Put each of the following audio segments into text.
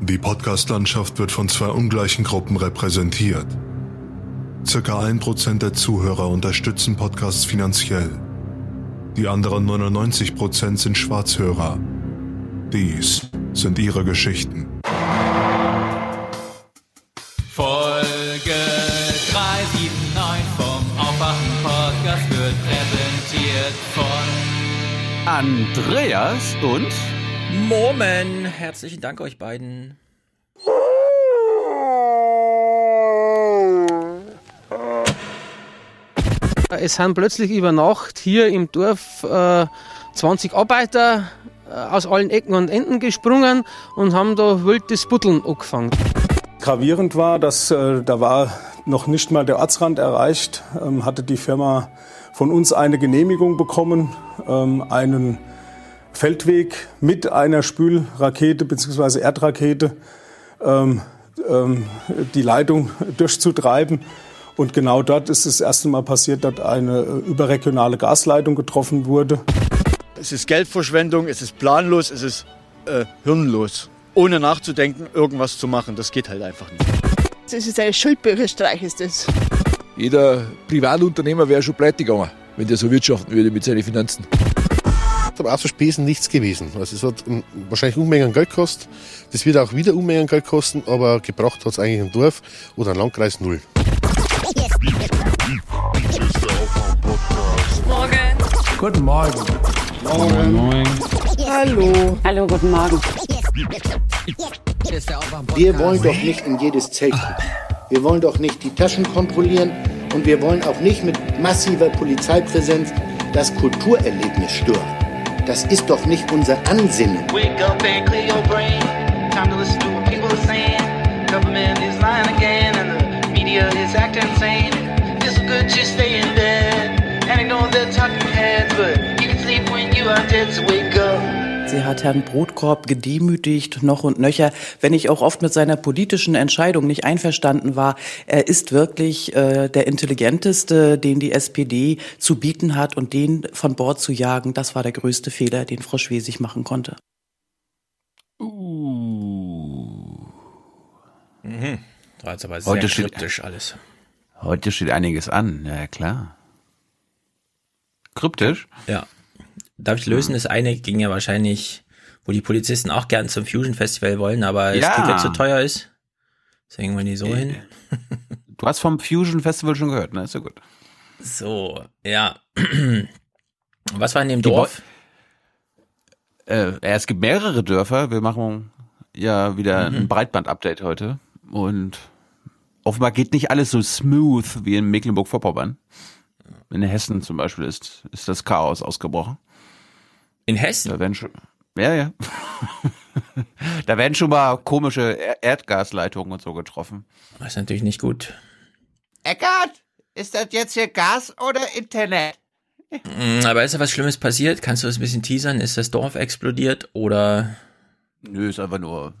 Die Podcast-Landschaft wird von zwei ungleichen Gruppen repräsentiert. Circa ein Prozent der Zuhörer unterstützen Podcasts finanziell. Die anderen 99 Prozent sind Schwarzhörer. Dies sind ihre Geschichten. Folge 379 vom Aufwachen-Podcast wird präsentiert von Andreas und Momen. Herzlichen Dank euch beiden. Es sind plötzlich über Nacht hier im Dorf äh, 20 Arbeiter äh, aus allen Ecken und Enden gesprungen und haben da wild das Buddeln angefangen. Gravierend war, dass äh, da war noch nicht mal der Ortsrand erreicht, ähm, hatte die Firma von uns eine Genehmigung bekommen, ähm, einen Feldweg mit einer Spülrakete bzw. Erdrakete ähm, ähm, die Leitung durchzutreiben. Und genau dort ist das erste Mal passiert, dass eine überregionale Gasleitung getroffen wurde. Es ist Geldverschwendung, es ist planlos, es ist äh, hirnlos. Ohne nachzudenken, irgendwas zu machen, das geht halt einfach nicht. Das ist ein Schuldbürgerstreich, ist das. Jeder Privatunternehmer wäre schon pleite gegangen, wenn der so wirtschaften würde mit seinen Finanzen. Aber auch so Spesen nichts gewesen. Also es hat wahrscheinlich Unmengen Geld gekostet. Das wird auch wieder Unmengen Geld kosten, aber gebracht hat es eigentlich ein Dorf oder ein Landkreis null. Morgen. Guten Morgen. Morgen. Moin. Hallo. Hallo, guten Morgen. Wir wollen doch nicht in jedes Zelt gucken. Wir wollen doch nicht die Taschen kontrollieren und wir wollen auch nicht mit massiver Polizeipräsenz das Kulturerlebnis stören. Das ist doch nicht unser Ansinnen. Wake up and clear your brain. Time to listen to what people are. Government is lying again and the media is acting insane. It's good to stay in bed and ignore the talking heads, but you can sleep when you are dead, so wake. Sie hat Herrn Brotkorb gedemütigt, noch und nöcher, wenn ich auch oft mit seiner politischen Entscheidung nicht einverstanden war. Er ist wirklich äh, der intelligenteste, den die SPD zu bieten hat und den von Bord zu jagen, das war der größte Fehler, den Frau Schwesig machen konnte. Uh. Mhm. War jetzt aber sehr Heute kryptisch steht, alles. Heute steht einiges an, ja klar. Kryptisch? Ja. Darf ich lösen? Das eine ging ja wahrscheinlich, wo die Polizisten auch gern zum Fusion Festival wollen, aber das Ja. Ticket zu teuer ist. Deswegen wollen die so hin. Du hast vom Fusion Festival schon gehört, ne? Ist ja gut. So, ja. Was war in dem Die Dorf? Äh, es gibt mehrere Dörfer. Wir machen ja wieder Mhm. ein Breitband-Update heute. Und offenbar geht nicht alles so smooth wie in Mecklenburg-Vorpommern. In Hessen zum Beispiel ist, ist das Chaos ausgebrochen. In Hessen? Da werden schon, ja, ja. da werden schon mal komische Er- Erdgasleitungen und so getroffen. Das ist natürlich nicht gut. Eckart, ist das jetzt hier Gas oder Internet? Mm, Aber ist da was Schlimmes passiert? Kannst du das ein bisschen teasern? Ist das Dorf explodiert oder Nö, ist einfach nur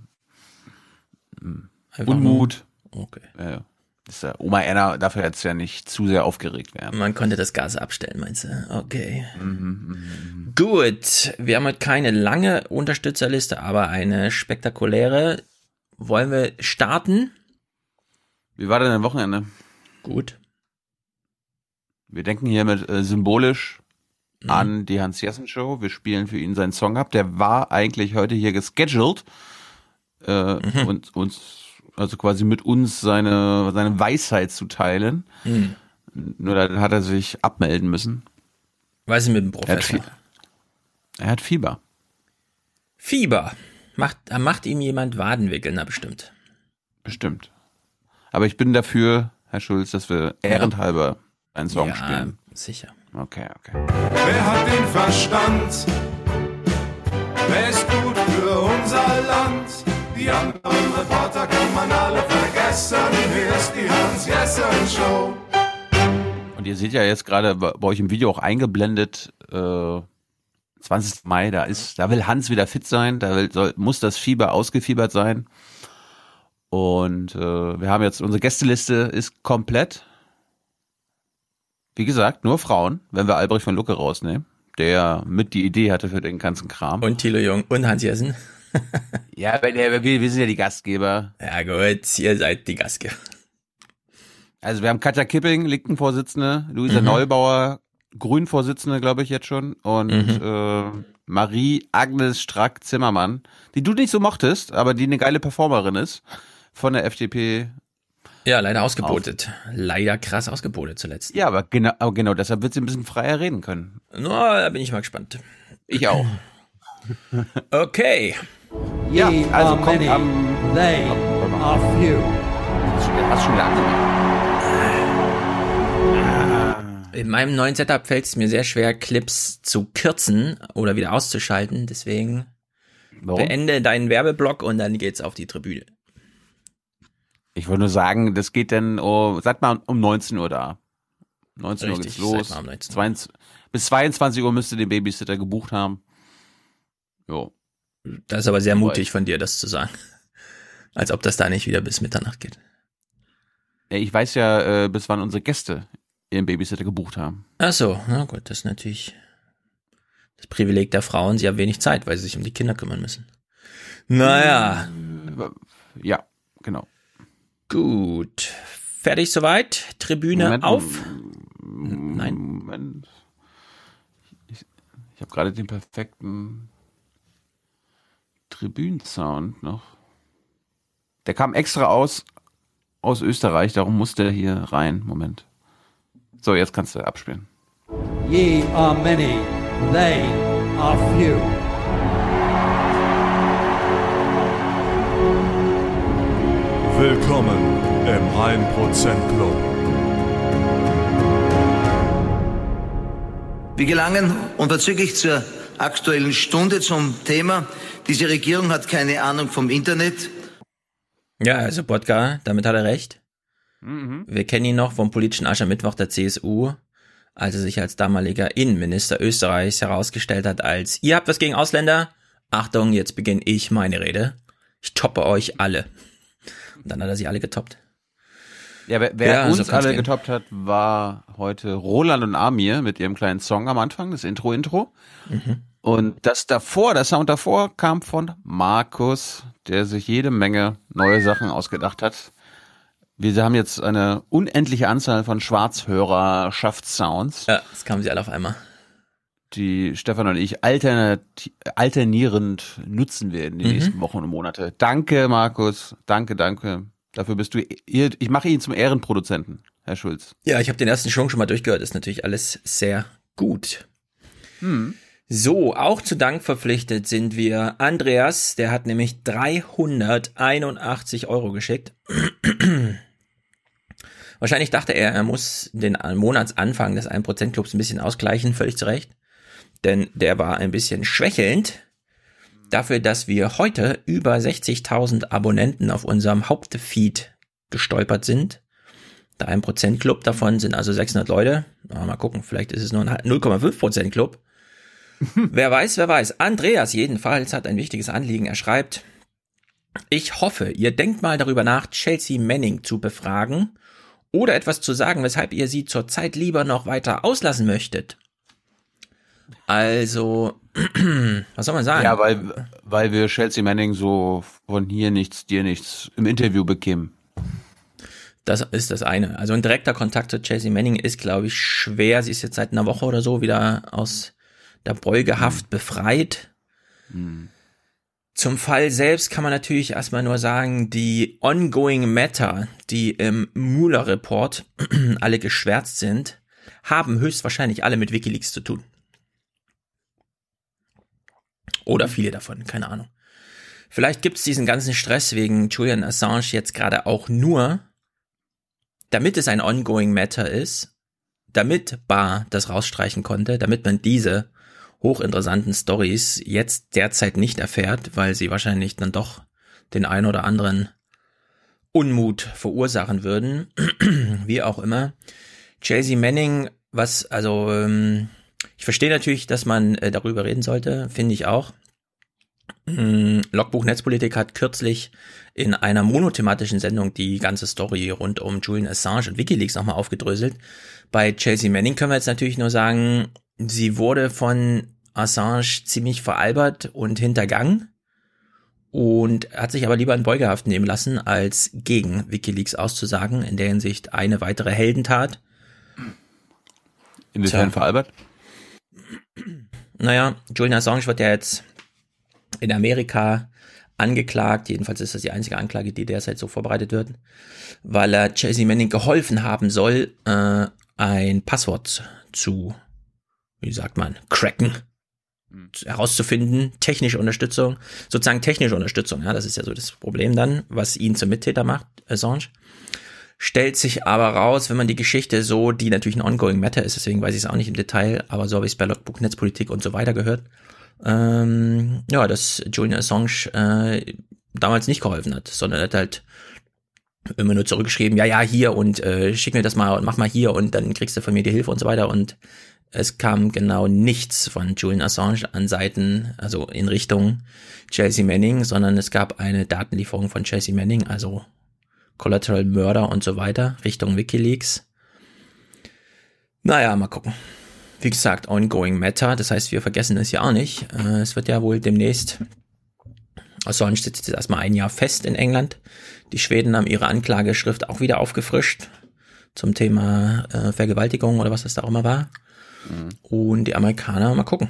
einfach Unmut. Nur? Okay. Ja, ja. Ist ja, Oma Erna darf ja jetzt ja nicht zu sehr aufgeregt werden. Man konnte das Gas abstellen, meinst du? Okay. Mhm, Gut. Wir haben heute keine lange Unterstützerliste, aber eine spektakuläre. Wollen wir starten? Wie war denn dein Wochenende? Gut. Wir denken hiermit äh, symbolisch an die Hans-Jessen-Show. Wir spielen für ihn seinen Song ab. Der war eigentlich heute hier gescheduled äh, und uns, also quasi mit uns seine, seine Weisheit zu teilen. Mhm. Nur dann hat er sich abmelden müssen. Was ist mit dem Er hat, Professor? Er hat Fieber. Fieber. Macht, macht ihm jemand Wadenwickeln, na bestimmt. Bestimmt. Aber ich bin dafür, Herr Schulz, dass wir ehrendhalber einen Song ja, spielen. sicher. Okay, okay. Wer hat den Verstand? Wer ist gut für unser Land? Die anderen Reporter kann man alle vergessen. Hier ist die Hans-Jessen-Show. Und ihr seht ja jetzt gerade bei bei euch im Video auch eingeblendet, äh, 20. Mai, da ist, da will Hans wieder fit sein, da will, soll, muss das Fieber ausgefiebert sein. Und äh, wir haben jetzt, unsere Gästeliste ist komplett. Wie gesagt, nur Frauen, wenn wir Albrecht von Lucke rausnehmen, der mit die Idee hatte für den ganzen Kram. Und Thilo Jung und Hans Jessen. Ja, wenn der, wir, wir sind ja die Gastgeber. Ja gut, ihr seid die Gastgeber. Also wir haben Katja Kipping, Linken-Vorsitzende, Luisa Mhm. Neubauer, Grün-Vorsitzende, glaube ich jetzt schon, und Mhm. äh, Marie Agnes Strack-Zimmermann, die du nicht so mochtest, aber die eine geile Performerin ist, von der FDP. Ja, leider ausgebotet. Leider krass ausgebotet zuletzt. Ja, aber genau, aber genau deshalb wird sie ein bisschen freier reden können. Na, da bin ich mal gespannt. Ich auch. Okay. Ja, also kommt many, am... they are few. Hast schon wieder angemacht. In meinem neuen Setup fällt es mir sehr schwer, Clips zu kürzen oder wieder auszuschalten. Deswegen Warum? beende deinen Werbeblock und dann geht's auf die Tribüne. Ich wollte nur sagen, das geht dann, oh, seid mal um 19 Uhr da. 19 Uhr Richtig, geht's los. um 19 Uhr. 22 bis 22 Uhr müsst ihr den Babysitter gebucht haben. Jo. Das ist aber sehr mutig von dir, das zu sagen. Als ob das da nicht wieder bis Mitternacht geht. Ich weiß ja, äh, bis wann unsere Gäste ihren Babysitter gebucht haben. Ach so, na gut, das ist natürlich das Privileg der Frauen. Sie haben wenig Zeit, weil sie sich um die Kinder kümmern müssen. Naja, Ja, genau. gut. Fertig soweit? Tribüne Moment, auf? Nein. Moment. Ich, ich habe gerade den perfekten Tribünensound noch. Der kam extra aus aus Österreich, darum musste er hier rein. Moment. So, jetzt kannst du abspielen. Ye are many, they are few. Willkommen im 1% Club. Wir gelangen unverzüglich zur aktuellen Stunde zum Thema. Diese Regierung hat keine Ahnung vom Internet. Ja, also Bodka, damit hat er recht. Mhm. Wir kennen ihn noch vom politischen Aschermittwoch der CSU, als er sich als damaliger Innenminister Österreichs herausgestellt hat als Ihr habt was gegen Ausländer? Achtung, jetzt beginne ich meine Rede. Ich toppe euch alle. Und dann hat er sie alle getoppt. Ja, wer, wer Ja, so uns kann's alle gehen. getoppt hat, war heute Roland und Amir mit ihrem kleinen Song am Anfang, das Intro-Intro. Mhm. Und das davor, der Sound davor, kam von Markus, der sich jede Menge neue Sachen ausgedacht hat. Wir haben jetzt eine unendliche Anzahl von Schwarzhörerschaftssounds, Ja, das kamen sie alle auf einmal. die Stefan und ich alternierend nutzen werden die Mhm. nächsten Wochen und Monate. Danke, Markus. Danke, danke. Dafür bist du, ich mache ihn zum Ehrenproduzenten, Herr Schulz. Ja, ich habe den ersten Schwung schon mal durchgehört. Ist natürlich alles sehr gut. Hm. So, auch zu Dank verpflichtet sind wir Andreas, der hat nämlich 381 Euro geschickt. Wahrscheinlich dachte er, er muss den Monatsanfang des 1% Clubs ein bisschen ausgleichen, völlig zu Recht. Denn der war ein bisschen schwächelnd. Dafür, dass wir heute über 60.000 Abonnenten auf unserem Hauptfeed gestolpert sind. Der 1% Club davon sind also 600 Leute. Mal gucken, vielleicht ist es nur ein 0,5% Club. wer weiß, wer weiß. Andreas jedenfalls hat ein wichtiges Anliegen. Er schreibt, ich hoffe, ihr denkt mal darüber nach, Chelsea Manning zu befragen oder etwas zu sagen, weshalb ihr sie zurzeit lieber noch weiter auslassen möchtet. Also, was soll man sagen? Ja, weil, weil wir Chelsea Manning so von hier nichts, dir nichts im Interview bekämen. Das ist das eine. Also ein direkter Kontakt zu Chelsea Manning ist, glaube ich, schwer. Sie ist jetzt seit einer Woche oder so wieder aus der Beugehaft befreit. Zum Fall selbst kann man natürlich erstmal nur sagen, die ongoing Matter, die im Mueller Report alle geschwärzt sind, haben höchstwahrscheinlich alle mit Wikileaks zu tun. Oder viele davon, keine Ahnung. Vielleicht gibt es diesen ganzen Stress wegen Julian Assange jetzt gerade auch nur, damit es ein ongoing Matter ist, damit Barr das rausstreichen konnte, damit man diese hochinteressanten Stories jetzt derzeit nicht erfährt, weil sie wahrscheinlich dann doch den ein oder anderen Unmut verursachen würden. Wie auch immer. Chelsea Manning, was, also, ähm, ich verstehe natürlich, dass man äh, darüber reden sollte, finde ich auch. Mm, Logbuch Netzpolitik hat kürzlich in einer monothematischen Sendung die ganze Story rund um Julian Assange und Wikileaks nochmal aufgedröselt. Bei Chelsea Manning können wir jetzt natürlich nur sagen, sie wurde von Assange ziemlich veralbert und hintergangen. und hat sich aber lieber in Beugehaft nehmen lassen, als gegen Wikileaks auszusagen, in der Hinsicht eine weitere Heldentat. Inwiefern veralbert? Naja, Julian Assange wird ja jetzt in Amerika angeklagt, jedenfalls ist das die einzige Anklage, die derzeit so vorbereitet wird, weil er Chelsea Manning geholfen haben soll, äh, ein Passwort zu, wie sagt man, cracken, herauszufinden, technische Unterstützung, sozusagen technische Unterstützung, ja, das ist ja so das Problem dann, was ihn zum Mittäter macht, Assange. Stellt sich aber raus, wenn man die Geschichte so, die natürlich ein ongoing matter ist, deswegen weiß ich es auch nicht im Detail, aber so habe ich es bei Logbook Netzpolitik und so weiter gehört, ähm, ja, dass Julian Assange äh, damals nicht geholfen hat, sondern er hat halt immer nur zurückgeschrieben, ja, ja, hier und äh, schick mir das mal und mach mal hier und dann kriegst du von mir die Hilfe und so weiter und es kam genau nichts von Julian Assange an Seiten, also in Richtung Chelsea Manning, sondern es gab eine Datenlieferung von Chelsea Manning, also Collateral Murder und so weiter, Richtung Wikileaks. Naja, mal gucken. Wie gesagt, ongoing matter, das heißt, wir vergessen es ja auch nicht. Äh, es wird ja wohl demnächst, Assange sitzt jetzt erstmal ein Jahr fest in England. Die Schweden haben ihre Anklageschrift auch wieder aufgefrischt zum Thema äh, Vergewaltigung oder was das da auch immer war. Und die Amerikaner, mal gucken.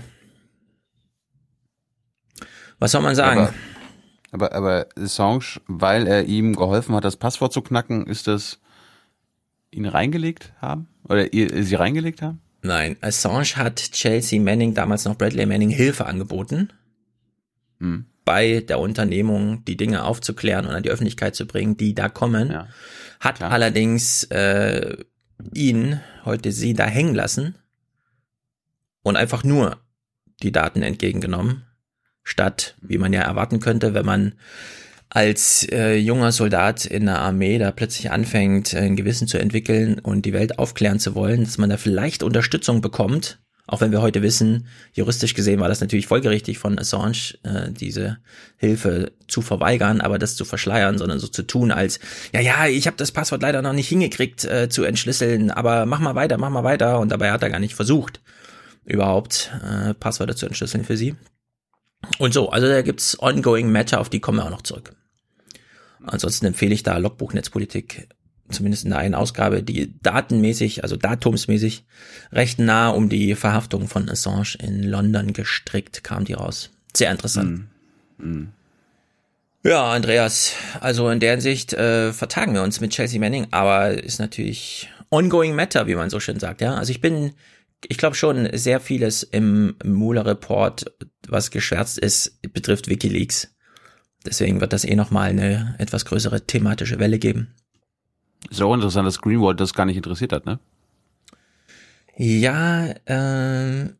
Was soll man sagen? Aber, aber, aber Assange, weil er ihm geholfen hat, das Passwort zu knacken, ist das ihn reingelegt haben? Oder ihr, sie reingelegt haben? Nein, Assange hat Chelsea Manning, damals noch Bradley Manning, Hilfe angeboten. Hm. Bei der Unternehmung, die Dinge aufzuklären und an die Öffentlichkeit zu bringen, die da kommen. Ja. Hat allerdings äh, ihn, heute sie, da hängen lassen und einfach nur die Daten entgegengenommen, statt, wie man ja erwarten könnte, wenn man als äh, junger Soldat in der Armee da plötzlich anfängt, ein Gewissen zu entwickeln und die Welt aufklären zu wollen, dass man da vielleicht Unterstützung bekommt, auch wenn wir heute wissen, juristisch gesehen war das natürlich folgerichtig von Assange, äh, diese Hilfe zu verweigern, aber das zu verschleiern, sondern so zu tun als, ja, ja, ich habe das Passwort leider noch nicht hingekriegt äh, zu entschlüsseln, aber mach mal weiter, mach mal weiter. Und dabei hat er gar nicht versucht, überhaupt äh, Passwörter zu entschlüsseln für sie. Und so, also da gibt's ongoing Matter, auf die kommen wir auch noch zurück. Ansonsten empfehle ich da Logbuch Netzpolitik, zumindest in der einen Ausgabe, die datenmäßig, also datumsmäßig, recht nah um die Verhaftung von Assange in London gestrickt kam die raus. Sehr interessant. Mhm. Ja, Andreas, also in der Hinsicht äh, vertagen wir uns mit Chelsea Manning, aber ist natürlich ongoing matter, wie man so schön sagt, ja. Also ich bin, ich glaube schon, sehr vieles im Mueller Report, was geschwärzt ist, betrifft Wikileaks. Deswegen wird das eh nochmal eine etwas größere thematische Welle geben. Ist auch interessant, dass Greenwald das gar nicht interessiert hat, ne? Ja, ähm,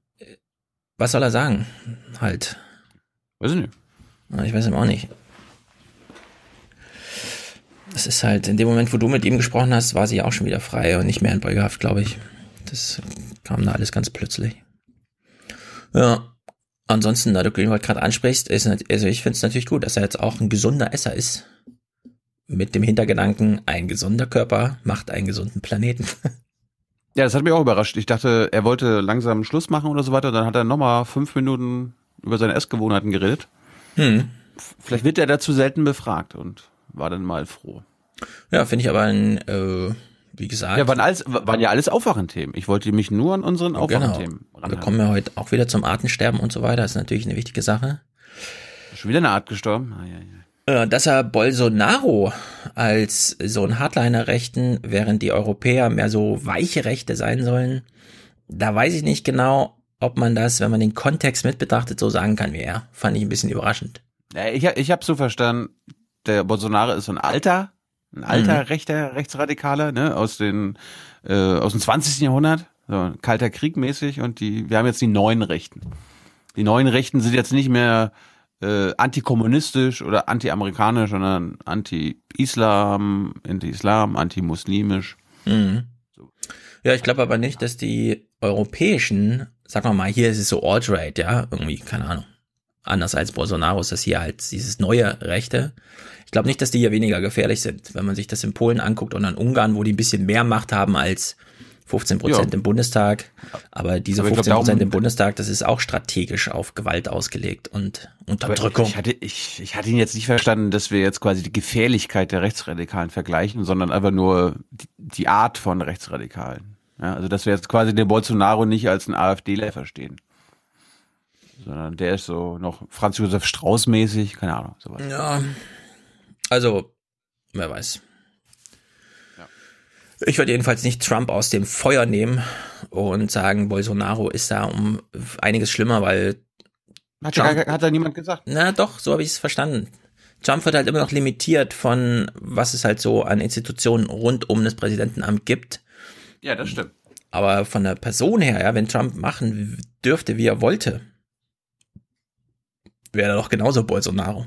was soll er sagen? Halt. Weiß ich nicht. Ich weiß eben auch nicht. Das ist halt, in dem Moment, wo du mit ihm gesprochen hast, war sie auch schon wieder frei und nicht mehr in Beugehaft, glaube ich. Das kam da alles ganz plötzlich. Ja. Ansonsten, da du Greenwald gerade ansprichst, ist, also ich finde es natürlich gut, dass er jetzt auch ein gesunder Esser ist. Mit dem Hintergedanken, ein gesunder Körper macht einen gesunden Planeten. Ja, das hat mich auch überrascht. Ich dachte, er wollte langsam Schluss machen oder so weiter. Dann hat er nochmal fünf Minuten über seine Essgewohnheiten geredet. Hm. Vielleicht wird er dazu selten befragt und war dann mal froh. Ja, finde ich aber ein, äh, wie gesagt. Ja, waren, alles, waren ja alles Aufwachenthemen. Ich wollte mich nur an unseren Aufwachenthemen Genau. Wir kommen ja heute auch wieder zum Artensterben und so weiter. Das ist natürlich eine wichtige Sache. Schon wieder eine Art gestorben? Ah, ja, ja. Äh, Dass er Bolsonaro als so ein Hardliner-Rechten, während die Europäer mehr so weiche Rechte sein sollen, da weiß ich nicht genau, ob man das, wenn man den Kontext mit betrachtet, so sagen kann wie er. Fand ich ein bisschen überraschend. Ja, ich, ich habe so verstanden, der Bolsonaro ist so ein alter, ein alter Mhm. rechter Rechtsradikaler, ne, aus den äh, aus dem 20. Jahrhundert, so kalter Krieg mäßig und die wir haben jetzt die neuen Rechten. Die neuen Rechten sind jetzt nicht mehr äh, antikommunistisch oder anti-amerikanisch, sondern anti-Islam, anti-Islam, anti-muslimisch. Mhm. Ja, ich glaube aber nicht, dass die europäischen, sagen wir mal, hier ist es so alt-right, ja, irgendwie, keine Ahnung. Anders als Bolsonaro ist das hier halt dieses neue Rechte. Ich glaube nicht, dass die hier weniger gefährlich sind, wenn man sich das in Polen anguckt und in Ungarn, wo die ein bisschen mehr Macht haben als 15 Prozent Ja. im Bundestag. Aber diese Aber ich glaub, 15 Prozent im Bundestag, das ist auch strategisch auf Gewalt ausgelegt und Unterdrückung. Ich hatte, ich, ich hatte ihn jetzt nicht verstanden, dass wir jetzt quasi die Gefährlichkeit der Rechtsradikalen vergleichen, sondern einfach nur die, die Art von Rechtsradikalen. Ja, also dass wir jetzt quasi den Bolsonaro nicht als einen AfDler verstehen. Sondern der ist so noch Franz Josef Strauß mäßig, keine Ahnung, sowas. Ja, also, wer weiß. Ich würde jedenfalls nicht Trump aus dem Feuer nehmen und sagen, Bolsonaro ist da um einiges schlimmer, weil Hat, ja gar- hat da niemand gesagt? Na doch, so habe ich es verstanden. Trump wird halt immer noch limitiert von, was es halt so an Institutionen rund um das Präsidentenamt gibt. Ja, das stimmt. Aber von der Person her, ja, wenn Trump machen dürfte, wie er wollte, wäre er doch genauso Bolsonaro.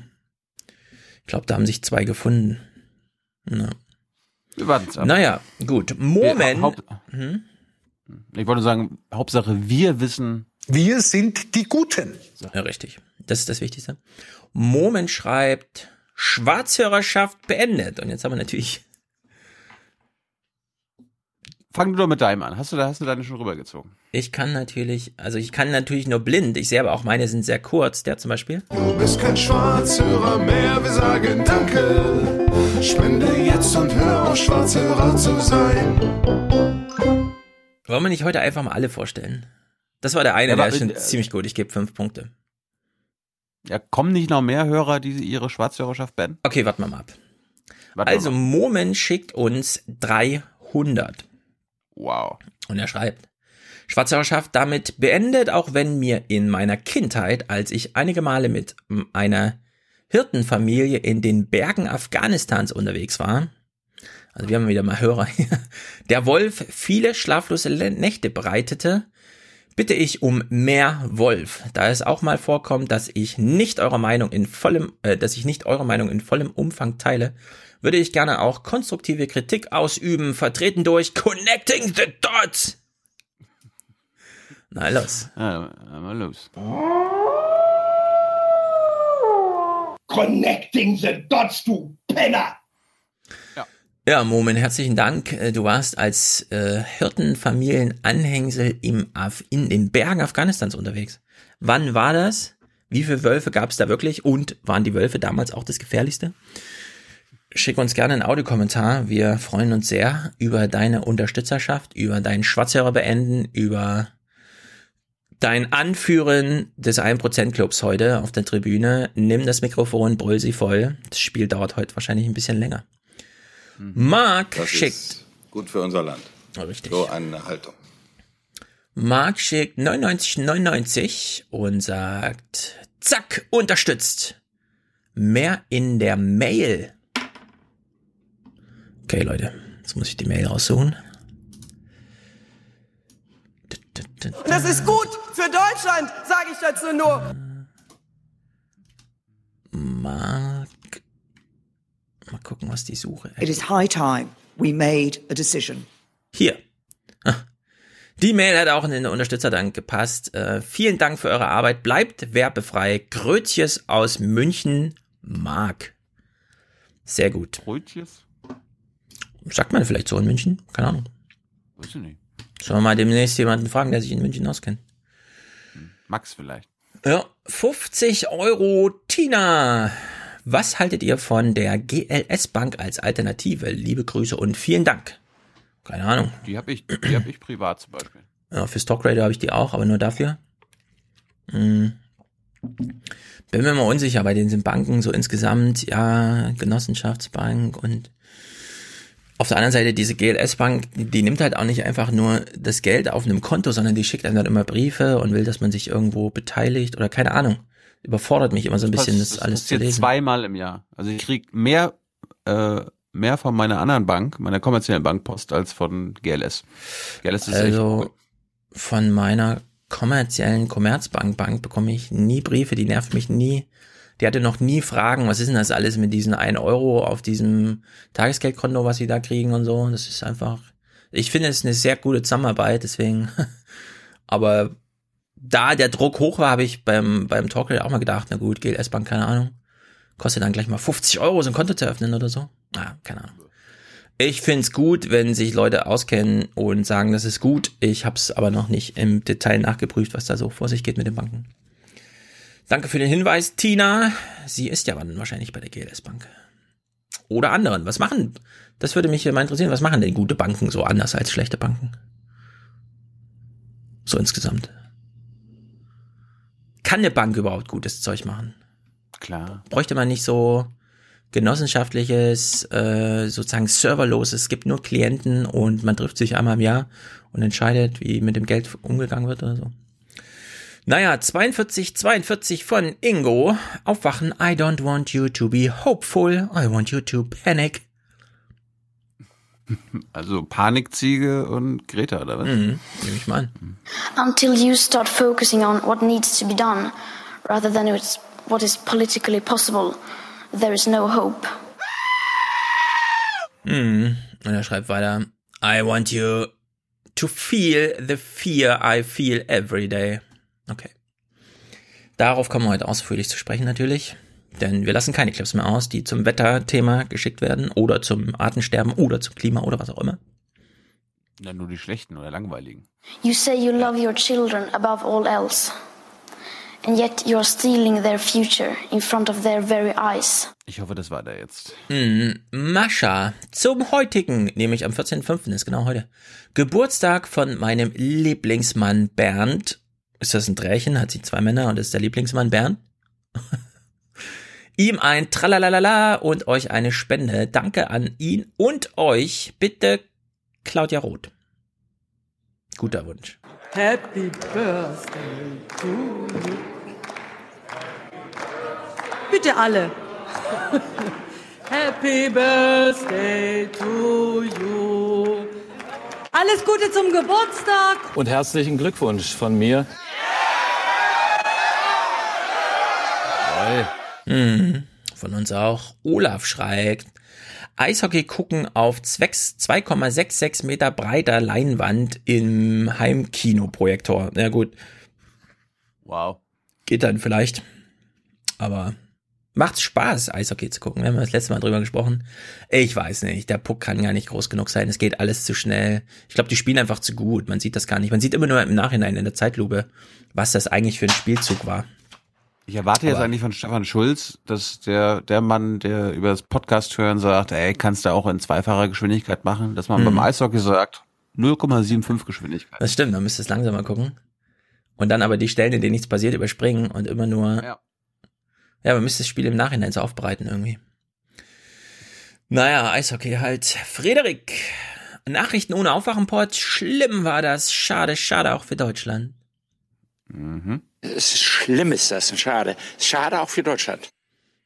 Ich glaube, da haben sich zwei gefunden. Ja. Wir warten es ab. Naja, gut. Moment. Wir- Haupt- Hm? Ich wollte sagen, Hauptsache wir wissen. Wir sind die Guten. Ja, richtig. Das ist das Wichtigste. Moment schreibt, Schwarzhörerschaft beendet. Und jetzt haben wir natürlich Fang du doch mit deinem an. Hast du, da hast du deine schon rübergezogen? Ich kann natürlich, also ich kann natürlich nur blind. Ich sehe aber auch meine sind sehr kurz. Der zum Beispiel. Du bist kein Schwarzhörer mehr, wir sagen Danke. Spende jetzt und hör auf, Schwarzhörer zu sein. Wollen wir nicht heute einfach mal alle vorstellen? Das war der eine, Ja, der ist schon äh, ziemlich gut. Ich gebe fünf Punkte. Ja, kommen nicht noch mehr Hörer, die ihre Schwarzhörerschaft beenden? Okay, warten wir mal ab. Warten wir also mal. Moment schickt uns 300. Wow. Und er schreibt, Schwarzhörerschaft damit beendet, auch wenn mir in meiner Kindheit, als ich einige Male mit einer Hirtenfamilie in den Bergen Afghanistans unterwegs war, also wir haben wieder mal Hörer hier, der Wolf viele schlaflose Nächte bereitete, bitte ich um mehr Wolf, da es auch mal vorkommt, dass ich nicht eure Meinung in vollem, äh, dass ich nicht eure Meinung in vollem Umfang teile, würde ich gerne auch konstruktive Kritik ausüben, vertreten durch Connecting the Dots. Na los. Ja, mal los. Connecting the dots, du Penner! Ja, Moment, herzlichen Dank. Äh, Du warst als äh, Hirtenfamilienanhängsel im Af in den Bergen Afghanistans unterwegs. Wann war das? Wie viele Wölfe gab es da wirklich? Und waren die Wölfe damals auch das Gefährlichste? Schick uns gerne einen Audiokommentar. Wir freuen uns sehr über deine Unterstützerschaft, über dein Schwarzhörer beenden, über dein Anführen des 1% Clubs heute auf der Tribüne. Nimm das Mikrofon, brüll sie voll. Das Spiel dauert heute wahrscheinlich ein bisschen länger. Marc Das schickt. gut für unser Land. Richtig. So eine Haltung. Marc schickt 99,99 und sagt, zack, unterstützt. Mehr in der Mail. Okay, Leute, jetzt muss ich die Mail raussuchen. Das ist gut für Deutschland, sage ich dazu nur. Marc. Mal gucken, was die Suche It is high time we made a decision. Hier. Ah. Die Mail hat auch in den Unterstützerdank gepasst. Äh, vielen Dank für eure Arbeit. Bleibt werbefrei. Grötjes aus München. Marc. Sehr gut. Brötjes? Sagt man vielleicht so in München? Keine Ahnung. Weiß ich nicht. Sollen wir mal demnächst jemanden fragen, der sich in München auskennt? Max vielleicht. Ja, 50 Euro Tina. Was haltet ihr von der GLS Bank als Alternative? Liebe Grüße und vielen Dank. Keine Ahnung. Die habe ich, die hab ich privat zum Beispiel. Ja, für Stockradio habe ich die auch, aber nur dafür. Hm. Bin mir mal unsicher, bei den sind Banken so insgesamt, ja, Genossenschaftsbank und auf der anderen Seite diese GLS-Bank, die, nimmt halt auch nicht einfach nur das Geld auf einem Konto, sondern die schickt einem dann immer Briefe und will, dass man sich irgendwo beteiligt oder keine Ahnung. Überfordert mich immer so ein bisschen, das, alles zu lesen. zweimal im Jahr. Also ich krieg mehr, äh, mehr von meiner anderen Bank, meiner kommerziellen Bankpost, als von GLS. GLS ist Also von meiner kommerziellen Commerzbank Bank bekomme ich nie Briefe, die nervt mich nie. Die hatte noch nie Fragen, was ist denn das alles mit diesen 1 Euro auf diesem Tagesgeldkonto, was sie da kriegen und so. Das ist einfach, ich finde es eine sehr gute Zusammenarbeit, deswegen, aber da der Druck hoch war, habe ich beim, beim Talkradio auch mal gedacht, na gut, GLS Bank, keine Ahnung, kostet dann gleich mal 50 Euro, so ein Konto zu öffnen oder so. Na, keine Ahnung. Ich find's gut, wenn sich Leute auskennen und sagen, das ist gut. Ich hab's aber noch nicht im Detail nachgeprüft, was da so vor sich geht mit den Banken. Danke für den Hinweis, Tina. Sie ist ja dann wahrscheinlich bei der GLS Bank. Oder anderen. Was machen? Das würde mich mal interessieren. Was machen denn gute Banken so anders als schlechte Banken? So insgesamt. Kann eine Bank überhaupt gutes Zeug machen? Klar. Bräuchte man nicht so genossenschaftliches, äh, sozusagen serverloses, es gibt nur Klienten und man trifft sich einmal im Jahr und entscheidet, wie mit dem Geld umgegangen wird oder so. Naja, 42, 42 von Ingo. Aufwachen. I don't want you to be hopeful. I want you to panic. Also Panikziege und Greta, oder was? Mhm, nehme ich mal an. Until you start focusing on what needs to be done, rather than what is politically possible, there is no hope. Mhm. Und er schreibt weiter. I want you to feel the fear I feel every day. Okay. Darauf kommen wir heute ausführlich zu sprechen natürlich. Denn wir lassen keine Clips mehr aus, die zum Wetterthema geschickt werden oder zum Artensterben oder zum Klima oder was auch immer. Ja, nur die schlechten oder langweiligen. You say you love your children above all else. And yet you're stealing their future in front of their very eyes. Ich hoffe, das war da jetzt. Hm, Mascha, zum heutigen, nämlich am 14.05. ist genau heute, Geburtstag von meinem Lieblingsmann Bernd. Ist das ein Drärchen? Hat sie zwei Männer und ist der Lieblingsmann Bernd? Ihm ein Tralalala und euch eine Spende. Danke an ihn und euch. Bitte Claudia Roth. Guter Wunsch. Happy Birthday to you. Bitte alle. Happy Birthday to you. Alles Gute zum Geburtstag. Und herzlichen Glückwunsch von mir. Mhm. Von uns auch. Olaf schreibt. Eishockey gucken auf zwecks 2,66 Meter breiter Leinwand im Heimkinoprojektor. Na gut. Wow. Geht dann vielleicht. Aber macht's Spaß, Eishockey zu gucken. Wir haben das letzte Mal drüber gesprochen. Ich weiß nicht. Der Puck kann gar nicht groß genug sein. Es geht alles zu schnell. Ich glaube, die spielen einfach zu gut. Man sieht das gar nicht. Man sieht immer nur im Nachhinein in der Zeitlupe, was das eigentlich für ein Spielzug war. Ich erwarte jetzt Aber- eigentlich von Stefan Schulz, dass der, der Mann, der über das Podcast hören sagt, ey, kannst du auch in zweifacher Geschwindigkeit machen, dass man Mhm. beim Eishockey sagt, 0,75 Geschwindigkeit. Das stimmt, man müsste es langsamer gucken. Und dann aber die Stellen, in denen nichts passiert, überspringen und immer nur. Ja. Ja, man müsste das Spiel im Nachhinein so aufbereiten irgendwie. Naja, Eishockey halt. Frederik, Nachrichten ohne Aufwachenport. Schlimm war das. Schade, schade auch für Deutschland. Mhm. Es ist schlimm ist das, schade. Schade auch für Deutschland.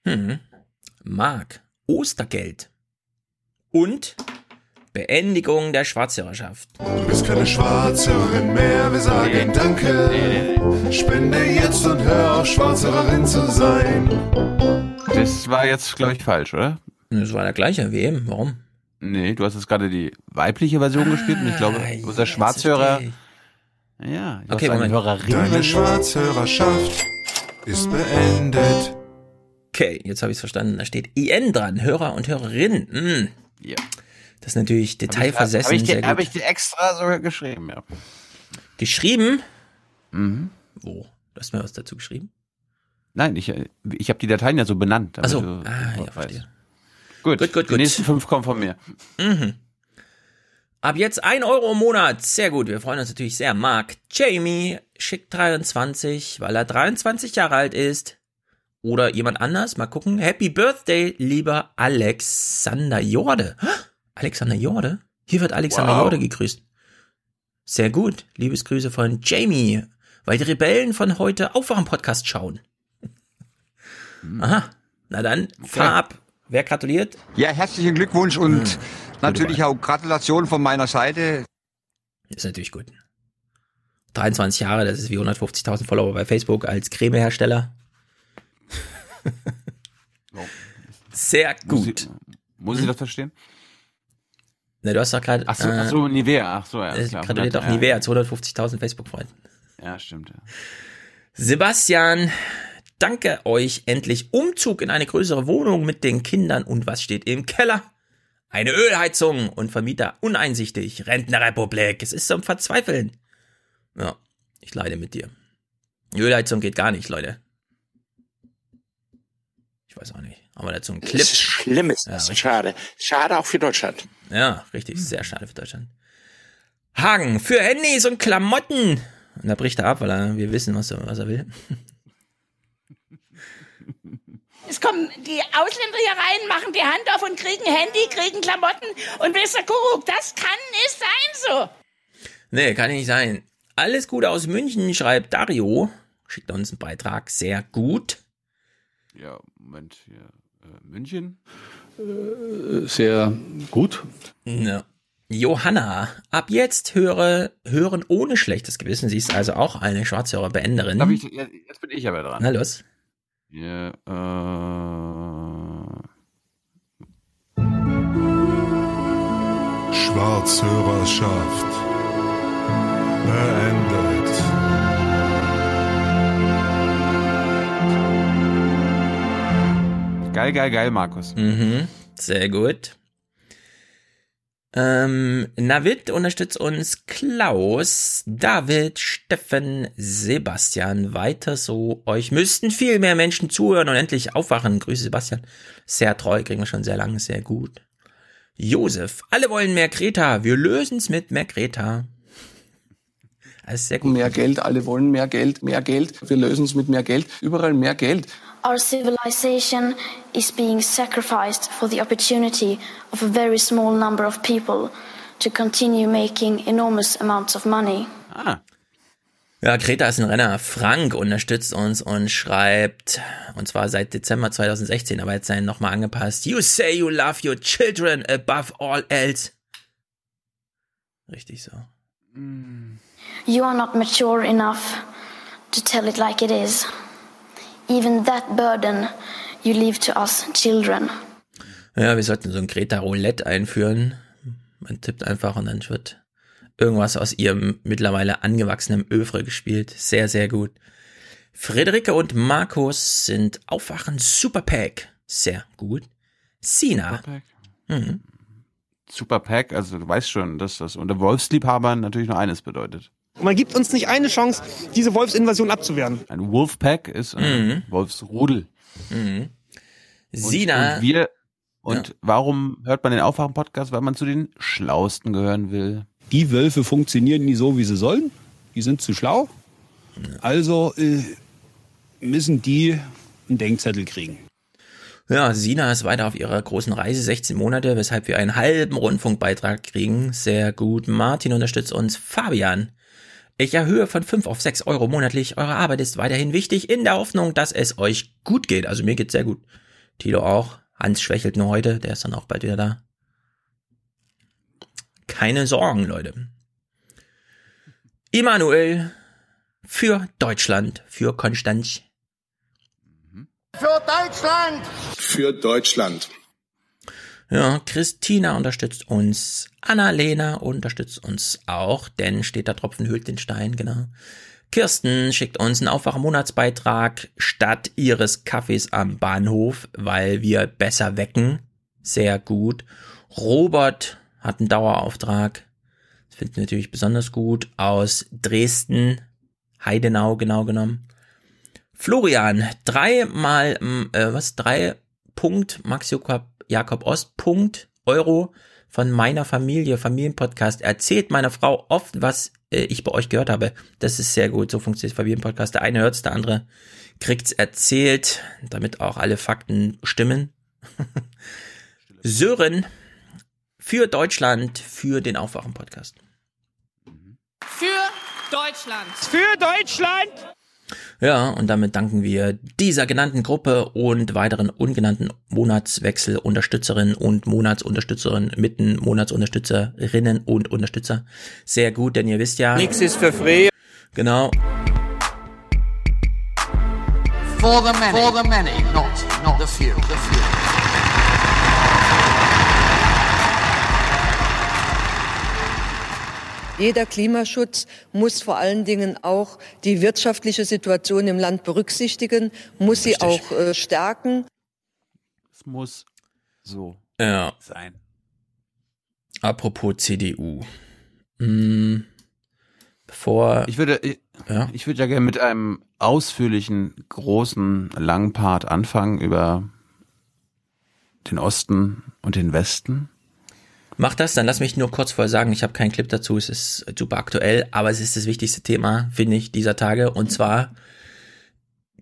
Hm. Mark, Ostergeld. Und Beendigung der Schwarzhörerschaft. Du bist keine Schwarzhörerin mehr, wir sagen Danke. Spende jetzt und hör auf, Schwarzhörerin zu sein. Das war jetzt, glaube ich, falsch, oder? Das war der gleiche wie eben. Warum? Nee, du hast jetzt gerade die weibliche Version gespielt und ich glaube, unser Schwarzhörer. Ja, du Okay, Moment. Hörerin. Deine Schwarzhörerschaft ist beendet. Okay, jetzt habe ich es verstanden. Da steht IN dran, Hörer und Hörerin. Hm. Ja. Das ist natürlich detailversessen. Habe ich, dir- gut. hab ich dir extra sogar geschrieben, ja. geschrieben? Mhm. Wo? Du hast mir was dazu geschrieben? Nein, ich, ich habe die Dateien ja so benannt. damit Ach so. du- Ah, ja, verstehe. Gut, Gut, gut, die gut. nächsten fünf kommen von mir. Mhm. Ab jetzt ein Euro im Monat. Sehr gut. Wir freuen uns natürlich sehr. Mark Jamie schickt 23, weil er 23 Jahre alt ist. Oder jemand anders. Mal gucken. Happy Birthday, lieber Alexander Jorde. Alexander Jorde? Hier wird Alexander Wow. Jorde gegrüßt. Sehr gut. Liebesgrüße von Jamie. Weil die Rebellen von heute Aufwachen-Podcast schauen. Aha. Na dann, fahr ab. Wer gratuliert? Ja, herzlichen Glückwunsch und Hm. natürlich auch Gratulation von meiner Seite. Ist natürlich gut. 23 Jahre, das ist wie 150.000 Follower bei Facebook als Cremehersteller. Sehr Muss gut. ich, muss ich das verstehen? Ne, du hast doch gerade. Ach so, ach so, Nivea, ach so, ja. äh, klar, gratuliert 100, auch ja. Nivea zu 150.000 Facebook-Freunden. Ja, stimmt. Ja. Sebastian, danke euch endlich. Umzug in eine größere Wohnung mit den Kindern und was steht im Keller? Eine Ölheizung und Vermieter uneinsichtig. Rentnerrepublik. Es ist zum Verzweifeln. Ja, ich leide mit dir. Die Ölheizung geht gar nicht, Leute. Ich weiß auch nicht. Haben wir dazu einen Clip? Das ist schlimm, ist das. Schade. Schade auch für Deutschland. Ja, richtig. Sehr schade für Deutschland. Hagen, für Handys und Klamotten. Und da bricht er ab, weil er, wir wissen, was er, was er will. Es kommen die Ausländer hier rein, machen die Hand auf und kriegen Handy, kriegen Klamotten und Mr. Kuckuck, das kann nicht sein so. Nee, kann nicht sein. Alles Gute aus München, schreibt Dario. Schickt uns einen Beitrag. Sehr gut. Ja, Moment, hier. Äh, München? Sehr gut. Ja. Johanna, ab jetzt höre, hören ohne schlechtes Gewissen. Sie ist also auch eine Schwarzhörerbeenderin. Darf ich, jetzt jetzt bin ich aber dran. Na los. Ja, äh, Schwarzhörerschaft beendet. Geil, geil, geil, Markus. Mhm, sehr gut. Ähm, Navid unterstützt uns Klaus, David, Steffen, Sebastian. Weiter so. Euch müssten viel mehr Menschen zuhören und endlich aufwachen. Grüße Sebastian. Sehr treu, kriegen wir schon sehr lange, sehr gut. Josef, alle wollen mehr Kreta. Wir lösen's mit mehr Kreta. Das ist sehr gut. Mehr Geld, alle wollen mehr Geld, mehr Geld. Wir lösen es mit mehr Geld. Überall mehr Geld. Our civilization is being sacrificed for the opportunity of a very small number of people to continue making enormous amounts of money. Ah. Ja, Kreta ist ein Renner. Frank unterstützt uns und schreibt, und zwar seit Dezember 2016, aber jetzt sein nochmal angepasst. You say you love your children above all else. Richtig so. You are not mature enough to tell it like it is. Even that burden you leave to us children. Ja, wir sollten so ein Greta Roulette einführen. Man tippt einfach und dann wird irgendwas aus ihrem mittlerweile angewachsenen Övre gespielt. Sehr, sehr gut. Friederike und Markus sind Aufwachen Superpack. Sehr gut. Sina. Superpack? Mhm. Superpack, also du weißt schon, dass das unter Wolfsliebhabern natürlich nur eines bedeutet. Und man gibt uns nicht eine Chance, diese Wolfsinvasion abzuwehren. Ein Wolfpack ist ein Wolfsrudel. Mhm. Und, Sina. Und wir, und warum hört man den Aufwachen-Podcast? Weil man zu den Schlausten gehören will. Die Wölfe funktionieren nie so, wie sie sollen. Die sind zu schlau. Also äh, müssen die einen Denkzettel kriegen. Ja, Sina ist weiter auf ihrer großen Reise, 16 Monate, weshalb wir einen halben Rundfunkbeitrag kriegen. Sehr gut. Martin unterstützt uns. Fabian. Ich erhöhe von 5 auf 6 Euro monatlich. Eure Arbeit ist weiterhin wichtig, in der Hoffnung, dass es euch gut geht. Also mir geht's sehr gut. Tilo auch. Hans schwächelt nur heute, der ist dann auch bald wieder da. Keine Sorgen, Leute. Immanuel für Deutschland, für Konstanz. Für Deutschland! Für Deutschland. Ja, Christina unterstützt uns. Annalena unterstützt uns auch, denn steht da Tropfen hüllt den Stein, genau. Kirsten schickt uns einen Aufwachen-Monatsbeitrag statt ihres Kaffees am Bahnhof, weil wir besser wecken. Sehr gut. Robert hat einen Dauerauftrag. Das finden wir natürlich besonders gut. Aus Dresden, Heidenau genau genommen. Florian, dreimal, äh, was, drei Punkt, Max Jakob Ost, Punkt, Euro von meiner Familie, Familienpodcast. Erzählt meiner Frau oft, was äh, ich bei euch gehört habe. Das ist sehr gut. So funktioniert Familienpodcast. Der eine hört's, der andere kriegt's erzählt, damit auch alle Fakten stimmen. Sören für Deutschland, für den Aufwachen-Podcast. Für Deutschland. Für Deutschland! Ja, und damit danken wir dieser genannten Gruppe und weiteren ungenannten Monatswechsel-Unterstützerinnen und Monatsunterstützerinnen, mitten Monatsunterstützerinnen und Unterstützer. Sehr gut, denn ihr wisst ja. Nix ist für free. Genau. For the many. For the many, not, not the few. The few. Jeder Klimaschutz muss vor allen Dingen auch die wirtschaftliche Situation im Land berücksichtigen, muss sie auch äh, stärken. Es muss so Ja. sein. Apropos CDU. Hm, bevor. Ich würde, ich, ja. ich würde ja gerne mit einem ausführlichen, großen, langen Part anfangen über den Osten und den Westen. Mach das, dann lass mich nur kurz vorher sagen, ich habe keinen Clip dazu, es ist super aktuell, aber es ist das wichtigste Thema, finde ich, dieser Tage. Und zwar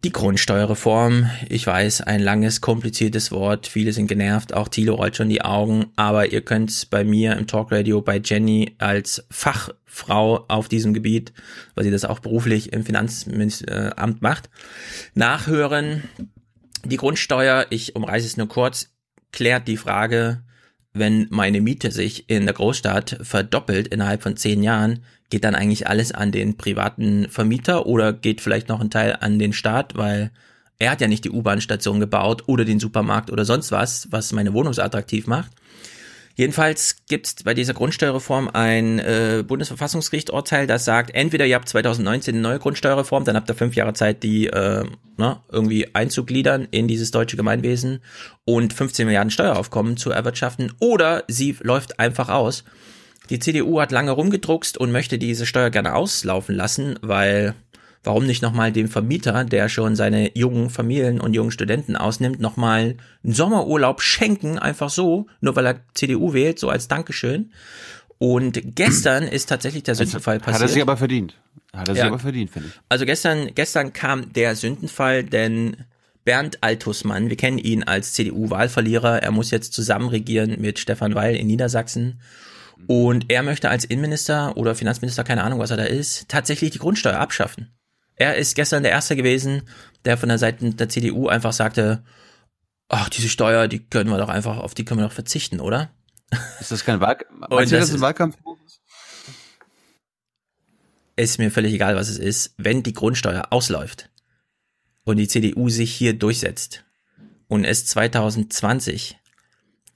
die Grundsteuerreform. Ich weiß, ein langes, kompliziertes Wort, viele sind genervt, auch Thilo rollt schon die Augen, aber ihr könnt bei mir im Talkradio bei Jenny als Fachfrau auf diesem Gebiet, weil sie das auch beruflich im Finanzamt macht, nachhören. Die Grundsteuer, ich umreiße es nur kurz, klärt die Frage, wenn meine Miete sich in der Großstadt verdoppelt innerhalb von zehn Jahren, geht dann eigentlich alles an den privaten Vermieter oder geht vielleicht noch ein Teil an den Staat, weil er hat ja nicht die U-Bahn-Station gebaut oder den Supermarkt oder sonst was, was meine Wohnung so attraktiv macht. Jedenfalls gibt es bei dieser Grundsteuerreform ein äh, Bundesverfassungsgericht-Urteil, das sagt, entweder ihr habt 2019 eine neue Grundsteuerreform, dann habt ihr fünf Jahre Zeit, die äh, na, irgendwie einzugliedern in dieses deutsche Gemeinwesen und 15 Milliarden Steueraufkommen zu erwirtschaften, oder sie läuft einfach aus. Die CDU hat lange rumgedruckst und möchte diese Steuer gerne auslaufen lassen, weil warum nicht nochmal dem Vermieter, der schon seine jungen Familien und jungen Studenten ausnimmt, nochmal einen Sommerurlaub schenken, einfach so, nur weil er CDU wählt, so als Dankeschön. Und gestern ist tatsächlich der Sündenfall passiert. Hat er sich aber verdient. Hat er sich ja. aber verdient, finde ich. Also gestern, gestern kam der Sündenfall, denn Bernd Altusmann, wir kennen ihn als CDU-Wahlverlierer, er muss jetzt zusammen regieren mit Stefan Weil in Niedersachsen. Und er möchte als Innenminister oder Finanzminister, keine Ahnung, was er da ist, tatsächlich die Grundsteuer abschaffen. Er ist gestern der Erste gewesen, der von der Seite der CDU einfach sagte, ach, diese Steuer, die können wir doch einfach, auf die können wir doch verzichten, oder? Ist das kein Wahlkampf? Du, das ist ein Wahlkampf? Ist mir völlig egal, was es ist. Wenn die Grundsteuer ausläuft und die CDU sich hier durchsetzt und es 2020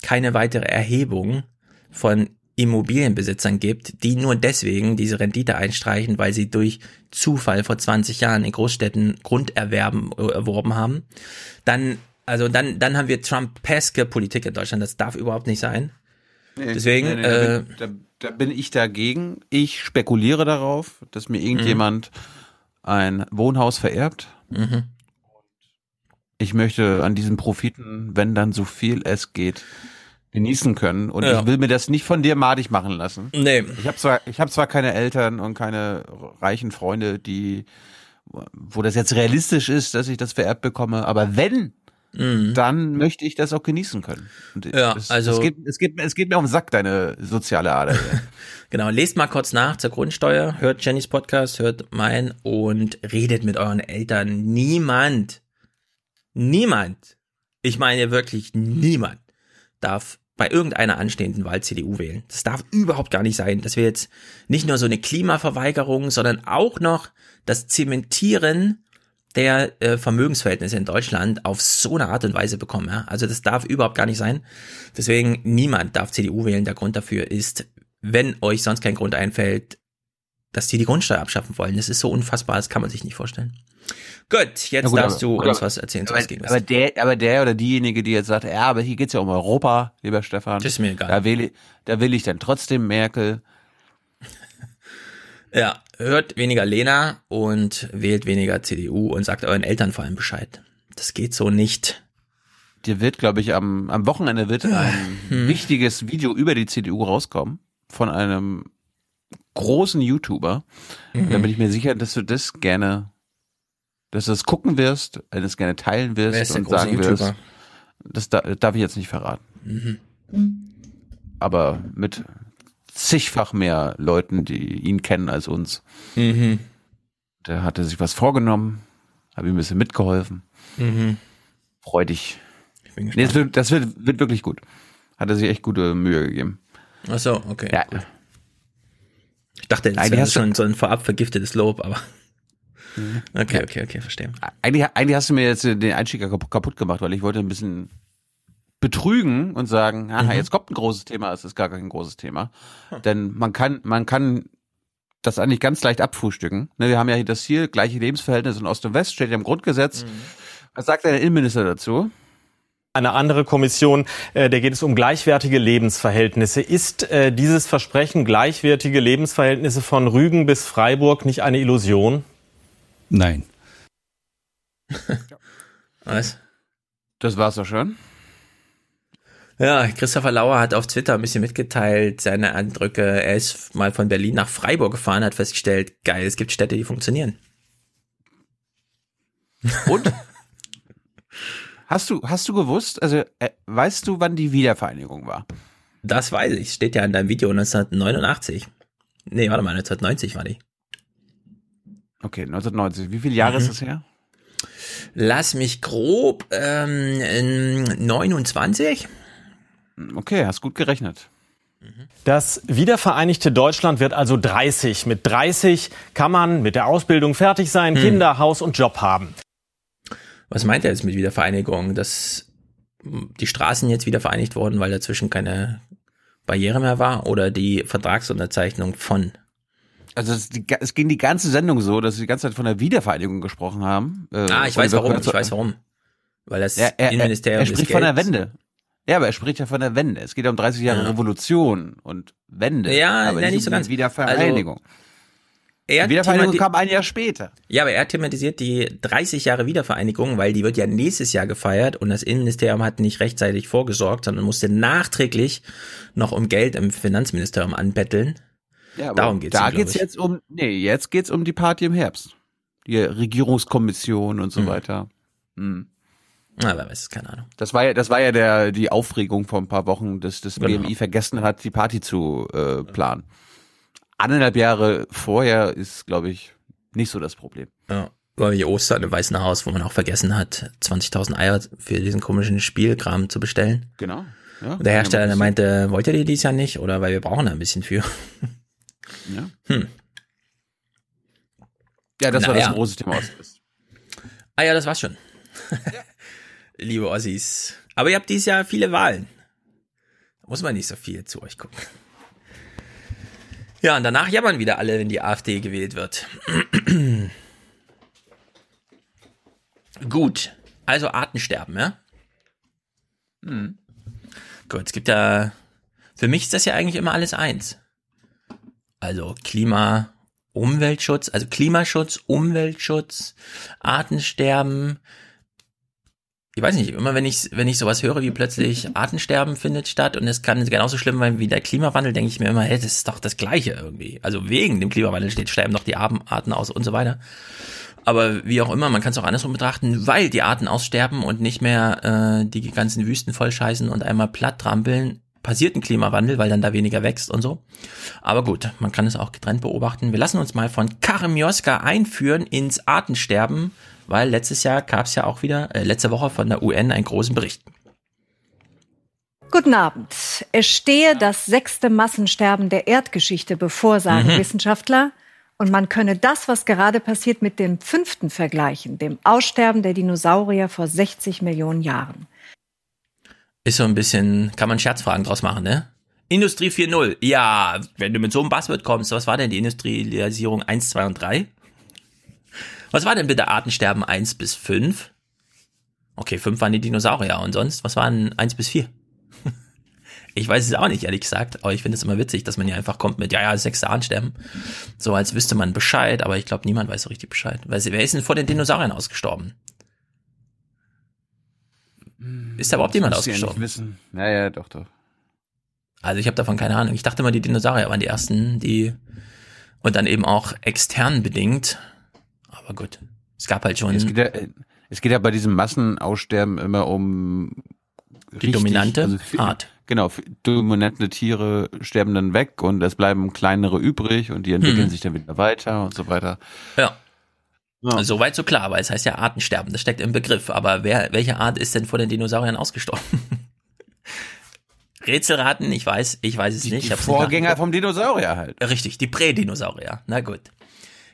keine weitere Erhebung von Immobilienbesitzern gibt, die nur deswegen diese Rendite einstreichen, weil sie durch Zufall vor 20 Jahren in Großstädten Grunderwerben äh, erworben haben, dann, also dann, dann haben wir Trump-peske Politik in Deutschland. Das darf überhaupt nicht sein. Nee, Deswegen, nee, nee, äh, da, bin, da, da, bin ich dagegen. Ich spekuliere darauf, dass mir irgendjemand mhm. ein Wohnhaus vererbt. Mhm. Ich möchte an diesen Profiten, wenn dann so viel es geht, genießen können. Und ja. ich will mir das nicht von dir madig machen lassen. Nee. Ich habe zwar, ich habe zwar keine Eltern und keine reichen Freunde, die, wo das jetzt realistisch ist, dass ich das vererbt bekomme, aber wenn, mhm. dann möchte ich das auch genießen können. Und ja, es, also es geht, es geht, es geht mir um den Sack, deine soziale Ader. genau, lest mal kurz nach zur Grundsteuer, hört Jennys Podcast, hört mein und redet mit euren Eltern. Niemand, niemand, ich meine wirklich niemand darf bei irgendeiner anstehenden Wahl CDU wählen. Das darf überhaupt gar nicht sein, dass wir jetzt nicht nur so eine Klimaverweigerung, sondern auch noch das Zementieren der äh, Vermögensverhältnisse in Deutschland auf so eine Art und Weise bekommen. Ja? Also das darf überhaupt gar nicht sein. Deswegen niemand darf CDU wählen. Der Grund dafür ist, wenn euch sonst kein Grund einfällt, dass die die Grundsteuer abschaffen wollen. Das ist so unfassbar, das kann man sich nicht vorstellen. Gut, jetzt gut, darfst aber, du uns was erzählen. Aber, aber, aber, der, aber der oder diejenige, die jetzt sagt, ja, aber hier geht's ja um Europa, lieber Stefan. Das ist mir egal. Da will ich, da will ich dann trotzdem Merkel. ja, hört weniger Lena und wählt weniger CDU und sagt euren Eltern vor allem Bescheid. Das geht so nicht. Dir wird, glaube ich, am, am Wochenende wird ein hm. wichtiges Video über die CDU rauskommen von einem großen YouTuber. Mhm. Da bin ich mir sicher, dass du das gerne dass du es gucken wirst, es gerne teilen wirst und sagen YouTuber? wirst. Das da, darf ich jetzt nicht verraten. Mhm. Aber mit zigfach mehr Leuten, die ihn kennen als uns. Mhm. Der hatte sich was vorgenommen, habe ihm ein bisschen mitgeholfen. Mhm. Freu dich. Ich bin gespannt. Nee, das, wird, das wird, wird wirklich gut. Hat er sich echt gute Mühe gegeben. Ach so, okay. Ja. Cool. Ich dachte, das wäre schon so ein vorab vergiftetes Lob, aber. Mhm. Okay, okay, okay, verstehe. Eigentlich, eigentlich hast du mir jetzt den Einstieg kaputt gemacht, weil ich wollte ein bisschen betrügen und sagen, aha, mhm. jetzt kommt ein großes Thema, es ist gar kein großes Thema. Hm. Denn man kann, man kann das eigentlich ganz leicht abfrühstücken. Ne, wir haben ja hier das Ziel, gleiche Lebensverhältnisse in Ost und West, steht ja im Grundgesetz. Mhm. Was sagt der Innenminister dazu? Eine andere Kommission, äh, der geht es um gleichwertige Lebensverhältnisse. Ist äh, dieses Versprechen gleichwertige Lebensverhältnisse von Rügen bis Freiburg nicht eine Illusion? Nein. Was? Das war's doch schon. Ja, Christopher Lauer hat auf Twitter ein bisschen mitgeteilt, seine Eindrücke. Er ist mal von Berlin nach Freiburg gefahren, hat festgestellt, geil, es gibt Städte, die funktionieren. Und? hast du, hast du gewusst, also äh, weißt du, wann die Wiedervereinigung war? Das weiß ich, steht ja in deinem Video 1989. Nee, warte mal, 1990 war die. Okay, 1990. Wie viele Jahre Mhm. ist das her? Lass mich grob ähm, in 29. Okay, hast gut gerechnet. Das wiedervereinigte Deutschland wird also 30. Mit 30 kann man mit der Ausbildung fertig sein, Hm. Kinder, Haus und Job haben. Was meint er jetzt mit Wiedervereinigung? Dass die Straßen jetzt wieder vereinigt wurden, weil dazwischen keine Barriere mehr war oder die Vertragsunterzeichnung von? Also es, es ging die ganze Sendung so, dass sie die ganze Zeit von der Wiedervereinigung gesprochen haben. Äh, Ah, ich weiß warum, ich weiß warum. Weil das Er, er, er, Innenministerium er des spricht von der Wende. Ja, aber er spricht ja von der Wende. Es geht ja um 30 Jahre Ja. Revolution und Wende. Ja, aber nicht um so ganz. Wiedervereinigung. Er Wiedervereinigung kam ein Jahr später. Ja, aber er thematisiert die 30 Jahre Wiedervereinigung, weil die wird ja nächstes Jahr gefeiert und das Innenministerium hat nicht rechtzeitig vorgesorgt, sondern musste nachträglich noch um Geld im Finanzministerium anbetteln. Ja, Darum geht's Da ihm, geht's jetzt um, nee, jetzt geht's um die Party im Herbst. Die Regierungskommission und so Hm. weiter. Hm. Na, wer weiß, keine Ahnung. Das war ja, das war ja der, die Aufregung vor ein paar Wochen, dass das Genau. BMI vergessen hat, die Party zu äh, planen. Anderthalb Jahre vorher ist, glaube ich, nicht so das Problem. Ja. War wie Ostern im Weißen Haus, wo man auch vergessen hat, 20.000 Eier für diesen komischen Spielkram zu bestellen. Genau. Ja, Und der Hersteller Ja, der meinte, wollt ihr die dieses Jahr nicht? Oder weil wir brauchen da ein bisschen für. Ja, Hm. ja das war Naja. das große Thema. aus- Ah ja, das war's schon. Liebe Ossis. Aber ihr habt dieses Jahr viele Wahlen. Da muss man nicht so viel zu euch gucken. Ja, und danach jammern wieder alle, wenn die AfD gewählt wird. Gut. Also Artensterben, ja? Hm. Gut, es gibt ja, für mich ist das ja eigentlich immer alles eins. Also Klima, Umweltschutz, also Klimaschutz, Umweltschutz, Artensterben. Ich weiß nicht, immer wenn ich, wenn ich sowas höre wie plötzlich Artensterben findet statt und es kann genauso schlimm sein wie der Klimawandel, denke ich mir immer, hey, das ist doch das Gleiche irgendwie. Also wegen dem Klimawandel steht, sterben doch die Arten Arten aus und so weiter. Aber wie auch immer, man kann es auch andersrum betrachten, weil die Arten aussterben und nicht mehr äh, die ganzen Wüsten vollscheißen und einmal platt trampeln, passiert ein Klimawandel, weil dann da weniger wächst und so. Aber gut, man kann es auch getrennt beobachten. Wir lassen uns mal von Karim Joska einführen ins Artensterben, weil letztes Jahr gab es ja auch wieder, äh, letzte Woche von der UN einen großen Bericht. Guten Abend. Es stehe das sechste Massensterben der Erdgeschichte bevor, sagen Mhm. Wissenschaftler. Und man könne das, was gerade passiert, mit dem fünften vergleichen, dem Aussterben der Dinosaurier vor 60 Millionen Jahren. Ist so ein bisschen, kann man Scherzfragen draus machen, ne? Industrie 4.0. Ja, wenn du mit so einem Buzzword kommst, was war denn die Industrialisierung 1, 2 und 3? Was war denn bitte Artensterben 1 bis 5? Okay, 5 waren die Dinosaurier und sonst, was waren 1 bis 4? Ich weiß es auch nicht, ehrlich gesagt, aber ich finde es immer witzig, dass man hier einfach kommt mit, ja, ja, das sechste Artensterben. So als wüsste man Bescheid, aber ich glaube, niemand weiß so richtig Bescheid. Weil, wer ist denn vor den Dinosauriern ausgestorben? Ist da überhaupt jemand muss ich ja ausgestorben? nicht wissen. Ja, ja, doch, doch. Also ich habe davon keine Ahnung. Ich dachte immer, die Dinosaurier waren die ersten, die und dann eben auch extern bedingt. Aber gut, es gab halt schon Es geht, ja, es geht ja bei diesem Massenaussterben immer um die dominante also viel- Art. Genau, dominante Tiere sterben dann weg und es bleiben kleinere übrig und die entwickeln Hm. sich dann wieder weiter und so weiter. Ja. Ja. Soweit so klar, weil es heißt ja Artensterben, das steckt im Begriff. Aber wer, welche Art ist denn vor den Dinosauriern ausgestorben? Rätselraten, ich weiß, ich weiß es nicht. Die nicht Vorgänger nachgeguckt. vom Dinosaurier halt. Richtig, die Prädinosaurier. Na gut.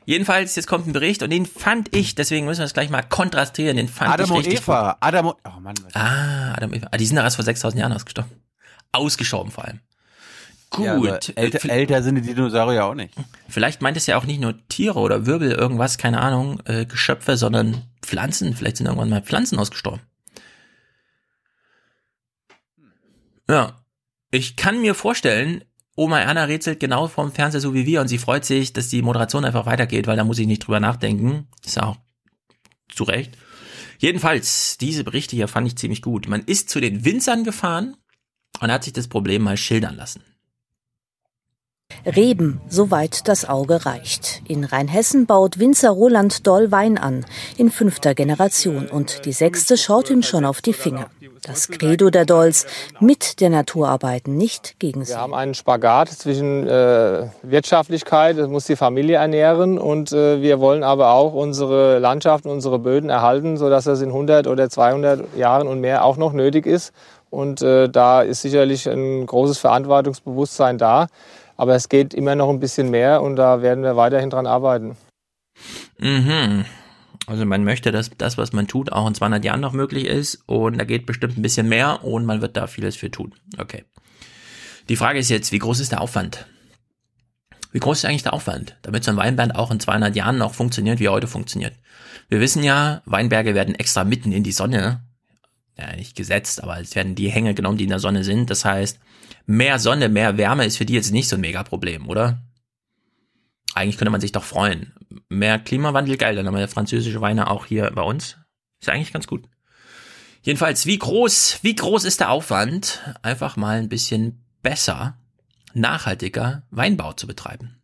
Jedenfalls, jetzt kommt ein Bericht und den fand ich, deswegen müssen wir das gleich mal kontrastieren, den fand Adam ich richtig Eva. Adam und, oh Mann. Ah, Adam und Eva. Ah, die sind da erst vor 6000 Jahren ausgestorben. Ausgestorben vor allem. Gut. Ja, älter, älter sind die Dinosaurier auch nicht. Vielleicht meint es ja auch nicht nur Tiere oder Wirbel, irgendwas, keine Ahnung, äh, Geschöpfe, sondern Pflanzen. Vielleicht sind irgendwann mal Pflanzen ausgestorben. Ja. Ich kann mir vorstellen, Oma Erna rätselt genau vorm Fernseher so wie wir und sie freut sich, dass die Moderation einfach weitergeht, weil da muss ich nicht drüber nachdenken. Ist auch zu Recht. Jedenfalls, diese Berichte hier fand ich ziemlich gut. Man ist zu den Winzern gefahren und hat sich das Problem mal schildern lassen. Reben, soweit das Auge reicht. In Rheinhessen baut Winzer Roland Doll Wein an, in fünfter Generation, und die sechste schaut ihm schon auf die Finger. Das Credo der Dolls, mit der Natur arbeiten, nicht gegen sie. Wir haben einen Spagat zwischen äh, Wirtschaftlichkeit, das muss die Familie ernähren, und äh, wir wollen aber auch unsere Landschaft und unsere Böden erhalten, sodass das in 100 oder 200 Jahren und mehr auch noch nötig ist. Und äh, da ist sicherlich ein großes Verantwortungsbewusstsein da. Aber es geht immer noch ein bisschen mehr und da werden wir weiterhin dran arbeiten. Mhm. Also man möchte, dass das, was man tut, auch in 200 Jahren noch möglich ist und da geht bestimmt ein bisschen mehr und man wird da vieles für tun. Okay. Die Frage ist jetzt, wie groß ist der Aufwand? Wie groß ist eigentlich der Aufwand, damit so ein Weinberg auch in 200 Jahren noch funktioniert, wie er heute funktioniert? Wir wissen ja, Weinberge werden extra mitten in die Sonne, ja nicht gesetzt, aber es werden die Hänge genommen, die in der Sonne sind. Das heißt, mehr Sonne, mehr Wärme ist für die jetzt nicht so ein Mega-Problem, oder? Eigentlich könnte man sich doch freuen. Mehr Klimawandel, geil, dann haben wir französische Weine auch hier bei uns. Ist eigentlich ganz gut. Jedenfalls, wie groß, wie groß ist der Aufwand, einfach mal ein bisschen besser, nachhaltiger Weinbau zu betreiben?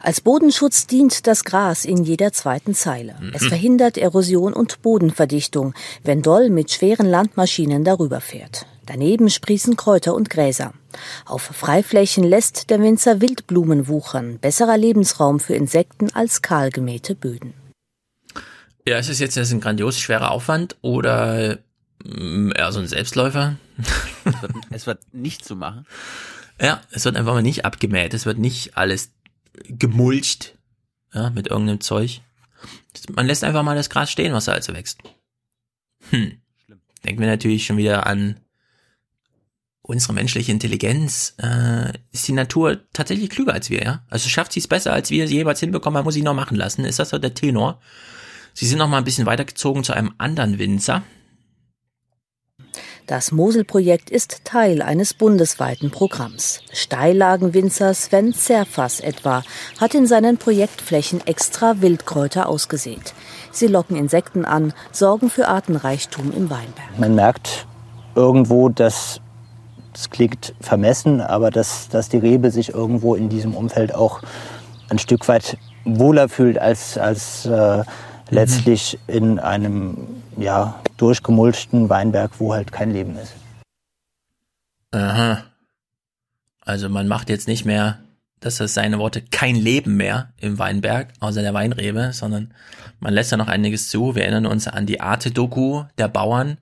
Als Bodenschutz dient das Gras in jeder zweiten Zeile. Es verhindert Erosion und Bodenverdichtung, wenn Doll mit schweren Landmaschinen darüber fährt. Daneben sprießen Kräuter und Gräser. Auf Freiflächen lässt der Winzer Wildblumen wuchern, besserer Lebensraum für Insekten als kahlgemähte Böden. Ja, ist es jetzt ein grandios schwerer Aufwand oder mm, eher so ein Selbstläufer? Es wird, es wird nicht zu machen. Ja, es wird einfach mal nicht abgemäht, es wird nicht alles gemulcht, ja, mit irgendeinem Zeug. Man lässt einfach mal das Gras stehen, was da also wächst. Hm. Denken wir natürlich schon wieder an unsere menschliche Intelligenz. Äh, ist die Natur tatsächlich klüger als wir, ja? Also schafft sie es besser, als wir es jemals hinbekommen, man muss sie noch machen lassen. Ist das so der Tenor? Sie sind noch mal ein bisschen weitergezogen zu einem anderen Winzer. Das Mosel-Projekt ist Teil eines bundesweiten Programms. Steillagenwinzer Sven Zerfass etwa hat in seinen Projektflächen extra Wildkräuter ausgesät. Sie locken Insekten an, sorgen für Artenreichtum im Weinberg. Man merkt irgendwo, dass das klingt vermessen, aber dass, dass die Rebe sich irgendwo in diesem Umfeld auch ein Stück weit wohler fühlt als, als äh, letztlich in einem ja, durchgemulchten Weinberg, wo halt kein Leben ist. Aha. Also man macht jetzt nicht mehr, das ist seine Worte, kein Leben mehr im Weinberg, außer der Weinrebe, sondern man lässt da noch einiges zu. Wir erinnern uns an die Arte-Doku der Bauern.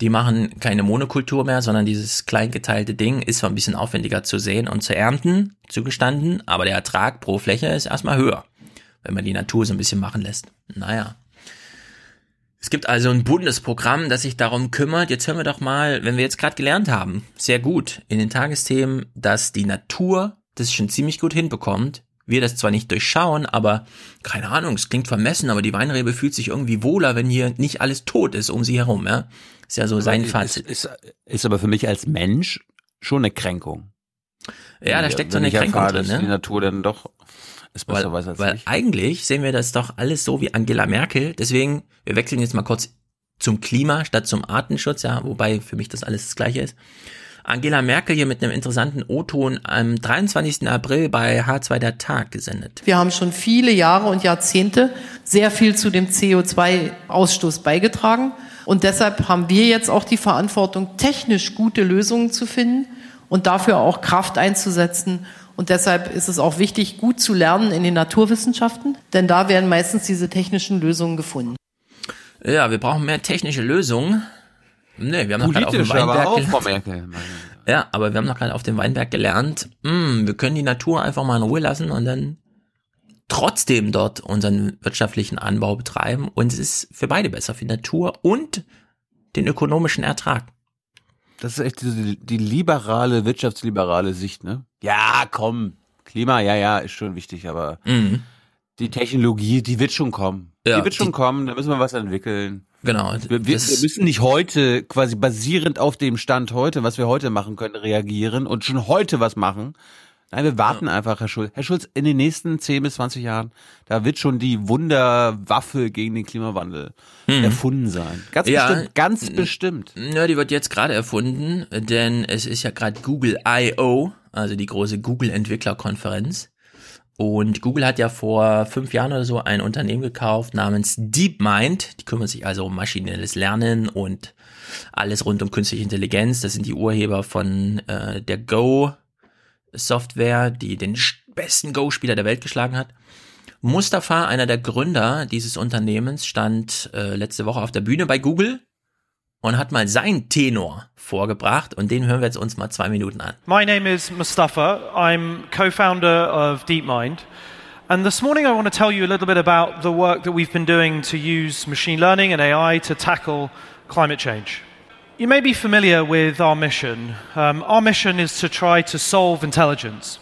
Die machen keine Monokultur mehr, sondern dieses kleingeteilte Ding ist zwar ein bisschen aufwendiger zu sehen und zu ernten, zugestanden, aber der Ertrag pro Fläche ist erstmal höher, wenn man die Natur so ein bisschen machen lässt. Naja. Es gibt also ein Bundesprogramm, das sich darum kümmert. Jetzt hören wir doch mal, wenn wir jetzt gerade gelernt haben, sehr gut in den Tagesthemen, dass die Natur das schon ziemlich gut hinbekommt. Wir das zwar nicht durchschauen, aber keine Ahnung, es klingt vermessen, aber die Weinrebe fühlt sich irgendwie wohler, wenn hier nicht alles tot ist um sie herum. Ja? Ist ja so sein Fazit. Ist, ist, ist aber für mich als Mensch schon eine Kränkung. Ja, da steckt so eine ich Kränkung erfahre, drin. dass Ne? die Natur dann doch es besser Weil, weiß als weil ich. eigentlich sehen wir das doch alles so wie Angela Merkel. Deswegen, wir wechseln jetzt mal kurz zum Klima statt zum Artenschutz, ja, wobei für mich das alles das Gleiche ist. Angela Merkel hier mit einem interessanten O-Ton am 23. April bei H2 der Tag gesendet. Wir haben schon viele Jahre und Jahrzehnte sehr viel zu dem CO2-Ausstoß beigetragen. Und deshalb haben wir jetzt auch die Verantwortung, technisch gute Lösungen zu finden und dafür auch Kraft einzusetzen. Und deshalb ist es auch wichtig, gut zu lernen in den Naturwissenschaften, denn da werden meistens diese technischen Lösungen gefunden. Ja, wir brauchen mehr technische Lösungen. Nee, wir haben noch gerade auf dem Politisch, aber Weinberg auch, gelernt. Frau Merkel. Ja, aber wir haben noch gerade auf dem Weinberg gelernt, mh, wir können die Natur einfach mal in Ruhe lassen und dann trotzdem dort unseren wirtschaftlichen Anbau betreiben. Und es ist für beide besser, für die Natur und den ökonomischen Ertrag. Das ist echt diese, die liberale, wirtschaftsliberale Sicht, ne? Ja, komm. Klima, ja, ja, ist schon wichtig, aber Mhm. Die Technologie, die wird schon kommen. Ja, die wird schon die- kommen, da müssen wir was entwickeln. Genau. Wir, wir, wir müssen nicht heute, quasi basierend auf dem Stand heute, was wir heute machen können, reagieren und schon heute was machen. Nein, wir warten einfach, Herr Schulz. Herr Schulz, in den nächsten 10 bis 20 Jahren, da wird schon die Wunderwaffe gegen den Klimawandel erfunden sein. Ganz Hm. Ja, bestimmt, ganz bestimmt. Ja, die wird jetzt gerade erfunden, denn es ist ja gerade Google I.O., also die große Google-Entwicklerkonferenz. Und Google hat ja vor fünf Jahren oder so ein Unternehmen gekauft namens DeepMind. Die kümmern sich also um maschinelles Lernen und alles rund um künstliche Intelligenz. Das sind die Urheber von äh, der Go-Software, die den besten Go-Spieler der Welt geschlagen hat. Mustafa, einer der Gründer dieses Unternehmens, stand äh, letzte Woche auf der Bühne bei Google und hat mal seinen Tenor vorgebracht und den hören wir jetzt uns mal zwei Minuten an. My name is Mustafa. I'm co founder of DeepMind. And this morning I want to tell you a little bit about the work that we've been doing to use machine learning and AI to tackle climate change. You may be familiar with our mission. Um, our mission is to try to solve intelligence.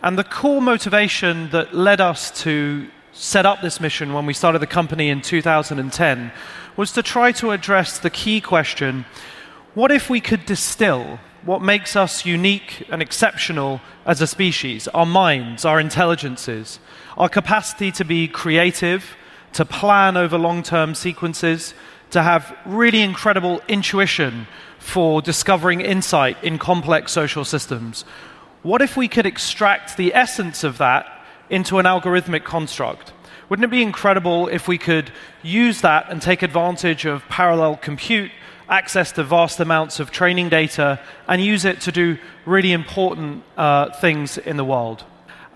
And the core motivation that led us to set up this mission when we started the company in 2010 was to try to address the key question what if we could distill what makes us unique and exceptional as a species our minds, our intelligences, our capacity to be creative, to plan over long term sequences, to have really incredible intuition for discovering insight in complex social systems? What if we could extract the essence of that into an algorithmic construct? Wouldn't it be incredible if we could use that and take advantage of parallel compute, access to vast amounts of training data, and use it to do really important uh, things in the world?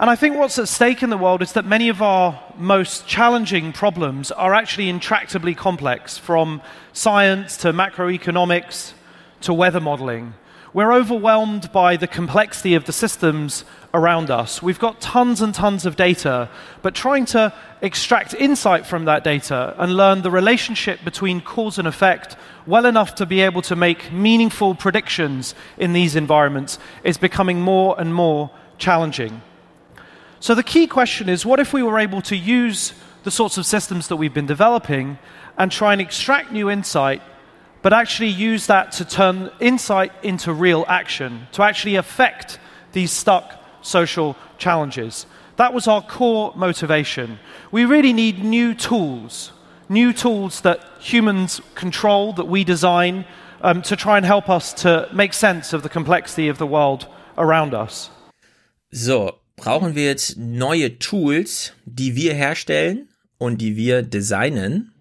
And I think what's at stake in the world is that many of our most challenging problems are actually intractably complex, from science to macroeconomics to weather modeling. We're overwhelmed by the complexity of the systems around us. We've got tons and tons of data, but trying to extract insight from that data and learn the relationship between cause and effect well enough to be able to make meaningful predictions in these environments is becoming more and more challenging. So the key question is what if we were able to use the sorts of systems that we've been developing and try and extract new insight, but actually use that to turn insight into real action, to actually affect these stuck social challenges? That was our core motivation. We really need new tools, new tools that humans control, that we design, um, to try and help us to make sense of the complexity of the world around us. So, brauchen wir jetzt neue Tools, die wir herstellen und die wir designen?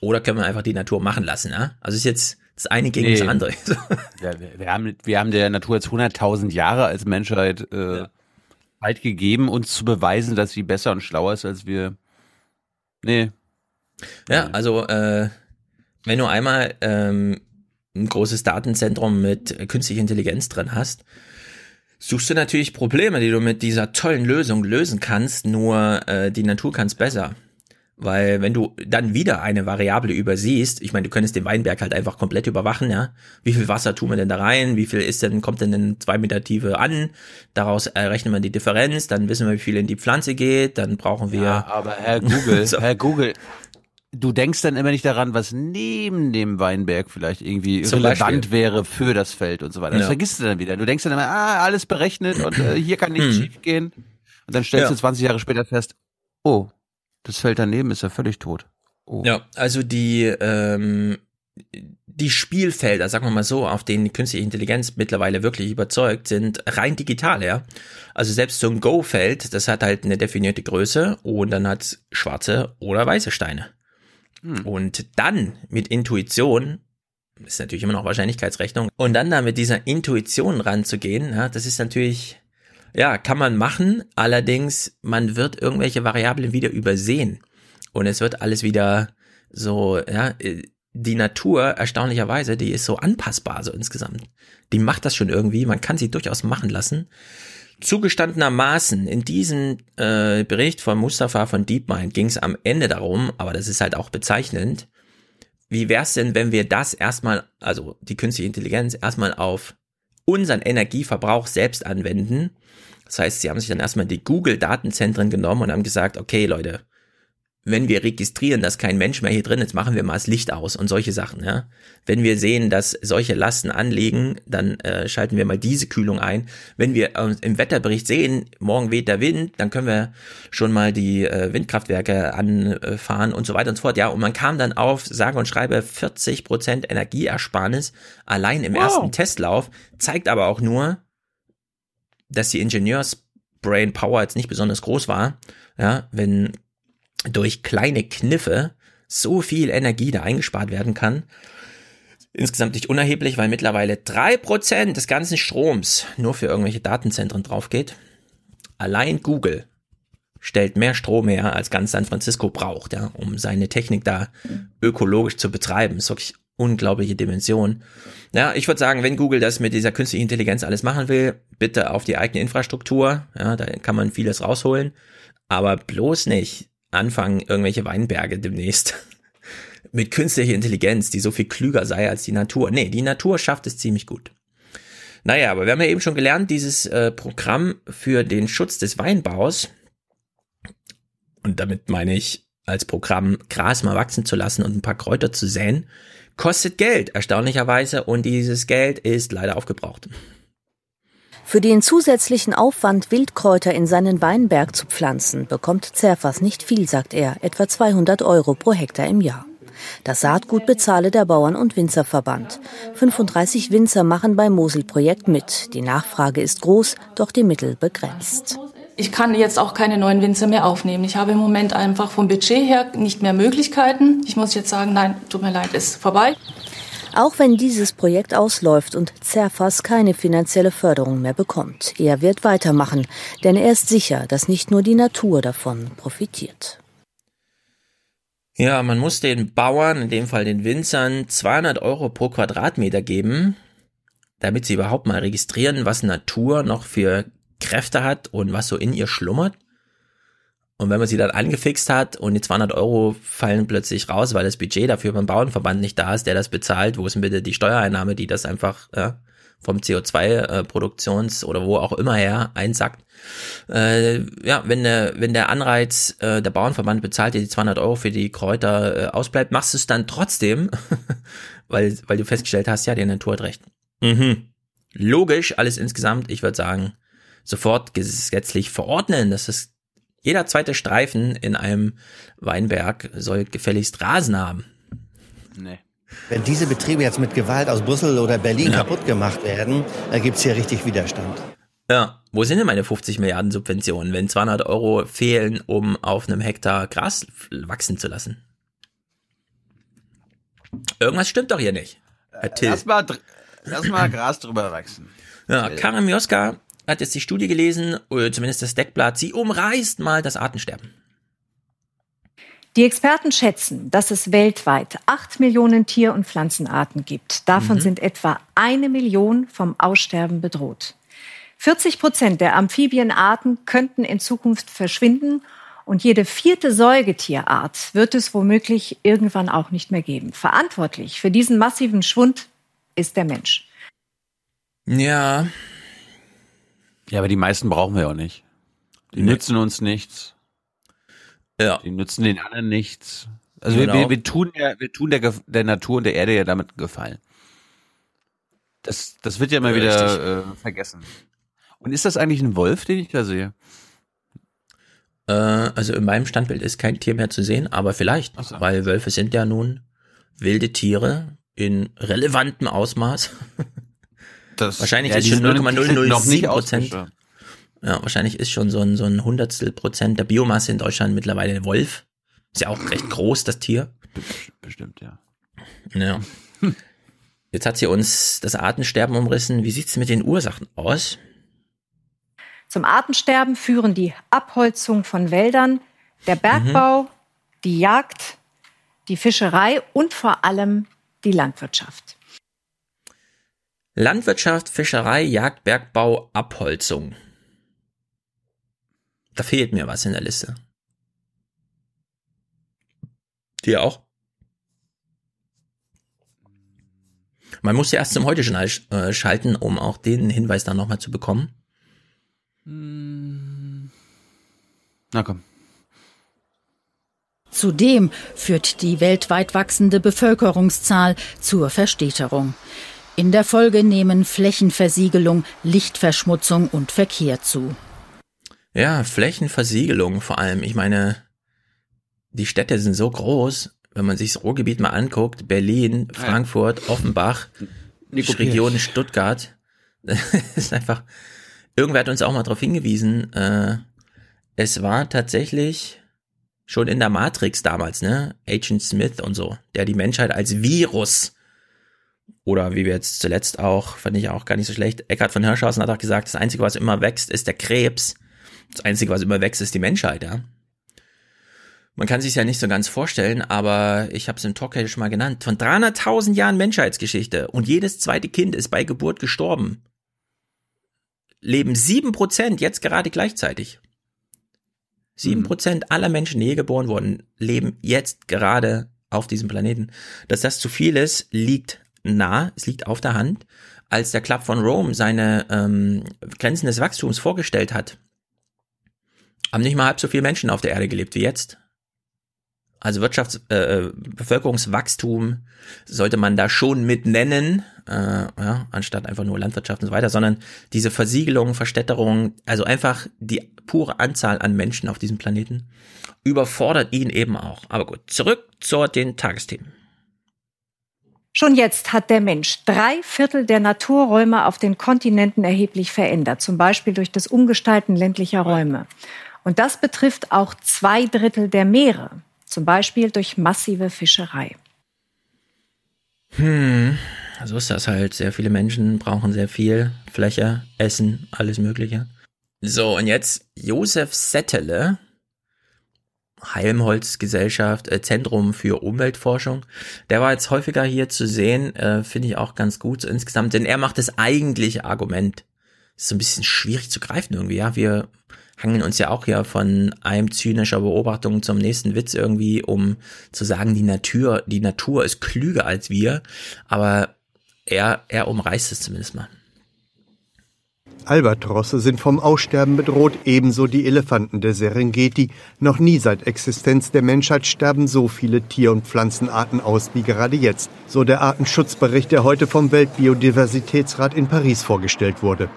Oder können wir einfach die Natur machen lassen? Ja? Also ist jetzt das eine gegen das Nee. andere. Ja, wir, wir, haben, wir haben der Natur jetzt 100.000 Jahre als Menschheit äh, Zeit gegeben, uns zu beweisen, dass sie besser und schlauer ist als wir. Nee. Ja, also äh, wenn du einmal ähm, ein großes Datenzentrum mit künstlicher Intelligenz drin hast, suchst du natürlich Probleme, die du mit dieser tollen Lösung lösen kannst, nur äh, die Natur kann es besser. Weil wenn du dann wieder eine Variable übersiehst, ich meine, du könntest den Weinberg halt einfach komplett überwachen, ja. Wie viel Wasser tun wir denn da rein? Wie viel ist denn, kommt denn in zwei Meter Tiefe an? Daraus errechnen wir die Differenz, dann wissen wir, wie viel in die Pflanze geht, dann brauchen wir. Ja, aber Herr Google, So. Herr Google, du denkst dann immer nicht daran, was neben dem Weinberg vielleicht irgendwie Zum relevant Beispiel. wäre für das Feld und so weiter. Das Ja. vergisst du dann wieder. Du denkst dann immer, ah, alles berechnet und äh, hier kann nichts Hm. schief gehen. Und dann stellst Ja. du 20 Jahre später fest, oh, das Feld daneben ist ja völlig tot. Oh. Ja, also die, ähm, die Spielfelder, sagen wir mal so, auf denen die künstliche Intelligenz mittlerweile wirklich überzeugt, sind rein digital, ja. Also selbst so ein Go-Feld, das hat halt eine definierte Größe und dann hat schwarze oder weiße Steine. Hm. Und dann mit Intuition, ist natürlich immer noch Wahrscheinlichkeitsrechnung, und dann da mit dieser Intuition ranzugehen, ja, das ist natürlich, ja, kann man machen, allerdings, man wird irgendwelche Variablen wieder übersehen. Und es wird alles wieder so, ja, äh, die Natur, erstaunlicherweise, die ist so anpassbar, so insgesamt. Die macht das schon irgendwie, man kann sie durchaus machen lassen. Zugestandenermaßen, in diesem äh, Bericht von Mustafa von DeepMind ging es am Ende darum, aber das ist halt auch bezeichnend, wie wär's denn, wenn wir das erstmal, also die künstliche Intelligenz, erstmal auf unseren Energieverbrauch selbst anwenden, Das heißt, sie haben sich dann erstmal die Google-Datenzentren genommen und haben gesagt, okay, Leute, wenn wir registrieren, dass kein Mensch mehr hier drin ist, machen wir mal das Licht aus und solche Sachen. Ja? Wenn wir sehen, dass solche Lasten anliegen, dann äh, schalten wir mal diese Kühlung ein. Wenn wir äh, im Wetterbericht sehen, morgen weht der Wind, dann können wir schon mal die äh, Windkraftwerke anfahren und so weiter und so fort. Ja, und man kam dann auf, sage und schreibe, 40 Prozent Energieersparnis allein im wow. ersten Testlauf, zeigt aber auch nur, dass die Ingenieursbrain Power jetzt nicht besonders groß war. Ja, wenn durch kleine Kniffe so viel Energie da eingespart werden kann. Insgesamt nicht unerheblich, weil mittlerweile drei Prozent des ganzen Stroms nur für irgendwelche Datenzentren drauf geht. Allein Google stellt mehr Strom her, als ganz San Francisco braucht, ja, um seine Technik da ökologisch zu betreiben. Das ist wirklich unglaubliche Dimension. Ja, ich würde sagen, wenn Google das mit dieser künstlichen Intelligenz alles machen will, bitte auf die eigene Infrastruktur. Ja, da kann man vieles rausholen. Aber bloß nicht anfangen, irgendwelche Weinberge demnächst mit künstlicher Intelligenz, die so viel klüger sei als die Natur. Nee, die Natur schafft es ziemlich gut. Naja, aber wir haben ja eben schon gelernt, dieses äh, Programm für den Schutz des Weinbaus, und damit meine ich, als Programm Gras mal wachsen zu lassen und ein paar Kräuter zu säen, kostet Geld, erstaunlicherweise, und dieses Geld ist leider aufgebraucht. Für den zusätzlichen Aufwand, Wildkräuter in seinen Weinberg zu pflanzen, bekommt Zerfas nicht viel, sagt er, etwa 200 Euro pro Hektar im Jahr. Das Saatgut bezahle der Bauern- und Winzerverband. 35 Winzer machen beim Mosel-Projekt mit. Die Nachfrage ist groß, doch die Mittel begrenzt. Ich kann jetzt auch keine neuen Winzer mehr aufnehmen. Ich habe im Moment einfach vom Budget her nicht mehr Möglichkeiten. Ich muss jetzt sagen, nein, tut mir leid, ist vorbei. Auch wenn dieses Projekt ausläuft und Zerfas keine finanzielle Förderung mehr bekommt, er wird weitermachen, denn er ist sicher, dass nicht nur die Natur davon profitiert. Ja, man muss den Bauern, in dem Fall den Winzern, 200 Euro pro Quadratmeter geben, damit sie überhaupt mal registrieren, was Natur noch für Kräfte hat und was so in ihr schlummert. Und wenn man sie dann angefixt hat und die 200 Euro fallen plötzlich raus, weil das Budget dafür beim Bauernverband nicht da ist, der das bezahlt, wo ist denn bitte die Steuereinnahme, die das einfach ja, vom CO2-Produktions- äh, oder wo auch immer her einsackt. Äh, ja, wenn der, wenn der Anreiz, äh, der Bauernverband bezahlt dir die 200 Euro für die Kräuter äh, ausbleibt, machst du es dann trotzdem, weil, weil du festgestellt hast, ja, die Natur hat recht. Mhm. Logisch, alles insgesamt, ich würde sagen, sofort gesetzlich verordnen, dass es jeder zweite Streifen in einem Weinberg soll gefälligst Rasen haben. Nee. Wenn diese Betriebe jetzt mit Gewalt aus Brüssel oder Berlin ja. kaputt gemacht werden, da gibt's hier richtig Widerstand. Ja, wo sind denn meine 50 Milliarden Subventionen, wenn 200 Euro fehlen, um auf einem Hektar Gras wachsen zu lassen? Irgendwas stimmt doch hier nicht. Herr Till. Lass mal, lass mal Gras drüber wachsen. Ja, Karim Joska hat jetzt die Studie gelesen, oder zumindest das Deckblatt, sie umreißt mal das Artensterben. Die Experten schätzen, dass es weltweit acht Millionen Tier- und Pflanzenarten gibt. Davon mhm. sind etwa eine Million vom Aussterben bedroht. 40 Prozent der Amphibienarten könnten in Zukunft verschwinden und jede vierte Säugetierart wird es womöglich irgendwann auch nicht mehr geben. Verantwortlich für diesen massiven Schwund ist der Mensch. Ja, ja, aber die meisten brauchen wir auch nicht. Die nee. nützen uns nichts. Ja. Die nützen den anderen nichts. Also genau. wir, wir, wir tun ja, wir tun der, der Natur und der Erde ja damit Gefallen. Das, das wird ja mal ja, wieder äh, vergessen. Und ist das eigentlich ein Wolf, den ich da sehe? Äh, also in meinem Standbild ist kein Tier mehr zu sehen, aber vielleicht, so. weil Wölfe sind ja nun wilde Tiere in relevantem Ausmaß. Das, wahrscheinlich ja, ist schon 0,007 Prozent. Ja, wahrscheinlich ist schon so ein, so ein Hundertstel Prozent der Biomasse in Deutschland mittlerweile ein Wolf. Ist ja auch recht groß, das Tier. Bestimmt, ja. Ja. Jetzt hat sie uns das Artensterben umrissen. Wie sieht's mit den Ursachen aus? Zum Artensterben führen die Abholzung von Wäldern, der Bergbau, mhm. die Jagd, die Fischerei und vor allem die Landwirtschaft. Landwirtschaft, Fischerei, Jagd, Bergbau, Abholzung. Da fehlt mir was in der Liste. Dir auch? Man muss ja erst zum Heute-Journal äh, schalten, um auch den Hinweis dann nochmal zu bekommen. Na komm. Zudem führt die weltweit wachsende Bevölkerungszahl zur Verstädterung. In der Folge nehmen Flächenversiegelung, Lichtverschmutzung und Verkehr zu. Ja, Flächenversiegelung vor allem. Ich meine, die Städte sind so groß, wenn man sich das Ruhrgebiet mal anguckt, Berlin, Frankfurt, Offenbach, Nico Region. Stuttgart, ist einfach, irgendwer hat uns auch mal darauf hingewiesen, äh, es war tatsächlich schon in der Matrix damals, ne, Agent Smith und so, der die Menschheit als Virus oder wie wir jetzt zuletzt auch, fand ich auch gar nicht so schlecht, Eckhard von Hirschhausen hat auch gesagt, das Einzige, was immer wächst, ist der Krebs. Das Einzige, was immer wächst, ist die Menschheit, ja. Man kann sich ja nicht so ganz vorstellen, aber ich habe es im Talk schon mal genannt. Von 300.000 Jahren Menschheitsgeschichte und jedes zweite Kind ist bei Geburt gestorben. Leben 7% jetzt gerade gleichzeitig. 7% aller Menschen, die je geboren wurden, leben jetzt gerade auf diesem Planeten. Dass das zu viel ist, liegt nah, es liegt auf der Hand. Als der Club von Rome seine ähm, Grenzen des Wachstums vorgestellt hat, haben nicht mal halb so viele Menschen auf der Erde gelebt wie jetzt. Also Wirtschafts-, äh, Bevölkerungswachstum sollte man da schon mit nennen, äh, ja, anstatt einfach nur Landwirtschaft und so weiter, sondern diese Versiegelung, Verstädterung, also einfach die pure Anzahl an Menschen auf diesem Planeten überfordert ihn eben auch. Aber gut, zurück zu den Tagesthemen. Schon jetzt hat der Mensch drei Viertel der Naturräume auf den Kontinenten erheblich verändert, zum Beispiel durch das Umgestalten ländlicher Räume. Und das betrifft auch zwei Drittel der Meere, zum Beispiel durch massive Fischerei. Hm, so ist das halt. Sehr viele Menschen brauchen sehr viel Fläche, Essen, alles Mögliche. So, und jetzt Josef Settele, Helmholtz-Gesellschaft, äh, Zentrum für Umweltforschung. Der war jetzt häufiger hier zu sehen, äh, finde ich auch ganz gut so insgesamt, denn er macht das eigentliche Argument. Ist so ein bisschen schwierig zu greifen irgendwie, ja. Wir hangeln uns ja auch hier von einem zynischer Beobachtung zum nächsten Witz irgendwie, um zu sagen, die Natur, die Natur ist klüger als wir, aber er, er umreißt es zumindest mal. Albatrosse sind vom Aussterben bedroht, ebenso die Elefanten der Serengeti. Noch nie seit Existenz der Menschheit sterben so viele Tier- und Pflanzenarten aus wie gerade jetzt, so der Artenschutzbericht, der heute vom Weltbiodiversitätsrat in Paris vorgestellt wurde.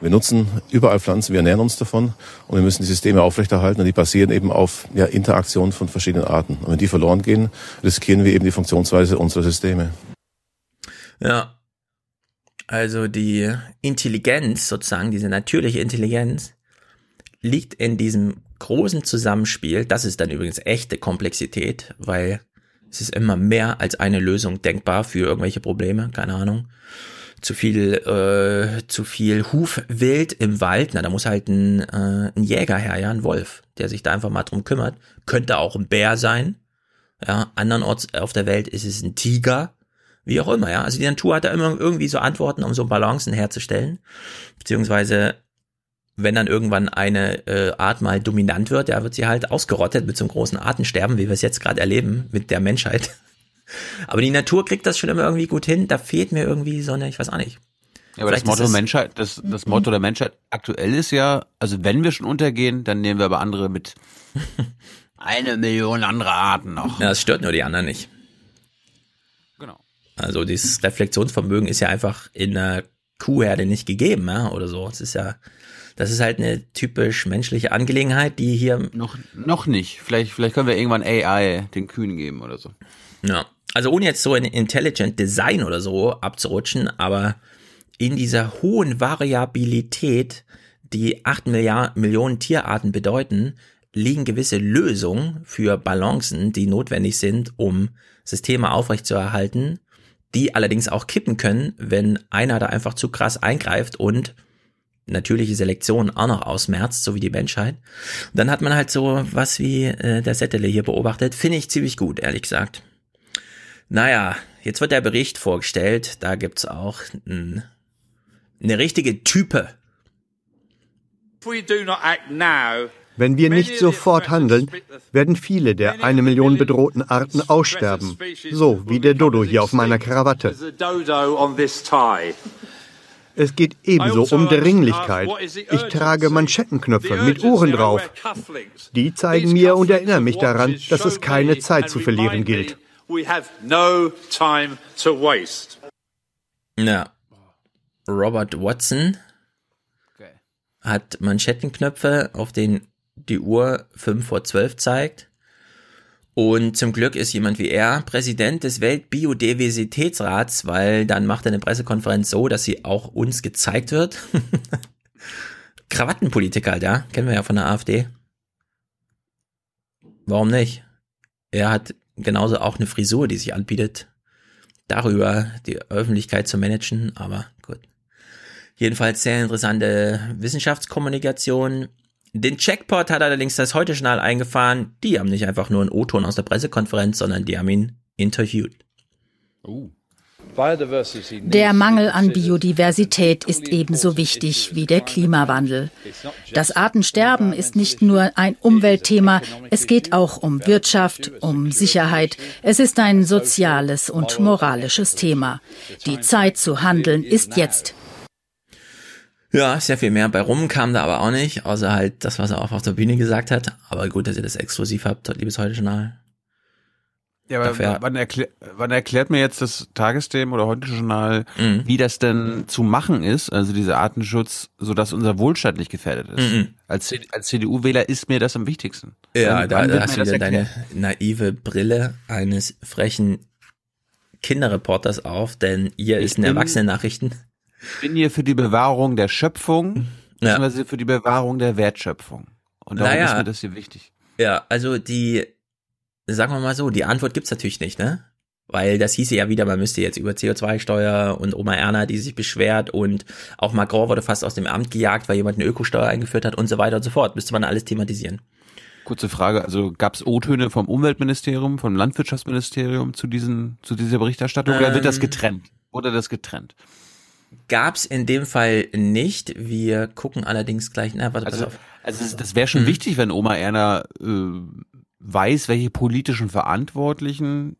Wir nutzen überall Pflanzen, wir ernähren uns davon und wir müssen die Systeme aufrechterhalten und die basieren eben auf ja, Interaktion von verschiedenen Arten. Und wenn die verloren gehen, riskieren wir eben die Funktionsweise unserer Systeme. Ja. Also die Intelligenz sozusagen, diese natürliche Intelligenz liegt in diesem großen Zusammenspiel. Das ist dann übrigens echte Komplexität, weil es ist immer mehr als eine Lösung denkbar für irgendwelche Probleme, keine Ahnung. Zu viel, äh, zu viel Hufwild im Wald, na, da muss halt ein, äh, ein Jäger her, ja, ein Wolf, der sich da einfach mal drum kümmert. Könnte auch ein Bär sein. Ja, andernorts auf der Welt ist es ein Tiger wie auch immer, ja. Also die Natur hat da immer irgendwie so Antworten, um so Balancen herzustellen. Beziehungsweise, wenn dann irgendwann eine äh, Art mal dominant wird, ja, wird sie halt ausgerottet mit so einem großen Artensterben, wie wir es jetzt gerade erleben mit der Menschheit. Aber die Natur kriegt das schon immer irgendwie gut hin. Da fehlt mir irgendwie so eine, ich weiß auch nicht. Ja, aber das Motto, es- Menschheit, das, das Motto der Menschheit aktuell ist ja, also wenn wir schon untergehen, dann nehmen wir aber andere mit. Eine Million andere Arten noch. Ja, das stört nur die anderen nicht. Also dieses Reflexionsvermögen ist ja einfach in einer Kuhherde nicht gegeben, ja, oder so. Es ist ja, das ist halt eine typisch menschliche Angelegenheit, die hier noch noch nicht. Vielleicht vielleicht können wir irgendwann AI den Kühen geben oder so. Ja, also ohne jetzt so in Intelligent Design oder so abzurutschen, aber in dieser hohen Variabilität, die 8 Milliard Millionen Tierarten bedeuten, liegen gewisse Lösungen für Balancen, die notwendig sind, um Systeme aufrechtzuerhalten, die allerdings auch kippen können, wenn einer da einfach zu krass eingreift und natürliche Selektion auch noch ausmerzt, so wie die Menschheit. Dann hat man halt so was wie äh, der Settele hier beobachtet. Finde ich ziemlich gut, ehrlich gesagt. Naja, jetzt wird der Bericht vorgestellt. Da gibt's auch n, eine richtige Type. If we do not act now, Wenn wir nicht sofort handeln, werden viele der eine Million bedrohten Arten aussterben. So wie der Dodo hier auf meiner Krawatte. Es geht ebenso um Dringlichkeit. Ich trage Manschettenknöpfe mit Uhren drauf. Die zeigen mir und erinnern mich daran, dass es keine Zeit zu verlieren gilt. Ja. Robert Watson hat Manschettenknöpfe, auf denen die Uhr 5 vor 12 zeigt. Und zum Glück ist jemand wie er Präsident des Weltbiodiversitätsrats, weil dann macht er eine Pressekonferenz so, dass sie auch uns gezeigt wird. Krawattenpolitiker, ja, kennen wir ja von der AfD. Warum nicht? Er hat genauso auch eine Frisur, die sich anbietet, darüber die Öffentlichkeit zu managen, aber gut. Jedenfalls sehr interessante Wissenschaftskommunikation. Den Checkpot hat allerdings das Heute-Journal eingefahren. Die haben nicht einfach nur einen O-Ton aus der Pressekonferenz, sondern die haben ihn interviewt. Oh. Der Mangel an Biodiversität ist ebenso wichtig wie der Klimawandel. Das Artensterben ist nicht nur ein Umweltthema, es geht auch um Wirtschaft, um Sicherheit. Es ist ein soziales und moralisches Thema. Die Zeit zu handeln ist jetzt. Ja, sehr viel mehr bei rum kam da aber auch nicht, außer halt das, was er auch auf der Bühne gesagt hat. Aber gut, dass ihr das exklusiv habt, liebes Heute-Journal. Ja, aber Dafür, wann, erklär, wann erklärt mir jetzt das Tagesthemen oder Heute-Journal, mhm. wie das denn zu machen ist, also dieser Artenschutz, so dass unser Wohlstand nicht gefährdet ist? Mhm. Als, als CDU-Wähler ist mir das am wichtigsten. Ja, da, da hast du wieder deine naive Brille eines frechen Kinderreporters auf, denn hier ich ist ein Erwachsenen-Nachrichten. Ich bin hier für die Bewahrung der Schöpfung, ja. beziehungsweise für die Bewahrung der Wertschöpfung. Und darum naja, ist mir das hier wichtig. Ja, also die, sagen wir mal so, die Antwort gibt's natürlich nicht, ne? Weil das hieße ja wieder, man müsste jetzt über CO2-Steuer und Oma Erna, die sich beschwert und auch Macron wurde fast aus dem Amt gejagt, weil jemand eine Ökosteuer eingeführt hat und so weiter und so fort. Müsste man alles thematisieren. Kurze Frage, also gab es O-Töne vom Umweltministerium, vom Landwirtschaftsministerium zu diesen, zu dieser Berichterstattung ähm, oder wird das ähm, getrennt? Oder das getrennt? Gab's in dem Fall nicht. Wir gucken allerdings gleich. Na, warte, also, pass auf. Also das wäre schon mhm. wichtig, wenn Oma Erna äh, weiß, welche politischen Verantwortlichen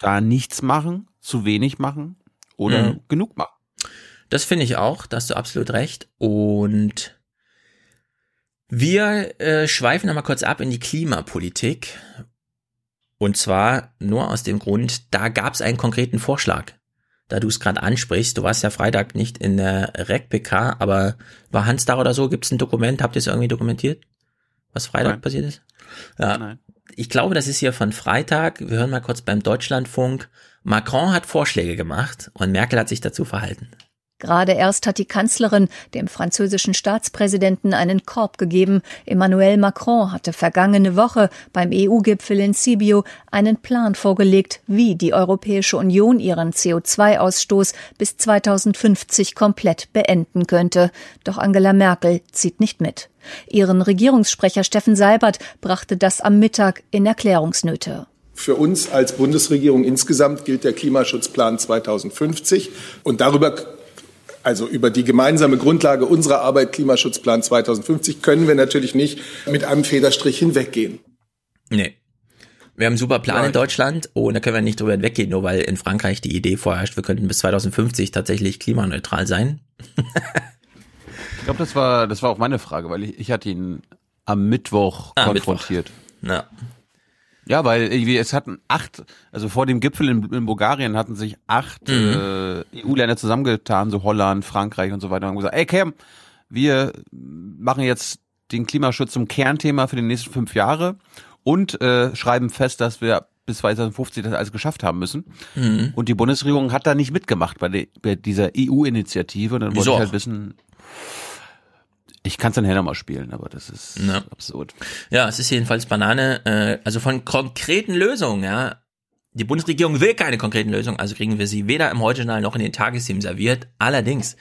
da nichts machen, zu wenig machen oder mhm. genug machen. Das finde ich auch, da hast du absolut recht. Und wir äh, schweifen nochmal kurz ab in die Klimapolitik. Und zwar nur aus dem Grund, da gab es einen konkreten Vorschlag da du es gerade ansprichst, du warst ja Freitag nicht in der REC-PK, aber war Hans da oder so? Gibt es ein Dokument? Habt ihr es irgendwie dokumentiert? Was Freitag Nein. passiert ist? Ja. Nein. Ich glaube, das ist hier von Freitag. Wir hören mal kurz beim Deutschlandfunk. Macron hat Vorschläge gemacht und Merkel hat sich dazu verhalten. Gerade erst hat die Kanzlerin dem französischen Staatspräsidenten einen Korb gegeben. Emmanuel Macron hatte vergangene Woche beim EU-Gipfel in Sibiu einen Plan vorgelegt, wie die Europäische Union ihren CO2-Ausstoß bis 2050 komplett beenden könnte. Doch Angela Merkel zieht nicht mit. Ihren Regierungssprecher Steffen Seibert brachte das am Mittag in Erklärungsnöte. Für uns als Bundesregierung insgesamt gilt der Klimaschutzplan 2050 und darüber also über die gemeinsame Grundlage unserer Arbeit Klimaschutzplan 2050 können wir natürlich nicht mit einem Federstrich hinweggehen. Nee. Wir haben einen super Plan Nein. in Deutschland und da können wir nicht drüber hinweggehen, nur weil in Frankreich die Idee vorherrscht, wir könnten bis 2050 tatsächlich klimaneutral sein. ich glaube, das war, das war auch meine Frage, weil ich, ich hatte ihn am Mittwoch ah, konfrontiert. Mittwoch. Ja. Ja, weil irgendwie es hatten acht, also vor dem Gipfel in, in Bulgarien hatten sich acht mhm. äh, EU-Länder zusammengetan, so Holland, Frankreich und so weiter, und haben gesagt, ey Cam, wir machen jetzt den Klimaschutz zum Kernthema für die nächsten fünf Jahre und äh, schreiben fest, dass wir bis 2050 das alles geschafft haben müssen. Mhm. Und die Bundesregierung hat da nicht mitgemacht bei, de, bei dieser EU-Initiative. Und dann wollte ich halt wissen, ich kann es dann nochmal spielen, aber das ist ja. absurd. Ja, es ist jedenfalls Banane. Äh, also von konkreten Lösungen, ja. Die Bundesregierung will keine konkreten Lösungen, also kriegen wir sie weder im Heute-Journal noch in den Tagesthemen serviert. Allerdings,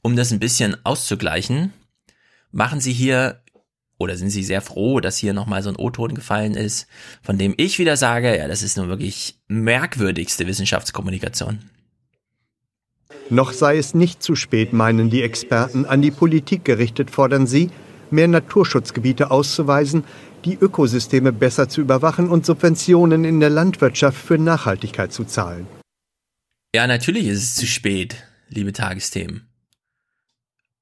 um das ein bisschen auszugleichen, machen sie hier oder sind sie sehr froh, dass hier nochmal so ein O-Ton gefallen ist, von dem ich wieder sage, ja, das ist nun wirklich merkwürdigste Wissenschaftskommunikation. Noch sei es nicht zu spät, meinen die Experten. An die Politik gerichtet fordern sie, mehr Naturschutzgebiete auszuweisen, die Ökosysteme besser zu überwachen und Subventionen in der Landwirtschaft für Nachhaltigkeit zu zahlen. Ja, natürlich ist es zu spät. liebe Tagesthemen.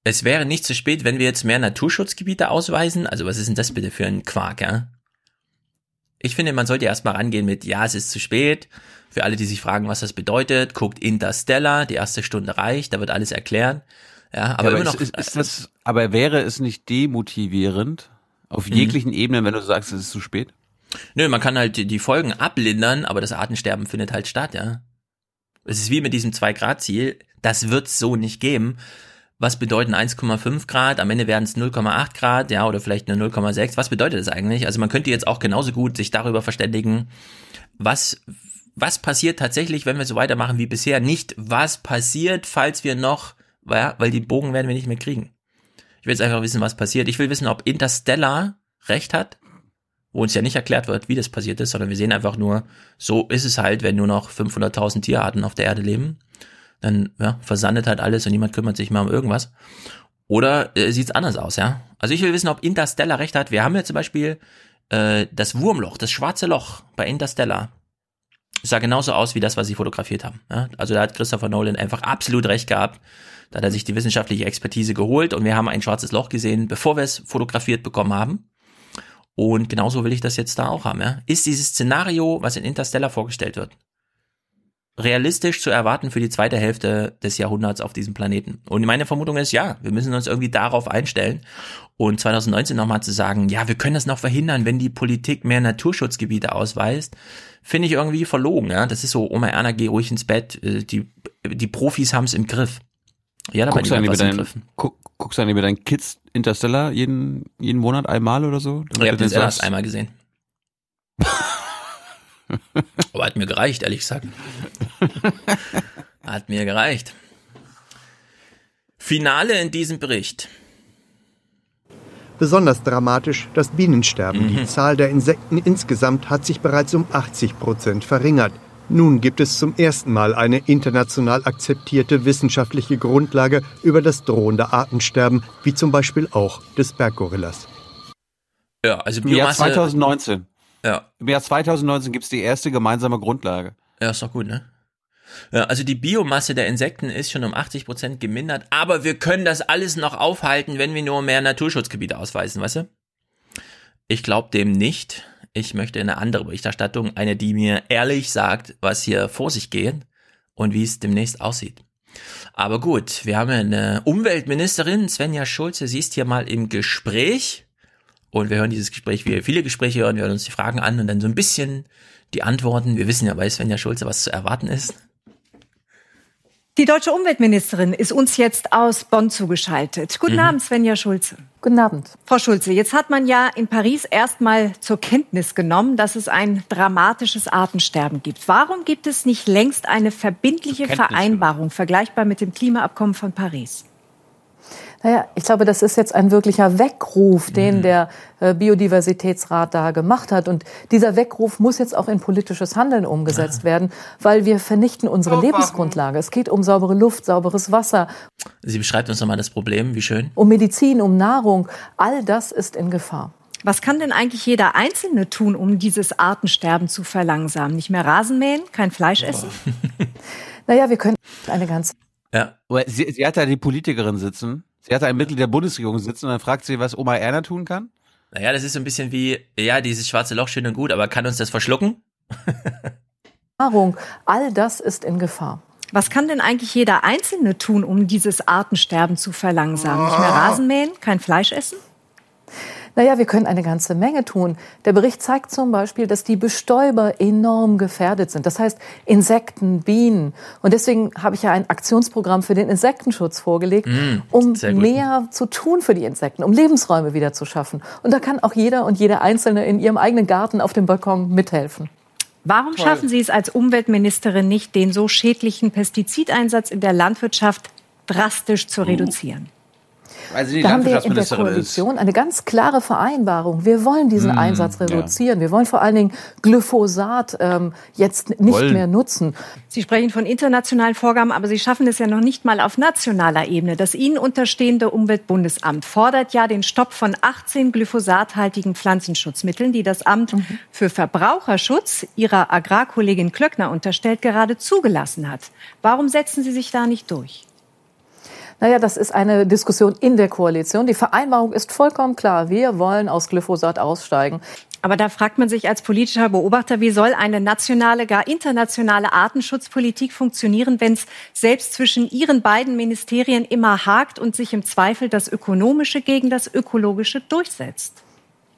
Es wäre nicht zu spät, wenn wir jetzt mehr Naturschutzgebiete ausweisen. Also was ist denn das bitte für ein Quark, ja? Ich finde, man sollte erstmal rangehen mit, ja, es ist zu spät. Für alle, die sich fragen, was das bedeutet, guckt Interstellar, die erste Stunde reicht, da wird alles erklären. Ja, aber, ja, aber immer noch. Ist, ist das, aber wäre es nicht demotivierend auf mhm. jeglichen Ebenen, wenn du sagst, es ist zu spät? Nö, man kann halt die Folgen ablindern, aber das Artensterben findet halt statt, ja. Es ist wie mit diesem 2-Grad-Ziel. Das wird so nicht geben. Was bedeuten 1,5 Grad? Am Ende werden es 0,8 Grad, ja, oder vielleicht nur 0,6. Was bedeutet das eigentlich? Also man könnte jetzt auch genauso gut sich darüber verständigen, was, was passiert tatsächlich, wenn wir so weitermachen wie bisher. Nicht, was passiert, falls wir noch, ja, weil die Bogen werden wir nicht mehr kriegen. Ich will jetzt einfach wissen, was passiert. Ich will wissen, ob Interstellar recht hat wo uns ja nicht erklärt wird, wie das passiert ist, sondern wir sehen einfach nur, so ist es halt, wenn nur noch 500.000 Tierarten auf der Erde leben, dann ja, versandet halt alles und niemand kümmert sich mehr um irgendwas. Oder äh, sieht es anders aus, ja? Also ich will wissen, ob Interstellar recht hat. Wir haben ja zum Beispiel äh, das Wurmloch, das schwarze Loch bei Interstellar. Sah genauso aus wie das, was sie fotografiert haben. Ja? Also da hat Christopher Nolan einfach absolut recht gehabt. Da hat er sich die wissenschaftliche Expertise geholt und wir haben ein schwarzes Loch gesehen, bevor wir es fotografiert bekommen haben. Und genauso will ich das jetzt da auch haben. Ja? Ist dieses Szenario, was in Interstellar vorgestellt wird, realistisch zu erwarten für die zweite Hälfte des Jahrhunderts auf diesem Planeten? Und meine Vermutung ist, ja, wir müssen uns irgendwie darauf einstellen. Und 2019 nochmal zu sagen, ja, wir können das noch verhindern, wenn die Politik mehr Naturschutzgebiete ausweist, finde ich irgendwie verlogen. Ja? Das ist so, Oma Erna, geh ruhig ins Bett. Äh, die, die Profis haben es im Griff. Ja, dabei guckst, du was dein, guck, guckst du dann über deinen Kids Interstellar jeden, jeden Monat einmal oder so? Ich habe den erst einmal gesehen. Aber hat mir gereicht, ehrlich gesagt. Hat mir gereicht. Finale in diesem Bericht. Besonders dramatisch das Bienensterben. Mhm. Die Zahl der Insekten insgesamt hat sich bereits um 80 Prozent verringert. Nun gibt es zum ersten Mal eine international akzeptierte wissenschaftliche Grundlage über das drohende Artensterben, wie zum Beispiel auch des Berggorillas. Ja, also Biomasse. Im Jahr 2019. Ja. Im Jahr 2019 gibt es die erste gemeinsame Grundlage. Ja, ist doch gut, ne? Ja, also die Biomasse der Insekten ist schon um 80 Prozent gemindert, aber wir können das alles noch aufhalten, wenn wir nur mehr Naturschutzgebiete ausweisen, weißt du? Ich glaube dem nicht ich möchte eine andere Berichterstattung, eine, die mir ehrlich sagt, was hier vor sich geht und wie es demnächst aussieht. Aber gut, wir haben eine Umweltministerin, Svenja Schulze, sie ist hier mal im Gespräch und wir hören dieses Gespräch, wie wir viele Gespräche hören, wir hören uns die Fragen an und dann so ein bisschen die Antworten. Wir wissen ja bei Svenja Schulze, was zu erwarten ist. Die deutsche Umweltministerin ist uns jetzt aus Bonn zugeschaltet. Guten mhm. Abend, Svenja Schulze. Guten Abend. Frau Schulze, jetzt hat man ja in Paris erstmal zur Kenntnis genommen, dass es ein dramatisches Artensterben gibt. Warum gibt es nicht längst eine verbindliche Vereinbarung, vergleichbar mit dem Klimaabkommen von Paris? Naja, ich glaube, das ist jetzt ein wirklicher Weckruf, den mhm. der äh, Biodiversitätsrat da gemacht hat. Und dieser Weckruf muss jetzt auch in politisches Handeln umgesetzt werden, weil wir vernichten unsere Aufwachen. Lebensgrundlage. Es geht um saubere Luft, sauberes Wasser. Sie beschreibt uns nochmal das Problem, wie schön. Um Medizin, um Nahrung. All das ist in Gefahr. Was kann denn eigentlich jeder Einzelne tun, um dieses Artensterben zu verlangsamen? Nicht mehr Rasen mähen, kein Fleisch essen? naja, wir können eine ganze. Ja, sie, sie hat da die Politikerin sitzen Sie hat ein Mitglied der Bundesregierung sitzen und dann fragt sie, was Oma Erna tun kann? Naja, das ist so ein bisschen wie, ja, dieses schwarze Loch schön und gut, aber kann uns das verschlucken? Nahrung, all das ist in Gefahr. Was kann denn eigentlich jeder Einzelne tun, um dieses Artensterben zu verlangsamen? Nicht mehr Rasen mähen, kein Fleisch essen? Naja, wir können eine ganze Menge tun. Der Bericht zeigt zum Beispiel, dass die Bestäuber enorm gefährdet sind. Das heißt Insekten, Bienen. Und deswegen habe ich ja ein Aktionsprogramm für den Insektenschutz vorgelegt, mm, um mehr zu tun für die Insekten, um Lebensräume wieder zu schaffen. Und da kann auch jeder und jede Einzelne in ihrem eigenen Garten auf dem Balkon mithelfen. Warum Toll. schaffen Sie es als Umweltministerin nicht, den so schädlichen Pestizideinsatz in der Landwirtschaft drastisch zu reduzieren? Weil sie die da haben wir in der Koalition ist. eine ganz klare Vereinbarung. Wir wollen diesen mmh, Einsatz reduzieren. Ja. Wir wollen vor allen Dingen Glyphosat ähm, jetzt nicht wollen. mehr nutzen. Sie sprechen von internationalen Vorgaben, aber Sie schaffen es ja noch nicht mal auf nationaler Ebene. Das Ihnen unterstehende Umweltbundesamt fordert ja den Stopp von 18 glyphosathaltigen Pflanzenschutzmitteln, die das Amt mhm. für Verbraucherschutz Ihrer Agrarkollegin Klöckner unterstellt, gerade zugelassen hat. Warum setzen Sie sich da nicht durch? Naja, das ist eine Diskussion in der Koalition. Die Vereinbarung ist vollkommen klar. Wir wollen aus Glyphosat aussteigen. Aber da fragt man sich als politischer Beobachter, wie soll eine nationale, gar internationale Artenschutzpolitik funktionieren, wenn es selbst zwischen Ihren beiden Ministerien immer hakt und sich im Zweifel das Ökonomische gegen das Ökologische durchsetzt?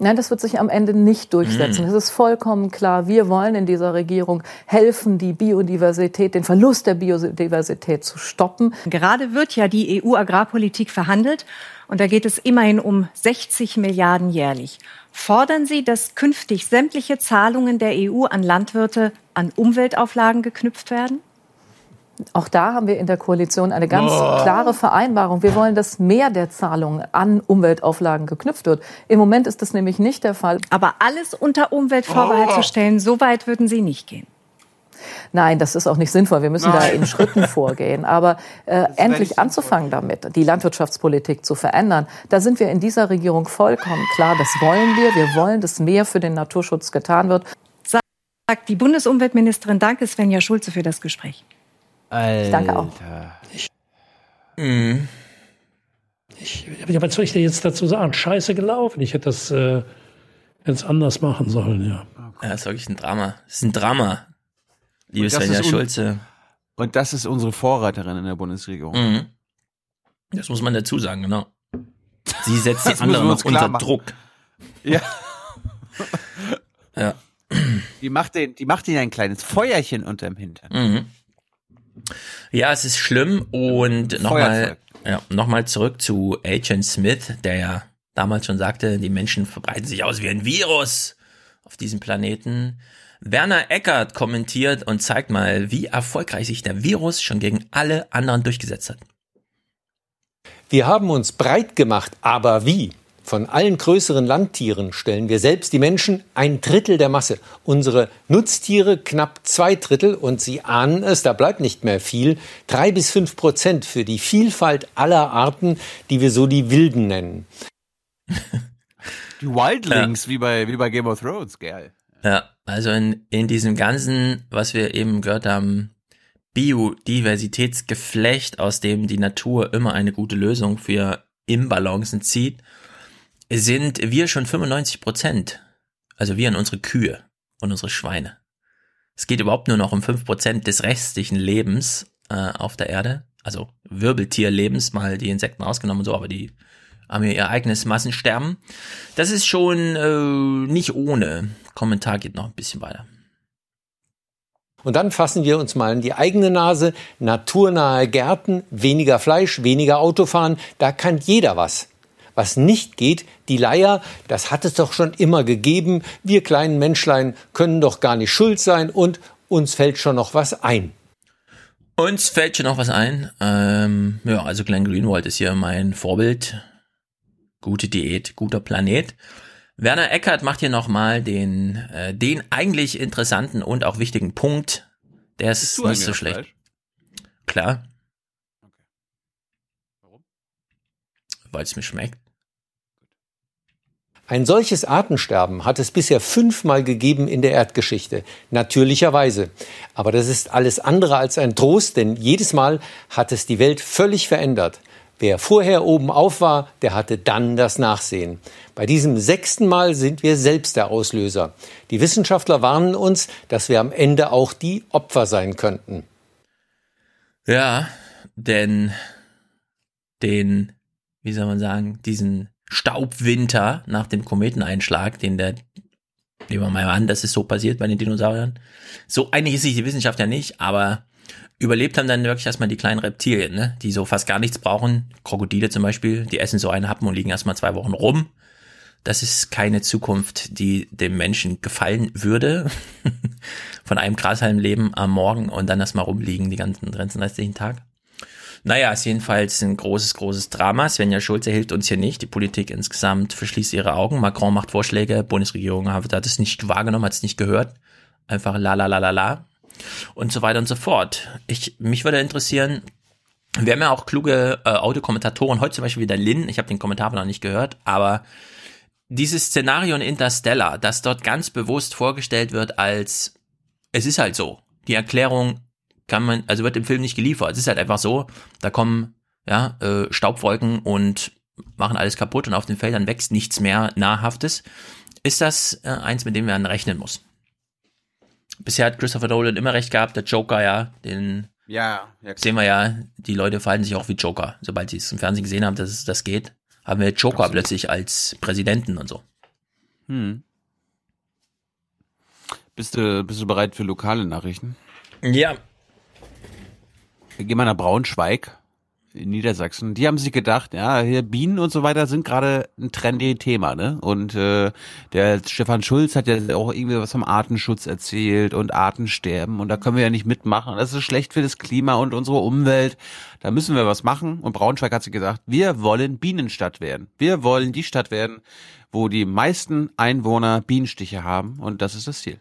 Nein, das wird sich am Ende nicht durchsetzen. Es ist vollkommen klar, wir wollen in dieser Regierung helfen, die Biodiversität, den Verlust der Biodiversität zu stoppen. Gerade wird ja die EU-Agrarpolitik verhandelt und da geht es immerhin um 60 Milliarden jährlich. Fordern Sie, dass künftig sämtliche Zahlungen der EU an Landwirte an Umweltauflagen geknüpft werden? Auch da haben wir in der Koalition eine ganz oh. klare Vereinbarung. Wir wollen, dass mehr der Zahlungen an Umweltauflagen geknüpft wird. Im Moment ist das nämlich nicht der Fall. Aber alles unter Umweltvorbehalt oh. zu stellen, so weit würden Sie nicht gehen. Nein, das ist auch nicht sinnvoll. Wir müssen Nein. da in Schritten vorgehen. Aber äh, endlich anzufangen damit, die Landwirtschaftspolitik zu verändern, da sind wir in dieser Regierung vollkommen klar. Das wollen wir. Wir wollen, dass mehr für den Naturschutz getan wird. Sagt die Bundesumweltministerin. Danke, Svenja Schulze, für das Gespräch. Alter. Ich danke auch. Ich, mhm. ich, was soll ich dir jetzt dazu sagen? Scheiße gelaufen. Ich hätte das äh, jetzt anders machen sollen, ja. Ja, das ist wirklich ein Drama. Das ist ein Drama. Liebe Svenja Schulze. Und das ist unsere Vorreiterin in der Bundesregierung. Mhm. Das muss man dazu sagen, genau. Sie setzt die anderen noch unter machen. Druck. Ja. ja. Die macht den, die macht ihnen ein kleines Feuerchen unterm Hintern. Mhm. Ja, es ist schlimm und nochmal ja, noch zurück zu Agent Smith, der ja damals schon sagte, die Menschen verbreiten sich aus wie ein Virus auf diesem Planeten. Werner Eckert kommentiert und zeigt mal, wie erfolgreich sich der Virus schon gegen alle anderen durchgesetzt hat. Wir haben uns breit gemacht, aber wie? Von allen größeren Landtieren stellen wir selbst die Menschen ein Drittel der Masse. Unsere Nutztiere knapp zwei Drittel und Sie ahnen es, da bleibt nicht mehr viel. Drei bis fünf Prozent für die Vielfalt aller Arten, die wir so die Wilden nennen. Die Wildlings, ja. wie, bei, wie bei Game of Thrones, geil. Ja, also in, in diesem ganzen, was wir eben gehört haben, Biodiversitätsgeflecht, aus dem die Natur immer eine gute Lösung für Imbalancen zieht, sind wir schon 95 Prozent. Also wir und unsere Kühe und unsere Schweine. Es geht überhaupt nur noch um 5 Prozent des restlichen Lebens äh, auf der Erde. Also Wirbeltierlebens, mal die Insekten rausgenommen und so, aber die haben ja ihr eigenes Massensterben. Das ist schon äh, nicht ohne. Kommentar geht noch ein bisschen weiter. Und dann fassen wir uns mal in die eigene Nase. Naturnahe Gärten, weniger Fleisch, weniger Autofahren, da kann jeder was. Was nicht geht, die Leier, das hat es doch schon immer gegeben. Wir kleinen Menschlein können doch gar nicht schuld sein und uns fällt schon noch was ein. Uns fällt schon noch was ein. Ähm, ja, also Glenn Greenwald ist hier mein Vorbild. Gute Diät, guter Planet. Werner Eckert macht hier nochmal den, äh, den eigentlich interessanten und auch wichtigen Punkt. Der ist nicht so schlecht. Fleisch? Klar. Okay. Warum? Weil es mir schmeckt. Ein solches Artensterben hat es bisher fünfmal gegeben in der Erdgeschichte, natürlicherweise. Aber das ist alles andere als ein Trost, denn jedes Mal hat es die Welt völlig verändert. Wer vorher oben auf war, der hatte dann das Nachsehen. Bei diesem sechsten Mal sind wir selbst der Auslöser. Die Wissenschaftler warnen uns, dass wir am Ende auch die Opfer sein könnten. Ja, denn den, wie soll man sagen, diesen Staubwinter nach dem Kometeneinschlag, den der, nehmen wir mal an, das ist so passiert bei den Dinosauriern. So einig ist sich die Wissenschaft ja nicht, aber überlebt haben dann wirklich erstmal die kleinen Reptilien, ne? die so fast gar nichts brauchen. Krokodile zum Beispiel, die essen so einen Happen und liegen erstmal zwei Wochen rum. Das ist keine Zukunft, die dem Menschen gefallen würde. Von einem Grashalmleben am Morgen und dann erstmal rumliegen die ganzen, ganzen restlichen Tag. Naja, ist jedenfalls ein großes, großes Drama. Svenja Schulze hilft uns hier nicht. Die Politik insgesamt verschließt ihre Augen. Macron macht Vorschläge. Bundesregierung hat, es nicht wahrgenommen, hat es nicht gehört. Einfach la la la la la. Und so weiter und so fort. Ich, mich würde interessieren, wir haben ja auch kluge äh, Audiokommentatoren. Heute zum Beispiel wieder Lin. Ich habe den Kommentar noch nicht gehört, aber dieses Szenario in Interstellar, das dort ganz bewusst vorgestellt wird als es ist halt so. Die Erklärung kann man, also wird im Film nicht geliefert. Es ist halt einfach so, da kommen ja, äh, Staubwolken und machen alles kaputt und auf den Feldern wächst nichts mehr Nahrhaftes, ist das äh, eins, mit dem man rechnen muss. Bisher hat Christopher Nolan immer recht gehabt, der Joker, ja, den ja, ja sehen wir ja, die Leute verhalten sich auch wie Joker. Sobald sie es im Fernsehen gesehen haben, dass es das geht, haben wir Joker Absolut. plötzlich als Präsidenten und so. Hm. Bist du, bist du bereit für lokale Nachrichten? Ja. Wir gehen mal nach Braunschweig in Niedersachsen, die haben sich gedacht, ja, hier Bienen und so weiter sind gerade ein trendy Thema, ne? Und äh, der Stefan Schulz hat ja auch irgendwie was vom Artenschutz erzählt und Artensterben und da können wir ja nicht mitmachen. Das ist schlecht für das Klima und unsere Umwelt. Da müssen wir was machen. Und Braunschweig hat sich gesagt, wir wollen Bienenstadt werden. Wir wollen die Stadt werden, wo die meisten Einwohner Bienenstiche haben und das ist das Ziel.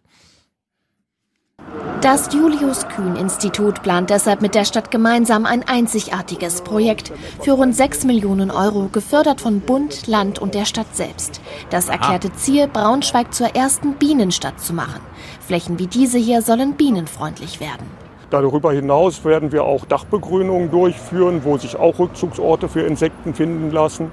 Das Julius Kühn Institut plant deshalb mit der Stadt gemeinsam ein einzigartiges Projekt für rund 6 Millionen Euro, gefördert von Bund, Land und der Stadt selbst. Das erklärte Ziel, Braunschweig zur ersten Bienenstadt zu machen. Flächen wie diese hier sollen bienenfreundlich werden. Darüber hinaus werden wir auch Dachbegrünungen durchführen, wo sich auch Rückzugsorte für Insekten finden lassen.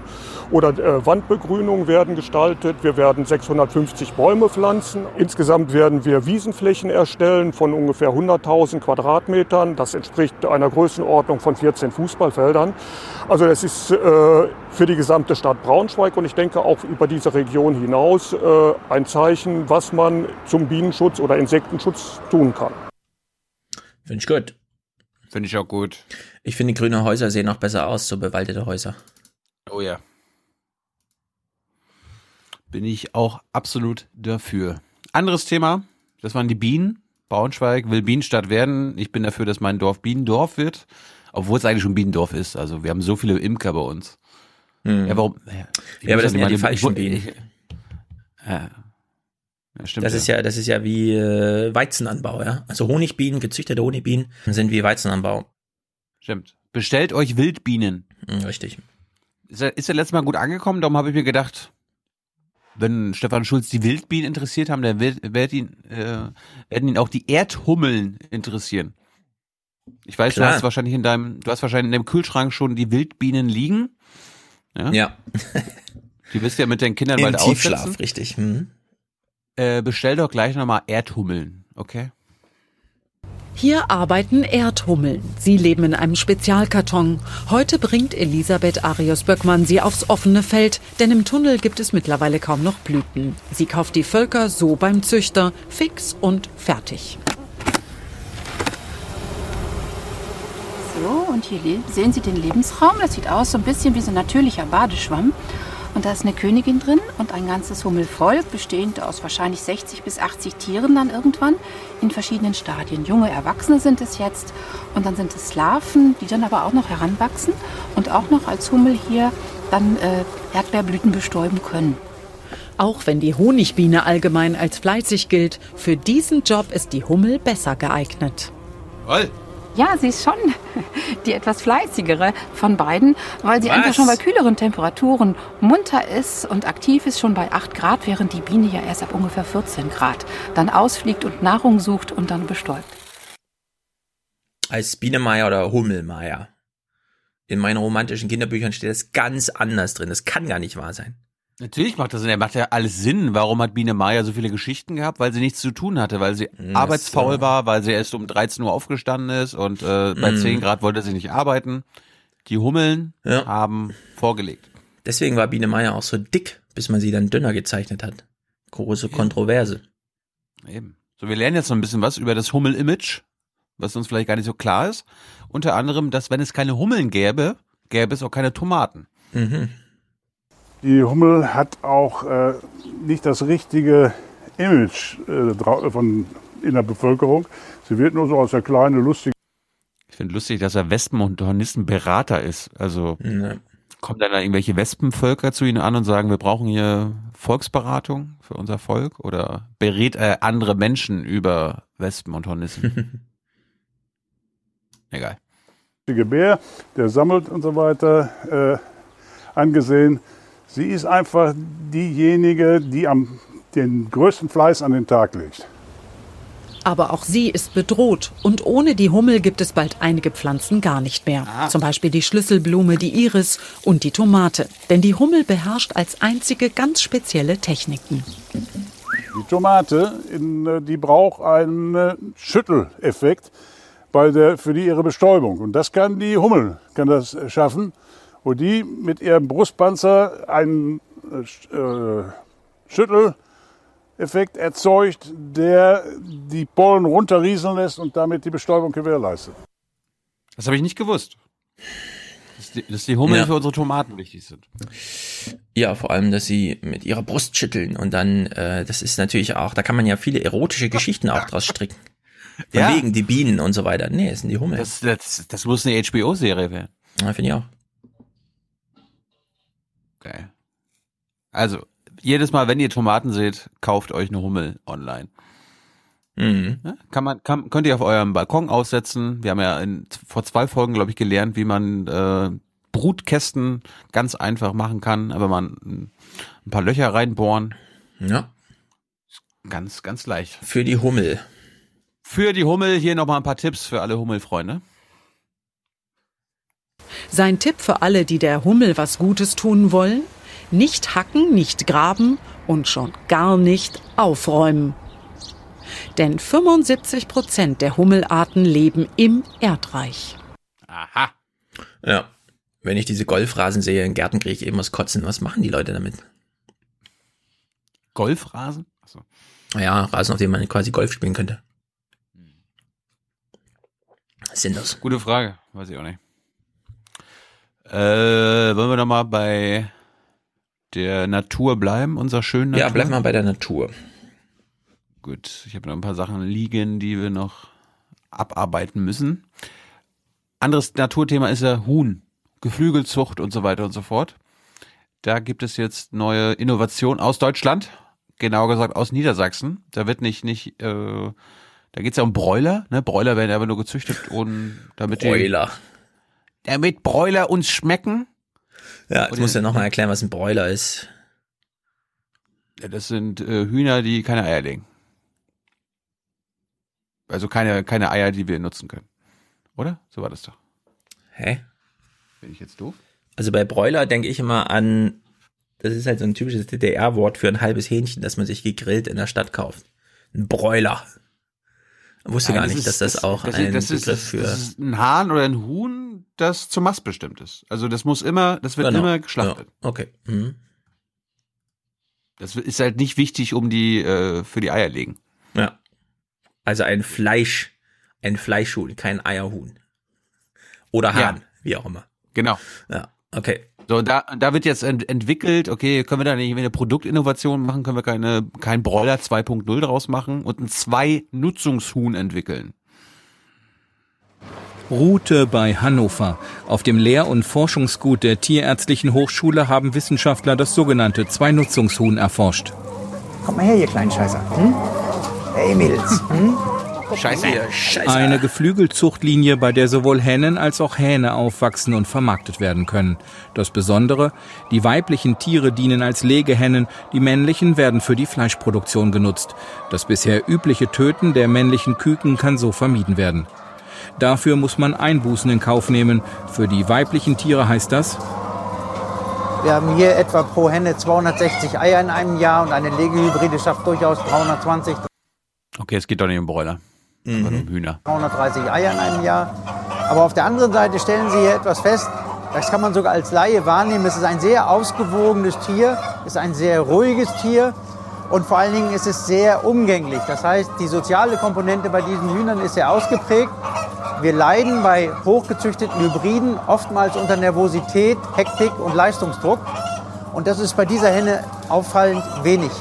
Oder äh, Wandbegrünungen werden gestaltet. Wir werden 650 Bäume pflanzen. Insgesamt werden wir Wiesenflächen erstellen von ungefähr 100.000 Quadratmetern. Das entspricht einer Größenordnung von 14 Fußballfeldern. Also das ist äh, für die gesamte Stadt Braunschweig und ich denke auch über diese Region hinaus äh, ein Zeichen, was man zum Bienenschutz oder Insektenschutz tun kann. Finde ich gut. Finde ich auch gut. Ich finde, grüne Häuser sehen noch besser aus, so bewaldete Häuser. Oh ja. Bin ich auch absolut dafür. Anderes Thema, das waren die Bienen. Braunschweig will Bienenstadt werden. Ich bin dafür, dass mein Dorf Bienendorf wird. Obwohl es eigentlich schon Bienendorf ist. Also wir haben so viele Imker bei uns. Hm. Ja, warum? Ja, ja aber das sind ja die falschen Bienen. Ich, ja, ja, stimmt, das ja. ist ja, das ist ja wie äh, Weizenanbau, ja. Also Honigbienen, gezüchtete Honigbienen sind wie Weizenanbau. Stimmt. Bestellt euch Wildbienen. Mhm, richtig. Ist er, ist er letztes Mal gut angekommen, darum habe ich mir gedacht, wenn Stefan Schulz die Wildbienen interessiert haben, dann wird, wird ihn, äh, werden ihn auch die Erdhummeln interessieren. Ich weiß, Klar. du hast wahrscheinlich in deinem, du hast wahrscheinlich in deinem Kühlschrank schon die Wildbienen liegen. Ja. ja. die wirst du ja mit deinen Kindern Im bald Tiefschlaf, aussetzen. richtig. Hm. Äh, bestell doch gleich nochmal Erdhummeln, okay? Hier arbeiten Erdhummeln. Sie leben in einem Spezialkarton. Heute bringt Elisabeth Arius-Böckmann sie aufs offene Feld, denn im Tunnel gibt es mittlerweile kaum noch Blüten. Sie kauft die Völker so beim Züchter, fix und fertig. So, und hier sehen Sie den Lebensraum. Das sieht aus so ein bisschen wie so ein natürlicher Badeschwamm. Und da ist eine Königin drin und ein ganzes Hummelvolk, bestehend aus wahrscheinlich 60 bis 80 Tieren dann irgendwann in verschiedenen Stadien. Junge Erwachsene sind es jetzt und dann sind es Larven, die dann aber auch noch heranwachsen und auch noch als Hummel hier dann äh, Erdbeerblüten bestäuben können. Auch wenn die Honigbiene allgemein als fleißig gilt, für diesen Job ist die Hummel besser geeignet. Toll. Ja, sie ist schon die etwas fleißigere von beiden, weil sie Was? einfach schon bei kühleren Temperaturen munter ist und aktiv ist schon bei 8 Grad, während die Biene ja erst ab ungefähr 14 Grad dann ausfliegt und Nahrung sucht und dann bestäubt. Als Bienemeier oder Hummelmeier. In meinen romantischen Kinderbüchern steht das ganz anders drin. Das kann gar nicht wahr sein. Natürlich macht das Sinn. Er macht ja alles Sinn. Warum hat Biene Maya so viele Geschichten gehabt? Weil sie nichts zu tun hatte, weil sie das arbeitsfaul so. war, weil sie erst um 13 Uhr aufgestanden ist und äh, bei mm. 10 Grad wollte sie nicht arbeiten. Die Hummeln ja. haben vorgelegt. Deswegen war Biene Maya auch so dick, bis man sie dann dünner gezeichnet hat. Große Kontroverse. Eben. So, wir lernen jetzt noch ein bisschen was über das Hummel-Image, was uns vielleicht gar nicht so klar ist. Unter anderem, dass wenn es keine Hummeln gäbe, gäbe es auch keine Tomaten. Mhm. Die Hummel hat auch äh, nicht das richtige Image äh, von, in der Bevölkerung. Sie wird nur so als der kleine, lustige. Ich finde lustig, dass er Wespen- und Hornistenberater ist. Also ne. kommen dann da irgendwelche Wespenvölker zu ihnen an und sagen, wir brauchen hier Volksberatung für unser Volk? Oder berät er andere Menschen über Wespen und Hornissen? Egal. Bär, der sammelt und so weiter äh, angesehen. Sie ist einfach diejenige, die am, den größten Fleiß an den Tag legt. Aber auch sie ist bedroht und ohne die Hummel gibt es bald einige Pflanzen gar nicht mehr. Ah. Zum Beispiel die Schlüsselblume, die Iris und die Tomate. Denn die Hummel beherrscht als einzige ganz spezielle Techniken. Die Tomate, in, die braucht einen Schütteleffekt bei der, für die ihre Bestäubung. Und das kann die Hummel kann das schaffen, wo die mit ihrem Brustpanzer einen äh, Schütteleffekt erzeugt, der die Pollen runterrieseln lässt und damit die Bestäubung gewährleistet. Das habe ich nicht gewusst. Dass die, dass die Hummeln ja. für unsere Tomaten wichtig sind. Ja, vor allem, dass sie mit ihrer Brust schütteln und dann, äh, das ist natürlich auch, da kann man ja viele erotische Geschichten auch draus stricken. Von ja. wegen die Bienen und so weiter. Nee, es sind die Hummeln. Das, das, das muss eine HBO-Serie werden. Ja, finde ich auch. Geil. Also, jedes Mal, wenn ihr Tomaten seht, kauft euch eine Hummel online. Mhm. Kann man, kann, könnt ihr auf eurem Balkon aussetzen. Wir haben ja in, vor zwei Folgen, glaube ich, gelernt, wie man äh, Brutkästen ganz einfach machen kann, aber man ein paar Löcher reinbohren. Ja. Ganz, ganz leicht. Für die Hummel. Für die Hummel hier nochmal ein paar Tipps für alle Hummelfreunde. Sein Tipp für alle, die der Hummel was Gutes tun wollen? Nicht hacken, nicht graben und schon gar nicht aufräumen. Denn 75 Prozent der Hummelarten leben im Erdreich. Aha. Ja. Wenn ich diese Golfrasen sehe in Gärten, kriege ich eben was Kotzen. Was machen die Leute damit? Golfrasen? Achso. Ja, Rasen, auf dem man quasi Golf spielen könnte. Das? Gute Frage. Weiß ich auch nicht. Äh, wollen wir noch mal bei der Natur bleiben, unserer schönen Natur? Ja, bleiben wir bei der Natur. Gut, ich habe noch ein paar Sachen liegen, die wir noch abarbeiten müssen. Anderes Naturthema ist ja Huhn, Geflügelzucht und so weiter und so fort. Da gibt es jetzt neue Innovationen aus Deutschland, genauer gesagt aus Niedersachsen. Da wird nicht, nicht, äh, da geht's ja um Bräuler, ne? Bräuler werden aber nur gezüchtet und damit Bräuler. Die, damit Bräuler uns schmecken. Ja, jetzt muss ja nochmal erklären, was ein Bräuler ist. Ja, das sind äh, Hühner, die keine Eier legen. Also keine, keine Eier, die wir nutzen können. Oder? So war das doch. Hä? Bin ich jetzt doof? Also bei Bräuler denke ich immer an, das ist halt so ein typisches DDR-Wort für ein halbes Hähnchen, das man sich gegrillt in der Stadt kauft. Ein Bräuler. Wusste Nein, gar nicht, ist, dass das, das auch das, ein das Begriff ist, für. Das ist ein Hahn oder ein Huhn, das zum Mast bestimmt ist. Also das muss immer, das wird genau. immer geschlachtet. Ja, okay. Mhm. Das ist halt nicht wichtig, um die äh, für die Eier legen. Ja. Also ein Fleisch, ein Fleischhuhn, kein Eierhuhn. Oder Hahn, ja. wie auch immer. Genau. Ja, okay. So, da, da wird jetzt ent entwickelt, okay, können wir da nicht eine Produktinnovation machen, können wir keine, kein Broiler 2.0 draus machen und ein Zwei-Nutzungshuhn entwickeln. Route bei Hannover. Auf dem Lehr- und Forschungsgut der Tierärztlichen Hochschule haben Wissenschaftler das sogenannte Zwei-Nutzungshuhn erforscht. Kommt mal her, ihr kleinen Scheißer. Hm? Hey, Mädels. Hm? Scheiße, Scheiße. Eine Geflügelzuchtlinie, bei der sowohl Hennen als auch Hähne aufwachsen und vermarktet werden können. Das Besondere, die weiblichen Tiere dienen als Legehennen, die männlichen werden für die Fleischproduktion genutzt. Das bisher übliche Töten der männlichen Küken kann so vermieden werden. Dafür muss man Einbußen in Kauf nehmen. Für die weiblichen Tiere heißt das, wir haben hier etwa pro Henne 260 Eier in einem Jahr und eine Legehybride schafft durchaus 320. Okay, es geht doch nicht um Bräuler mhm. um Hühner. 330 Eier in einem Jahr. Aber auf der anderen Seite stellen Sie hier etwas fest, das kann man sogar als Laie wahrnehmen. Es ist ein sehr ausgewogenes Tier, es ist ein sehr ruhiges Tier und vor allen Dingen ist es sehr umgänglich. Das heißt, die soziale Komponente bei diesen Hühnern ist sehr ausgeprägt. Wir leiden bei hochgezüchteten Hybriden oftmals unter Nervosität, Hektik und Leistungsdruck. Und das ist bei dieser Henne auffallend wenig.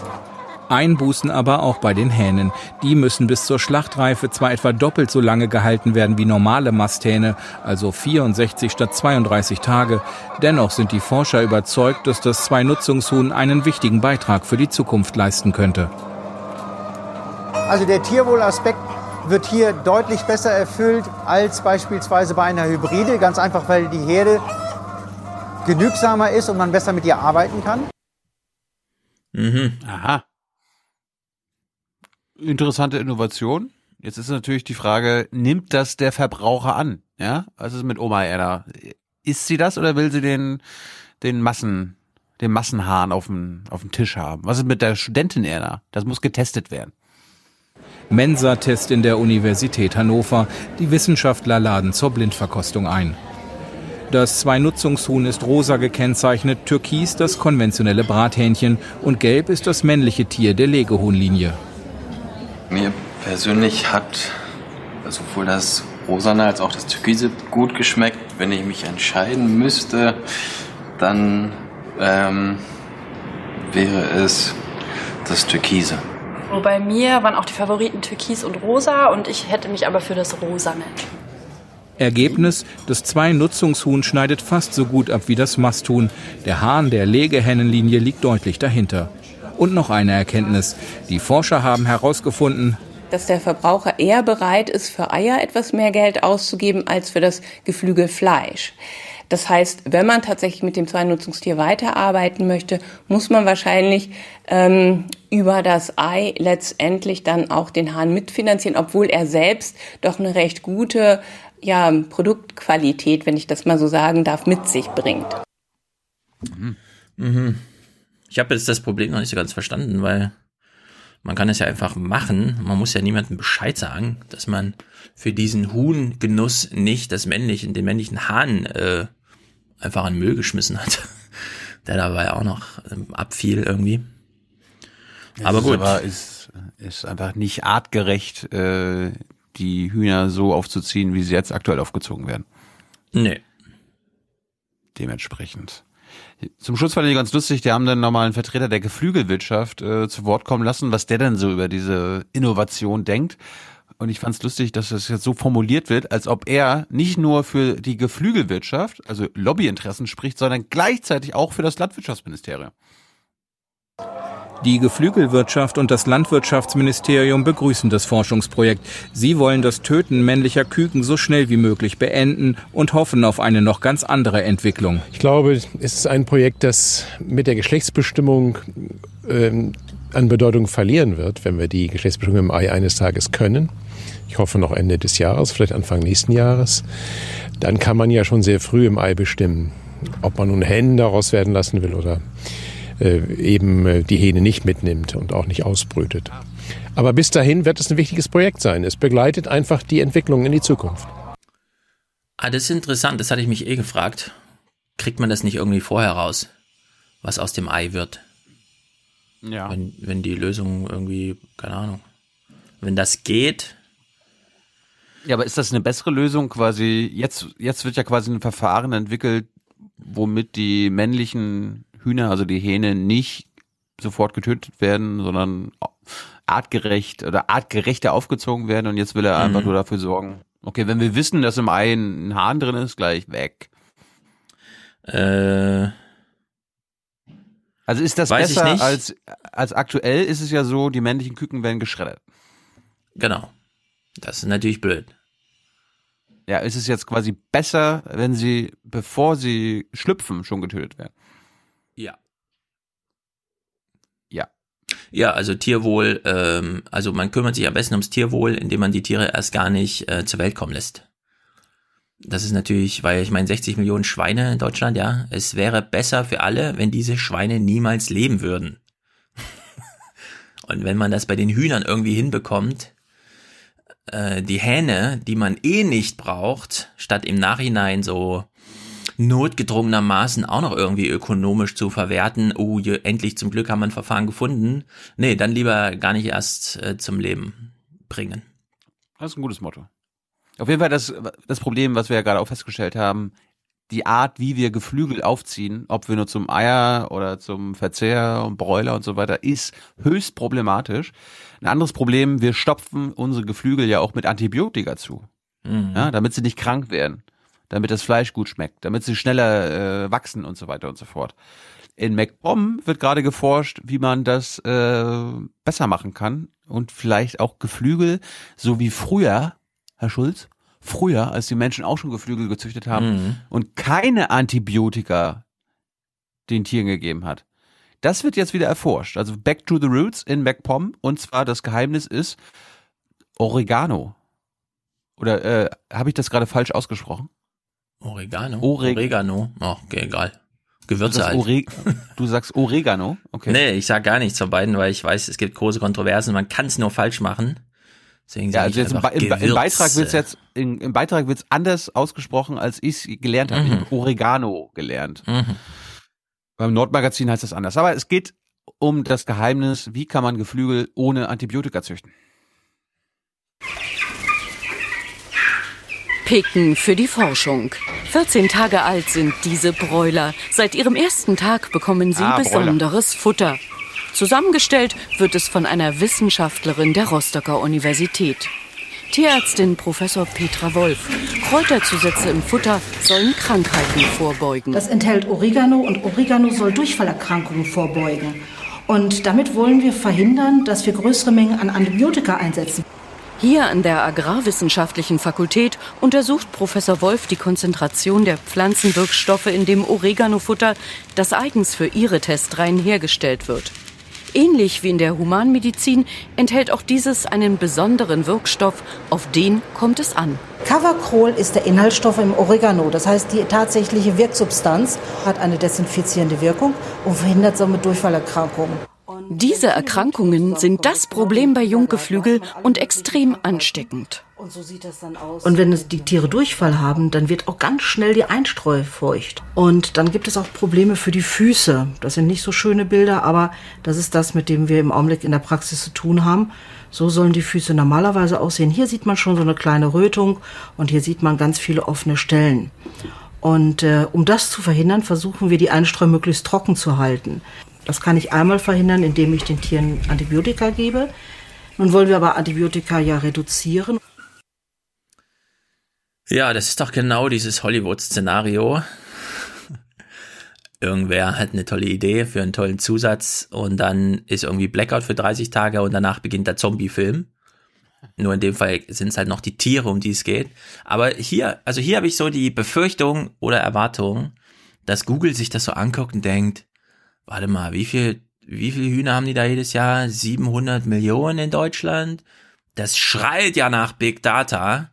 Einbußen aber auch bei den Hähnen. Die müssen bis zur Schlachtreife zwar etwa doppelt so lange gehalten werden wie normale Masthähne, also 64 statt 32 Tage. Dennoch sind die Forscher überzeugt, dass das Zwei-Nutzungshuhn einen wichtigen Beitrag für die Zukunft leisten könnte. Also der Tierwohlaspekt wird hier deutlich besser erfüllt als beispielsweise bei einer Hybride, ganz einfach weil die Herde genügsamer ist und man besser mit ihr arbeiten kann. Mhm. Aha interessante Innovation. Jetzt ist natürlich die Frage, nimmt das der Verbraucher an? Ja, was ist mit Oma Erna? Isst sie das oder will sie den, den Massen, den Massenhahn auf dem, auf dem Tisch haben? Was ist mit der Studentin Erna? Das muss getestet werden. Mensa-Test in der Universität Hannover. Die Wissenschaftler laden zur Blindverkostung ein. Das Zwei-Nutzungshuhn ist rosa gekennzeichnet, türkis das konventionelle Brathähnchen und gelb ist das männliche Tier der Legehuhnlinie. Mir persönlich hat sowohl das Rosane als auch das Türkise gut geschmeckt. Wenn ich mich entscheiden müsste, dann ähm, wäre es das Türkise. Bei mir waren auch die Favoriten Türkis und Rosa und ich hätte mich aber für das Rosane entschieden. Ergebnis, das Zwei-Nutzungshuhn schneidet fast so gut ab wie das Masthuhn. Der Hahn der Legehennenlinie liegt deutlich dahinter. Und noch eine Erkenntnis. Die Forscher haben herausgefunden, dass der Verbraucher eher bereit ist, für Eier etwas mehr Geld auszugeben als für das Geflügelfleisch. Das heißt, wenn man tatsächlich mit dem Zweinutzungstier weiterarbeiten möchte, muss man wahrscheinlich ähm, über das Ei letztendlich dann auch den Hahn mitfinanzieren, obwohl er selbst doch eine recht gute ja, Produktqualität, wenn ich das mal so sagen darf, mit sich bringt. Mhm. Mhm. Ich habe jetzt das Problem noch nicht so ganz verstanden, weil man kann es ja einfach machen. Man muss ja niemandem Bescheid sagen, dass man für diesen Huhngenuss nicht das männliche, den männlichen Hahn äh, einfach an Müll geschmissen hat, der dabei auch noch ähm, abfiel irgendwie. aber gut. Aber ist, ist einfach nicht artgerecht, äh, die Hühner so aufzuziehen, wie sie jetzt aktuell aufgezogen werden. Nee. Dementsprechend. Zum Schluss fand ich ganz lustig, die haben dann nochmal einen Vertreter der Geflügelwirtschaft äh, zu Wort kommen lassen, was der denn so über diese Innovation denkt. Und ich fand es lustig, dass das jetzt so formuliert wird, als ob er nicht nur für die Geflügelwirtschaft, also Lobbyinteressen spricht, sondern gleichzeitig auch für das Landwirtschaftsministerium. Die Geflügelwirtschaft und das Landwirtschaftsministerium begrüßen das Forschungsprojekt. Sie wollen das Töten männlicher Küken so schnell wie möglich beenden und hoffen auf eine noch ganz andere Entwicklung. Ich glaube, es ist ein Projekt, das mit der Geschlechtsbestimmung ähm, an Bedeutung verlieren wird, wenn wir die Geschlechtsbestimmung im Ei eines Tages können. Ich hoffe noch Ende des Jahres, vielleicht Anfang nächsten Jahres. Dann kann man ja schon sehr früh im Ei bestimmen, ob man nun Hennen daraus werden lassen will oder eben äh, die Hähne nicht mitnimmt und auch nicht ausbrütet. Aber bis dahin wird es ein wichtiges Projekt sein. Es begleitet einfach die Entwicklung in die Zukunft. Ah, das ist interessant. Das hatte ich mich eh gefragt. Kriegt man das nicht irgendwie vorher raus, was aus dem Ei wird? Ja. Wenn, wenn die Lösung irgendwie, keine Ahnung, wenn das geht. Ja, aber ist das eine bessere Lösung quasi? Jetzt, jetzt wird ja quasi ein Verfahren entwickelt, womit die männlichen Hühner, also die Hähne, nicht sofort getötet werden, sondern artgerecht oder artgerechter aufgezogen werden. Und jetzt will er mhm. einfach nur dafür sorgen, okay, wenn wir wissen, dass im Ei ein Hahn drin ist, gleich weg. Äh. Also ist das Weiß besser als, als aktuell ist es ja so, die männlichen Küken werden geschreddert. Genau. Das ist natürlich blöd. Ja, ist es jetzt quasi besser, wenn sie, bevor sie schlüpfen, schon getötet werden? Ja. Ja. Ja, also Tierwohl, ähm, also man kümmert sich am besten ums Tierwohl, indem man die Tiere erst gar nicht äh, zur Welt kommen lässt. Das ist natürlich, weil ich meine 60 Millionen Schweine in Deutschland, ja, es wäre besser für alle, wenn diese Schweine niemals leben würden. Und wenn man das bei den Hühnern irgendwie hinbekommt, äh, die Hähne, die man eh nicht braucht, statt im Nachhinein so notgedrungenermaßen auch noch irgendwie ökonomisch zu verwerten, oh, je, endlich zum Glück haben wir ein Verfahren gefunden. Nee, dann lieber gar nicht erst äh, zum Leben bringen. Das ist ein gutes Motto. Auf jeden Fall das, das Problem, was wir ja gerade auch festgestellt haben, die Art, wie wir Geflügel aufziehen, ob wir nur zum Eier oder zum Verzehr und Bräuler und so weiter, ist höchst problematisch. Ein anderes Problem, wir stopfen unsere Geflügel ja auch mit Antibiotika zu, mhm. ja, damit sie nicht krank werden damit das Fleisch gut schmeckt, damit sie schneller äh, wachsen und so weiter und so fort. In MacPom wird gerade geforscht, wie man das äh, besser machen kann und vielleicht auch Geflügel, so wie früher, Herr Schulz, früher, als die Menschen auch schon Geflügel gezüchtet haben mhm. und keine Antibiotika den Tieren gegeben hat. Das wird jetzt wieder erforscht. Also Back to the Roots in MacPom. Und zwar das Geheimnis ist, Oregano. Oder äh, habe ich das gerade falsch ausgesprochen? Oregano? Oreg Oregano? Oh, okay, egal. Gewürze halt. Ore du sagst Oregano? Okay. Nee, ich sag gar nichts von beiden, weil ich weiß, es gibt große Kontroversen, man kann es nur falsch machen. Deswegen Ja, also ich jetzt im, im, im. Beitrag wird's jetzt im, im Beitrag wird's anders ausgesprochen, als ich gelernt habe. Ich Mhm. habe Oregano gelernt. Mhm. Beim Nordmagazin heißt das anders. Aber es geht um das Geheimnis, wie kann man Geflügel ohne Antibiotika züchten. Picken für die Forschung. 14 Tage alt sind diese Bräuler. Seit ihrem ersten Tag bekommen sie Ah, besonderes Futter. Zusammengestellt wird es von einer Wissenschaftlerin der Rostocker Universität. Tierärztin Professor Petra Wolf. Kräuterzusätze im Futter sollen Krankheiten vorbeugen. Das enthält Oregano und Oregano soll Durchfallerkrankungen vorbeugen. Und damit wollen wir verhindern, dass wir größere Mengen an Antibiotika einsetzen. Hier an der Agrarwissenschaftlichen Fakultät untersucht Professor Wolf die Konzentration der Pflanzenwirkstoffe in dem Oregano-Futter, das eigens für ihre Testreihen hergestellt wird. Ähnlich wie in der Humanmedizin enthält auch dieses einen besonderen Wirkstoff, auf den kommt es an. Covercrol ist der Inhaltsstoff im Oregano. Das heißt, die tatsächliche Wirksubstanz hat eine desinfizierende Wirkung und verhindert somit Durchfallerkrankungen. Diese Erkrankungen sind das Problem bei Junggeflügel und extrem ansteckend. Und so sieht das dann aus. Und wenn es die Tiere Durchfall haben, dann wird auch ganz schnell die Einstreu feucht. Und dann gibt es auch Probleme für die Füße. Das sind nicht so schöne Bilder, aber das ist das, mit dem wir im Augenblick in der Praxis zu tun haben. So sollen die Füße normalerweise aussehen. Hier sieht man schon so eine kleine Rötung und hier sieht man ganz viele offene Stellen. Und äh, um das zu verhindern, versuchen wir die Einstreu möglichst trocken zu halten. Das kann ich einmal verhindern, indem ich den Tieren Antibiotika gebe. Nun wollen wir aber Antibiotika ja reduzieren. Ja, das ist doch genau dieses Hollywood-Szenario. Irgendwer hat eine tolle Idee für einen tollen Zusatz und dann ist irgendwie Blackout für 30 Tage und danach beginnt der Zombie-Film. Nur in dem Fall sind es halt noch die Tiere, um die es geht. Aber hier, also hier habe ich so die Befürchtung oder Erwartung, dass Google sich das so anguckt und denkt, warte mal, wie viel, wie viele Hühner haben die da jedes Jahr? 700 Millionen in Deutschland? Das schreit ja nach Big Data.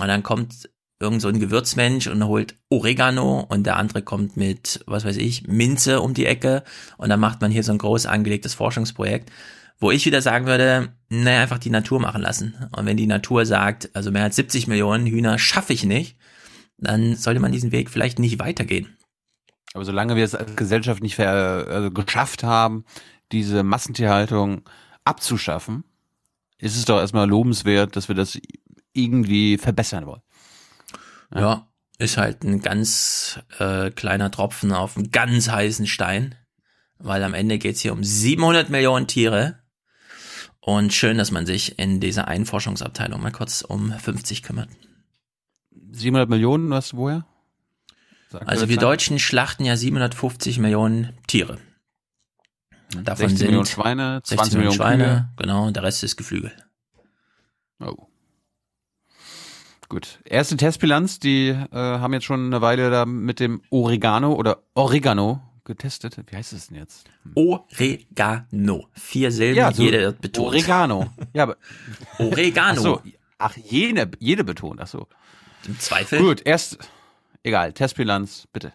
Und dann kommt irgend so ein Gewürzmensch und holt Oregano und der andere kommt mit, was weiß ich, Minze um die Ecke und dann macht man hier so ein groß angelegtes Forschungsprojekt, wo ich wieder sagen würde, naja, einfach die Natur machen lassen. Und wenn die Natur sagt, also mehr als 70 Millionen Hühner schaffe ich nicht, dann sollte man diesen Weg vielleicht nicht weitergehen. Aber solange wir es als Gesellschaft nicht ver, also geschafft haben, diese Massentierhaltung abzuschaffen, ist es doch erstmal lobenswert, dass wir das irgendwie verbessern wollen. Ja, ist halt ein ganz äh, kleiner Tropfen auf einen ganz heißen Stein, weil am Ende geht's hier um 700 Millionen Tiere. Und schön, dass man sich in dieser einen Forschungsabteilung mal kurz um 50 kümmert. 700 Millionen, was woher? Also wir. Deutschen schlachten ja 750 Millionen Tiere. Davon 16 sind Millionen Schweine, 16 20 Millionen Schweine, genau, und der Rest ist Geflügel. Oh. Gut. Erste Testbilanz, die äh, haben jetzt schon eine Weile da mit dem Oregano oder Oregano getestet. Wie heißt es denn jetzt? Oregano. Vier Silben, Ja, so jede betont. Oregano. Ja, aber Oregano. Ach, so. Ach jede, jede betont. Ach so. Im Zweifel. Gut, erst egal, Testbilanz, bitte.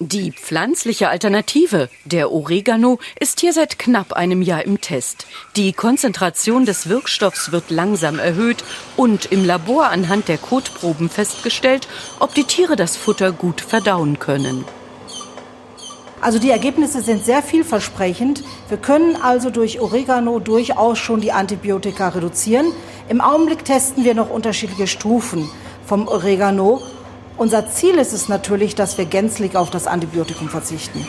Die pflanzliche Alternative, der Oregano, ist hier seit knapp einem Jahr im Test. Die Konzentration des Wirkstoffs wird langsam erhöht und im Labor anhand der Kotproben festgestellt, ob die Tiere das Futter gut verdauen können. Also die Ergebnisse sind sehr vielversprechend. Wir können also durch Oregano durchaus schon die Antibiotika reduzieren. Im Augenblick testen wir noch unterschiedliche Stufen vom Oregano. Unser Ziel ist es natürlich, dass wir gänzlich auf das Antibiotikum verzichten.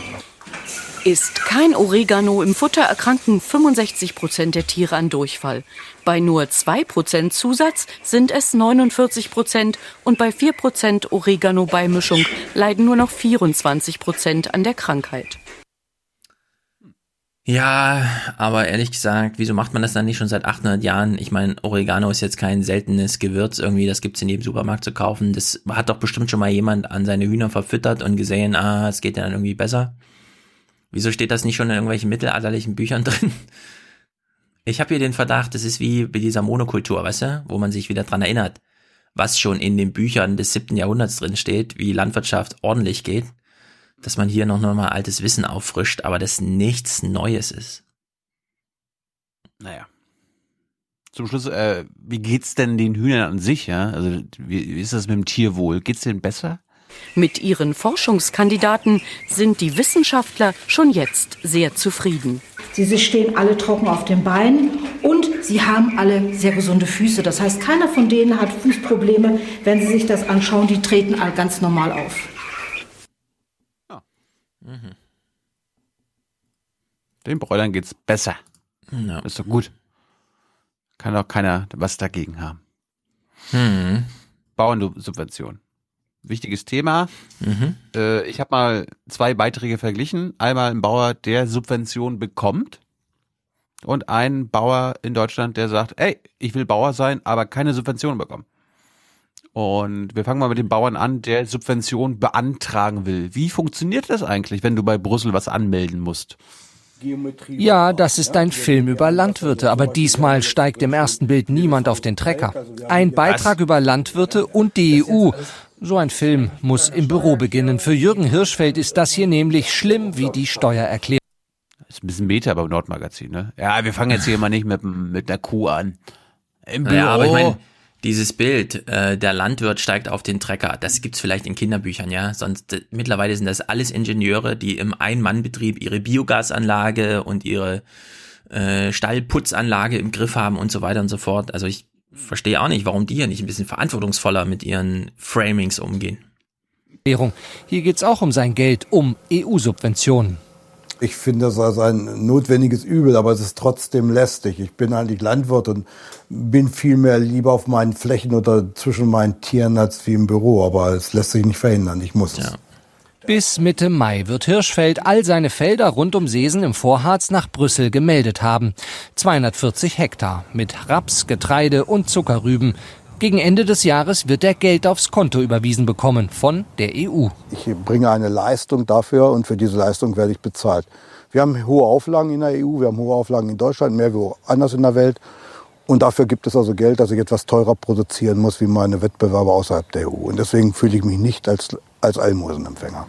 Ist kein Oregano im Futter, erkranken 65 Prozent der Tiere an Durchfall. Bei nur 2 Prozent Zusatz sind es 49 Prozent und bei 4 Prozent Oregano-Beimischung leiden nur noch 24 Prozent an der Krankheit. Ja, aber ehrlich gesagt, wieso macht man das dann nicht schon seit 800 Jahren? Ich meine, Oregano ist jetzt kein seltenes Gewürz irgendwie, das gibt's in jedem Supermarkt zu kaufen. Das hat doch bestimmt schon mal jemand an seine Hühner verfüttert und gesehen, ah, es geht ja dann irgendwie besser. Wieso steht das nicht schon in irgendwelchen mittelalterlichen Büchern drin? Ich habe hier den Verdacht, das ist wie bei dieser Monokultur, weißt du, wo man sich wieder dran erinnert, was schon in den Büchern des siebten Jahrhunderts drin steht, wie Landwirtschaft ordentlich geht, dass man hier noch mal altes Wissen auffrischt, aber das nichts Neues ist. Naja. Zum Schluss, äh, wie geht's denn den Hühnern an sich, ja? Also, wie, wie ist das mit dem Tierwohl? Geht's denen besser? Mit ihren Forschungskandidaten sind die Wissenschaftler schon jetzt sehr zufrieden. Sie stehen alle trocken auf den Beinen und sie haben alle sehr gesunde Füße. Das heißt, keiner von denen hat Fußprobleme. Wenn Sie sich das anschauen, die treten alle ganz normal auf. Mhm. Den Bräulern geht's besser. Ja. Ist doch gut. Kann doch keiner was dagegen haben. Hm. Bauernsubvention. Wichtiges Thema. Mhm. Äh, ich habe mal zwei Beiträge verglichen. Einmal ein Bauer, der Subvention bekommt und ein Bauer in Deutschland, der sagt, ey, ich will Bauer sein, aber keine Subvention bekommen. Und wir fangen mal mit dem Bauern an, der Subvention beantragen will. Wie funktioniert das eigentlich, wenn du bei Brüssel was anmelden musst? Ja, das ist ein Film über Landwirte, aber diesmal steigt im ersten Bild niemand auf den Trecker. Ein Beitrag über Landwirte und die EU. So ein Film muss im Büro beginnen. Für Jürgen Hirschfeld ist das hier nämlich schlimm wie die Steuererklärung. Das ist ein bisschen Meta beim Nordmagazin, ne? Ja, wir fangen jetzt hier mal nicht mit, mit einer Kuh an. Im Büro. Ja, aber ich meine, dieses Bild, äh, der Landwirt steigt auf den Trecker, das gibt's vielleicht in Kinderbüchern, ja. Sonst mittlerweile sind das alles Ingenieure, die im Ein-Mann-Betrieb ihre Biogasanlage und ihre äh, Stallputzanlage im Griff haben und so weiter und so fort. Also ich verstehe auch nicht, warum die hier nicht ein bisschen verantwortungsvoller mit ihren Framings umgehen. Hier geht's auch um sein Geld, um EU-Subventionen. Ich finde das als ein notwendiges Übel, aber es ist trotzdem lästig. Ich bin eigentlich Landwirt und bin viel mehr lieber auf meinen Flächen oder zwischen meinen Tieren als wie im Büro. Aber es lässt sich nicht verhindern. Ich muss es. Ja. Bis Mitte Mai wird Hirschfeld all seine Felder rund um Seesen im Vorharz nach Brüssel gemeldet haben. 240 Hektar mit Raps, Getreide und Zuckerrüben. Gegen Ende des Jahres wird er Geld aufs Konto überwiesen bekommen von der EU. Ich bringe eine Leistung dafür und für diese Leistung werde ich bezahlt. Wir haben hohe Auflagen in der EU, wir haben hohe Auflagen in Deutschland, mehr wie woanders in der Welt. Und dafür gibt es also Geld, dass ich etwas teurer produzieren muss wie meine Wettbewerber außerhalb der EU. Und deswegen fühle ich mich nicht als, als Almosenempfänger.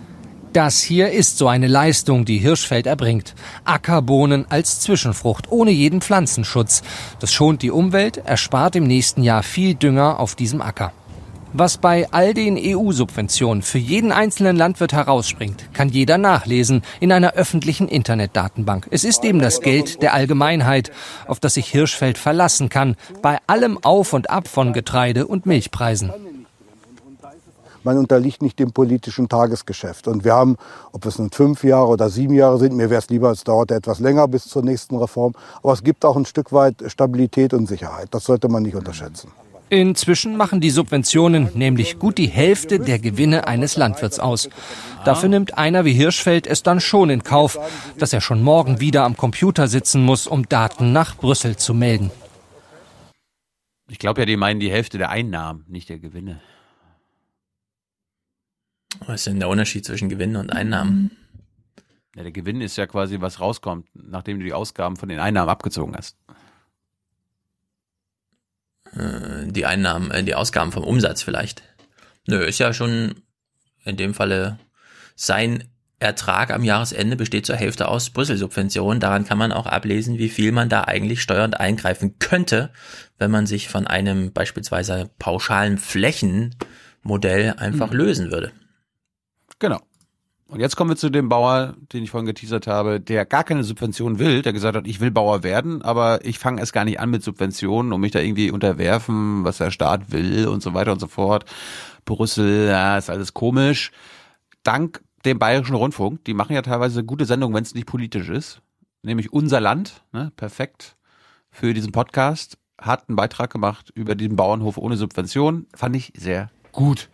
Das hier ist so eine Leistung, die Hirschfeld erbringt. Ackerbohnen als Zwischenfrucht, ohne jeden Pflanzenschutz. Das schont die Umwelt, erspart im nächsten Jahr viel Dünger auf diesem Acker. Was bei all den EU-Subventionen für jeden einzelnen Landwirt herausspringt, kann jeder nachlesen in einer öffentlichen Internetdatenbank. Es ist eben das Geld der Allgemeinheit, auf das sich Hirschfeld verlassen kann, bei allem Auf und Ab von Getreide und Milchpreisen man unterliegt nicht dem politischen Tagesgeschäft. Und wir haben, ob es nun fünf Jahre oder sieben Jahre sind, mir wäre es lieber, es dauert etwas länger bis zur nächsten Reform. Aber es gibt auch ein Stück weit Stabilität und Sicherheit. Das sollte man nicht unterschätzen. Inzwischen machen die Subventionen nämlich gut die Hälfte der Gewinne eines Landwirts aus. Dafür nimmt einer wie Hirschfeld es dann schon in Kauf, dass er schon morgen wieder am Computer sitzen muss, um Daten nach Brüssel zu melden. Ich glaube ja, die meinen die Hälfte der Einnahmen, nicht der Gewinne. Was ist denn der Unterschied zwischen Gewinn und Einnahmen? Ja, der Gewinn ist ja quasi, was rauskommt, nachdem du die Ausgaben von den Einnahmen abgezogen hast. Äh, die Einnahmen, äh, die Ausgaben vom Umsatz vielleicht. Nö, ist ja schon in dem Falle sein Ertrag am Jahresende besteht zur Hälfte aus Brüssel-Subventionen. Daran kann man auch ablesen, wie viel man da eigentlich steuernd eingreifen könnte, wenn man sich von einem beispielsweise pauschalen Flächenmodell einfach mhm. lösen würde. Genau. Und jetzt kommen wir zu dem Bauer, den ich vorhin geteasert habe, der gar keine Subvention will, der gesagt hat, ich will Bauer werden, aber ich fange erst gar nicht an mit Subventionen und mich da irgendwie unterwerfen, was der Staat will und so weiter und so fort. Brüssel, ja, ist alles komisch. Dank dem Bayerischen Rundfunk, die machen ja teilweise gute Sendungen, wenn es nicht politisch ist, nämlich Unser Land, ne, perfekt für diesen Podcast, hat einen Beitrag gemacht über den Bauernhof ohne Subvention, fand ich sehr gut.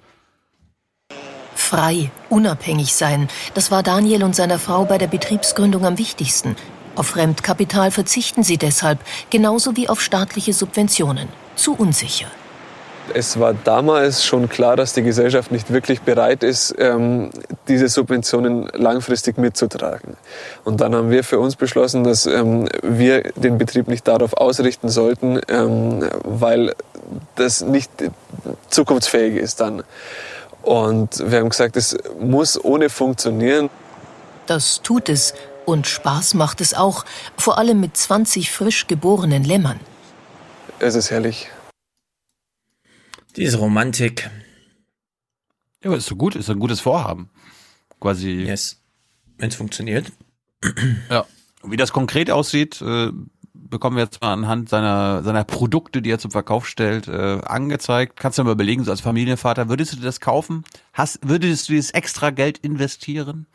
Frei, unabhängig sein, das war Daniel und seiner Frau bei der Betriebsgründung am wichtigsten. Auf Fremdkapital verzichten sie deshalb, genauso wie auf staatliche Subventionen. Zu unsicher. Es war damals schon klar, dass die Gesellschaft nicht wirklich bereit ist, ähm, diese Subventionen langfristig mitzutragen. Und dann haben wir für uns beschlossen, dass ähm, wir den Betrieb nicht darauf ausrichten sollten, ähm, weil das nicht zukunftsfähig ist dann. Und wir haben gesagt, es muss ohne funktionieren. Das tut es und Spaß macht es auch, vor allem mit 20 frisch geborenen Lämmern. Es ist herrlich. Diese Romantik. Ja, aber ist so gut, ist ein gutes Vorhaben. Quasi. Yes. Wenn es funktioniert. Ja. Wie das konkret aussieht, äh, bekommen wir jetzt mal anhand seiner, seiner Produkte, die er zum Verkauf stellt, äh, angezeigt. Kannst du mal überlegen, so als Familienvater, würdest du dir das kaufen? Hast, würdest du dieses extra Geld investieren?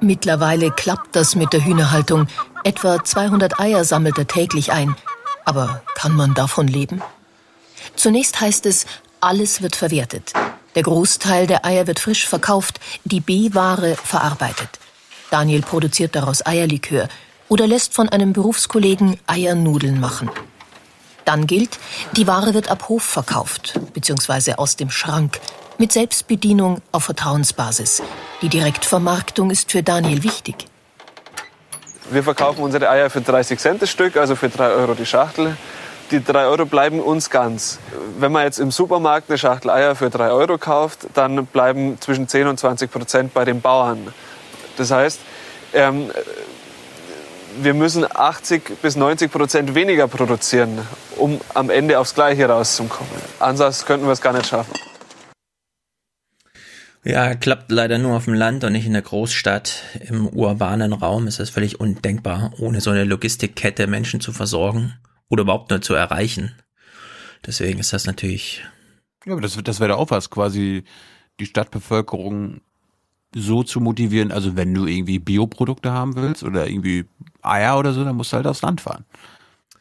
Mittlerweile klappt das mit der Hühnerhaltung. Etwa 200 Eier sammelt er täglich ein. Aber kann man davon leben? Zunächst heißt es, alles wird verwertet. Der Großteil der Eier wird frisch verkauft, die B-Ware verarbeitet. Daniel produziert daraus Eierlikör oder lässt von einem Berufskollegen Eiernudeln machen. Dann gilt, die Ware wird ab Hof verkauft, beziehungsweise aus dem Schrank, mit Selbstbedienung auf Vertrauensbasis. Die Direktvermarktung ist für Daniel wichtig. Wir verkaufen unsere Eier für 30 Cent das Stück, also für 3 Euro die Schachtel. Die 3 Euro bleiben uns ganz. Wenn man jetzt im Supermarkt eine Schachtel Eier für 3 Euro kauft, dann bleiben zwischen 10 und 20 Prozent bei den Bauern. Das heißt, ähm, wir müssen 80 bis 90 Prozent weniger produzieren, um am Ende aufs Gleiche rauszukommen. Ansonsten könnten wir es gar nicht schaffen. Ja, klappt leider nur auf dem Land und nicht in der Großstadt. Im urbanen Raum ist es völlig undenkbar, ohne so eine Logistikkette Menschen zu versorgen oder überhaupt nur zu erreichen. Deswegen ist das natürlich. Ja, aber das, das wäre auch was, quasi die Stadtbevölkerung so zu motivieren. Also wenn du irgendwie Bioprodukte haben willst oder irgendwie Eier oder so, dann musst du halt aufs Land fahren.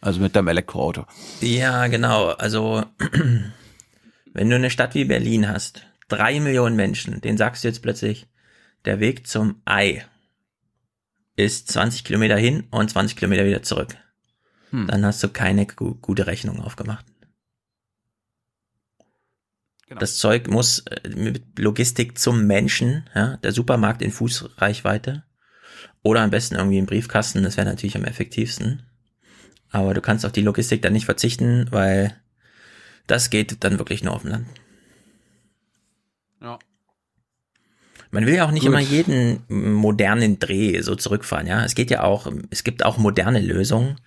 Also mit deinem Elektroauto. Ja, genau. Also wenn du eine Stadt wie Berlin hast, drei Millionen Menschen, den sagst du jetzt plötzlich, der Weg zum Ei ist 20 Kilometer hin und 20 Kilometer wieder zurück. Hm. Dann hast du keine gu gute Rechnung aufgemacht. Genau. Das Zeug muss äh, mit Logistik zum Menschen, ja, der Supermarkt in Fußreichweite oder am besten irgendwie im Briefkasten, das wäre natürlich am effektivsten. Aber du kannst auf die Logistik dann nicht verzichten, weil das geht dann wirklich nur auf dem Land. Ja. Man will ja auch nicht Gut. immer jeden modernen Dreh so zurückfahren, ja. Es geht ja auch, es gibt auch moderne Lösungen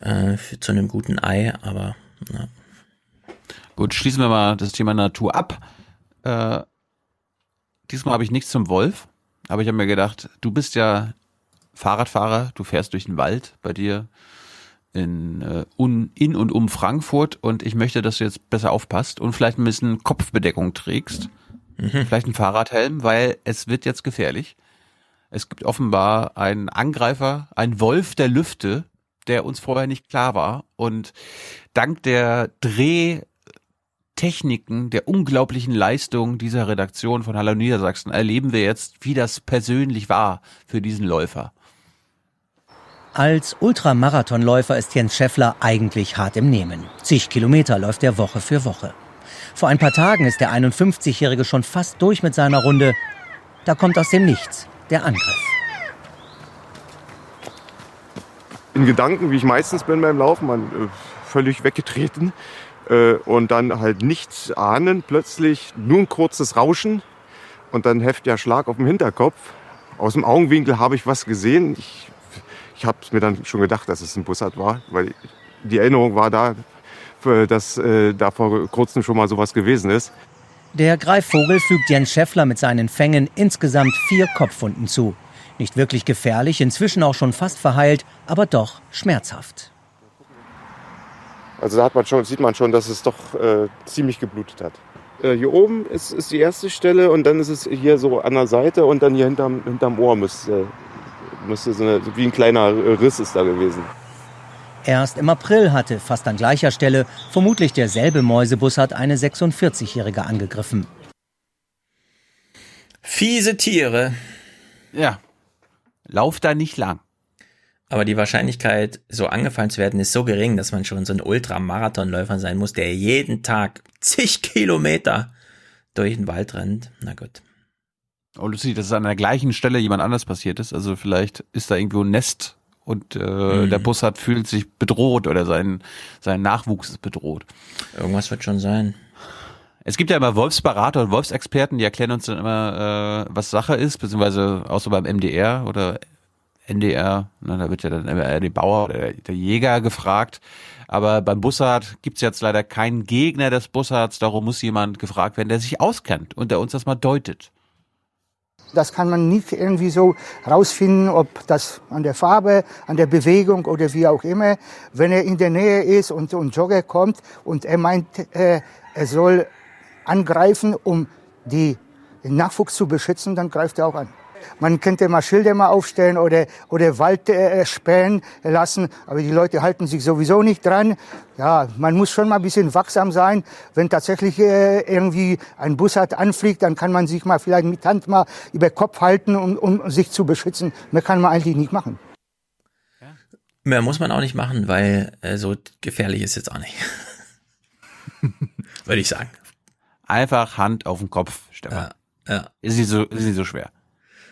äh, für, zu einem guten Ei, aber ja. Gut, schließen wir mal das Thema Natur ab. Äh, diesmal habe ich nichts zum Wolf, aber ich habe mir gedacht, du bist ja Fahrradfahrer, du fährst durch den Wald bei dir in, äh, un, in und um Frankfurt und ich möchte, dass du jetzt besser aufpasst und vielleicht ein bisschen Kopfbedeckung trägst. Vielleicht ein Fahrradhelm, weil es wird jetzt gefährlich. Es gibt offenbar einen Angreifer, einen Wolf der Lüfte, der uns vorher nicht klar war. Und dank der Drehtechniken, der unglaublichen Leistung dieser Redaktion von Hallo Niedersachsen erleben wir jetzt, wie das persönlich war für diesen Läufer. Als Ultramarathonläufer ist Jens Scheffler eigentlich hart im Nehmen. Zig Kilometer läuft er Woche für Woche. Vor ein paar Tagen ist der 51-Jährige schon fast durch mit seiner Runde. Da kommt aus dem Nichts der Angriff. in Gedanken, wie ich meistens bin beim Laufen, man äh, völlig weggetreten äh, und dann halt nichts ahnen, plötzlich nur ein kurzes Rauschen und dann heftiger Schlag auf dem Hinterkopf. Aus dem Augenwinkel habe ich was gesehen. Ich, ich habe mir dann schon gedacht, dass es ein Bussard war, weil die Erinnerung war da, für, dass äh, da vor kurzem schon mal sowas gewesen ist. Der Greifvogel fügt Jens Scheffler mit seinen Fängen insgesamt vier Kopfwunden zu. Nicht wirklich gefährlich, inzwischen auch schon fast verheilt, aber doch schmerzhaft. Also da hat man schon, sieht man schon, dass es doch äh, ziemlich geblutet hat. Äh, hier oben ist, ist die erste Stelle und dann ist es hier so an der Seite und dann hier hinterm, hinterm Ohr müsste, müsste so eine, wie ein kleiner Riss ist da gewesen. Erst im April hatte, fast an gleicher Stelle, vermutlich derselbe Mäusebussard eine 46-Jährige angegriffen. Fiese Tiere. Ja. Lauf da nicht lang. Aber die Wahrscheinlichkeit, so angefallen zu werden, ist so gering, dass man schon so ein Ultramarathonläufer sein muss, der jeden Tag zig Kilometer durch den Wald rennt. Na gut. Oh, lustig, dass es an der gleichen Stelle jemand anders passiert ist. Also vielleicht ist da irgendwo ein Nest und äh, Mhm. der Bussard fühlt sich bedroht oder sein, sein Nachwuchs ist bedroht. Irgendwas wird schon sein. Es gibt ja immer Wolfsberater und Wolfsexperten, die erklären uns dann immer, äh, was Sache ist, beziehungsweise auch so beim MDR oder NDR, ne, da wird ja dann immer der Bauer oder der Jäger gefragt. Aber beim Bussard gibt's jetzt leider keinen Gegner des Bussards, darum muss jemand gefragt werden, der sich auskennt und der uns das mal deutet. Das kann man nicht irgendwie so rausfinden, ob das an der Farbe, an der Bewegung oder wie auch immer. Wenn er in der Nähe ist und ein Jogger kommt und er meint, äh, er soll angreifen, um die, den Nachwuchs zu beschützen, dann greift er auch an. Man könnte mal Schilder mal aufstellen oder, oder Wald äh, spähen lassen, aber die Leute halten sich sowieso nicht dran. Ja, man muss schon mal ein bisschen wachsam sein. Wenn tatsächlich äh, irgendwie ein Bussard anfliegt, dann kann man sich mal vielleicht mit Hand mal über Kopf halten, um, um sich zu beschützen. Mehr kann man eigentlich nicht machen. Mehr muss man auch nicht machen, weil äh, so gefährlich ist jetzt auch nicht. Würde ich sagen. Einfach Hand auf den Kopf, Stefan. Ja, ja. Ist nicht so, ist nicht so schwer.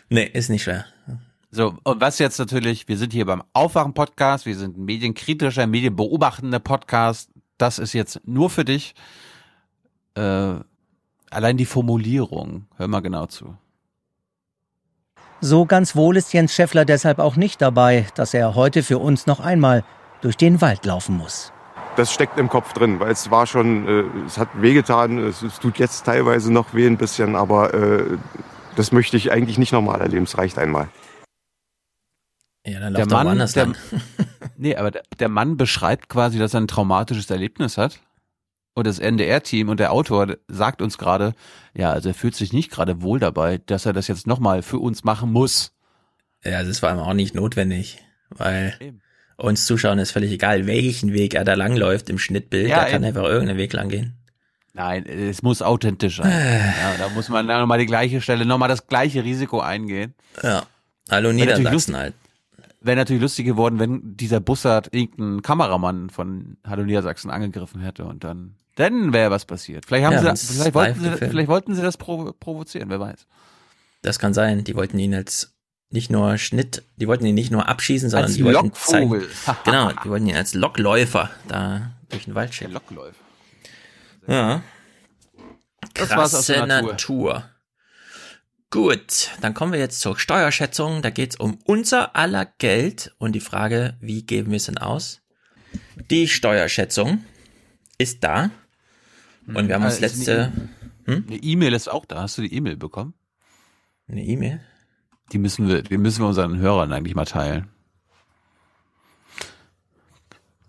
Nee, ist nicht schwer. So, und was jetzt natürlich, wir sind hier beim Aufwachen-Podcast, wir sind ein medienkritischer, medienbeobachtender Podcast. Das ist jetzt nur für dich. Äh, allein die Formulierung, hör mal genau zu. So ganz wohl ist Jens Schäffler deshalb auch nicht dabei, dass er heute für uns noch einmal durch den Wald laufen muss. Das steckt im Kopf drin, weil es war schon, äh, es hat wehgetan, es, es tut jetzt teilweise noch weh ein bisschen, aber äh, das möchte ich eigentlich nicht nochmal erleben, es reicht einmal. Ja, dann Der läuft doch Mann, woanders der, lang. nee, aber der, der Mann beschreibt quasi, dass er ein traumatisches Erlebnis hat. Und das NDR-Team und der Autor sagt uns gerade, ja, also er fühlt sich nicht gerade wohl dabei, dass er das jetzt nochmal für uns machen muss. Ja, das war ihm auch nicht notwendig, weil uns Zuschauern ist völlig egal, welchen Weg er da langläuft im Schnittbild. Ja, er kann eben. einfach irgendeinen Weg lang gehen. Nein, es muss authentisch sein. ja, da muss man dann nochmal die gleiche Stelle, nochmal das gleiche Risiko eingehen. Ja. Hallo Niedersachsen halt. Wäre natürlich lustig geworden, wenn dieser Bussard irgendeinen Kameramann von Hallo Niedersachsen angegriffen hätte und dann, dann wäre was passiert. Vielleicht haben Ja, sie, vielleicht wollten sie, vielleicht wollten sie das provo provozieren, wer weiß. Das kann sein. Die wollten ihn als nicht nur Schnitt, die wollten ihn nicht nur abschießen, sondern Als die wollten Lockvogel. zeigen. genau, die wollten ihn als Lockläufer da durch den Wald schicken. Lockläufer. Ja. Das war's aus der Krasse Natur. Natur. Gut, dann kommen wir jetzt zur Steuerschätzung. Da geht's um unser aller Geld und die Frage, wie geben wir es denn aus? Die Steuerschätzung ist da. Und wir haben uns Äh, ist letzte. Eine eine E-Mail ist auch da. Hast du die E-Mail bekommen? Eine E-Mail? Die müssen wir, die müssen wir unseren Hörern eigentlich mal teilen.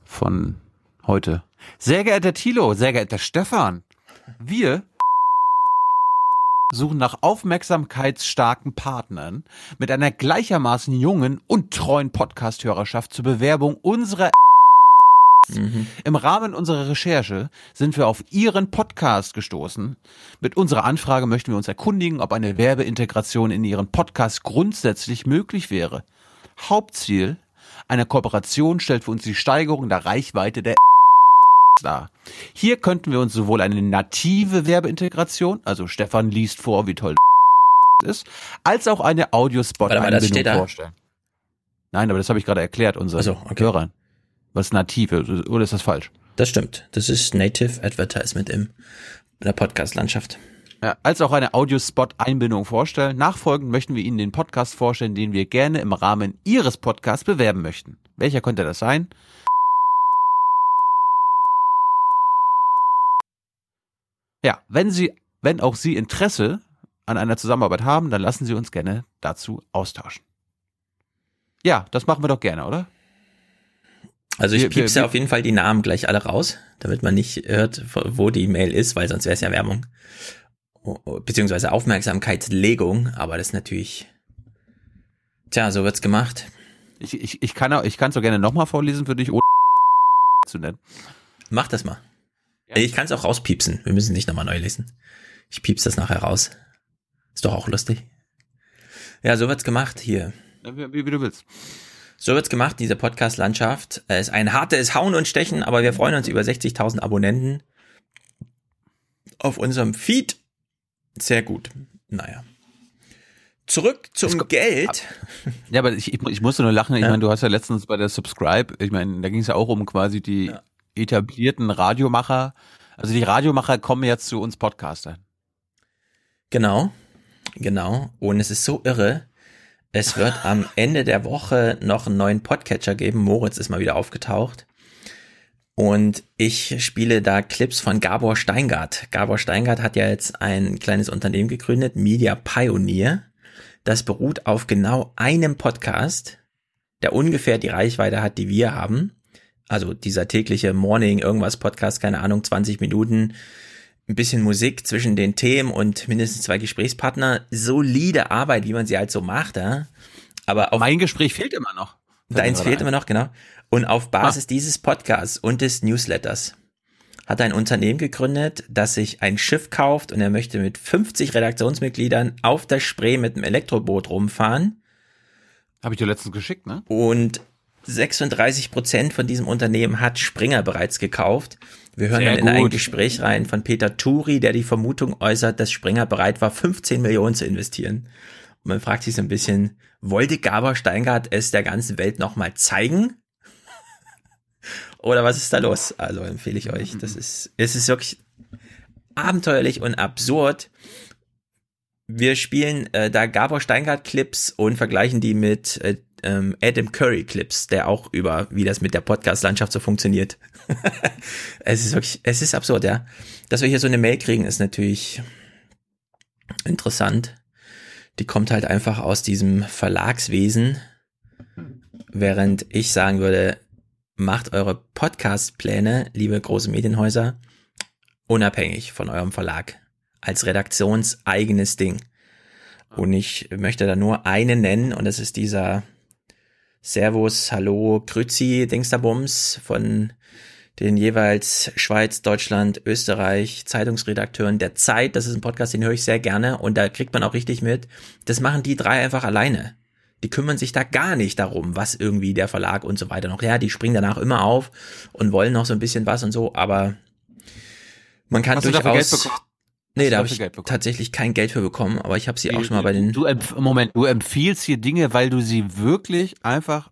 Von heute. Sehr geehrter Thilo, sehr geehrter Stefan, wir suchen nach aufmerksamkeitsstarken Partnern mit einer gleichermaßen jungen und treuen Podcast-Hörerschaft zur Bewerbung unserer Im Rahmen unserer Recherche sind wir auf Ihren Podcast gestoßen. Mit unserer Anfrage möchten wir uns erkundigen, ob eine Werbeintegration in Ihren Podcast grundsätzlich möglich wäre. Hauptziel einer Kooperation stellt für uns die Steigerung der Reichweite der dar. Hier könnten wir uns sowohl eine native Werbeintegration, also Stefan liest vor, wie toll ist, als auch eine Audiospot-Einbindung da. vorstellen. Nein, aber das habe ich gerade erklärt unseren so, okay. Hörern. Was nativ ist, oder ist das falsch? Das stimmt. Das ist Native Advertisement im, in der Podcast-Landschaft. Ja, als auch eine Audiospot-Einbindung vorstellen. Nachfolgend möchten wir Ihnen den Podcast vorstellen, den wir gerne im Rahmen Ihres Podcasts bewerben möchten. Welcher könnte das sein? Ja, wenn Sie, wenn auch Sie Interesse an einer Zusammenarbeit haben, dann lassen Sie uns gerne dazu austauschen. Ja, das machen wir doch gerne, oder? Also ich piepse auf jeden Fall die Namen gleich alle raus, damit man nicht hört, wo die Mail ist, weil sonst wäre es ja Werbung. Beziehungsweise Aufmerksamkeitslegung, aber das ist natürlich. Tja, so wird's gemacht. Ich, ich, ich kann auch, ich kann es so gerne nochmal vorlesen für dich, ohne zu nennen. Mach das mal. Ich kann es auch rauspiepsen. Wir müssen nicht nochmal neu lesen. Ich piepse das nachher raus. Ist doch auch lustig. Ja, so wird's gemacht hier. Wie, wie, wie du willst. So wird's gemacht, diese Podcast-Landschaft. Es ist ein hartes Hauen und Stechen, aber wir freuen uns über 60.000 Abonnenten auf unserem Feed. Sehr gut. Naja. Zurück zum Geld. Ja, aber ich, ich, ich musste nur lachen. Ich Ja. meine, du hast ja letztens bei der Subscribe, ich meine, da ging es ja auch um quasi die etablierten Radiomacher. Also die Radiomacher kommen jetzt zu uns Podcastern. Genau, genau. Und es ist so irre. Es wird am Ende der Woche noch einen neuen Podcatcher geben. Moritz ist mal wieder aufgetaucht. Und ich spiele da Clips von Gabor Steingart. Gabor Steingart hat ja jetzt ein kleines Unternehmen gegründet, Media Pioneer. Das beruht auf genau einem Podcast, der ungefähr die Reichweite hat, die wir haben. Also dieser tägliche Morning irgendwas Podcast, keine Ahnung, 20 Minuten, ein bisschen Musik zwischen den Themen und mindestens zwei Gesprächspartner. Solide Arbeit, wie man sie halt so macht, ja. Aber auf mein Gespräch fehlt immer noch. Deins fehlt gerade immer noch, genau. Und auf Basis dieses Podcasts und des Newsletters hat ein Unternehmen gegründet, das sich ein Schiff kauft und er möchte mit 50 Redaktionsmitgliedern auf der Spree mit einem Elektroboot rumfahren. Habe ich dir letztens geschickt, ne? Und 36 Prozent von diesem Unternehmen hat Springer bereits gekauft. Wir hören Sehr dann in ein gut. Gespräch rein von Peter Turi, der die Vermutung äußert, dass Springer bereit war, 15 Millionen zu investieren. Und man fragt sich so ein bisschen, wollte Gabor Steingart es der ganzen Welt nochmal zeigen? Oder was ist da los? Also empfehle ich euch. Das ist, es ist wirklich abenteuerlich und absurd. Wir spielen äh, da Gabor Steingart Clips und vergleichen die mit äh, ähm, Adam Curry Clips, der auch über, wie das mit der Podcast-Landschaft so funktioniert. es ist wirklich, es ist absurd, ja. Dass wir hier so eine Mail kriegen, ist natürlich interessant. Die kommt halt einfach aus diesem Verlagswesen, während ich sagen würde, macht eure Podcast-Pläne, liebe große Medienhäuser, unabhängig von eurem Verlag, als redaktionseigenes Ding. Und ich möchte da nur einen nennen, und das ist dieser Servus, Hallo, Grüzi, Dingsterbums von den jeweils Schweiz, Deutschland, Österreich Zeitungsredakteuren der Zeit. Das ist ein Podcast, den höre ich sehr gerne und da kriegt man auch richtig mit. Das machen die drei einfach alleine. Die kümmern sich da gar nicht darum, was irgendwie der Verlag und so weiter noch. Ja, die springen danach immer auf und wollen noch so ein bisschen was und so, aber man kann Hast durchaus. Nee, da habe ich tatsächlich kein Geld für bekommen, aber ich habe sie auch schon mal bei den Du Moment, du empfiehlst hier Dinge, weil du sie wirklich einfach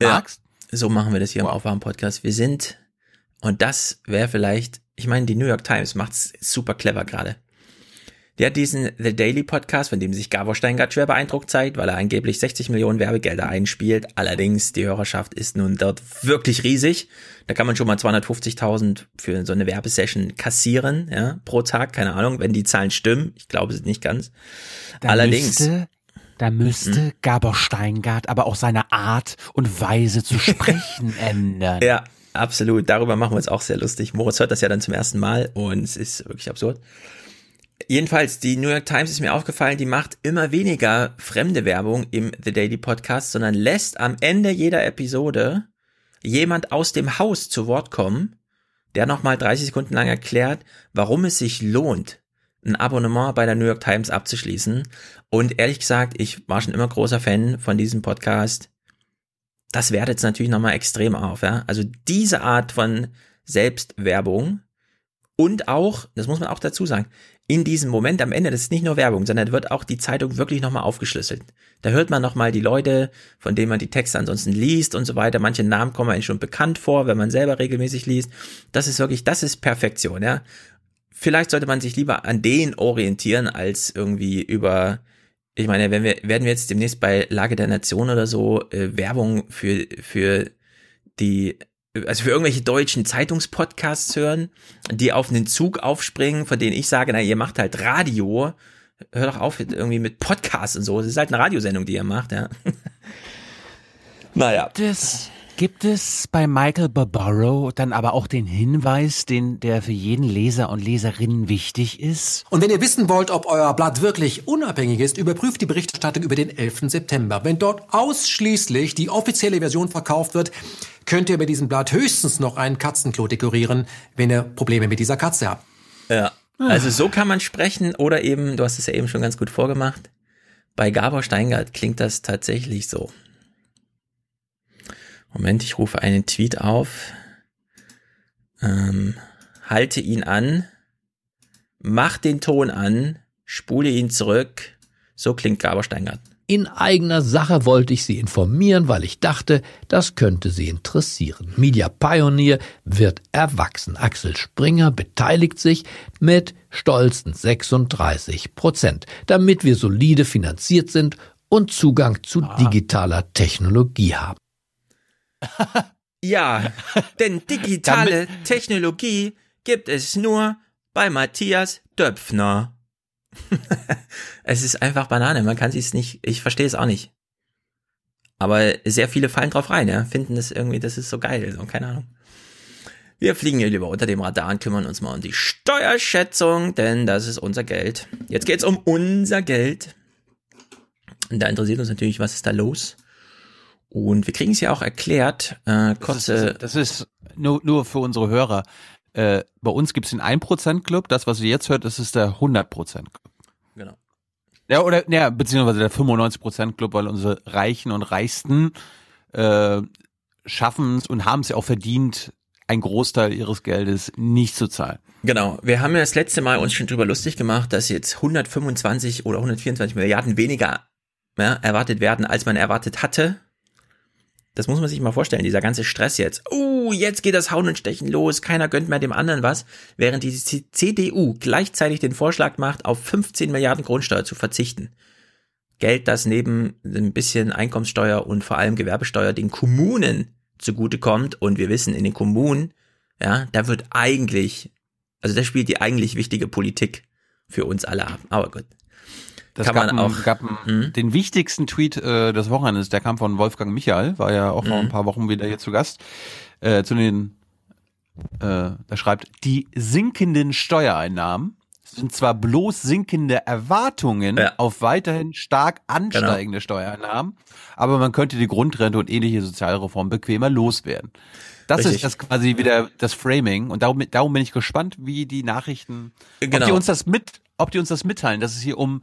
Ja, magst? so machen wir das hier im Aufwachen-Podcast. Wir sind, und das wäre vielleicht, ich meine, die New York Times macht's super clever gerade. Die hat diesen The Daily Podcast, von dem sich Gabor Steingart schwer beeindruckt zeigt, weil er angeblich 60 Millionen Werbegelder einspielt. Allerdings, die Hörerschaft ist nun dort wirklich riesig. Da kann man schon mal 250.000 für so eine Werbesession kassieren, ja, pro Tag, keine Ahnung, wenn die Zahlen stimmen. Ich glaube es nicht ganz. Da Allerdings. Müsste, da müsste Mhm. Gabor Steingart aber auch seine Art und Weise zu sprechen ändern. Ja, absolut. Darüber machen wir uns auch sehr lustig. Moritz hört das ja dann zum ersten Mal und es ist wirklich absurd. Jedenfalls, die New York Times ist mir aufgefallen, die macht immer weniger fremde Werbung im The Daily Podcast, sondern lässt am Ende jeder Episode jemand aus dem Haus zu Wort kommen, der nochmal 30 Sekunden lang erklärt, warum es sich lohnt, ein Abonnement bei der New York Times abzuschließen. Und ehrlich gesagt, ich war schon immer großer Fan von diesem Podcast das wertet es natürlich nochmal extrem auf, ja. Also diese Art von Selbstwerbung und auch, das muss man auch dazu sagen, in diesem Moment am Ende, das ist nicht nur Werbung, sondern wird auch die Zeitung wirklich nochmal aufgeschlüsselt. Da hört man nochmal die Leute, von denen man die Texte ansonsten liest und so weiter. Manche Namen kommen einem schon bekannt vor, wenn man selber regelmäßig liest. Das ist wirklich, das ist Perfektion, ja. Vielleicht sollte man sich lieber an den orientieren, als irgendwie über ich meine, wenn wir, werden wir jetzt demnächst bei Lage der Nation oder so äh, Werbung für, für die, also für irgendwelche deutschen Zeitungspodcasts hören, die auf einen Zug aufspringen, von denen ich sage, na, ihr macht halt Radio, hör doch auf mit- irgendwie mit Podcasts und so. Es ist halt eine Radiosendung, die ihr macht, ja. naja. Gibt es, gibt es bei Michael Barbaro dann aber auch den Hinweis, den, der für jeden Leser und Leserinnen wichtig ist? Und wenn ihr wissen wollt, ob euer Blatt wirklich unabhängig ist, überprüft die Berichterstattung über den 11. September. Wenn dort ausschließlich die offizielle Version verkauft wird, könnt ihr bei diesem Blatt höchstens noch ein Katzenklo dekorieren, wenn ihr Probleme mit dieser Katze habt. Ja. Also so kann man sprechen oder eben, du hast es ja eben schon ganz gut vorgemacht. Bei Gabor Steingart klingt das tatsächlich so. Moment, ich rufe einen Tweet auf. Ähm, halte ihn an. Mach den Ton an. Spule ihn zurück. So klingt Gabersteingart. In eigener Sache wollte ich Sie informieren, weil ich dachte, das könnte Sie interessieren. Media Pioneer wird erwachsen. Axel Springer beteiligt sich mit stolzen 36 Prozent, damit wir solide finanziert sind und Zugang zu Ah. digitaler Technologie haben. Ja, denn digitale Technologie gibt es nur bei Matthias Döpfner. es ist einfach Banane, man kann es nicht, ich verstehe es auch nicht. Aber sehr viele fallen drauf rein, ja, finden das irgendwie, das ist so geil, so, keine Ahnung. Wir fliegen hier lieber unter dem Radar und kümmern uns mal um die Steuerschätzung, denn das ist unser Geld. Jetzt geht's um unser Geld. Und da interessiert uns natürlich, was ist da los? Und wir kriegen es ja auch erklärt, äh, kurze, Das ist nur, nur für unsere Hörer. Äh, bei uns gibt's den 1% Club. Das, was ihr jetzt hört, das ist der 100% Club. Genau. Ja, oder, ja, beziehungsweise der 95% Club, weil unsere Reichen und Reichsten äh, schaffen es und haben es ja auch verdient, einen Großteil ihres Geldes nicht zu zahlen. Genau, wir haben ja das letzte Mal uns schon drüber lustig gemacht, dass jetzt 125 oder 124 Milliarden weniger ja, erwartet werden, als man erwartet hatte. Das muss man sich mal vorstellen, dieser ganze Stress jetzt. Uh, jetzt geht das Hauen und Stechen los, keiner gönnt mehr dem anderen was, während die CDU gleichzeitig den Vorschlag macht, auf 15 Milliarden Grundsteuer zu verzichten. Geld, das neben ein bisschen Einkommenssteuer und vor allem Gewerbesteuer den Kommunen zugutekommt. Und wir wissen, in den Kommunen, ja, da wird eigentlich, also da spielt die eigentlich wichtige Politik für uns alle ab. Aber gut. Das Kann gab, man einen- auch- gab einen- den wichtigsten Tweet äh, des Wochenendes, der kam von Wolfgang Michael, war ja auch vor Mhm. ein paar Wochen wieder hier zu Gast, äh, zu den, äh, da schreibt, die sinkenden Steuereinnahmen sind zwar bloß sinkende Erwartungen auf weiterhin stark ansteigende Genau. Steuereinnahmen, aber man könnte die Grundrente und ähnliche Sozialreformen bequemer loswerden. Das Richtig. ist das quasi wieder das Framing und darum, darum bin ich gespannt, wie die Nachrichten, ob Genau. die uns das mit, ob die uns das mitteilen, dass es hier um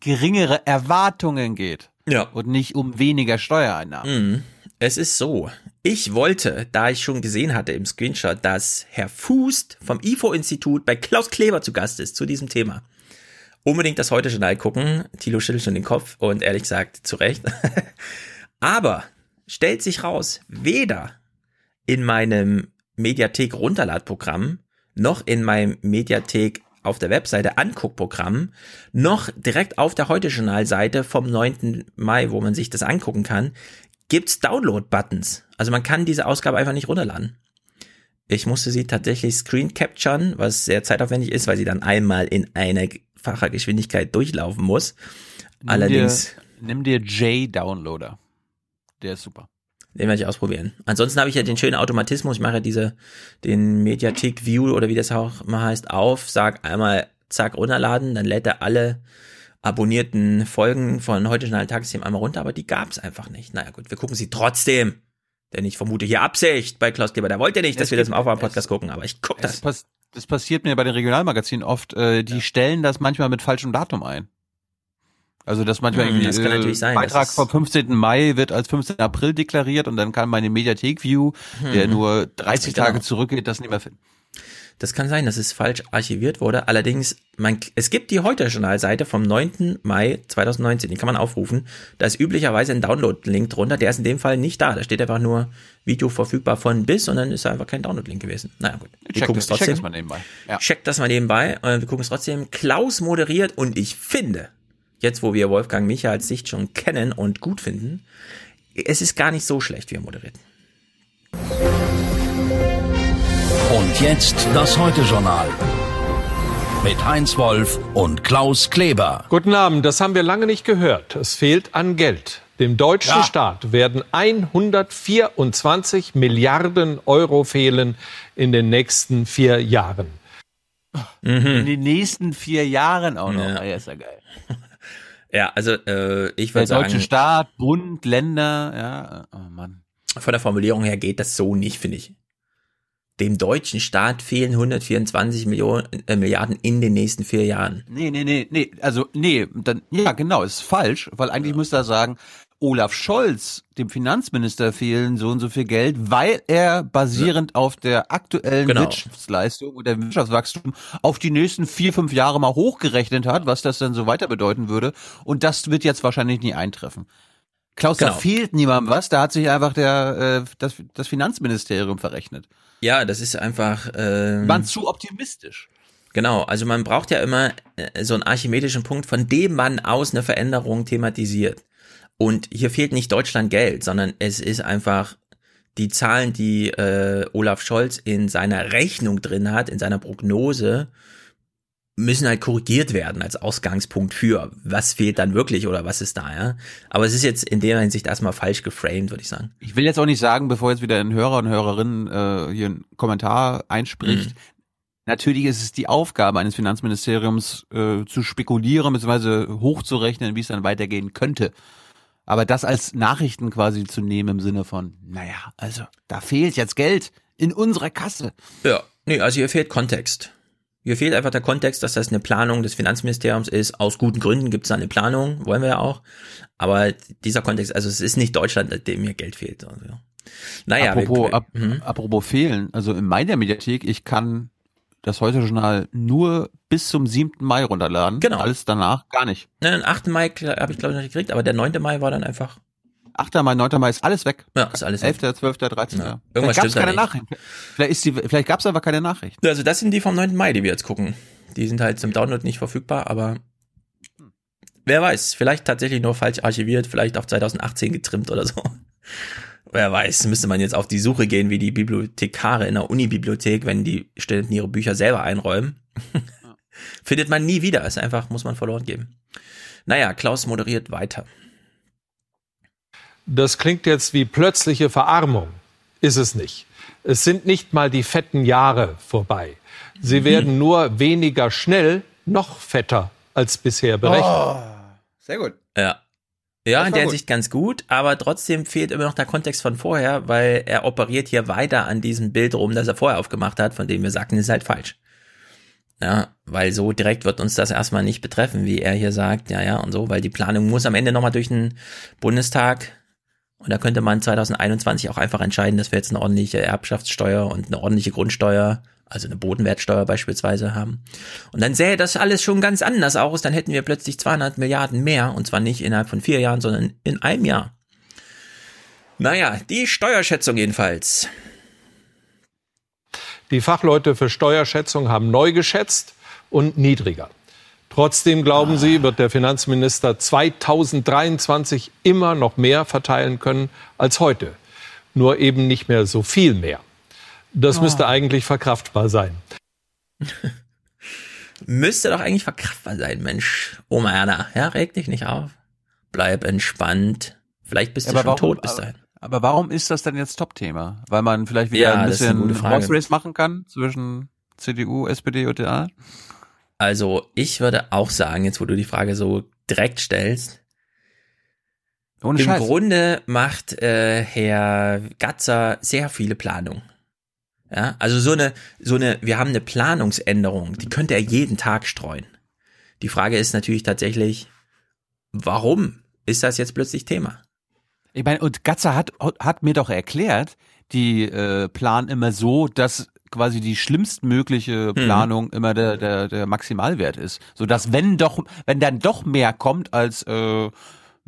geringere Erwartungen geht. Ja. Und nicht um weniger Steuereinnahmen. Mhm. Es ist so. Ich wollte, da ich schon gesehen hatte im Screenshot, dass Herr Fußt vom IFO-Institut bei Klaus Kleber zu Gast ist zu diesem Thema. Unbedingt das Heute-Journal gucken. Thilo schüttelt schon den Kopf und ehrlich gesagt, zu Recht. Aber stellt sich raus, weder in meinem Mediathek-Runterladprogramm noch in meinem Mediathek auf der Webseite Anguckprogramm, noch direkt auf der Heute-Journal-Seite vom 9. Mai, wo man sich das angucken kann, gibt's Download-Buttons. Also man kann diese Ausgabe einfach nicht runterladen. Ich musste sie tatsächlich screen capturen, was sehr zeitaufwendig ist, weil sie dann einmal in einer facher Geschwindigkeit durchlaufen muss. Allerdings, Nimm dir, nimm dir J-Downloader. Der ist super. Den werde ich ausprobieren. Ansonsten habe ich ja den schönen Automatismus, ich mache ja diese, den Mediathek View oder wie das auch mal heißt, auf, sag einmal zack runterladen, dann lädt er alle abonnierten Folgen von heute Journal Tagesthemen einmal runter, aber die gab es einfach nicht. Naja gut, wir gucken sie trotzdem. Denn ich vermute hier Absicht bei Klaus Kleber. Der wollte nicht, dass Es wir das im Aufwärm-Podcast gucken, aber ich guck Das, das. pass, das passiert mir bei den Regionalmagazinen oft. Äh, die stellen das manchmal mit falschem Datum ein. Also dass manchmal Hm, irgendwie das kann äh, natürlich sein, Beitrag vom 15. Mai wird als 15. April deklariert und dann kann meine Mediathek View, der Mhm. nur 30 Genau. Tage zurückgeht, das nicht mehr finden. Das kann sein, dass es falsch archiviert wurde. Allerdings, man, es gibt die Heute-Journal-Seite vom 9. Mai 2019. Die kann man aufrufen. Da ist üblicherweise ein Download-Link drunter. Der ist in dem Fall nicht da. Da steht einfach nur Video verfügbar von bis und dann ist da einfach kein Download-Link gewesen. Naja gut, wir check gucken das- es ich check trotzdem. das mal nebenbei. Ja. Check das mal nebenbei. Und wir gucken es trotzdem. Klaus moderiert und ich finde, jetzt wo wir Wolfgang Micha als Sicht schon kennen und gut finden, es ist gar nicht so schlecht, wie er moderiert. Und jetzt das Heute-Journal. Mit Heinz Wolf und Klaus Kleber. Guten Abend, das haben wir lange nicht gehört. Es fehlt an Geld. Dem deutschen Ja. Staat werden 124 Milliarden Euro fehlen in den nächsten vier Jahren. In den nächsten vier Jahren auch noch. Ja. Ja, ist ja geil. Ja, also äh, ich Der würde sagen, deutsche Staat, Bund, Länder, ja, oh Mann. von der Formulierung her geht das so nicht, finde ich. Dem deutschen Staat fehlen 124 Millionen, äh, Milliarden in den nächsten vier Jahren. Nee, nee, nee, nee, also nee, dann ja, genau, ist falsch, weil eigentlich müsste er sagen, Olaf Scholz, dem Finanzminister, fehlen so und so viel Geld, weil er basierend auf der aktuellen Genau. Wirtschaftsleistung und der Wirtschaftswachstum auf die nächsten vier, fünf Jahre mal hochgerechnet hat, was das dann so weiter bedeuten würde. Und das wird jetzt wahrscheinlich nie eintreffen. Klaus, da Genau. fehlt niemandem was, da hat sich einfach der, äh, das, das Finanzministerium verrechnet. Ja, das ist einfach. Ähm, Waren zu optimistisch. Genau, also man braucht ja immer äh, so einen archimedischen Punkt, von dem man aus eine Veränderung thematisiert. Und hier fehlt nicht Deutschland Geld, sondern es ist einfach die Zahlen, die äh, Olaf Scholz in seiner Rechnung drin hat, in seiner Prognose, müssen halt korrigiert werden als Ausgangspunkt für, was fehlt dann wirklich oder was ist da, ja. Aber es ist jetzt in der Hinsicht erstmal falsch geframed, würde ich sagen. Ich will jetzt auch nicht sagen, bevor jetzt wieder ein Hörer und Hörerinnen äh, hier einen Kommentar einspricht. Natürlich ist es die Aufgabe eines Finanzministeriums äh, zu spekulieren bzw. hochzurechnen, wie es dann weitergehen könnte. Aber das als Nachrichten quasi zu nehmen im Sinne von, naja, also da fehlt jetzt Geld in unserer Kasse. Ja, nee, also hier fehlt Kontext. Hier fehlt einfach der Kontext, dass das eine Planung des Finanzministeriums ist. Aus guten Gründen gibt es da eine Planung, wollen wir ja auch. Aber dieser Kontext, also es ist nicht Deutschland, dem hier Geld fehlt. Also, ja. Naja, apropos, wir, ap apropos fehlen, also in meiner Mediathek, ich kann das heute Journal nur bis zum 7. Mai runterladen. Genau. Alles danach gar nicht. ne, den 8. Mai habe ich glaube ich noch nicht gekriegt, aber der 9. Mai war dann einfach. 8. Mai, 9. Mai ist alles weg. Ja, ist alles 11., 12., 13. Ja. Vielleicht Irgendwas gab es keine. Nachrichten. Vielleicht, ist die, vielleicht gab es einfach keine Nachrichten. Also das sind die vom 9. Mai, die wir jetzt gucken. Die sind halt zum Download nicht verfügbar, aber wer weiß, vielleicht tatsächlich nur falsch archiviert, vielleicht auf 2018 getrimmt oder so. Wer weiß, müsste man jetzt auf die Suche gehen, wie die Bibliothekare in der Unibibliothek, wenn die Studenten ihre Bücher selber einräumen. Findet man nie wieder, ist einfach, muss man verloren geben. Naja, Klaus moderiert weiter. Das klingt jetzt wie plötzliche Verarmung. Ist es nicht. Es sind nicht mal die fetten Jahre vorbei. Sie werden nur weniger schnell noch fetter als bisher berechnet. Sehr gut. Ja. Ja, in der gut. Sicht ganz gut, aber trotzdem fehlt immer noch der Kontext von vorher, weil er operiert hier weiter an diesem Bild rum, das er vorher aufgemacht hat, von dem wir sagten, ist halt falsch. Ja, weil so direkt wird uns das erstmal nicht betreffen, wie er hier sagt, ja, ja, und so, weil die Planung muss am Ende nochmal durch den Bundestag und da könnte man 2021 auch einfach entscheiden, dass wir jetzt eine ordentliche Erbschaftssteuer und eine ordentliche Grundsteuer, also eine Bodenwertsteuer beispielsweise haben. Und dann sähe das alles schon ganz anders aus. Dann hätten wir plötzlich 200 Milliarden mehr und zwar nicht innerhalb von vier Jahren, sondern in einem Jahr. Naja, die Steuerschätzung jedenfalls. Die Fachleute für Steuerschätzung haben neu geschätzt und niedriger. Trotzdem glauben sie, wird der Finanzminister 2023 immer noch mehr verteilen können als heute. Nur eben nicht mehr so viel mehr. Das Oh. müsste eigentlich verkraftbar sein. Müsste doch eigentlich verkraftbar sein, Mensch. Oma Erna, ja, reg dich nicht auf. Bleib entspannt. Vielleicht bist du schon tot bis dahin. Aber, aber warum ist das denn jetzt Top-Thema? Weil man vielleicht wieder Ja, ein bisschen. Horse Race machen kann zwischen CDU, SPD und DA? Also, ich würde auch sagen, jetzt wo du die Frage so direkt stellst, Ohne im Scheiß. Grunde macht äh, Herr Gatzer sehr viele Planungen. Ja, also so eine, so eine, wir haben eine Planungsänderung, die könnte er jeden Tag streuen. Die Frage ist natürlich tatsächlich, warum ist das jetzt plötzlich Thema? Ich meine, und Gatzer hat, hat mir doch erklärt, die äh, planen immer so, dass quasi die schlimmstmögliche Planung immer der, der, der Maximalwert ist. So dass wenn doch, wenn dann doch mehr kommt als äh,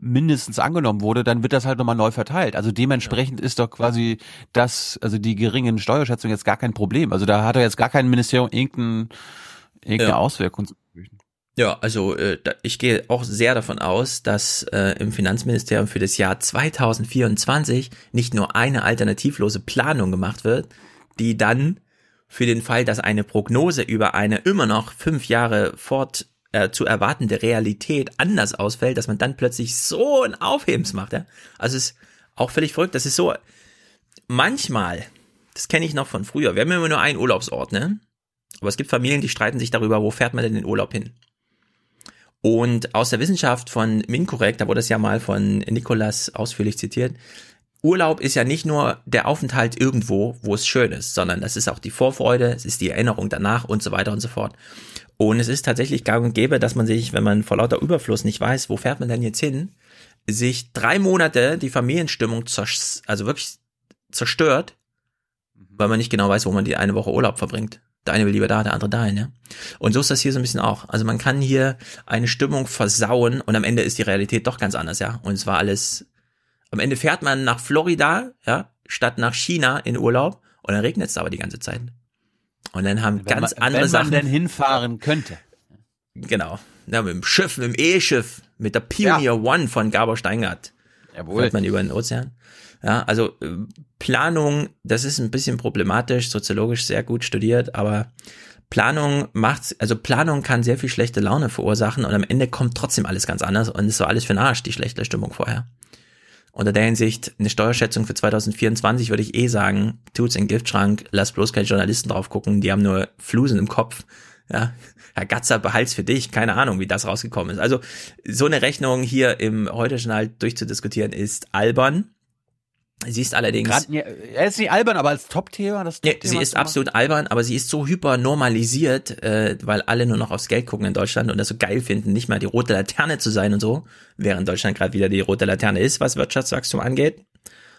mindestens angenommen wurde, dann wird das halt nochmal neu verteilt. Also dementsprechend ist doch quasi das, also die geringen Steuerschätzungen jetzt gar kein Problem. Also da hat er jetzt gar kein Ministerium irgendein, irgendeine Ja. Auswirkung. Ja, also äh, ich gehe auch sehr davon aus, dass äh, im Finanzministerium für das Jahr 2024 nicht nur eine alternativlose Planung gemacht wird, die dann für den Fall, dass eine Prognose über eine immer noch fünf Jahre fort äh, zu erwartende Realität anders ausfällt, dass man dann plötzlich so ein Aufhebens macht. Ja? Also es ist auch völlig verrückt. Das ist so manchmal, das kenne ich noch von früher. Wir haben immer nur einen Urlaubsort, ne? Aber es gibt Familien, die streiten sich darüber, wo fährt man denn den Urlaub hin? Und aus der Wissenschaft von Minkorrekt, da wurde es ja mal von Nikolas ausführlich zitiert, Urlaub ist ja nicht nur der Aufenthalt irgendwo, wo es schön ist, sondern das ist auch die Vorfreude, es ist die Erinnerung danach und so weiter und so fort. Und es ist tatsächlich gang und gäbe, dass man sich, wenn man vor lauter Überfluss nicht weiß, wo fährt man denn jetzt hin, sich drei Monate die Familienstimmung also wirklich zerstört, weil man nicht genau weiß, wo man die eine Woche Urlaub verbringt. Der eine will lieber da, der andere dahin, ja. Und so ist das hier so ein bisschen auch. Also man kann hier eine Stimmung versauen und am Ende ist die Realität doch ganz anders, ja. Und es war alles, am Ende fährt man nach Florida, ja, statt nach China in Urlaub und dann regnet es aber die ganze Zeit. Und dann haben Wenn ganz man, andere wenn Sachen. man denn hinfahren könnte. Genau. Ja, mit dem Schiff, mit dem E-Schiff, mit der Pioneer One von Gabor Steingart. Jawohl. Fährt man über den Ozean. Ja, also äh, Planung, das ist ein bisschen problematisch, soziologisch sehr gut studiert, aber Planung macht, also Planung kann sehr viel schlechte Laune verursachen und am Ende kommt trotzdem alles ganz anders und ist so alles für den Arsch, die schlechte Stimmung vorher. Unter der Hinsicht, eine Steuerschätzung für 2024 würde ich eh sagen, tut's in den Giftschrank, lass bloß keine Journalisten drauf gucken, die haben nur Flusen im Kopf. Ja, Herr Gatzer, behalt's für dich, keine Ahnung, wie das rausgekommen ist. Also, so eine Rechnung hier im Heute-Journal durchzudiskutieren ist albern. Sie ist allerdings. Grad, ja, er ist nicht albern, aber als Top-Thema, das Nee, Top-Thema sie ist machen? absolut albern, aber sie ist so hyper normalisiert, äh, weil alle nur noch aufs Geld gucken in Deutschland und das so geil finden, nicht mal die rote Laterne zu sein und so, während Deutschland gerade wieder die rote Laterne ist, was Wirtschaftswachstum angeht.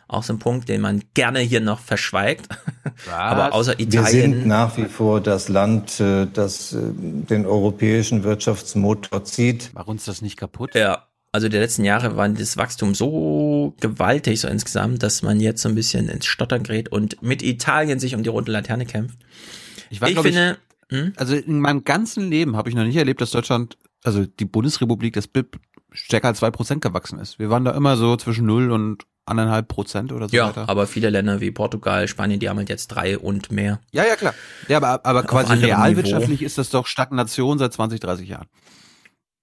Auch so ein Punkt, den man gerne hier noch verschweigt. aber außer Wir Italien. sind nach wie vor das Land, äh, das äh, den europäischen Wirtschaftsmotor zieht. War uns das nicht kaputt? Ja, also die letzten Jahre war das Wachstum so gewaltig so insgesamt, dass man jetzt so ein bisschen ins Stottern gerät und mit Italien sich um die rote Laterne kämpft. Ich, war, Ich finde, hm? also in meinem ganzen Leben habe ich noch nicht erlebt, dass Deutschland, also die Bundesrepublik, das BIP stärker als zwei Prozent gewachsen ist. Wir waren da immer so zwischen null und anderthalb Prozent oder so Ja, weiter. aber viele Länder wie Portugal, Spanien, die haben halt jetzt drei und mehr. Ja, ja, klar. Ja, aber, aber quasi realwirtschaftlich ist das doch Stagnation seit 20, 30 Jahren.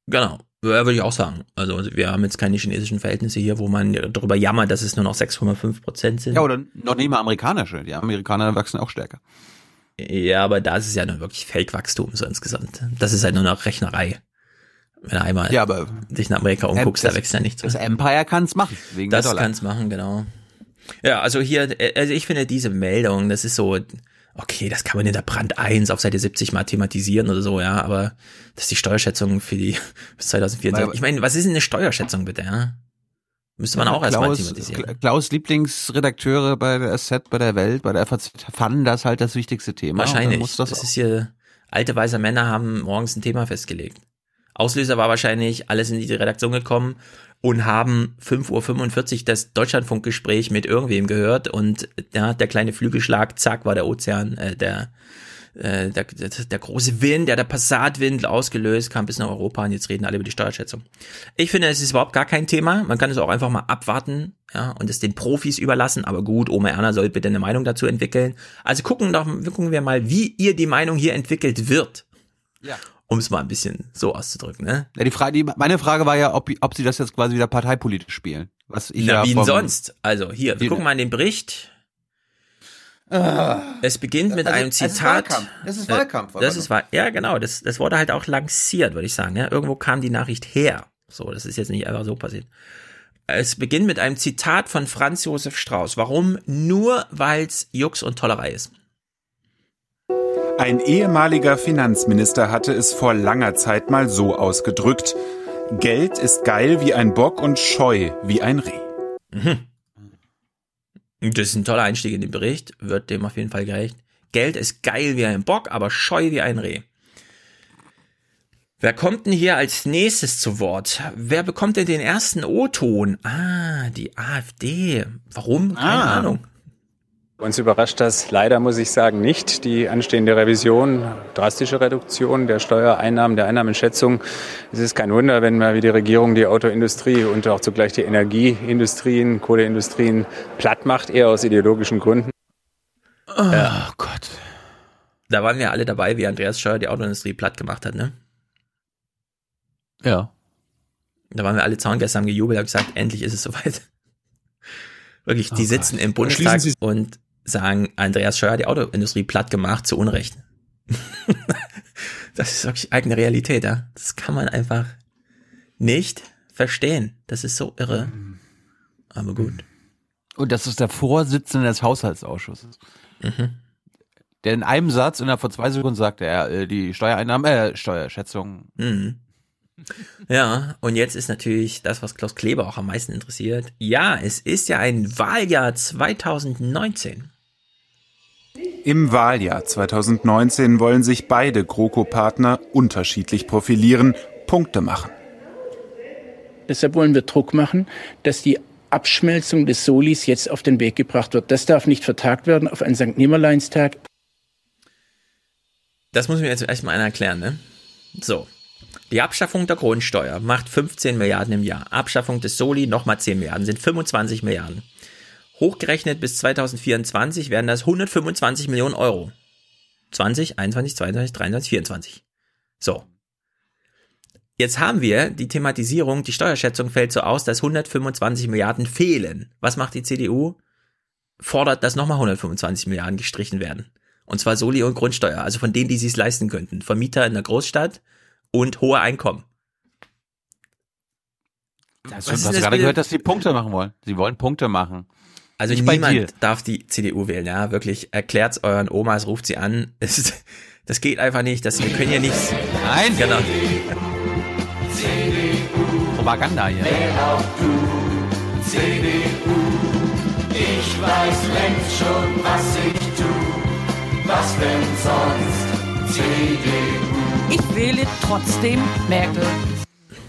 Genau, ja, würde ich auch sagen. Also wir haben jetzt keine chinesischen Verhältnisse hier, wo man darüber jammert, dass es nur noch 6,5 Prozent sind. Ja, oder noch nicht mal amerikanische. Die Amerikaner wachsen auch stärker. Ja, aber da ist es ja nur wirklich Fake-Wachstum so insgesamt. Das ist halt nur noch Rechnerei. Wenn du einmal Ja, aber- dich in Amerika umguckst, das, da wächst ja nichts. Das Empire kann's machen. Wegen Das kann's machen, genau. Ja, also hier, äh, also ich finde diese Meldung, das ist so, okay, das kann man in der Brand 1 auf Seite 70 mal thematisieren oder so, ja, aber das ist die Steuerschätzung für die bis 2024. Weil- Ich meine, was ist denn eine Steuerschätzung bitte, ja? Müsste man auch erstmal Klaus, thematisieren. Kla- Klaus Lieblingsredakteure bei der SZ, bei der Welt, bei der FAZ fanden das halt das wichtigste Thema. Wahrscheinlich. Das, das ist hier, alte weiße Männer haben morgens ein Thema festgelegt. Auslöser war wahrscheinlich, alle sind in die Redaktion gekommen und haben 5.45 Uhr das Deutschlandfunkgespräch mit irgendwem gehört und ja, der kleine Flügelschlag, zack, war der Ozean, äh, der, äh, der, der, der große Wind, der der Passatwind ausgelöst, kam bis nach Europa und jetzt reden alle über die Steuerschätzung. Ich finde, es ist überhaupt gar kein Thema. Man kann es auch einfach mal abwarten, ja, und es den Profis überlassen. Aber gut, Oma Erna soll bitte eine Meinung dazu entwickeln. Also gucken doch, gucken wir mal, wie ihr die Meinung hier entwickelt wird. Ja. Um es mal ein bisschen so auszudrücken, ne? Ja, die Frage, die, meine Frage war ja, ob, ob sie das jetzt quasi wieder parteipolitisch spielen. Was ich Na, ja wie denn sonst? Also hier, wir gucken mal in den Bericht. Ah. Es beginnt mit Also, einem es ist Zitat. Wahlkampf. Es ist Äh, Wahlkampf, Das aber ist. Ja, genau. Das, das wurde halt auch lanciert, würde ich sagen. Ja? Irgendwo kam die Nachricht her. So, das ist jetzt nicht einfach so passiert. Es beginnt mit einem Zitat von Franz Josef Strauß. Warum? Nur weil's Jux und Tollerei ist. Ein ehemaliger Finanzminister hatte es vor langer Zeit mal so ausgedrückt. Geld ist geil wie ein Bock und scheu wie ein Reh. Mhm. Das ist ein toller Einstieg in den Bericht, wird dem auf jeden Fall gerecht. Geld ist geil wie ein Bock, aber scheu wie ein Reh. Wer kommt denn hier als nächstes zu Wort? Wer bekommt denn den ersten O-Ton? Ah, die AfD. Warum? Keine Ah. Ahnung. Uns überrascht das leider, muss ich sagen, nicht. Die anstehende Revision, drastische Reduktion der Steuereinnahmen, der Einnahmenschätzung. Es ist kein Wunder, wenn mal wie die Regierung die Autoindustrie und auch zugleich die Energieindustrien, Kohleindustrien platt macht, eher aus ideologischen Gründen. Oh Gott. Da waren wir alle dabei, wie Andreas Scheuer die Autoindustrie platt gemacht hat, ne? Ja. Da waren wir alle Zaungäste, haben gejubelt, haben gesagt, endlich ist es soweit. Wirklich, die Oh sitzen Gott. im Bundestag und sagen, Andreas Scheuer hat die Autoindustrie platt gemacht, zu Unrecht. das ist wirklich eigene Realität, ja. Das kann man einfach nicht verstehen. Das ist so irre. Aber gut. Und das ist der Vorsitzende des Haushaltsausschusses. Mhm. Der in einem Satz innerhalb von zwei Sekunden sagte, er, äh, die Steuereinnahmen, äh, Steuerschätzung. Mhm. Ja, und jetzt ist natürlich das, was Klaus Kleber auch am meisten interessiert. Ja, es ist ja ein Wahljahr 2019. Im Wahljahr 2019 wollen sich beide GroKo-Partner unterschiedlich profilieren, Punkte machen. Deshalb wollen wir Druck machen, dass die Abschmelzung des Solis jetzt auf den Weg gebracht wird. Das darf nicht vertagt werden auf einen St. Nimmerleinstag. Das muss mir jetzt erstmal einer erklären, ne? So. Die Abschaffung der Grundsteuer macht 15 Milliarden im Jahr. Abschaffung des Soli nochmal 10 Milliarden, sind 25 Milliarden. Hochgerechnet bis 2024 werden das 125 Millionen Euro. 20, 21, 22, 23, 24. So. Jetzt haben wir die Thematisierung, die Steuerschätzung fällt so aus, dass 125 Milliarden fehlen. Was macht die CDU? Fordert, dass nochmal 125 Milliarden gestrichen werden. Und zwar Soli und Grundsteuer, also von denen, die sich leisten könnten. Vermieter in der Großstadt und hohe Einkommen. Das hast du gerade gehört, dass sie Punkte machen wollen. Sie wollen Punkte machen. Also Nicht niemand darf die CDU wählen, ja, wirklich. Erklärt's euren Omas, ruft sie an. Es, das geht einfach nicht. Das, wir können ja nichts. Nein. Genau. Propaganda hier. CDU. Ich weiß längst schon, was ich tu. Was denn sonst? CDU. Ich wähle trotzdem Merkel.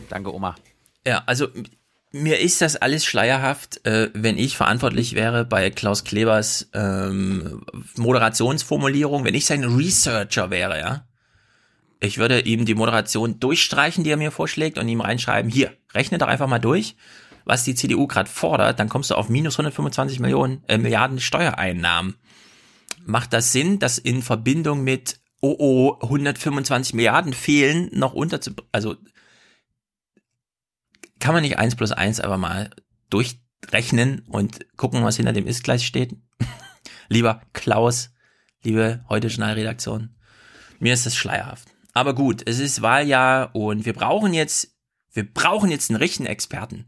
Danke, Oma. Ja, also mir ist das alles schleierhaft, äh, wenn ich verantwortlich wäre bei Klaus Klebers ähm, Moderationsformulierung, wenn ich sein Researcher wäre, ja. Ich würde ihm die Moderation durchstreichen, die er mir vorschlägt, und ihm reinschreiben, hier, rechne doch einfach mal durch, was die CDU gerade fordert, dann kommst du auf minus 125 Millionen, äh, Milliarden Steuereinnahmen. Macht das Sinn, das in Verbindung mit, oh oh, 125 Milliarden fehlen, noch unter zu, also kann man nicht eins plus eins einfach mal durchrechnen und gucken, was hinter dem ist gleich steht? Lieber Klaus, liebe heute Journalredaktion, mir ist das schleierhaft. Aber gut, es ist Wahljahr und wir brauchen jetzt, wir brauchen jetzt einen richtigen Experten.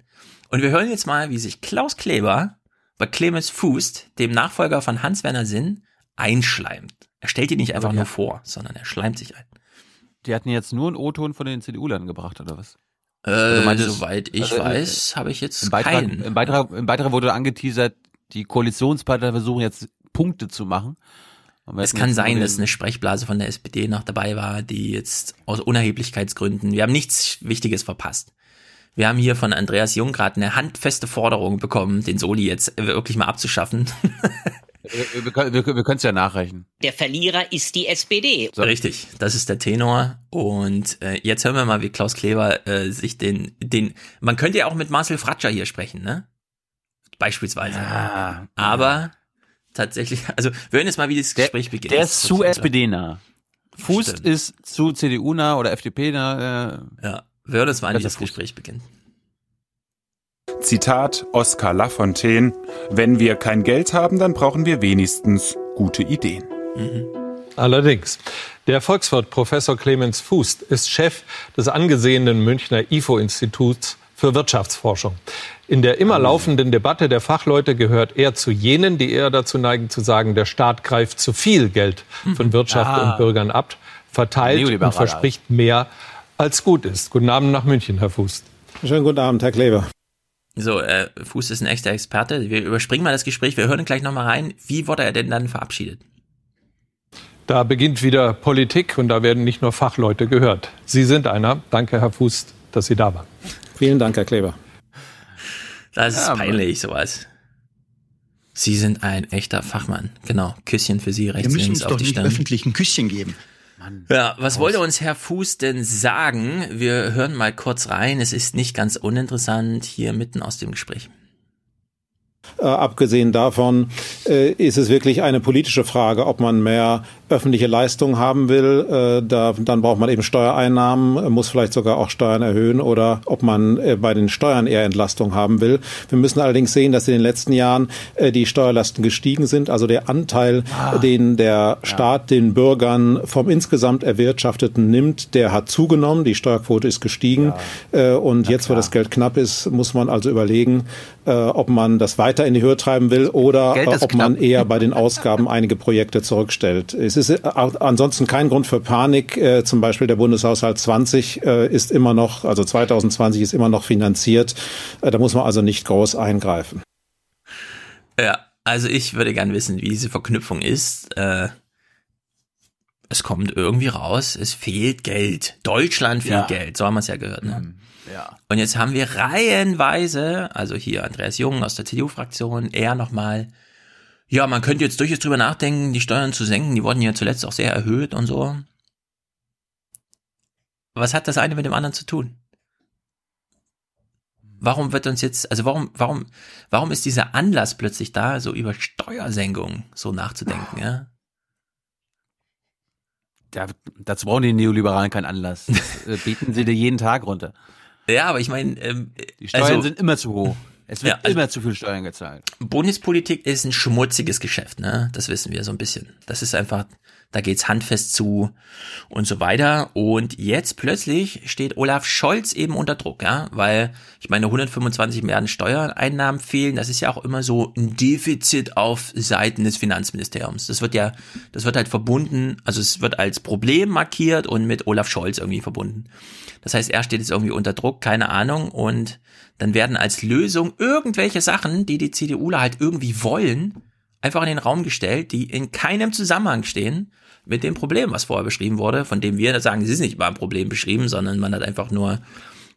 Und wir hören jetzt mal, wie sich Klaus Kleber bei Clemens Fußt, dem Nachfolger von Hans-Werner Sinn, einschleimt. Er stellt ihn nicht einfach ja. nur vor, sondern er schleimt sich ein. Die hatten jetzt nur einen O-Ton von den CDU-Lern gebracht, oder was? Äh, Also meinst soweit ich also, äh, weiß, habe ich jetzt Im Beitrag, keinen. im, Beitrag, Im Beitrag wurde angeteasert, die Koalitionspartner versuchen jetzt Punkte zu machen. Es kann sein, dass eine Sprechblase von der SPD noch dabei war, die jetzt aus Unerheblichkeitsgründen, wir haben nichts Wichtiges verpasst. Wir haben hier von Andreas Jung gerade eine handfeste Forderung bekommen, den Soli jetzt wirklich mal abzuschaffen. Wir, wir, können- wir, wir können es ja nachrechnen. Der Verlierer ist die SPD. Richtig, das ist der Tenor. Und äh, jetzt hören wir mal, wie Klaus Kleber äh, sich den, den, man könnte ja auch mit Marcel Fratscher hier sprechen, ne? Beispielsweise. Aber tatsächlich, also wir hören jetzt mal, wie das Gespräch beginnt. Der ist zu SPD-nah. Fußt ist zu CDU-nah oder FDP-nah. Äh, ja, wir hören jetzt mal, wie das Gespräch beginnt. Zitat Oskar Lafontaine: Wenn wir kein Geld haben, dann brauchen wir wenigstens gute Ideen. Allerdings. Der Volkswirt Professor Clemens Fußt ist Chef des angesehenen Münchner IFO-Instituts für Wirtschaftsforschung. In der immer laufenden Debatte der Fachleute gehört er zu jenen, die eher dazu neigen zu sagen, der Staat greift zu viel Geld von Wirtschaft Ah. und Bürgern ab, verteilt und verspricht mehr, als gut ist. Guten Abend nach München, Herr Fußt. Schönen guten Abend, Herr Kleber. So, äh, Fuß ist ein echter Experte. Wir überspringen mal das Gespräch. Wir hören gleich nochmal rein. Wie wurde er denn dann verabschiedet? Da beginnt wieder Politik und da werden nicht nur Fachleute gehört. Sie sind einer. Danke, Herr Fußt, dass Sie da waren. Vielen Dank, Herr Kleber. Das ist Ja, peinlich, sowas. Sie sind ein echter Fachmann. Genau. Küsschen für Sie Wir rechts müssen links uns auf doch die nicht Stirn. öffentlich ein Küsschen geben. Ja, was wollte uns Herr Fuß denn sagen? Wir hören mal kurz rein. Es ist nicht ganz uninteressant hier mitten aus dem Gespräch. Äh, abgesehen davon äh, ist es wirklich eine politische Frage, ob man mehr öffentliche Leistung haben will. Äh, da, dann braucht man eben Steuereinnahmen, äh, muss vielleicht sogar auch Steuern erhöhen oder ob man äh, bei den Steuern eher Entlastung haben will. Wir müssen allerdings sehen, dass in den letzten Jahren äh, die Steuerlasten gestiegen sind. Also der Anteil, Ah. den der Staat den Bürgern vom insgesamt Erwirtschafteten nimmt, der hat zugenommen. Die Steuerquote ist gestiegen. Äh, und jetzt, wo das Geld knapp ist, muss man also überlegen, äh, ob man das weiter in die Höhe treiben will oder äh, ob man knapp. eher bei den Ausgaben einige Projekte zurückstellt. Es ist ist äh, ansonsten kein Grund für Panik. Äh, zum Beispiel der Bundeshaushalt 20 äh, ist immer noch, also 2020 ist immer noch finanziert. Äh, da muss man also nicht groß eingreifen. Ja, also ich würde gern wissen, wie diese Verknüpfung ist. Äh, es kommt irgendwie raus, es fehlt Geld. Deutschland fehlt Ja. Geld, so haben wir es ja gehört. Ne? Ja. Und jetzt haben wir reihenweise, also hier Andreas Jung aus der CDU-Fraktion, er nochmal, ja, man könnte jetzt durchaus drüber nachdenken, die Steuern zu senken, die wurden ja zuletzt auch sehr erhöht und so. Was hat das eine mit dem anderen zu tun? Warum wird uns jetzt, also warum, warum, warum ist dieser Anlass plötzlich da, so über Steuersenkung so nachzudenken, ja? Da, dazu brauchen die Neoliberalen keinen Anlass. Das, äh, beten sie dir jeden Tag runter. Ja, aber ich meine, ähm, Die Steuern also- sind immer zu hoch. Es wird Ja, also- immer zu viel Steuern gezahlt. Bundespolitik ist ein schmutziges Geschäft, ne? Das wissen wir so ein bisschen. Das ist einfach, da geht's handfest zu und so weiter. Und jetzt plötzlich steht Olaf Scholz eben unter Druck, ja? Weil, ich meine, 125 Milliarden Steuereinnahmen fehlen. Das ist ja auch immer so ein Defizit auf Seiten des Finanzministeriums. Das wird ja, das wird halt verbunden, also es wird als Problem markiert und mit Olaf Scholz irgendwie verbunden. Das heißt, er steht jetzt irgendwie unter Druck, keine Ahnung, und dann werden als Lösung irgendwelche Sachen, die die CDUler halt irgendwie wollen, einfach in den Raum gestellt, die in keinem Zusammenhang stehen mit dem Problem, was vorher beschrieben wurde, von dem wir sagen, es ist nicht mal ein Problem beschrieben, sondern man hat einfach nur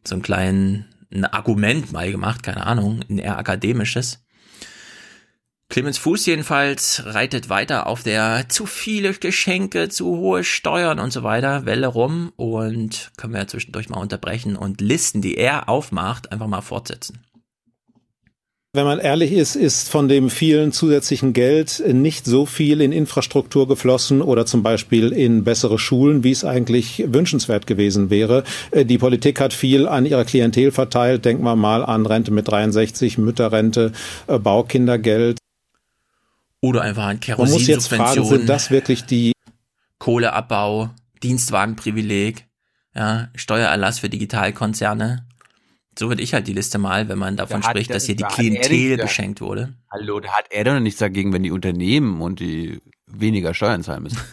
so einen kleinen ein Argument mal gemacht, keine Ahnung, ein eher akademisches. Clemens Fuß jedenfalls reitet weiter auf der zu viele Geschenke, zu hohe Steuern und so weiter Welle rum und können wir ja zwischendurch mal unterbrechen und Listen, die er aufmacht, einfach mal fortsetzen. Wenn man ehrlich ist, ist von dem vielen zusätzlichen Geld nicht so viel in Infrastruktur geflossen oder zum Beispiel in bessere Schulen, wie es eigentlich wünschenswert gewesen wäre. Äh, Die Politik hat viel an ihrer Klientel verteilt. Denken wir mal an Rente mit 63, Mütterrente, äh, Baukindergeld. Oder einfach ein Man muss jetzt fragen, sind das wirklich die Kohleabbau, Dienstwagenprivileg, ja, Steuererlass für Digitalkonzerne. So würde ich halt die Liste mal, wenn man davon Da spricht, dass hier die Klientel beschenkt wurde. Hallo, da hat er doch nichts dagegen, wenn die Unternehmen und die weniger Steuern zahlen müssen.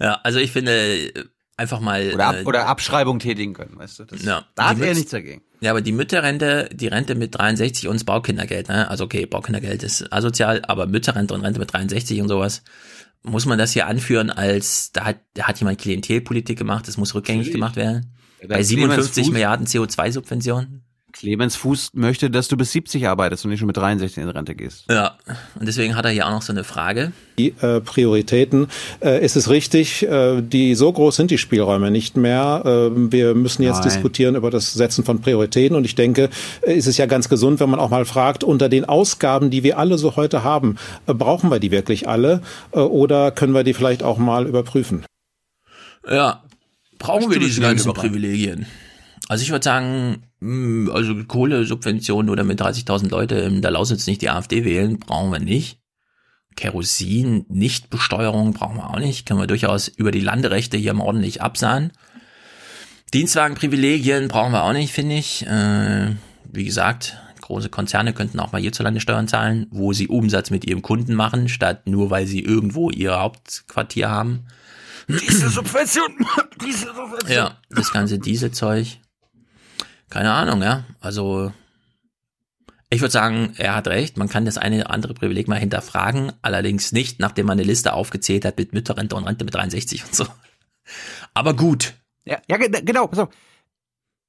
Ja, also ich finde äh, einfach mal Oder, ab, äh, oder Abschreibung tätigen können, weißt du? Das, Ja, da hat er nichts dagegen. Ja, aber die Mütterrente, die Rente mit 63 und das Baukindergeld, ne? Also okay, Baukindergeld ist asozial, aber Mütterrente und Rente mit 63 und sowas, muss man das hier anführen als, da hat, da hat jemand Klientelpolitik gemacht, das muss rückgängig Natürlich. gemacht werden. Ja, Bei Clemens 57 Fuß- Milliarden CO2-Subventionen. Clemens Fuß möchte, dass du bis 70 arbeitest und nicht schon mit 63 in Rente gehst. Ja, und deswegen hat er hier auch noch so eine Frage. die äh, Prioritäten. Äh, es ist richtig, äh, die so groß sind die Spielräume nicht mehr. Äh, wir müssen jetzt Nein. diskutieren über das Setzen von Prioritäten und ich denke, äh, ist es ja ganz gesund, wenn man auch mal fragt, unter den Ausgaben, die wir alle so heute haben, äh, brauchen wir die wirklich alle äh, oder können wir die vielleicht auch mal überprüfen? Ja, brauchen wir diese die ganzen. Privilegien? Also ich würde sagen, mh, also Kohlesubventionen oder mit 30.000 Leute in der Lausitz nicht die AfD wählen, brauchen wir nicht. Kerosin, Nichtbesteuerung brauchen wir auch nicht. Können wir durchaus über die Landerechte hier mal ordentlich absahen. Dienstwagenprivilegien brauchen wir auch nicht, finde ich. Äh, wie gesagt, große Konzerne könnten auch mal hierzulande Steuern zahlen, wo sie Umsatz mit ihrem Kunden machen, statt nur weil sie irgendwo ihr Hauptquartier haben. Diese Subvention, diese Subvention. Ja, das ganze Dieselzeug. Keine Ahnung, ja. Also, ich würde sagen, er hat recht. Man kann das eine oder andere Privileg mal hinterfragen. Allerdings nicht, nachdem man eine Liste aufgezählt hat mit Mütterrente und Rente mit 63 und so. Aber gut. Ja, ja, ge- genau, pass auf.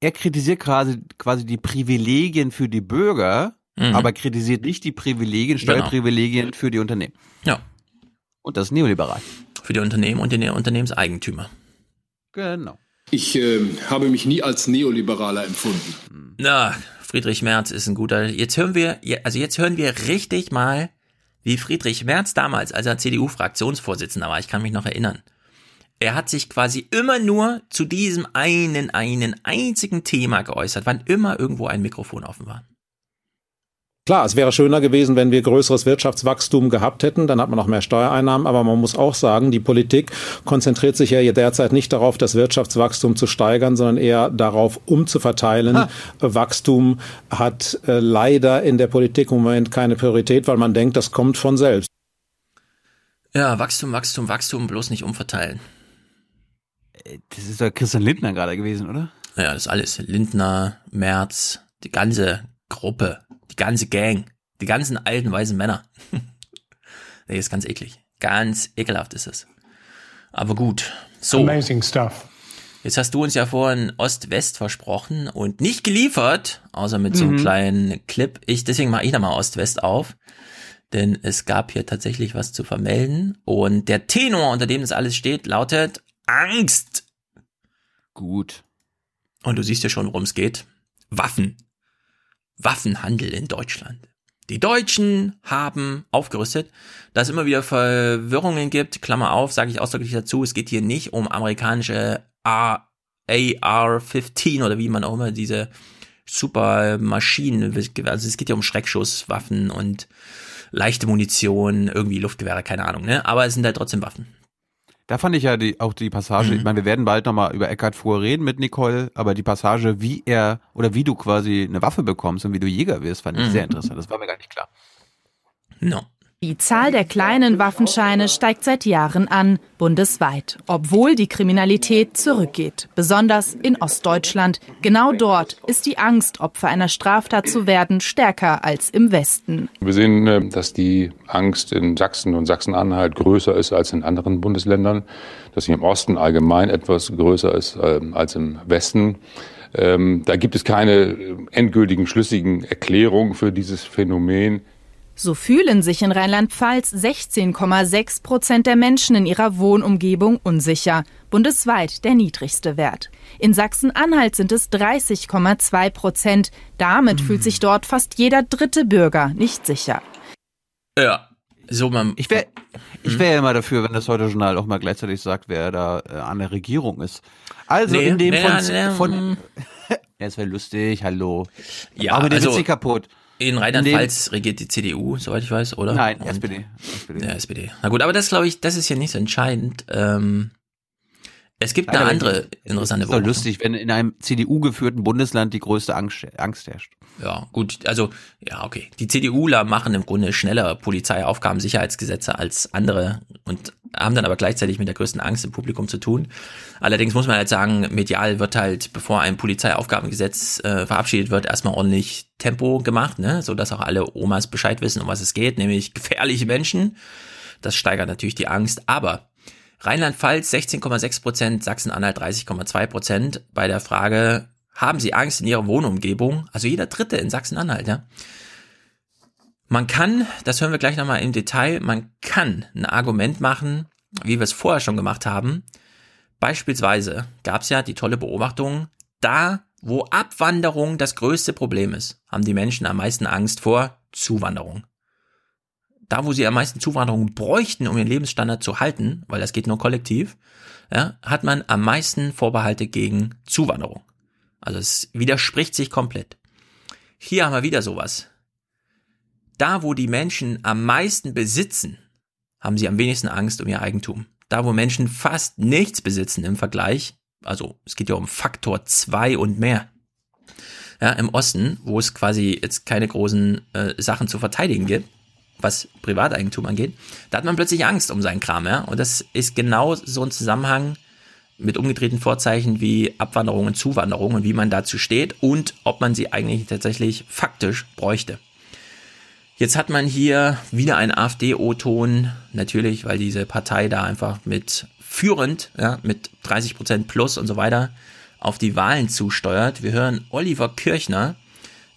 Er kritisiert quasi, quasi die Privilegien für die Bürger, Mhm. aber kritisiert nicht die Privilegien, Genau. Steuerprivilegien für die Unternehmen. Ja. Und das ist neoliberal. Für die Unternehmen und die Unternehmenseigentümer. Genau. Ich äh, habe mich nie als Neoliberaler empfunden. Na, Friedrich Merz ist ein guter. Jetzt hören wir, also jetzt hören wir richtig mal, wie Friedrich Merz damals, als er CDU-Fraktionsvorsitzender war, ich kann mich noch erinnern. Er hat sich quasi immer nur zu diesem einen, einen einzigen Thema geäußert, wann immer irgendwo ein Mikrofon offen war. Klar, es wäre schöner gewesen, wenn wir größeres Wirtschaftswachstum gehabt hätten, dann hat man noch mehr Steuereinnahmen, aber man muss auch sagen, die Politik konzentriert sich ja derzeit nicht darauf, das Wirtschaftswachstum zu steigern, sondern eher darauf umzuverteilen. Ha. Wachstum hat äh, leider in der Politik im Moment keine Priorität, weil man denkt, das kommt von selbst. Ja, Wachstum, Wachstum, Wachstum, bloß nicht umverteilen. Das ist doch Christian Lindner gerade gewesen, oder? Ja, das ist alles. Lindner, Merz, die ganze Gruppe, die ganze Gang, die ganzen alten weißen Männer. nee, ist ganz eklig. Ganz ekelhaft ist es. Aber gut. So. Amazing stuff. Jetzt hast du uns ja vorhin Ost-West versprochen und nicht geliefert, außer mit so einem Mhm. kleinen Clip. Ich, deswegen mache ich da mal Ost-West auf. Denn es gab hier tatsächlich was zu vermelden. Und der Tenor, unter dem das alles steht, lautet Angst. Gut. Und du siehst ja schon, worum es geht. Waffen. Waffenhandel in Deutschland. Die Deutschen haben aufgerüstet, dass es immer wieder Verwirrungen gibt. Klammer auf, sage ich ausdrücklich dazu. Es geht hier nicht um amerikanische A- AR-15 oder wie man auch immer diese super Maschinen, also es geht ja um Schreckschusswaffen und leichte Munition, irgendwie Luftgewehre, keine Ahnung, ne? Aber es sind halt trotzdem Waffen. Da fand ich ja die, auch die Passage, Mhm. ich meine, wir werden bald nochmal über Eckhard Fuhr reden mit Nicole, aber die Passage, wie er oder wie du quasi eine Waffe bekommst und wie du Jäger wirst, fand ich Mhm. sehr interessant. Das war mir gar nicht klar. No. Die Zahl der kleinen Waffenscheine steigt seit Jahren an, bundesweit, obwohl die Kriminalität zurückgeht, besonders in Ostdeutschland. Genau dort ist die Angst, Opfer einer Straftat zu werden, stärker als im Westen. Wir sehen, äh, dass die Angst in Sachsen und Sachsen-Anhalt größer ist als in anderen Bundesländern, dass sie im Osten allgemein etwas größer ist ähm, als im Westen. Ähm, Da gibt es keine äh, endgültigen, schlüssigen Erklärungen für dieses Phänomen. So fühlen sich in Rheinland-Pfalz 16,6 Prozent der Menschen in ihrer Wohnumgebung unsicher. Bundesweit der niedrigste Wert. In Sachsen-Anhalt sind es 30,2 Prozent. Damit fühlt sich dort fast jeder dritte Bürger nicht sicher. Ja. So, man. Ich wäre ich wär ja immer dafür, wenn das heute Journal auch mal gleichzeitig sagt, wer da äh, an der Regierung ist. Also Nee, in dem nee, von, nee, von ja, es wäre lustig, hallo. Ja, Aber den also ist nicht kaputt. In Rheinland-Pfalz regiert die CDU, soweit ich weiß, oder? Nein, Und- SPD. SPD. Ja, SPD. Na gut, aber das glaube ich, das ist ja nicht so entscheidend. Ähm, es gibt Nein, eine andere interessante ist doch Beobachtung. lustig, wenn in einem CDU-geführten Bundesland die größte Angst, Angst herrscht. Ja, gut, also, ja, okay. Die CDUler machen im Grunde schneller Polizeiaufgaben, Sicherheitsgesetze als andere und haben dann aber gleichzeitig mit der größten Angst im Publikum zu tun. Allerdings muss man halt sagen, medial wird halt, bevor ein Polizeiaufgabengesetz äh, verabschiedet wird, erstmal ordentlich Tempo gemacht, ne, so dass auch alle Omas Bescheid wissen, um was es geht, nämlich gefährliche Menschen. Das steigert natürlich die Angst, aber Rheinland-Pfalz 16,6 Prozent, Sachsen-Anhalt 30,2 Prozent bei der Frage, haben Sie Angst in Ihrer Wohnumgebung? Also jeder Dritte in Sachsen-Anhalt, ja. Man kann, das hören wir gleich nochmal im Detail, man kann ein Argument machen, wie wir es vorher schon gemacht haben. Beispielsweise gab es ja die tolle Beobachtung, da wo Abwanderung das größte Problem ist, haben die Menschen am meisten Angst vor Zuwanderung. Da, wo sie am meisten Zuwanderung bräuchten, um ihren Lebensstandard zu halten, weil das geht nur kollektiv, ja, hat man am meisten Vorbehalte gegen Zuwanderung. Also es widerspricht sich komplett. Hier haben wir wieder sowas. Da, wo die Menschen am meisten besitzen, haben sie am wenigsten Angst um ihr Eigentum. Da, wo Menschen fast nichts besitzen im Vergleich, also es geht ja um Faktor zwei und mehr. Ja, im Osten, wo es quasi jetzt keine großen äh, Sachen zu verteidigen gibt, was Privateigentum angeht, da hat man plötzlich Angst um seinen Kram, ja. Und das ist genau so ein Zusammenhang mit umgedrehten Vorzeichen wie Abwanderung und Zuwanderung und wie man dazu steht und ob man sie eigentlich tatsächlich faktisch bräuchte. Jetzt hat man hier wieder einen AfD-O-Ton, natürlich, weil diese Partei da einfach mit führend, ja, mit 30 Prozent plus und so weiter auf die Wahlen zusteuert. Wir hören Oliver Kirchner,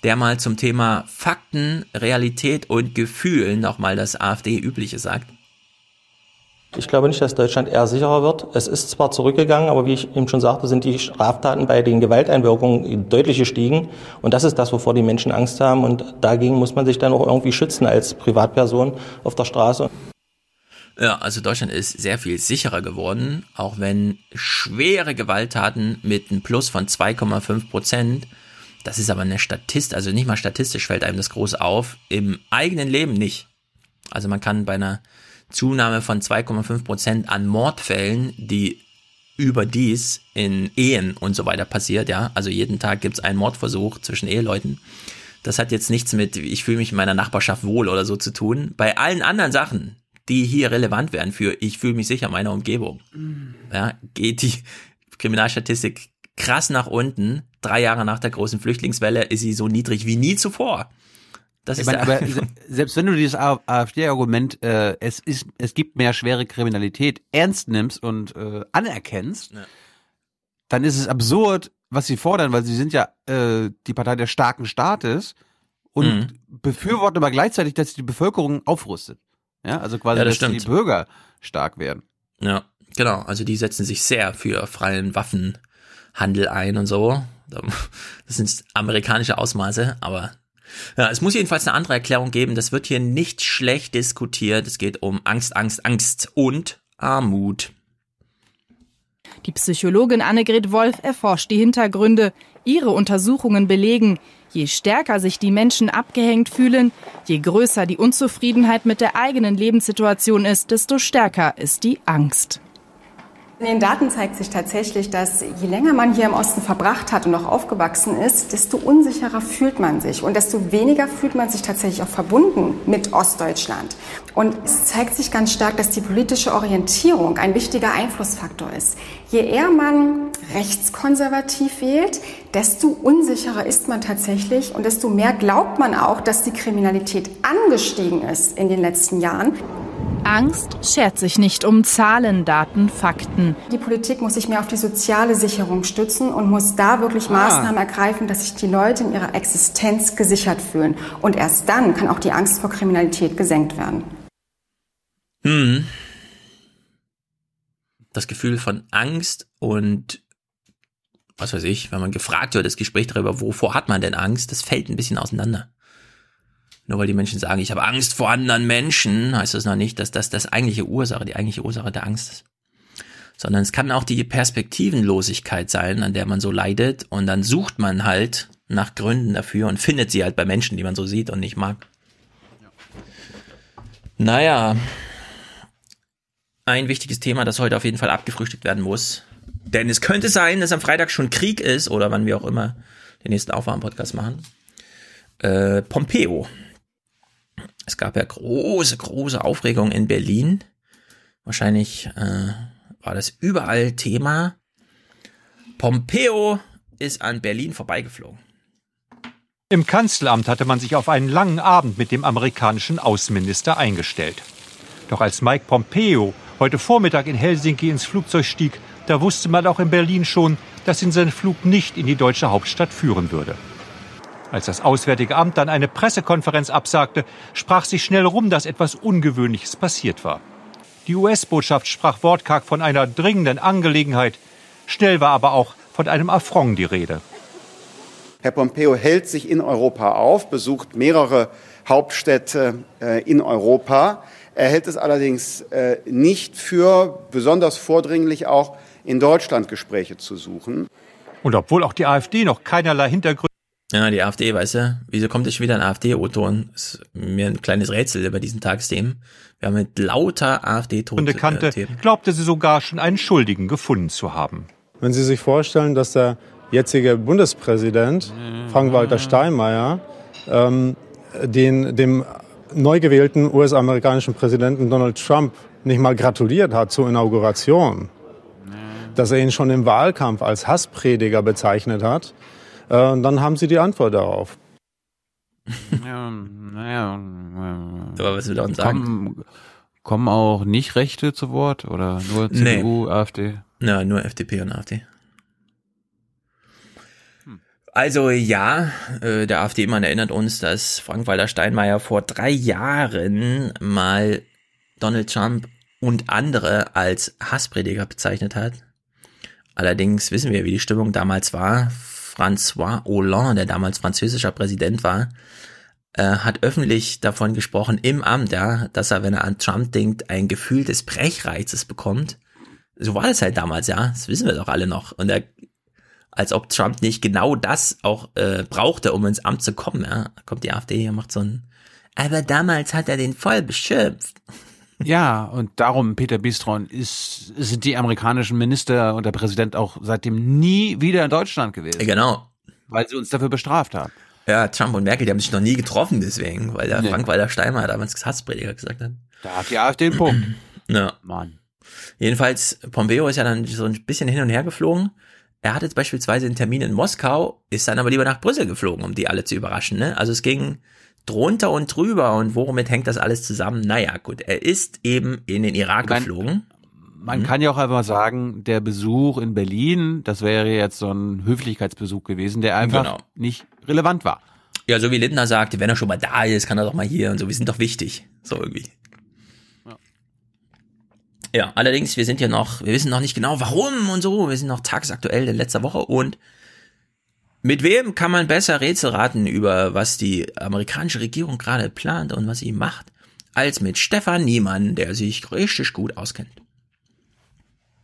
der mal zum Thema Fakten, Realität und Gefühl nochmal das AfD-Übliche sagt. Ich glaube nicht, dass Deutschland eher sicherer wird. Es ist zwar zurückgegangen, aber wie ich eben schon sagte, sind die Straftaten bei den Gewalteinwirkungen deutlich gestiegen. Und das ist das, wovor die Menschen Angst haben. Und dagegen muss man sich dann auch irgendwie schützen als Privatperson auf der Straße. Ja, also Deutschland ist sehr viel sicherer geworden, auch wenn schwere Gewalttaten mit einem Plus von 2,5 Prozent, das ist aber eine Statist, also nicht mal statistisch fällt einem das groß auf, im eigenen Leben nicht. Also man kann bei einer Zunahme von 2,5 Prozent an Mordfällen, die überdies in Ehen und so weiter passiert, ja, also jeden Tag gibt's einen Mordversuch zwischen Eheleuten. Das hat jetzt nichts mit, ich fühle mich in meiner Nachbarschaft wohl oder so zu tun. Bei allen anderen Sachen, die hier relevant wären für ich fühle mich sicher in meiner Umgebung. Ja, geht die Kriminalstatistik krass nach unten. Drei Jahre nach der großen Flüchtlingswelle ist sie so niedrig wie nie zuvor. Das Ich ist meine, der, aber se- selbst wenn du dieses AfD-Argument, äh, es ist, es gibt mehr schwere Kriminalität, ernst nimmst und äh, anerkennst, dann ist es absurd, was sie fordern, weil sie sind ja äh, die Partei des starken Staates und Mhm. befürworten aber gleichzeitig, dass die Bevölkerung aufrüstet. Ja, also quasi, Ja, das dass die stimmt. Bürger stark werden. Ja, genau. Also die setzen sich sehr für freien Waffenhandel ein und so. Das sind amerikanische Ausmaße, aber ja, es muss jedenfalls eine andere Erklärung geben. Das wird hier nicht schlecht diskutiert. Es geht um Angst, Angst, Angst und Armut. Die Psychologin Annegret Wolf erforscht die Hintergründe. Ihre Untersuchungen belegen, je stärker sich die Menschen abgehängt fühlen, je größer die Unzufriedenheit mit der eigenen Lebenssituation ist, desto stärker ist die Angst. In den Daten zeigt sich tatsächlich, dass je länger man hier im Osten verbracht hat und auch aufgewachsen ist, desto unsicherer fühlt man sich und desto weniger fühlt man sich tatsächlich auch verbunden mit Ostdeutschland. Und es zeigt sich ganz stark, dass die politische Orientierung ein wichtiger Einflussfaktor ist. Je eher man rechtskonservativ wählt, desto unsicherer ist man tatsächlich und desto mehr glaubt man auch, dass die Kriminalität angestiegen ist in den letzten Jahren. Angst schert sich nicht um Zahlen, Daten, Fakten. Die Politik muss sich mehr auf die soziale Sicherung stützen und muss da wirklich Ah. Maßnahmen ergreifen, dass sich die Leute in ihrer Existenz gesichert fühlen. Und erst dann kann auch die Angst vor Kriminalität gesenkt werden. Hm. Das Gefühl von Angst und was weiß ich, wenn man gefragt wird, das Gespräch darüber, wovor hat man denn Angst, das fällt ein bisschen auseinander. Nur weil die Menschen sagen, ich habe Angst vor anderen Menschen, heißt das noch nicht, dass das das eigentliche Ursache, die eigentliche Ursache der Angst ist. Sondern es kann auch die Perspektivenlosigkeit sein, an der man so leidet und dann sucht man halt nach Gründen dafür und findet sie halt bei Menschen, die man so sieht und nicht mag. Naja, ein wichtiges Thema, das heute auf jeden Fall abgefrühstückt werden muss. Denn es könnte sein, dass am Freitag schon Krieg ist oder wann wir auch immer den nächsten Aufwärmpodcast machen. Äh, Pompeo. Es gab ja große, große Aufregung in Berlin. Wahrscheinlich äh, war das überall Thema. Pompeo ist an Berlin vorbeigeflogen. Im Kanzleramt hatte man sich auf einen langen Abend mit dem amerikanischen Außenminister eingestellt. Doch als Mike Pompeo heute Vormittag in Helsinki ins Flugzeug stieg, da wusste man auch in Berlin schon, dass ihn sein Flug nicht in die deutsche Hauptstadt führen würde. Als das Auswärtige Amt dann eine Pressekonferenz absagte, sprach sich schnell rum, dass etwas Ungewöhnliches passiert war. Die US-Botschaft sprach wortkarg von einer dringenden Angelegenheit. Schnell war aber auch von einem Affront die Rede. Herr Pompeo hält sich in Europa auf, besucht mehrere Hauptstädte äh, in Europa. Er hält es allerdings äh, nicht für besonders vordringlich, auch in Deutschland Gespräche zu suchen. Und obwohl auch die AfD noch keinerlei Hintergründe Ja, die AfD, weißt du, wieso kommt jetzt schon wieder ein AfD-O-Ton? Ist mir ein kleines Rätsel über diesen Tagesthemen. Wir haben mit lauter AfD-Toten. kannte, glaubte sie sogar schon einen Schuldigen gefunden zu haben. Wenn Sie sich vorstellen, dass der jetzige Bundespräsident Frank-Walter Steinmeier ähm, den, dem neu gewählten US-amerikanischen Präsidenten Donald Trump nicht mal gratuliert hat zur Inauguration, dass er ihn schon im Wahlkampf als Hassprediger bezeichnet hat, äh, dann haben Sie die Antwort darauf. Ja, naja. Aber was will er uns sagen? Kommen, kommen auch nicht Rechte zu Wort oder nur Nee. CDU, AfD? Ja, nur FDP und AfD. Also ja, äh, der AfD-Mann erinnert uns, dass Frank-Walter Steinmeier vor drei Jahren mal Donald Trump und andere als Hassprediger bezeichnet hat. Allerdings wissen wir, wie die Stimmung damals war. François Hollande, der damals französischer Präsident war, äh, hat öffentlich davon gesprochen im Amt, ja, dass er, wenn er an Trump denkt, ein Gefühl des Brechreizes bekommt. So war das halt damals, ja. Das wissen wir doch alle noch. Und er, als ob Trump nicht genau das auch äh, brauchte, um ins Amt zu kommen, ja. Kommt die AfD und macht so ein, aber damals hat er den voll beschimpft. Ja, und darum, Peter Bistron, ist, sind die amerikanischen Minister und der Präsident auch seitdem nie wieder in Deutschland gewesen. Genau. Weil sie uns dafür bestraft haben. Ja, Trump und Merkel, die haben sich noch nie getroffen deswegen, weil der Nee. Frank-Walter Steinmeier damals Hassprediger gesagt hat. Da hat die AfD einen Punkt. Ja. Mann. Jedenfalls, Pompeo ist ja dann so ein bisschen hin und her geflogen. Er hatte jetzt beispielsweise einen Termin in Moskau, ist dann aber lieber nach Brüssel geflogen, um die alle zu überraschen. Ne? Also es ging drunter und drüber und womit hängt das alles zusammen? Naja, gut, er ist eben in den Irak mein, geflogen. Man kann ja auch einfach sagen, der Besuch in Berlin, das wäre jetzt so ein Höflichkeitsbesuch gewesen, der einfach Genau. nicht relevant war. Ja, so wie Lindner sagte, wenn er schon mal da ist, kann er doch mal hier und so, wir sind doch wichtig. So irgendwie. Ja, allerdings, wir sind ja noch, wir wissen noch nicht genau warum und so, wir sind noch tagesaktuell in letzter Woche und mit wem kann man besser Rätsel raten über was die amerikanische Regierung gerade plant und was sie macht, als mit Stefan Niemann, der sich richtig gut auskennt.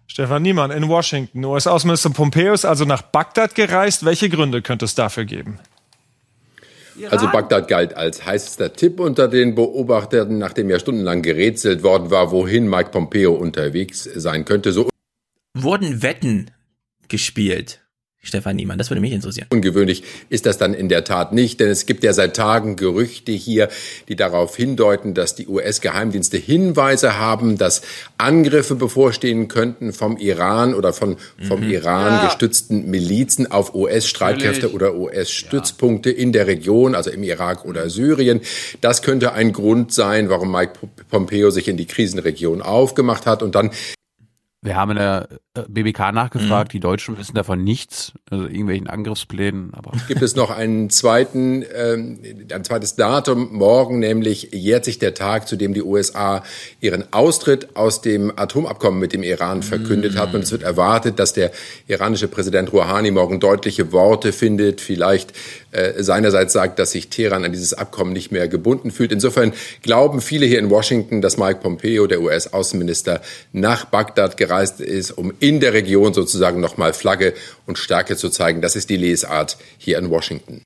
Stefan Niemann in Washington. US-Außenminister Pompeo ist also nach Bagdad gereist. Welche Gründe könnte es dafür geben? Also Bagdad galt als heißester Tipp unter den Beobachtern, nachdem ja stundenlang gerätselt worden war, wohin Mike Pompeo unterwegs sein könnte. So Wurden Wetten gespielt? Stefan Niemann, das würde mich interessieren. ungewöhnlich ist das dann in der Tat nicht, denn es gibt ja seit Tagen Gerüchte hier, die darauf hindeuten, dass die US-Geheimdienste Hinweise haben, dass Angriffe bevorstehen könnten vom Iran oder von vom Iran Ja. gestützten Milizen auf US-Streitkräfte oder US-Stützpunkte in der Region, also im Irak oder Syrien. Das könnte ein Grund sein, warum Mike Pompeo sich in die Krisenregion aufgemacht hat und dann Wir haben in der äh, BBK nachgefragt, die Deutschen wissen davon nichts, also irgendwelchen Angriffsplänen, aber gibt es noch einen zweiten, ähm, ein zweites Datum. Morgen nämlich jährt sich der Tag, zu dem die USA ihren Austritt aus dem Atomabkommen mit dem Iran verkündet hat. Und es wird erwartet, dass der iranische Präsident Rouhani morgen deutliche Worte findet, vielleicht äh, seinerseits sagt, dass sich Teheran an dieses Abkommen nicht mehr gebunden fühlt. Insofern glauben viele hier in Washington, dass Mike Pompeo, der US-Außenminister, nach Bagdad gereist ist, um in der Region sozusagen nochmal Flagge und Stärke zu zeigen. Das ist die Lesart hier in Washington.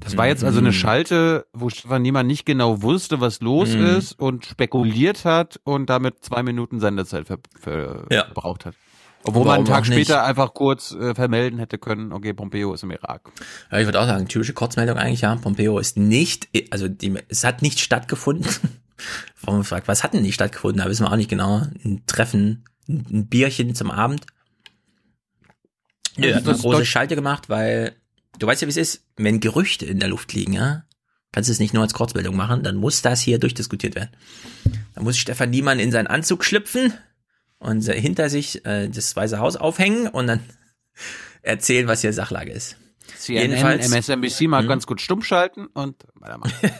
das war jetzt also eine Schalte, wo Stefan Niemann nicht genau wusste, was los Mhm. ist und spekuliert hat und damit zwei Minuten Sendezeit ver ver Ja. verbraucht hat. Obwohl man einen Tag auch nicht? später einfach kurz äh, vermelden hätte können, okay, Pompeo ist im Irak. Ja, ich würde auch sagen, typische Kurzmeldung eigentlich, ja. Pompeo ist nicht, also die, es hat nicht stattgefunden. Warum fragt, was hat denn nicht stattgefunden? Da wissen wir auch nicht genau. Ein Treffen, ein Bierchen zum Abend. Nö, Ja, hat eine große Schalte gemacht, weil du weißt ja, wie es ist, wenn Gerüchte in der Luft liegen, ja, kannst du es nicht nur als Kurzmeldung machen, dann muss das hier durchdiskutiert werden. Da muss Stefan Niemann in seinen Anzug schlüpfen und hinter sich äh, das Weiße Haus aufhängen und dann erzählen, was hier Sachlage ist. CNN, MSNBC mal Hm? ganz gut stumm schalten und weitermachen.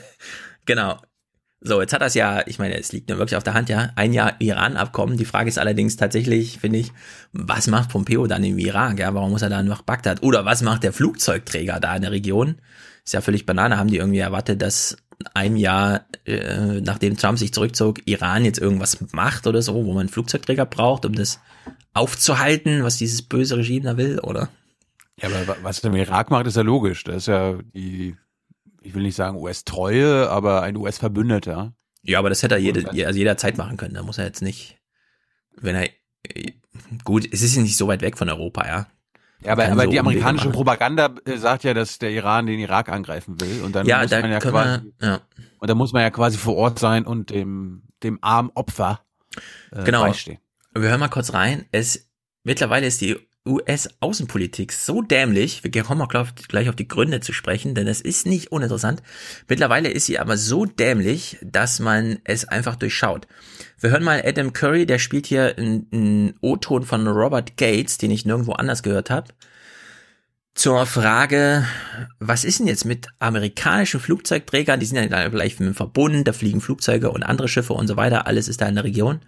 Genau. So, jetzt hat das ja, ich meine, es liegt nur wirklich auf der Hand, ja, ein Jahr Iran-Abkommen. Die Frage ist allerdings tatsächlich, finde ich, was macht Pompeo dann im Irak? Ja, warum muss er dann nach Bagdad? Oder was macht der Flugzeugträger da in der Region? Ist ja völlig Banane. Haben die irgendwie erwartet, dass einem Jahr, äh, nachdem Trump sich zurückzog, Iran jetzt irgendwas macht oder so, wo man Flugzeugträger braucht, um das aufzuhalten, was dieses böse Regime da will, oder? Ja, aber wa- was er im Irak macht, ist ja logisch. Das ist ja die, ich will nicht sagen US-Treue, aber ein US-Verbündeter. Ja, aber das hätte er jede, also jederzeit machen können. Da muss er jetzt nicht, wenn er, gut, es ist ja nicht so weit weg von Europa, ja. Ja, aber, aber so die amerikanische. Propaganda äh, sagt ja, dass der Iran den Irak angreifen will. Und dann Ja, muss da man ja quasi, wir- ja. und da muss man ja quasi vor Ort sein und dem, dem armen Opfer äh, Genau. beistehen. Wir hören mal kurz rein. Es, mittlerweile ist die US-Außenpolitik so dämlich, wir kommen auch gleich auf die Gründe zu sprechen, denn es ist nicht uninteressant. Mittlerweile ist sie aber so dämlich, dass man es einfach durchschaut. Wir hören mal Adam Curry, der spielt hier einen, O-Ton von Robert Gates, den ich nirgendwo anders gehört habe. Zur Frage, was ist denn jetzt mit amerikanischen Flugzeugträgern? Die sind ja vielleicht mit dem Verbund, da fliegen Flugzeuge und andere Schiffe und so weiter, alles ist da in der Region.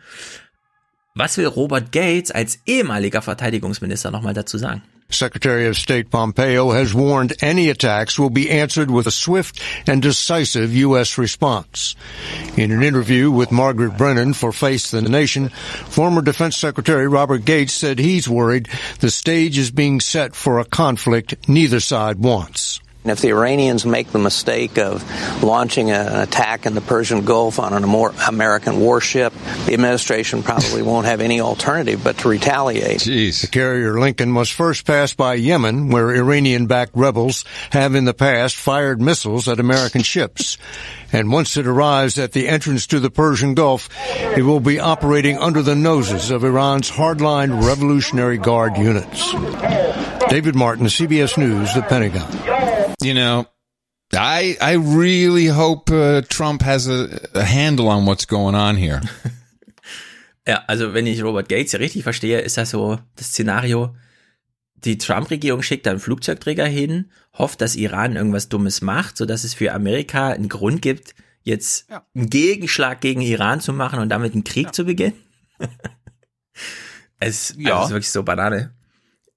Was will Robert Gates als ehemaliger Verteidigungsminister nochmal dazu sagen? Secretary of State Pompeo has warned any attacks will be answered with a swift and decisive U.S. response. In an interview with Margaret Brennan for Face the Nation, former Defense Secretary Robert Gates said he's worried the stage is being set for a conflict neither side wants. If the Iranians make the mistake of launching an attack in the Persian Gulf on an American warship, the administration probably won't have any alternative but to retaliate. Jeez. The carrier Lincoln must first pass by Yemen, where Iranian-backed rebels have in the past fired missiles at American ships. And once it arrives at the entrance to the Persian Gulf, it will be operating under the noses of Iran's hardline Revolutionary Guard units. David Martin, CBS News, the Pentagon. You know, I I really hope uh, Trump has a, a handle on what's going on here. Ja, also wenn ich Robert Gates ja richtig verstehe, ist das so das Szenario, die Trump-Regierung schickt einen Flugzeugträger hin, hofft, dass Iran irgendwas Dummes macht, sodass es für Amerika einen Grund gibt, jetzt ja. einen Gegenschlag gegen Iran zu machen und damit einen Krieg ja. zu beginnen. es ja. also ist wirklich so Banane.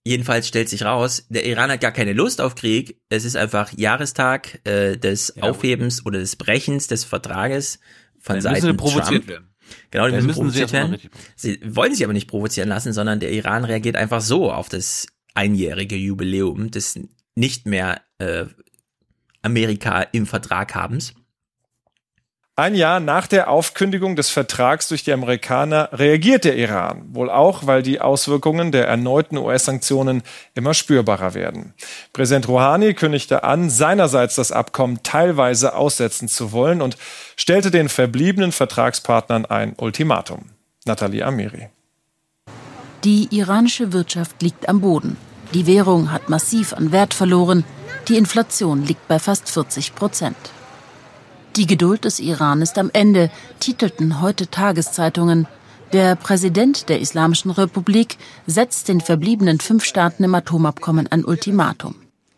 Jedenfalls stellt sich raus, der Iran hat gar keine Lust auf Krieg. Es ist einfach Jahrestag äh, des ja, Aufhebens oder des Brechens des Vertrages von Seiten Trump. Werden. Genau, die müssen, müssen provoziert werden. Sie wollen sich aber nicht provozieren lassen, sondern der Iran reagiert einfach so auf das einjährige Jubiläum des nicht mehr äh, Amerika im Vertrag habens. Ein Jahr nach der Aufkündigung des Vertrags durch die Amerikaner reagiert der Iran, wohl auch, weil die Auswirkungen der erneuten US-Sanktionen immer spürbarer werden. Präsident Rouhani kündigte an, seinerseits das Abkommen teilweise aussetzen zu wollen und stellte den verbliebenen Vertragspartnern ein Ultimatum. Nathalie Amiri. Die iranische Wirtschaft liegt am Boden. Die Währung hat massiv an Wert verloren. Die Inflation liegt bei fast 40 Prozent. Die Geduld des Iran ist am Ende, titelten heute Tageszeitungen. Der Präsident der Islamischen Republik setzt den verbliebenen fünf Staaten im Atomabkommen ein Ultimatum.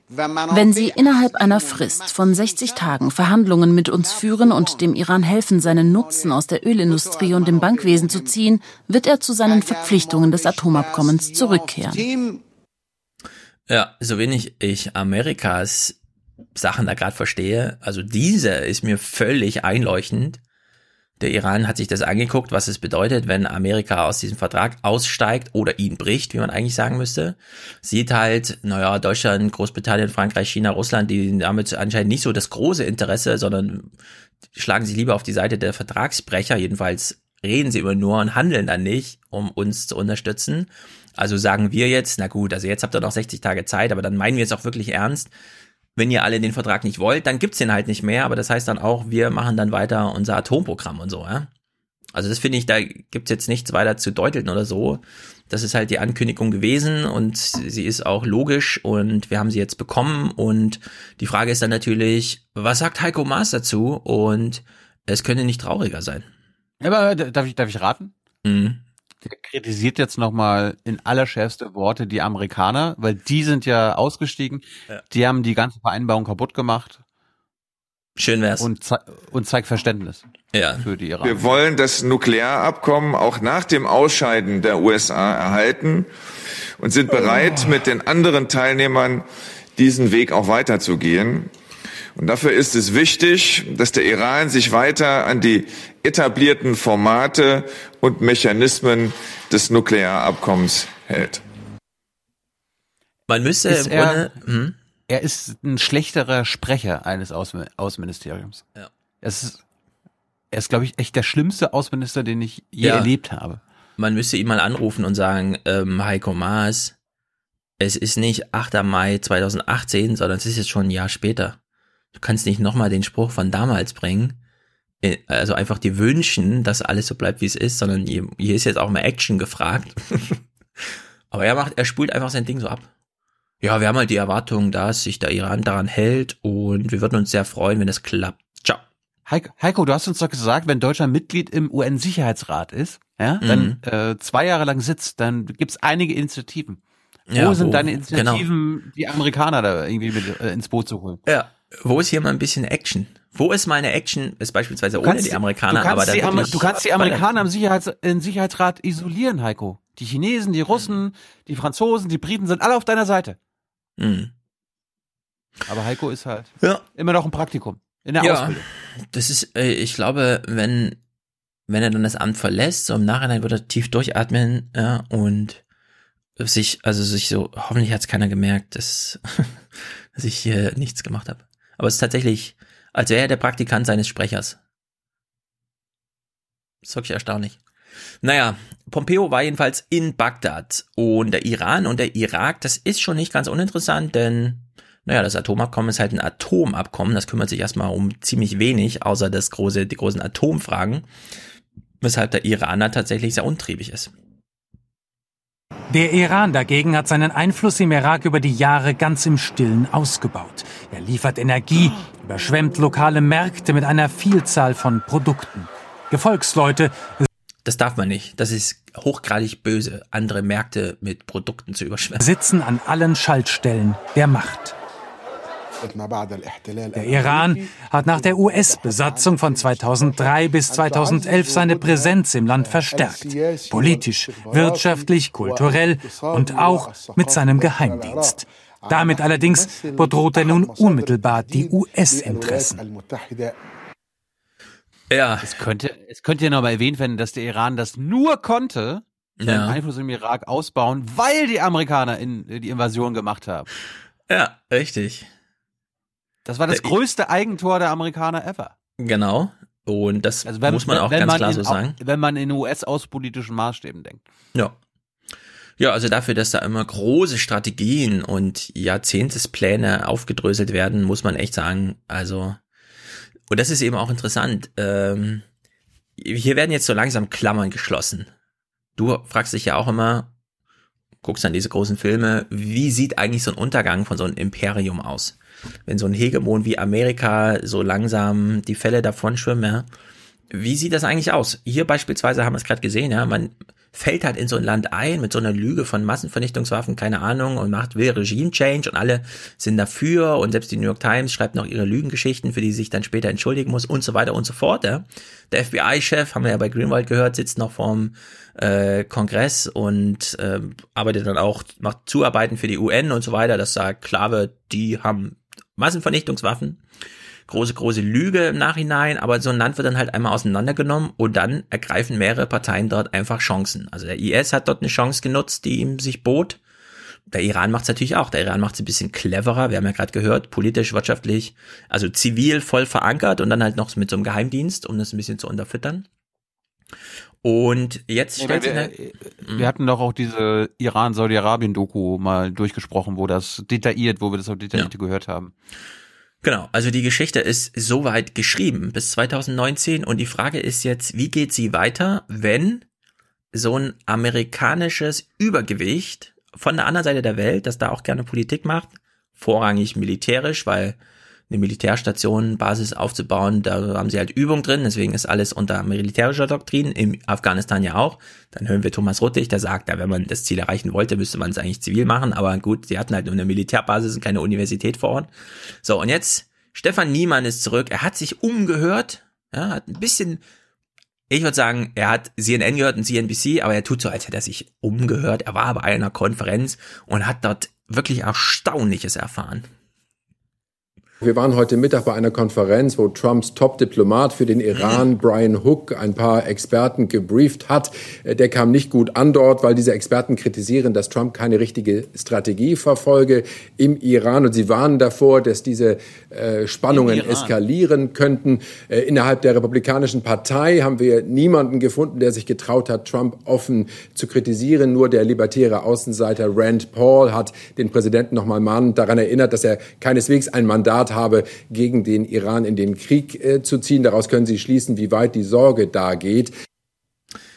Wenn Sie innerhalb einer Frist von 60 Tagen Verhandlungen mit uns führen und dem Iran helfen, seinen Nutzen aus der Ölindustrie und dem Bankwesen zu ziehen, wird er zu seinen Verpflichtungen des Atomabkommens zurückkehren. Ja, so wenig ich Amerikas Sachen da gerade verstehe. Also diese ist mir völlig einleuchtend. Der Iran hat sich das angeguckt, was es bedeutet, wenn Amerika aus diesem Vertrag aussteigt oder ihn bricht, wie man eigentlich sagen müsste. Sieht halt, naja, Deutschland, Großbritannien, Frankreich, China, Russland, die damit anscheinend nicht so das große Interesse, sondern schlagen sich lieber auf die Seite der Vertragsbrecher. Jedenfalls reden sie immer nur und handeln dann nicht, um uns zu unterstützen. Also sagen wir jetzt, na gut, also jetzt habt ihr noch 60 Tage Zeit, aber dann meinen wir es auch wirklich ernst wenn ihr alle den Vertrag nicht wollt, dann gibt's den halt nicht mehr, aber das heißt dann auch, wir machen dann weiter unser Atomprogramm und so, ja. Also das finde ich, da gibt's jetzt nichts weiter zu deuteln oder so. Das ist halt die Ankündigung gewesen und sie ist auch logisch und wir haben sie jetzt bekommen und die Frage ist dann natürlich, was sagt Heiko Maas dazu und es könnte nicht trauriger sein. Aber darf ich, darf ich raten? Mhm kritisiert jetzt nochmal in allerschärfste Worte die Amerikaner, weil die sind ja ausgestiegen. Ja. Die haben die ganze Vereinbarung kaputt gemacht. Schön wär's. Und, ze und zeigt Verständnis ja. für die Iran. Wir wollen das Nuklearabkommen auch nach dem Ausscheiden der USA erhalten und sind bereit, oh. mit den anderen Teilnehmern diesen Weg auch weiterzugehen. Und dafür ist es wichtig, dass der Iran sich weiter an die etablierten Formate und Mechanismen des Nuklearabkommens hält. Man müsste ist im Grunde, er, hm? er ist ein schlechterer Sprecher eines Außen Außenministeriums. Ja. Es ist, er ist, glaube ich, echt der schlimmste Außenminister, den ich je ja. erlebt habe. Man müsste ihn mal anrufen und sagen, ähm, Heiko Maas, es ist nicht 8. Mai 2018, sondern es ist jetzt schon ein Jahr später. Du kannst nicht nochmal den Spruch von damals bringen. Äh, also einfach dir wünschen, dass alles so bleibt, wie es ist, sondern hier, hier ist jetzt auch mal Action gefragt. Aber er macht, er spult einfach sein Ding so ab. Ja, wir haben halt die Erwartung, dass sich der Iran daran hält und wir würden uns sehr freuen, wenn das klappt. Ciao. Heiko, du hast uns doch gesagt, wenn Deutschland Mitglied im UN-Sicherheitsrat ist, ja, dann mhm. äh, zwei Jahre lang sitzt, dann gibt's einige Initiativen. Wo ja, sind wo, deine Initiativen, genau. die Amerikaner da irgendwie mit, äh, ins Boot zu holen? Ja, wo ist hier mal ein bisschen Action? Wo ist meine Action? Ist beispielsweise ohne die Amerikaner, aber die, Amer du kannst die Amerikaner im, Sicherheits im Sicherheitsrat isolieren, Heiko. Die Chinesen, die Russen, die Franzosen, die Briten sind alle auf deiner Seite. Mhm. Aber Heiko ist halt ja. immer noch ein Praktikum in der ja, Ausbildung. Das ist, äh, ich glaube, wenn wenn er dann das Amt verlässt, so im Nachhinein wird er tief durchatmen ja, und sich, also sich so, hoffentlich hat es keiner gemerkt, dass dass ich hier nichts gemacht habe. Aber es ist tatsächlich, als wäre er der Praktikant seines Sprechers. Das ist wirklich erstaunlich. Naja, Pompeo war jedenfalls in Bagdad und der Iran und der Irak, das ist schon nicht ganz uninteressant, denn naja, das Atomabkommen ist halt ein Atomabkommen, das kümmert sich erstmal um ziemlich wenig, außer das große, die großen Atomfragen, weshalb der Iraner tatsächlich sehr untriebig ist. Der Iran dagegen hat seinen Einfluss im Irak über die Jahre ganz im Stillen ausgebaut. Er liefert Energie, überschwemmt lokale Märkte mit einer Vielzahl von Produkten. Gefolgsleute das darf man nicht. Das ist hochgradig böse, andere Märkte mit Produkten zu überschwemmen. Sitzen an allen Schaltstellen der Macht. Der Iran hat nach der US-Besatzung von 2003 bis 2011 seine Präsenz im Land verstärkt. Politisch, wirtschaftlich, kulturell und auch mit seinem Geheimdienst. Damit allerdings bedroht er nun unmittelbar die US-Interessen. Ja. Es könnte, es könnte ja noch mal erwähnt werden, dass der Iran das nur konnte, Ja. Einfluss im Irak ausbauen, weil die Amerikaner in, die Invasion gemacht haben. Ja, richtig. Das war das größte Eigentor der Amerikaner ever. Genau. Und das Also wenn, muss man auch wenn ganz man klar in, so sagen. Wenn man in US-außenpolitischen Maßstäben denkt. Ja. Ja, also dafür, dass da immer große Strategien und Jahrzehntespläne aufgedröselt werden, muss man echt sagen, also, und das ist eben auch interessant, ähm, hier werden jetzt so langsam Klammern geschlossen. Du fragst dich ja auch immer, guckst dann diese großen Filme, wie sieht eigentlich so ein Untergang von so einem Imperium aus? Wenn so ein Hegemon wie Amerika so langsam die Fälle davon schwimmen, ja, wie sieht das eigentlich aus? Hier beispielsweise haben wir es gerade gesehen, ja, man fällt halt in so ein Land ein mit so einer Lüge von Massenvernichtungswaffen, keine Ahnung, und macht will Regime Change und alle sind dafür und selbst die New York Times schreibt noch ihre Lügengeschichten, für die sie sich dann später entschuldigen muss und so weiter und so fort. Ja. Der FBI-Chef, haben wir ja bei Greenwald gehört, sitzt noch vorm äh, Kongress und äh, arbeitet dann auch, macht Zuarbeiten für die UN und so weiter, das sagt, klar wird, die haben Massenvernichtungswaffen große, große Lüge im Nachhinein, aber so ein Land wird dann halt einmal auseinandergenommen und dann ergreifen mehrere Parteien dort einfach Chancen. Also der IS hat dort eine Chance genutzt, die ihm sich bot. Der Iran macht es natürlich auch. Der Iran macht es ein bisschen cleverer, wir haben ja gerade gehört, politisch, wirtschaftlich, also zivil voll verankert und dann halt noch mit so einem Geheimdienst, um das ein bisschen zu unterfüttern. Und jetzt Nee, stellt wir, sich wir, eine, wir hatten doch auch diese Iran-Saudi-Arabien-Doku mal durchgesprochen, wo das detailliert, wo wir das auch detailliert gehört haben. Genau, also die Geschichte ist soweit geschrieben bis 2019 und die Frage ist jetzt, wie geht sie weiter, wenn so ein amerikanisches Übergewicht von der anderen Seite der Welt, das da auch gerne Politik macht, vorrangig militärisch, weil eine Militärstation, Basis aufzubauen, da haben sie halt Übung drin, deswegen ist alles unter militärischer Doktrin, im Afghanistan ja auch. Dann hören wir Thomas Ruttig, der sagt, ja, wenn man das Ziel erreichen wollte, müsste man es eigentlich zivil machen, aber gut, sie hatten halt nur eine Militärbasis und keine Universität vor Ort. So, und jetzt, Stefan Niemann ist zurück, er hat sich umgehört, ja, hat ein bisschen, ich würde sagen, er hat CNN gehört und CNBC, aber er tut so, als hätte er sich umgehört, er war bei einer Konferenz und hat dort wirklich Erstaunliches erfahren. Wir waren heute Mittag bei einer Konferenz, wo Trumps Top-Diplomat für den Iran, Brian Hook, ein paar Experten gebrieft hat. Äh, Der kam nicht gut an dort, weil diese Experten kritisieren, dass Trump keine richtige Strategie verfolge im Iran. Und sie warnen davor, dass diese äh, Spannungen eskalieren könnten. Äh, innerhalb der Republikanischen Partei haben wir niemanden gefunden, der sich getraut hat, Trump offen zu kritisieren. Nur der libertäre Außenseiter Rand Paul hat den Präsidenten nochmal mahnend daran erinnert, dass er keineswegs ein Mandat habe, gegen den Iran in den Krieg äh, zu ziehen. Daraus können Sie schließen, wie weit die Sorge da geht.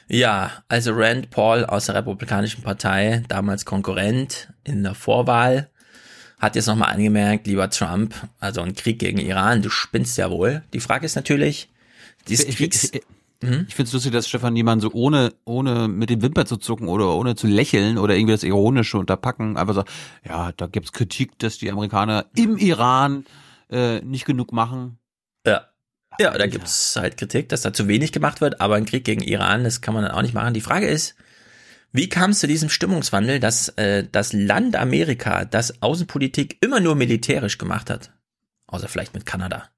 Ja, also Rand Paul aus der Republikanischen Partei, damals Konkurrent in der Vorwahl, hat jetzt nochmal angemerkt, lieber Trump, also ein Krieg gegen Iran, du spinnst ja wohl. Die Frage ist natürlich, dieses Ich, Kriegs... ich, ich finde es lustig, dass Stefan Niemann so ohne, ohne mit den Wimpern zu zucken oder ohne zu lächeln oder irgendwie das Ironische unterpacken, einfach so, ja, da gibt's Kritik, dass die Amerikaner im Iran äh, nicht genug machen. Ja. Ja, da gibt's halt Kritik, dass da zu wenig gemacht wird, aber ein Krieg gegen Iran, das kann man dann auch nicht machen. Die Frage ist, wie kam es zu diesem Stimmungswandel, dass äh, das Land Amerika, das Außenpolitik immer nur militärisch gemacht hat, außer vielleicht mit Kanada,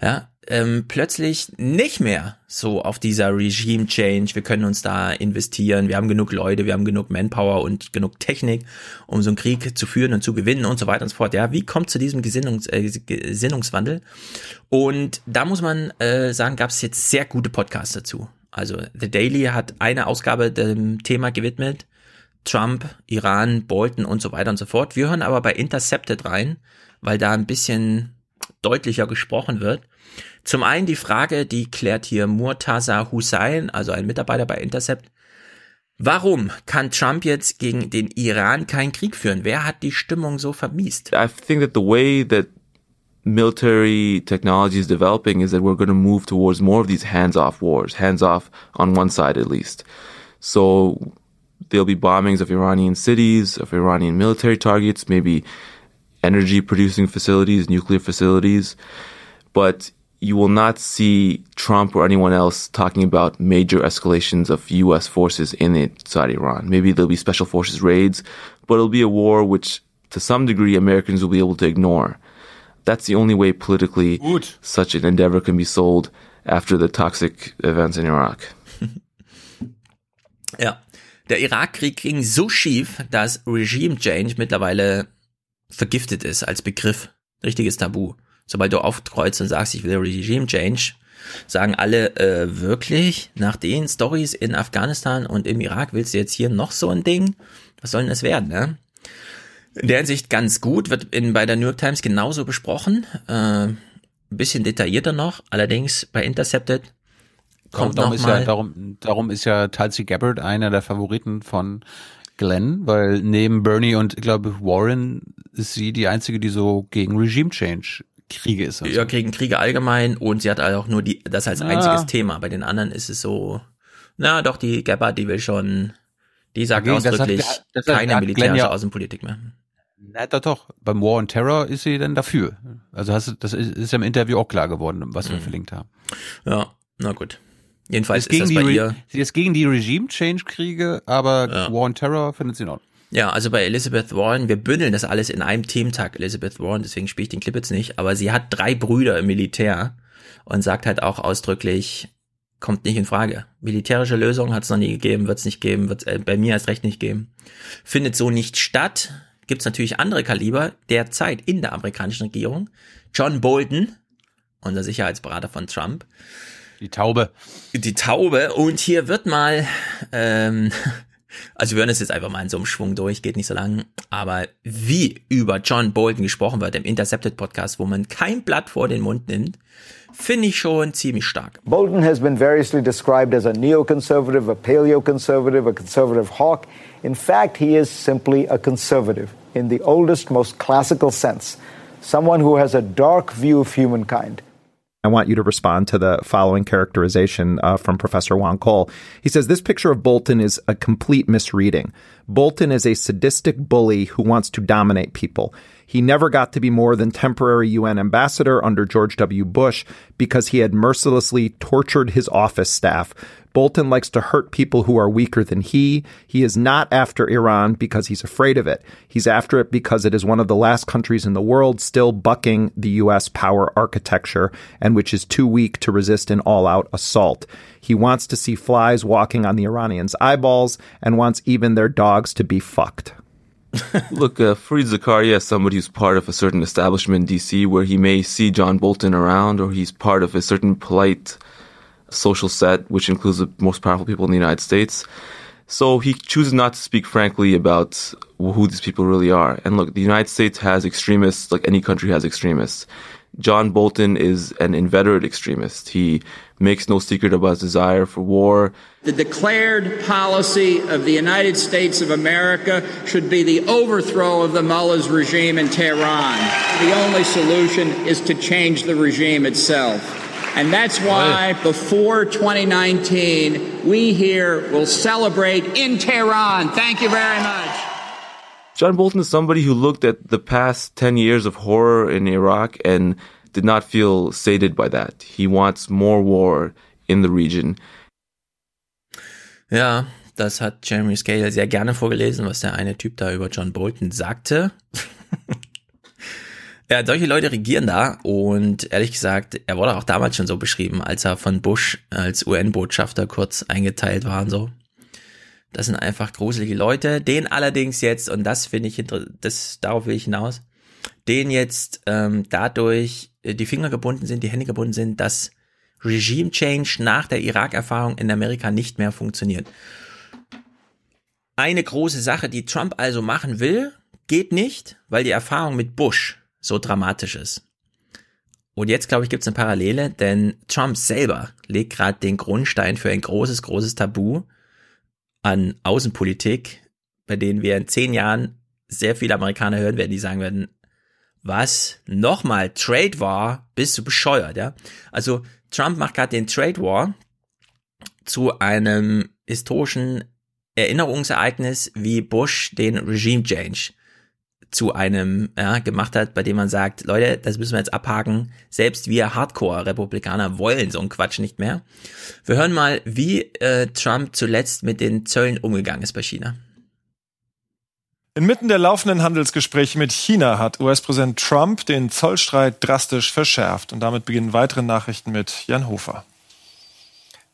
ja, ähm, plötzlich nicht mehr so auf dieser Regime Change. Wir können uns da investieren. Wir haben genug Leute, wir haben genug Manpower und genug Technik, um so einen Krieg zu führen und zu gewinnen und so weiter und so fort. Ja, wie kommt zu diesem Gesinnungs äh, Gesinnungswandel? Und da muss man äh, sagen, gab es jetzt sehr gute Podcasts dazu. Also The Daily hat eine Ausgabe dem Thema gewidmet. Trump, Iran, Bolton und so weiter und so fort. Wir hören aber bei Intercepted rein, weil da ein bisschen deutlicher gesprochen wird. Zum einen die Frage, die klärt hier Murtaza Hussein, also ein Mitarbeiter bei Intercept. Warum kann Trump jetzt gegen den Iran keinen Krieg führen? Wer hat die Stimmung so vermiest? I think that the way that military technology is developing is that we're going to move towards more of these hands-off wars, hands-off on one side at least. So there'll be bombings of Iranian cities, of Iranian military targets, maybe energy producing facilities, nuclear facilities. But you will not see Trump or anyone else talking about major escalations of U.S. forces in inside Iran. Maybe there'll be special forces raids, but it'll be a war which, to some degree, Americans will be able to ignore. That's the only way politically Good. such an endeavor can be sold after the toxic events in Iraq. ja, der Irakkrieg ging so schief, dass Regime Change mittlerweile vergiftet ist als Begriff. Richtiges Tabu. sobald du aufkreuzt und sagst, ich will Regime Change, sagen alle, äh, wirklich, nach den Stories in Afghanistan und im Irak willst du jetzt hier noch so ein Ding? Was soll denn das werden, ne? In der Hinsicht ganz gut, wird in, bei der New York Times genauso besprochen, äh, ein bisschen detaillierter noch, allerdings bei Intercepted kommt darum, noch ist mal, ja, darum, darum ist ja Tulsi Gabbard einer der Favoriten von Glenn, weil neben Bernie und ich glaube Warren ist sie die einzige, die so gegen Regime Change Kriege ist. Also. Ja, gegen Kriege allgemein und sie hat auch nur die, das als einziges Thema. Bei den anderen ist es so, na doch, die Gabbard, die will schon, die sagt okay, ausdrücklich das hat, das hat, keine militärische ja, Außenpolitik mehr. Na doch, doch. Beim War on Terror ist sie denn dafür. Also hast du, das ist, ist ja im Interview auch klar geworden, was wir mhm. verlinkt haben. Ja, na gut. Jedenfalls ist, ist das bei ihr. Sie ist gegen die Regime-Change-Kriege, aber ja. War on Terror findet sie noch. Ja, also bei Elizabeth Warren, wir bündeln das alles in einem Thementag, Elizabeth Warren, deswegen spiele ich den Clip jetzt nicht, aber sie hat drei Brüder im Militär und sagt halt auch ausdrücklich, kommt nicht in Frage. Militärische Lösung hat es noch nie gegeben, wird es nicht geben, wird äh, bei mir erst recht nicht geben. Findet so nicht statt. Gibt es natürlich andere Kaliber derzeit in der amerikanischen Regierung. John Bolton, unser Sicherheitsberater von Trump. Die Taube. Die Taube. Und hier wird mal ähm, Also wir hören es jetzt einfach mal in so einem Schwung durch, geht nicht so lang. Aber wie über John Bolton gesprochen wird im Intercepted Podcast, wo man kein Blatt vor den Mund nimmt, finde ich schon ziemlich stark. Bolton has been variously described as a neoconservative, a paleoconservative, a conservative hawk. In fact, he is simply a conservative in the oldest, most classical sense. Someone who has a dark view of humankind. I want you to respond to the following characterization uh, from Professor Juan Cole. He says this picture of Bolton is a complete misreading. Bolton is a sadistic bully who wants to dominate people. He never got to be more than temporary UN ambassador under George W. Bush because he had mercilessly tortured his office staff, Bolton likes to hurt people who are weaker than he. He is not after Iran because he's afraid of it. He's after it because it is one of the last countries in the world still bucking the U.S. power architecture and which is too weak to resist an all out assault. He wants to see flies walking on the Iranians' eyeballs and wants even their dogs to be fucked. Look, uh, Fareed Zakaria is somebody who's part of a certain establishment in DC where he may see John Bolton around or he's part of a certain polite social set, which includes the most powerful people in the United States. So he chooses not to speak frankly about who these people really are. And look, the United States has extremists, like any country has extremists. John Bolton is an inveterate extremist. He makes no secret about his desire for war. The declared policy of the United States of America should be the overthrow of the mullahs regime in Tehran. The only solution is to change the regime itself. And that's why before 2019, we here will celebrate in Tehran. Thank you very much. John Bolton is somebody who looked at the past 10 years of horror in Iraq and did not feel sated by that. He wants more war in the region. Ja, das hat Jeremy Scale sehr gerne vorgelesen, was der eine Typ da über John Bolton sagte. Ja, solche Leute regieren da und ehrlich gesagt, er wurde auch damals schon so beschrieben, als er von Bush als UN-Botschafter kurz eingeteilt war und so. Das sind einfach gruselige Leute, den allerdings jetzt, und das finde ich, das, darauf will ich hinaus, denen jetzt ähm, dadurch äh, die Finger gebunden sind, die Hände gebunden sind, dass Regime Change nach der Irak-Erfahrung in Amerika nicht mehr funktioniert. Eine große Sache, die Trump also machen will, geht nicht, weil die Erfahrung mit Bush so dramatisch ist. Und jetzt, glaube ich, gibt es eine Parallele, denn Trump selber legt gerade den Grundstein für ein großes, großes Tabu an Außenpolitik, bei denen wir in zehn Jahren sehr viele Amerikaner hören werden, die sagen werden, was nochmal Trade War, bist du bescheuert, ja? Also Trump macht gerade den Trade War zu einem historischen Erinnerungsereignis, wie Bush den Regime Change zu einem ja, gemacht hat, bei dem man sagt, Leute, das müssen wir jetzt abhaken. Selbst wir Hardcore-Republikaner wollen so einen Quatsch nicht mehr. Wir hören mal, wie äh, Trump zuletzt mit den Zöllen umgegangen ist bei China. Inmitten der laufenden Handelsgespräche mit China hat US-Präsident Trump den Zollstreit drastisch verschärft. Und damit beginnen weitere Nachrichten mit Jan Hofer.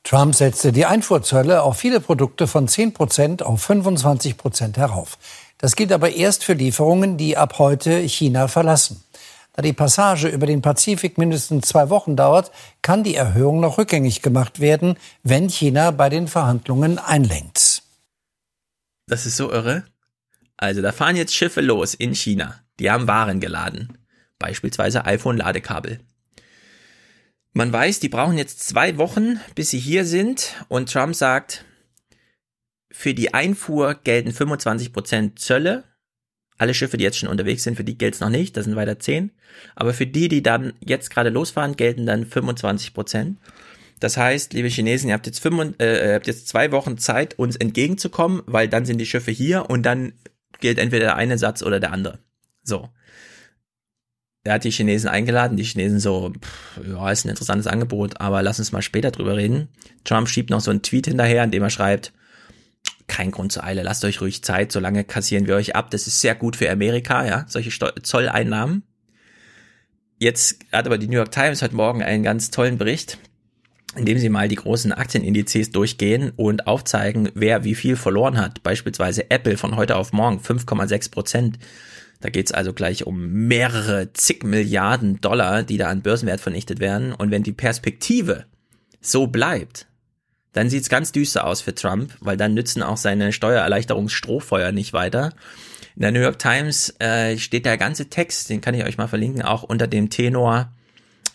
Trump setzte die Einfuhrzölle auf viele Produkte von 10 Prozent auf 25 Prozent herauf. Das gilt aber erst für Lieferungen, die ab heute China verlassen. Da die Passage über den Pazifik mindestens zwei Wochen dauert, kann die Erhöhung noch rückgängig gemacht werden, wenn China bei den Verhandlungen einlenkt. Das ist so irre. Also da fahren jetzt Schiffe los in China. Die haben Waren geladen. Beispielsweise iPhone-Ladekabel. Man weiß, die brauchen jetzt zwei Wochen, bis sie hier sind. Und Trump sagt, für die Einfuhr gelten 25% Zölle. Alle Schiffe, die jetzt schon unterwegs sind, für die gilt es noch nicht, das sind weiter 10. Aber für die, die dann jetzt gerade losfahren, gelten dann 25%. Das heißt, liebe Chinesen, ihr habt jetzt, fünf, äh, habt jetzt zwei Wochen Zeit, uns entgegenzukommen, weil dann sind die Schiffe hier und dann gilt entweder der eine Satz oder der andere. So. Er hat die Chinesen eingeladen, die Chinesen so, pff, ja, ist ein interessantes Angebot, aber lass uns mal später drüber reden. Trump schiebt noch so einen Tweet hinterher, in dem er schreibt, kein Grund zur Eile, lasst euch ruhig Zeit, solange kassieren wir euch ab. Das ist sehr gut für Amerika, ja, solche Steu Zolleinnahmen. Jetzt hat aber die New York Times heute Morgen einen ganz tollen Bericht, in dem sie mal die großen Aktienindizes durchgehen und aufzeigen, wer wie viel verloren hat. Beispielsweise Apple von heute auf morgen 5,6 Prozent. Da geht's also gleich um mehrere zig Milliarden Dollar, die da an Börsenwert vernichtet werden. Und wenn die Perspektive so bleibt, dann sieht's ganz düster aus für Trump, weil dann nützen auch seine Steuererleichterungsstrohfeuer nicht weiter. In der New York Times äh, steht der ganze Text, den kann ich euch mal verlinken, auch unter dem Tenor,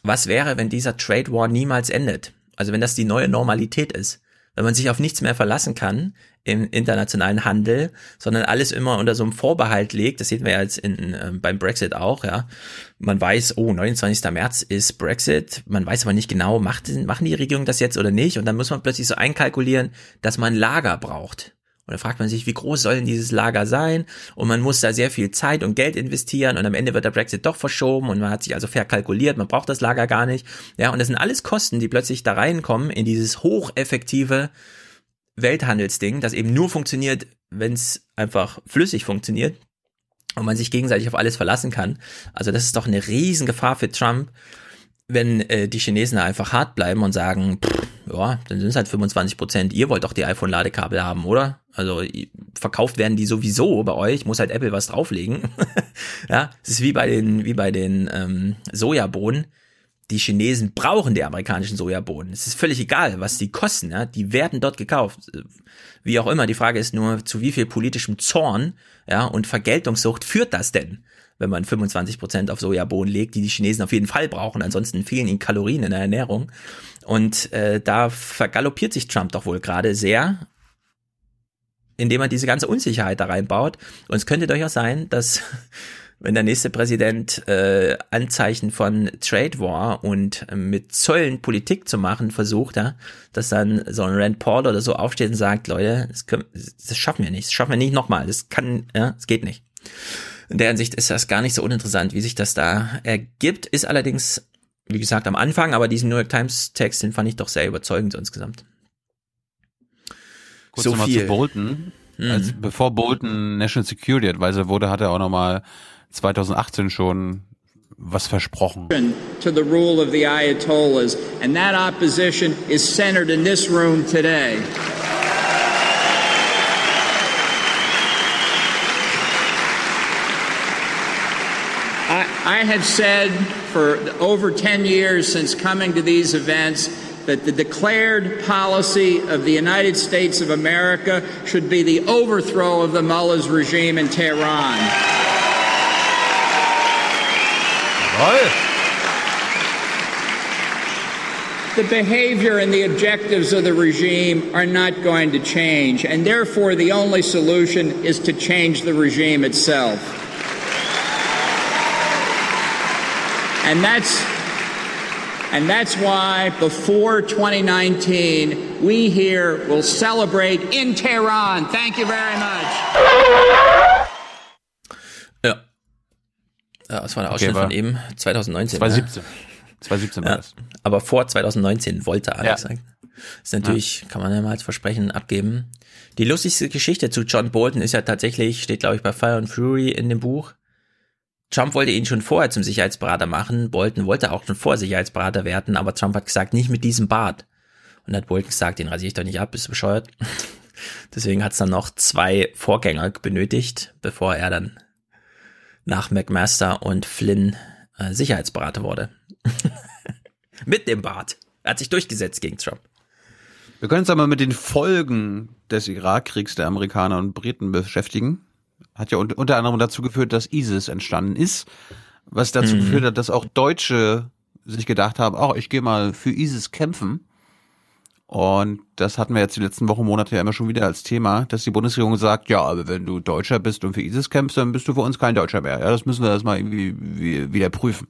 was wäre, wenn dieser Trade War niemals endet? Also wenn das die neue Normalität ist wenn man sich auf nichts mehr verlassen kann im internationalen Handel, sondern alles immer unter so einem Vorbehalt legt. Das sehen wir ja jetzt in, äh, beim Brexit auch, ja. Man weiß, oh, 29. März ist Brexit. Man weiß aber nicht genau, macht, machen die Regierung das jetzt oder nicht? Und dann muss man plötzlich so einkalkulieren, dass man Lager braucht. Und da fragt man sich, wie groß soll denn dieses Lager sein? Und man muss da sehr viel Zeit und Geld investieren und am Ende wird der Brexit doch verschoben und man hat sich also verkalkuliert, man braucht das Lager gar nicht. Ja, und das sind alles Kosten, die plötzlich da reinkommen in dieses hocheffektive Welthandelsding, das eben nur funktioniert, wenn es einfach flüssig funktioniert und man sich gegenseitig auf alles verlassen kann. Also das ist doch eine Riesengefahr für Trump, wenn äh, die Chinesen einfach hart bleiben und sagen, pff, ja, dann sind es halt 25 Prozent. Ihr wollt doch die iPhone-Ladekabel haben, oder? Also verkauft werden die sowieso bei euch, muss halt Apple was drauflegen. ja, es ist wie bei den, wie bei den ähm, Sojabohnen. Die Chinesen brauchen die amerikanischen Sojabohnen. Es ist völlig egal, was die kosten. Ja? Die werden dort gekauft. Wie auch immer. Die Frage ist nur, zu wie viel politischem Zorn ja, und Vergeltungssucht führt das denn? wenn man 25 Prozent auf Sojabohnen legt, die die Chinesen auf jeden Fall brauchen. Ansonsten fehlen ihnen Kalorien in der Ernährung. Und äh, da vergaloppiert sich Trump doch wohl gerade sehr, indem er diese ganze Unsicherheit da reinbaut. Und es könnte durchaus sein, dass wenn der nächste Präsident äh, Anzeichen von Trade War und äh, mit Zöllen Politik zu machen versucht, ja, dass dann so ein Rand Paul oder so aufsteht und sagt, Leute, das, können, das schaffen wir nicht, das schaffen wir nicht nochmal, das kann, ja, das geht nicht. In der Hinsicht ist das gar nicht so uninteressant, wie sich das da ergibt. Ist allerdings, wie gesagt, am Anfang, aber diesen New York Times Text, den fand ich doch sehr überzeugend so insgesamt. Kurz so viel. zu Bolton. Mhm. Als, bevor Bolton National Security Advisor wurde, hat er auch nochmal 2018 schon was versprochen. To the rule of the Ayatollahs, and that opposition is centered in this room today. I, have said for over 10 years since coming to these events that the declared policy of the United States of America should be the overthrow of the mullahs regime in Tehran. The behavior and the objectives of the regime are not going to change, and therefore the only solution is to change the regime itself. And that's and that's why before 2019, we here will celebrate in Tehran. Thank you very much. Ja. Ja, das war der Okay, Ausschnitt war- von eben 2019. 2017. Ja. 2017 war ja. das. Aber vor 2019 wollte Alex Ja. sagen. Ist natürlich, kann man ja mal als Versprechen abgeben. Die lustigste Geschichte zu John Bolton ist ja tatsächlich, steht glaube ich bei Fire and Fury in dem Buch. Trump wollte ihn schon vorher zum Sicherheitsberater machen. Bolton wollte auch schon vor Sicherheitsberater werden, aber Trump hat gesagt, nicht mit diesem Bart. Und hat Bolton gesagt, den rasiere ich doch nicht ab, bist du bescheuert. Deswegen hat es dann noch zwei Vorgänger benötigt, bevor er dann nach McMaster und Flynn äh, Sicherheitsberater wurde. mit dem Bart. Er hat sich durchgesetzt gegen Trump. Wir können uns aber mit den Folgen des Irakkriegs der Amerikaner und Briten beschäftigen. Hat ja un- unter anderem dazu geführt, dass ISIS entstanden ist, was dazu Mhm. geführt hat, dass auch Deutsche sich gedacht haben, oh, ich gehe mal für ISIS kämpfen. Und das hatten wir jetzt die letzten Wochen, Monate ja immer schon wieder als Thema, dass die Bundesregierung sagt, ja, aber wenn du Deutscher bist und für ISIS kämpfst, dann bist du für uns kein Deutscher mehr. Ja, das müssen wir erstmal irgendwie wie- wieder prüfen.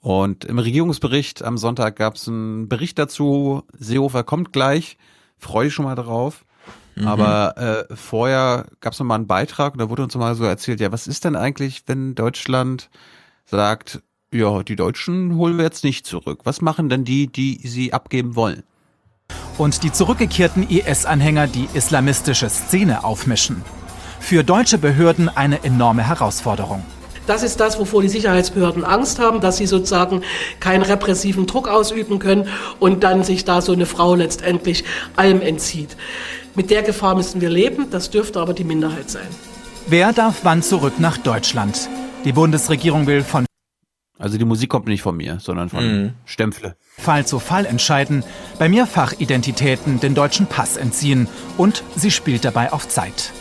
Und im Regierungsbericht am Sonntag gab es einen Bericht dazu. Seehofer kommt gleich. Freue ich schon mal drauf. Mhm. Aber äh, vorher gab es noch mal einen Beitrag und da wurde uns mal so erzählt, ja, was ist denn eigentlich, wenn Deutschland sagt, ja, die Deutschen holen wir jetzt nicht zurück. Was machen denn die, die sie abgeben wollen? und die zurückgekehrten IS-Anhänger die islamistische Szene aufmischen. Für deutsche Behörden eine enorme Herausforderung. Das ist das, wovor die Sicherheitsbehörden Angst haben, dass sie sozusagen keinen repressiven Druck ausüben können und dann sich da so eine Frau letztendlich allem entzieht. Mit der Gefahr müssen wir leben, das dürfte aber die Minderheit sein. Wer darf wann zurück nach Deutschland? Die Bundesregierung will von Also die Musik kommt nicht von mir, sondern von Mhm. Stempfle. Fall zu Fall entscheiden, bei Mehrfachidentitäten den deutschen Pass entziehen und sie spielt dabei auf Zeit.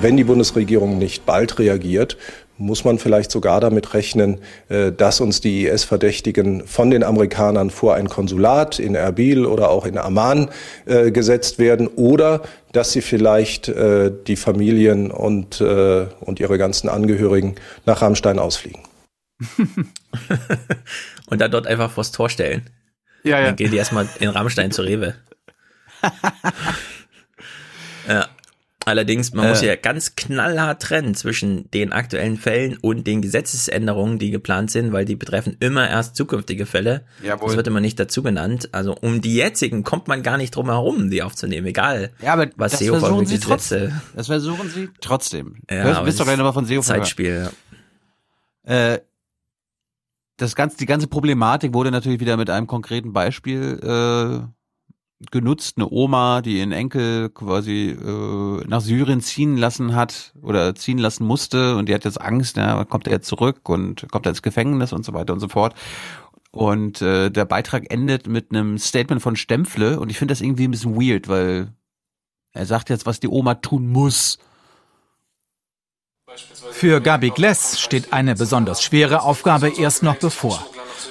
Wenn die Bundesregierung nicht bald reagiert, muss man vielleicht sogar damit rechnen, äh, dass uns die IS-Verdächtigen von den Amerikanern vor ein Konsulat in Erbil oder auch in Amman äh, gesetzt werden oder dass sie vielleicht äh, die Familien und, und ihre ganzen Angehörigen nach Rammstein ausfliegen. Und dann dort einfach vors Tor stellen. Ja, ja. Dann gehen die erstmal in Rammstein zur Rewe. ja. Allerdings, man Äh. muss ja ganz knallhart trennen zwischen den aktuellen Fällen und den Gesetzesänderungen, die geplant sind, weil die betreffen immer erst zukünftige Fälle. Jawohl. Das wird immer nicht dazu genannt. Also um die jetzigen kommt man gar nicht drum herum, die aufzunehmen, egal Ja, aber was das Seehofer versuchen sie wirklich trotzdem. Gesetze. Das versuchen sie trotzdem. Ja, Hörst- willst doch gleich nochmal von hören. Zeitspiel. Äh, das ganze, die ganze Problematik wurde natürlich wieder mit einem konkreten Beispiel äh, genutzt. Eine Oma, die ihren Enkel quasi äh, nach Syrien ziehen lassen hat oder ziehen lassen musste und die hat jetzt Angst, ja, kommt er jetzt zurück und kommt er ins Gefängnis und so weiter und so fort. Und äh, der Beitrag endet mit einem Statement von Stempfle und ich finde das irgendwie ein bisschen weird, weil er sagt jetzt, was die Oma tun muss. Für Gabi Gless steht eine besonders schwere Aufgabe erst noch bevor.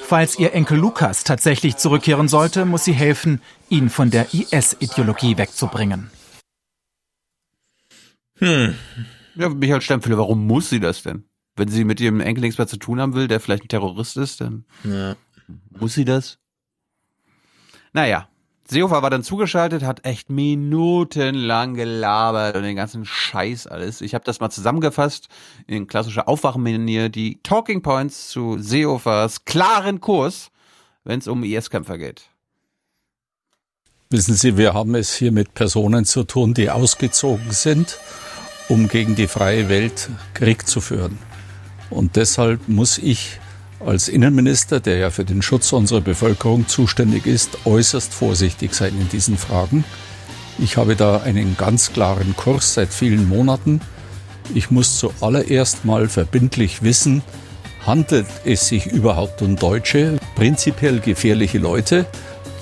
Falls ihr Enkel Lukas tatsächlich zurückkehren sollte, muss sie helfen, ihn von der IS-Ideologie wegzubringen. Hm. Ja, Michael Stempfle, warum muss sie das denn? Wenn sie mit ihrem Enkel nichts mehr zu tun haben will, der vielleicht ein Terrorist ist, dann Ja. muss sie das? Naja, Seehofer war dann zugeschaltet, hat echt minutenlang gelabert und den ganzen Scheiß alles. Ich habe das mal zusammengefasst in klassischer Aufwachenmanier, die Talking Points zu Seehofers klaren Kurs, wenn es um IS-Kämpfer geht. Wissen Sie, wir haben es hier mit Personen zu tun, die ausgezogen sind, um gegen die freie Welt Krieg zu führen. Und deshalb muss ich als Innenminister, der ja für den Schutz unserer Bevölkerung zuständig ist, äußerst vorsichtig sein in diesen Fragen. Ich habe da einen ganz klaren Kurs seit vielen Monaten. Ich muss zuallererst mal verbindlich wissen, handelt es sich überhaupt um Deutsche, prinzipiell gefährliche Leute,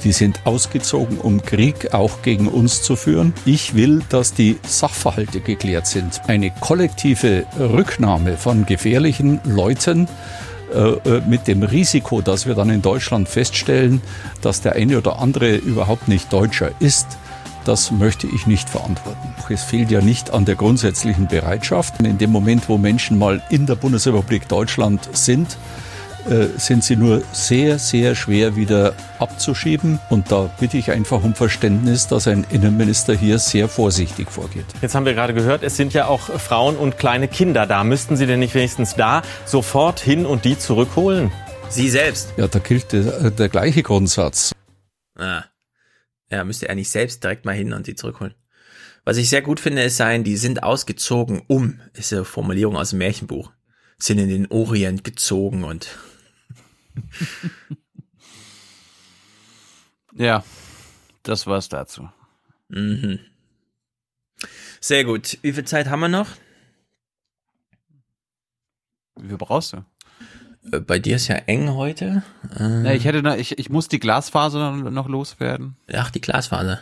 die sind ausgezogen, um Krieg auch gegen uns zu führen. Ich will, dass die Sachverhalte geklärt sind. Eine kollektive Rücknahme von gefährlichen Leuten mit dem Risiko, dass wir dann in Deutschland feststellen, dass der eine oder andere überhaupt nicht Deutscher ist, das möchte ich nicht verantworten. Es fehlt ja nicht an der grundsätzlichen Bereitschaft. In dem Moment, wo Menschen mal in der Bundesrepublik Deutschland sind, äh, sind sie nur sehr, sehr schwer wieder abzuschieben. Und da bitte ich einfach um Verständnis, dass ein Innenminister hier sehr vorsichtig vorgeht. Jetzt haben wir gerade gehört, es sind ja auch Frauen und kleine Kinder da. Müssten Sie denn nicht wenigstens da sofort hin und die zurückholen? Sie selbst. Ja, da gilt der, der gleiche Grundsatz. Ah. Ja, müsste er nicht selbst direkt mal hin und die zurückholen. Was ich sehr gut finde, ist sein, die sind ausgezogen um, ist eine Formulierung aus dem Märchenbuch. Sind in den Orient gezogen und ja, das war's dazu. Mhm. Sehr gut. Wie viel Zeit haben wir noch? Wie viel brauchst du? Äh, bei dir ist ja eng heute. Äh, ja, ich hätte noch, ich, ich muss die Glasfaser noch loswerden. Ach, die Glasfaser.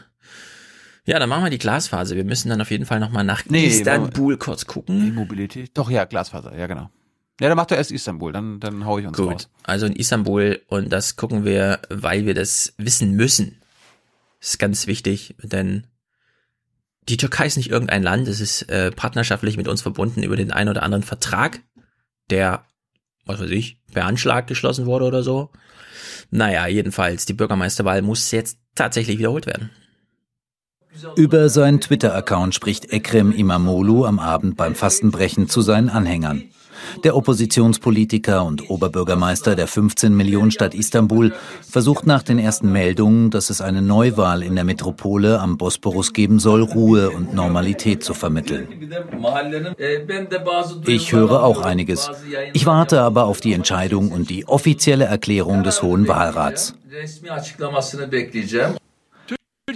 Ja, dann machen wir die Glasfaser. Wir müssen dann auf jeden Fall nochmal nach nee, Istanbul kurz gucken. Mobilität. Doch, ja, Glasfaser, ja, genau. Ja, dann macht er erst Istanbul, dann, dann hau ich uns Gut. raus. Also in Istanbul und das gucken wir, weil wir das wissen müssen. Das ist ganz wichtig, denn die Türkei ist nicht irgendein Land, es ist äh, partnerschaftlich mit uns verbunden über den einen oder anderen Vertrag, der, was weiß ich, per Anschlag geschlossen wurde oder so. Naja, jedenfalls, die Bürgermeisterwahl muss jetzt tatsächlich wiederholt werden. Über seinen Twitter-Account spricht Ekrem Imamoglu am Abend beim Fastenbrechen zu seinen Anhängern. Der Oppositionspolitiker und Oberbürgermeister der 15 Millionen Stadt Istanbul versucht nach den ersten Meldungen, dass es eine Neuwahl in der Metropole am Bosporus geben soll, Ruhe und Normalität zu vermitteln. Ich höre auch einiges. Ich warte aber auf die Entscheidung und die offizielle Erklärung des Hohen Wahlrats.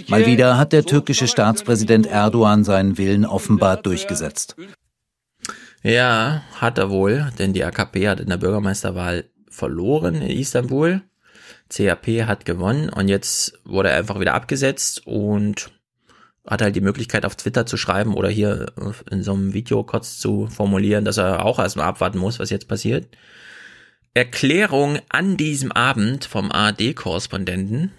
Mal wieder hat der türkische Staatspräsident Erdogan seinen Willen offenbar durchgesetzt. Ja, hat er wohl, denn die AKP hat in der Bürgermeisterwahl verloren in Istanbul. CAP hat gewonnen und jetzt wurde er einfach wieder abgesetzt und hat halt die Möglichkeit auf Twitter zu schreiben oder hier in so einem Video kurz zu formulieren, dass er auch erstmal abwarten muss, was jetzt passiert. Erklärung an diesem Abend vom ARD-Korrespondenten.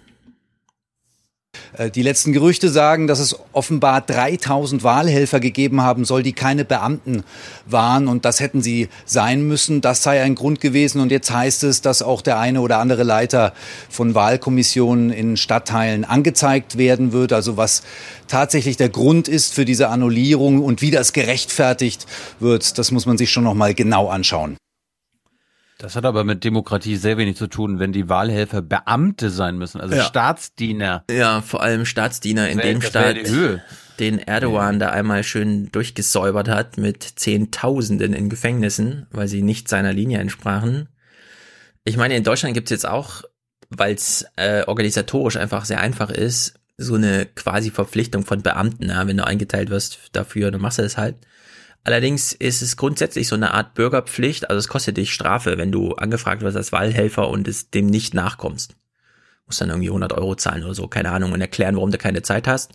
Äh, die letzten Gerüchte sagen, dass es offenbar 3000 Wahlhelfer gegeben haben soll, die keine Beamten waren. Und das hätten sie sein müssen. Das sei ein Grund gewesen. Und jetzt heißt es, dass auch der eine oder andere Leiter von Wahlkommissionen in Stadtteilen angezeigt werden wird. Also was tatsächlich der Grund ist für diese Annullierung und wie das gerechtfertigt wird, das muss man sich schon noch mal genau anschauen. Das hat aber mit Demokratie sehr wenig zu tun, wenn die Wahlhelfer Beamte sein müssen, also ja. Staatsdiener. Ja, vor allem Staatsdiener in dem Staat, den Erdogan da einmal schön durchgesäubert hat mit Zehntausenden in Gefängnissen, weil sie nicht seiner Linie entsprachen. Ich meine, in Deutschland gibt's jetzt auch, weil es äh, organisatorisch einfach sehr einfach ist, so eine quasi Verpflichtung von Beamten. Ja? Wenn du eingeteilt wirst dafür, dann machst du das halt. Allerdings ist es grundsätzlich so eine Art Bürgerpflicht, also es kostet dich Strafe, wenn du angefragt wirst als Wahlhelfer und es dem nicht nachkommst. Musst dann irgendwie 100 Euro zahlen oder so, keine Ahnung, und erklären, warum du keine Zeit hast.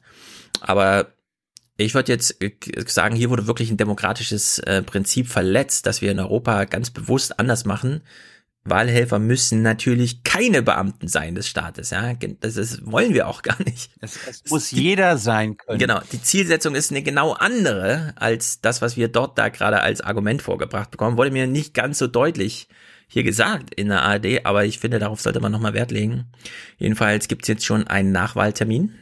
Aber ich würde jetzt sagen, hier wurde wirklich ein demokratisches äh, Prinzip verletzt, dass wir in Europa ganz bewusst anders machen, Wahlhelfer müssen natürlich keine Beamten sein des Staates, ja. Das, das wollen wir auch gar nicht. Es, es muss die, jeder sein können. Genau. Die Zielsetzung ist eine genau andere als das, was wir dort da gerade als Argument vorgebracht bekommen. Wurde mir nicht ganz so deutlich hier gesagt in der ARD, aber ich finde, darauf sollte man nochmal Wert legen. Jedenfalls gibt's jetzt schon einen Nachwahltermin.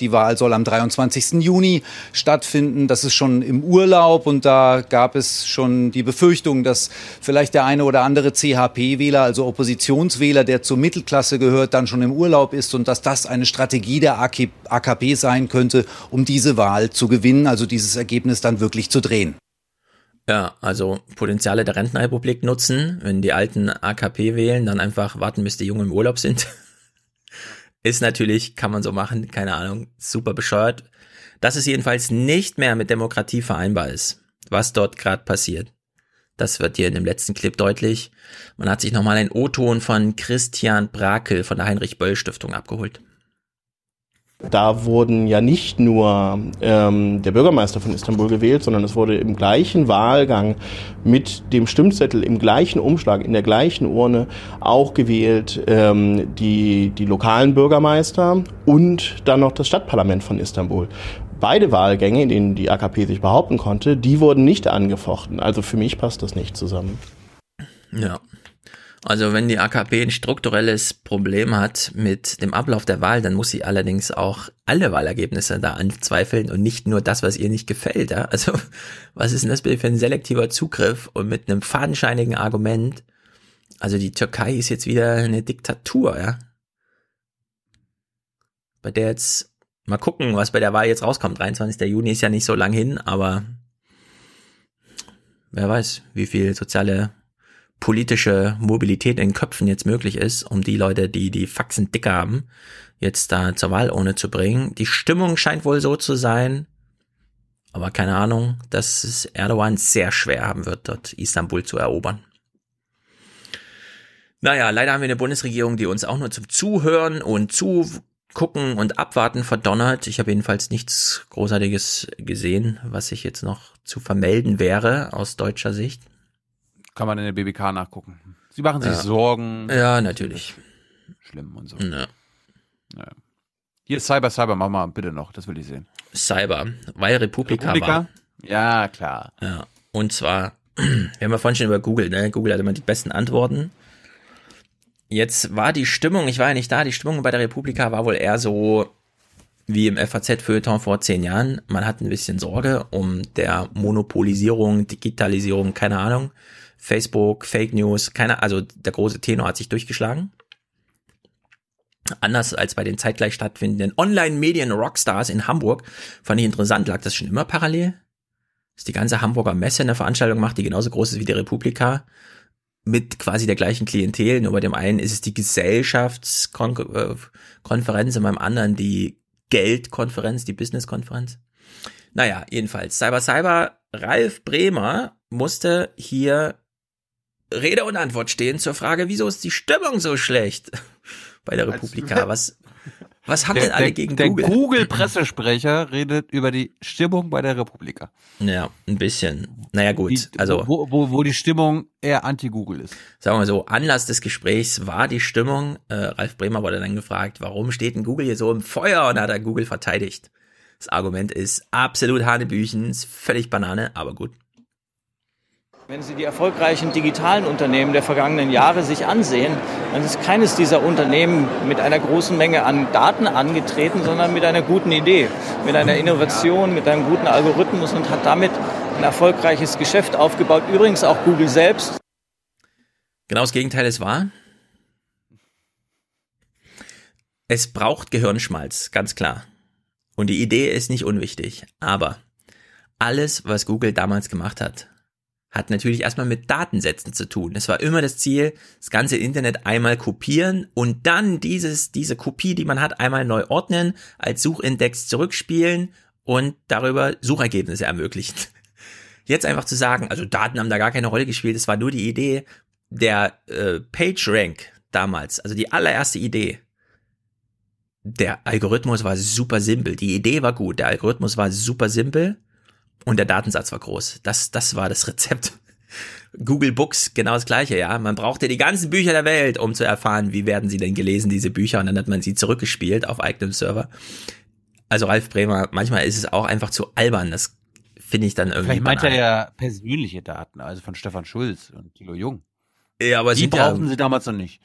Die Wahl soll am 23. Juni stattfinden. Das ist schon im Urlaub und da gab es schon die Befürchtung, dass vielleicht der eine oder andere CHP-Wähler, also Oppositionswähler, der zur Mittelklasse gehört, dann schon im Urlaub ist und dass das eine Strategie der AKP sein könnte, um diese Wahl zu gewinnen, also dieses Ergebnis dann wirklich zu drehen. Ja, also Potenziale der Rentenrepublik nutzen, wenn die alten AKP wählen, dann einfach warten, bis die Jungen im Urlaub sind. Ist natürlich, kann man so machen, keine Ahnung, super bescheuert. Dass es jedenfalls nicht mehr mit Demokratie vereinbar ist, was dort gerade passiert. Das wird hier in dem letzten Clip deutlich. Man hat sich nochmal einen O-Ton von Christian Brakel von der Heinrich-Böll-Stiftung abgeholt. Da wurden ja nicht nur ähm, der Bürgermeister von Istanbul gewählt, sondern es wurde im gleichen Wahlgang mit dem Stimmzettel im gleichen Umschlag, in der gleichen Urne auch gewählt ähm, die, die lokalen Bürgermeister und dann noch das Stadtparlament von Istanbul. Beide Wahlgänge, in denen die AKP sich behaupten konnte, die wurden nicht angefochten. Also für mich passt das nicht zusammen. Ja. Also wenn die AKP ein strukturelles Problem hat mit dem Ablauf der Wahl, dann muss sie allerdings auch alle Wahlergebnisse da anzweifeln und nicht nur das, was ihr nicht gefällt. Ja? Also was ist denn das für ein selektiver Zugriff und mit einem fadenscheinigen Argument? Also die Türkei ist jetzt wieder eine Diktatur, ja. Bei der jetzt mal gucken, was bei der Wahl jetzt rauskommt. 23. Juni ist ja nicht so lang hin, aber wer weiß, wie viel soziale politische Mobilität in Köpfen jetzt möglich ist, um die Leute, die die Faxen dick haben, jetzt da zur Wahl ohne zu bringen. Die Stimmung scheint wohl so zu sein, aber keine Ahnung, dass es Erdogan sehr schwer haben wird, dort Istanbul zu erobern. Naja, leider haben wir eine Bundesregierung, die uns auch nur zum Zuhören und Zugucken und Abwarten verdonnert. Ich habe jedenfalls nichts Großartiges gesehen, was ich jetzt noch zu vermelden wäre aus deutscher Sicht. Kann man in der BBK nachgucken. Sie machen sich Ja. Sorgen. Ja, natürlich. Schlimm und so. Ja. Ja. Hier ist Cyber, Cyber, mach mal bitte noch, das will ich sehen. Cyber, weil Republika, Republika? war. Ja, klar. Ja. Und zwar, wir haben ja vorhin schon über Google, ne? Google hat immer die besten Antworten. Jetzt war die Stimmung, ich war ja nicht da, die Stimmung bei der Republika war wohl eher so wie im FAZ-Feuilleton vor zehn Jahren. Man hat ein bisschen Sorge um der Monopolisierung, Digitalisierung, keine Ahnung. Facebook, Fake News, keine, also der große Tenor hat sich durchgeschlagen. Anders als bei den zeitgleich stattfindenden Online-Medien-Rockstars in Hamburg, fand ich interessant, lag das schon immer parallel? Dass die ganze Hamburger Messe eine Veranstaltung macht, die genauso groß ist wie die Republika, mit quasi der gleichen Klientel, nur bei dem einen ist es die Gesellschaftskonferenz und beim anderen die Geldkonferenz, die Businesskonferenz. Naja, jedenfalls, Cyber Cyber, Ralf Bremer musste hier Rede und Antwort stehen zur Frage, wieso ist die Stimmung so schlecht bei der Republika? Was, was haben denn alle der, gegen der Google? Google-Pressesprecher redet über die Stimmung bei der Republika. Ja, ein bisschen. Naja, gut. also, Wo, wo, wo die Stimmung eher anti-Google ist. sagen wir mal so, Anlass des Gesprächs war die Stimmung. Äh, Ralf Bremer wurde dann gefragt, warum steht denn Google hier so im Feuer? Und da hat er Google verteidigt. Das Argument ist absolut Hanebüchen, ist völlig Banane, aber gut. Wenn Sie die erfolgreichen digitalen Unternehmen der vergangenen Jahre sich ansehen, dann ist keines dieser Unternehmen mit einer großen Menge an Daten angetreten, sondern mit einer guten Idee, mit einer Innovation, mit einem guten Algorithmus und hat damit ein erfolgreiches Geschäft aufgebaut. Übrigens auch Google selbst. Genau das Gegenteil ist wahr. Es braucht Gehirnschmalz, ganz klar. Und die Idee ist nicht unwichtig. Aber alles, was Google damals gemacht hat, hat natürlich erstmal mit Datensätzen zu tun. Es war immer das Ziel, das ganze Internet einmal kopieren und dann dieses, diese Kopie, die man hat, einmal neu ordnen, als Suchindex zurückspielen und darüber Suchergebnisse ermöglichen. Jetzt einfach zu sagen, also Daten haben da gar keine Rolle gespielt, es war nur die Idee, der äh, PageRank damals, also die allererste Idee, der Algorithmus war super simpel. Die Idee war gut, der Algorithmus war super simpel und der Datensatz war groß. Das, das war das Rezept. Google Books, genau das gleiche, ja. Man brauchte die ganzen Bücher der Welt, um zu erfahren, wie werden sie denn gelesen, diese Bücher, und dann hat man sie zurückgespielt auf eigenem Server. Also Ralf Bremer, manchmal ist es auch einfach zu albern, das finde ich dann irgendwie. Vielleicht meint er ja persönliche Daten, also von Stefan Schulz und Thilo Jung. Ja, aber die sind ja- brauchten sie damals noch nicht.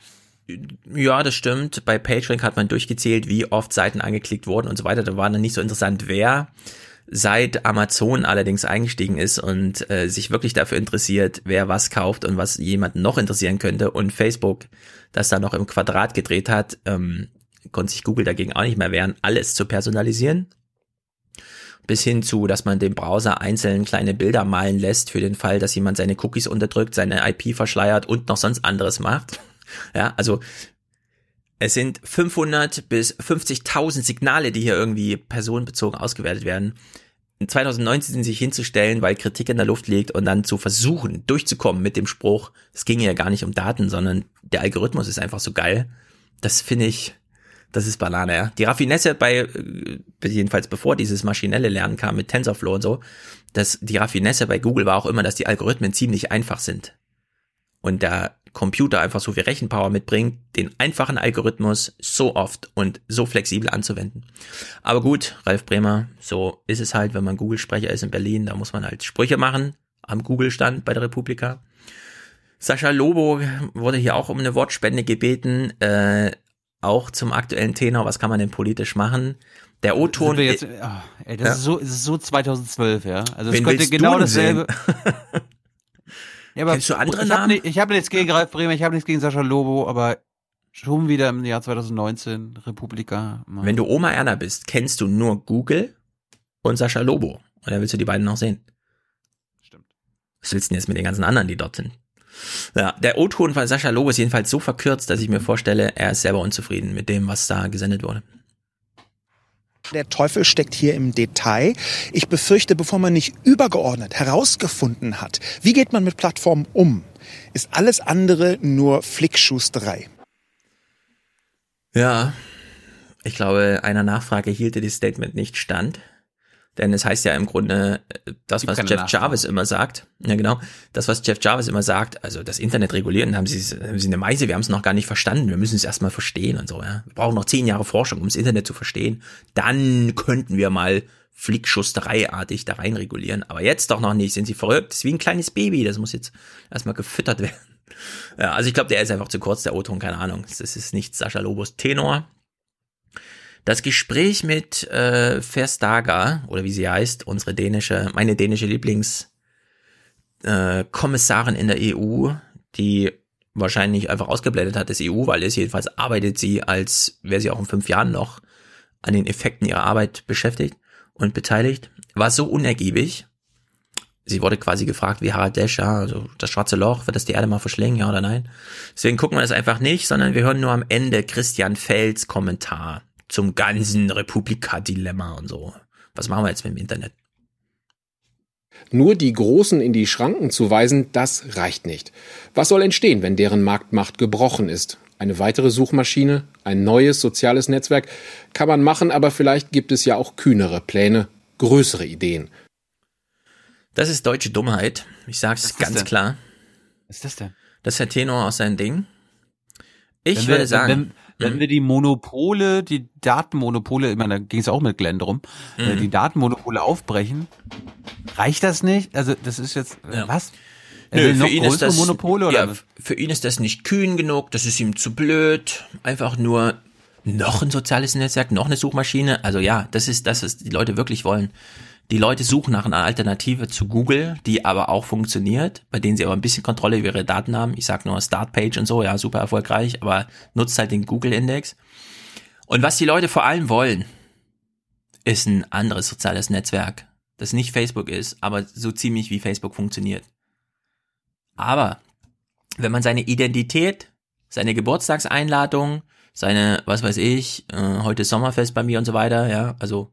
Ja, das stimmt. Bei PageRank hat man durchgezählt, wie oft Seiten angeklickt wurden und so weiter. Da war dann nicht so interessant, wer. Seit Amazon allerdings eingestiegen ist und äh, sich wirklich dafür interessiert, wer was kauft und was jemanden noch interessieren könnte und Facebook das da noch im Quadrat gedreht hat, ähm, konnte sich Google dagegen auch nicht mehr wehren, alles zu personalisieren. bis hin zu, dass man dem Browser einzeln kleine Bilder malen lässt für den Fall, dass jemand seine Cookies unterdrückt, seine IP verschleiert und noch sonst anderes macht. Ja, also es sind 500 bis 50.000 Signale, die hier irgendwie personenbezogen ausgewertet werden. In 2019 sich hinzustellen, weil Kritik in der Luft liegt und dann zu versuchen, durchzukommen mit dem Spruch, es ging ja gar nicht um Daten, sondern der Algorithmus ist einfach so geil. Das finde ich, das ist Banane, ja. Die Raffinesse bei, äh, jedenfalls bevor dieses maschinelle Lernen kam mit TensorFlow und so, dass die Raffinesse bei Google war auch immer, dass die Algorithmen ziemlich einfach sind. Und der Computer einfach so viel Rechenpower mitbringt, den einfachen Algorithmus so oft und so flexibel anzuwenden. Aber gut, Ralf Bremer, so ist es halt, wenn man Google-Sprecher ist in Berlin, da muss man halt Sprüche machen am Google-Stand bei der Republika. Sascha Lobo wurde hier auch um eine Wortspende gebeten. Äh, auch zum aktuellen Tenor, was kann man denn politisch machen? Der O-Ton. Oh, das ja? ist so, das ist so 2012, ja. Also es könnte genau dasselbe. ja, aber Kennst du andere ich Namen? Hab, ich habe nichts gegen Ralf Bremer, ich habe nichts gegen Sascha Lobo, aber schon wieder im Jahr 2019 Republika. Mann. Wenn du Oma Erna bist, kennst du nur Google und Sascha Lobo. Und dann willst du die beiden noch sehen. Stimmt. Was willst du denn jetzt mit den ganzen anderen, die dort sind? Ja, der O-Ton von Sascha Lobo ist jedenfalls so verkürzt, dass ich mir vorstelle, er ist selber unzufrieden mit dem, was da gesendet wurde. Der Teufel steckt hier im Detail. Ich befürchte, bevor man nicht übergeordnet herausgefunden hat, wie geht man mit Plattformen um, ist alles andere nur Flickschusterei. Ja, ich glaube, einer Nachfrage hielt dieses Statement nicht stand. Denn es heißt ja im Grunde, äh, das, was Jeff Jarvis immer sagt, ja genau, das, was Jeff Jarvis immer sagt, also das Internet regulieren, haben sie, haben sie eine Meise, wir haben es noch gar nicht verstanden, wir müssen es erstmal verstehen und so, ja. Wir brauchen noch zehn Jahre Forschung, um das Internet zu verstehen. Dann könnten wir mal Flickschustereiartig da rein regulieren. Aber jetzt doch noch nicht, sind sie verrückt, das ist wie ein kleines Baby, das muss jetzt erstmal gefüttert werden. Ja, also ich glaube, der ist einfach zu kurz, der O-Ton, keine Ahnung. Das ist nicht Sascha Lobos Tenor. Das Gespräch mit äh, Verstager, oder wie sie heißt, unsere dänische, meine dänische Lieblings äh, in der EU, die wahrscheinlich einfach ausgeblendet hat, das EU, weil es jedenfalls arbeitet sie, als wäre sie auch in fünf Jahren noch an den Effekten ihrer Arbeit beschäftigt und beteiligt, war so unergiebig. Sie wurde quasi gefragt, wie Harald Lesch, ja, also das schwarze Loch, wird das die Erde mal verschlingen, ja oder nein? Deswegen gucken wir das einfach nicht, sondern wir hören nur am Ende Christian Fels Kommentar zum ganzen Republika-Dilemma und so. Was machen wir jetzt mit dem Internet? Nur die Großen in die Schranken zu weisen, das reicht nicht. Was soll entstehen, wenn deren Marktmacht gebrochen ist? Eine weitere Suchmaschine, ein neues soziales Netzwerk kann man machen, aber vielleicht gibt es ja auch kühnere Pläne, größere Ideen. Das ist deutsche Dummheit. Ich sag's ganz denn? klar. Was ist das denn? Das ist der Tenor aus seinem Ding. Ich Wenn würde wir, sagen, Wenn, wenn Mhm. wir die Monopole, die Datenmonopole, ich meine, da ging es auch mit Glenn drum, Mhm. die Datenmonopole aufbrechen, reicht das nicht? Also das ist jetzt, äh, was? Nö, für ihn ist das, Monopole oder ja, was? für ihn ist das nicht kühn genug, das ist ihm zu blöd, einfach nur noch ein soziales Netzwerk, noch eine Suchmaschine. Also ja, das ist das, was die Leute wirklich wollen. Die Leute suchen nach einer Alternative zu Google, die aber auch funktioniert, bei denen sie aber ein bisschen Kontrolle über ihre Daten haben. Ich sag nur Startpage und so, ja, super erfolgreich, aber nutzt halt den Google-Index. Und was die Leute vor allem wollen, ist ein anderes soziales Netzwerk, das nicht Facebook ist, aber so ziemlich wie Facebook funktioniert. Aber wenn man seine Identität, seine Geburtstagseinladung, seine, was weiß ich, äh, heute Sommerfest bei mir und so weiter, ja, also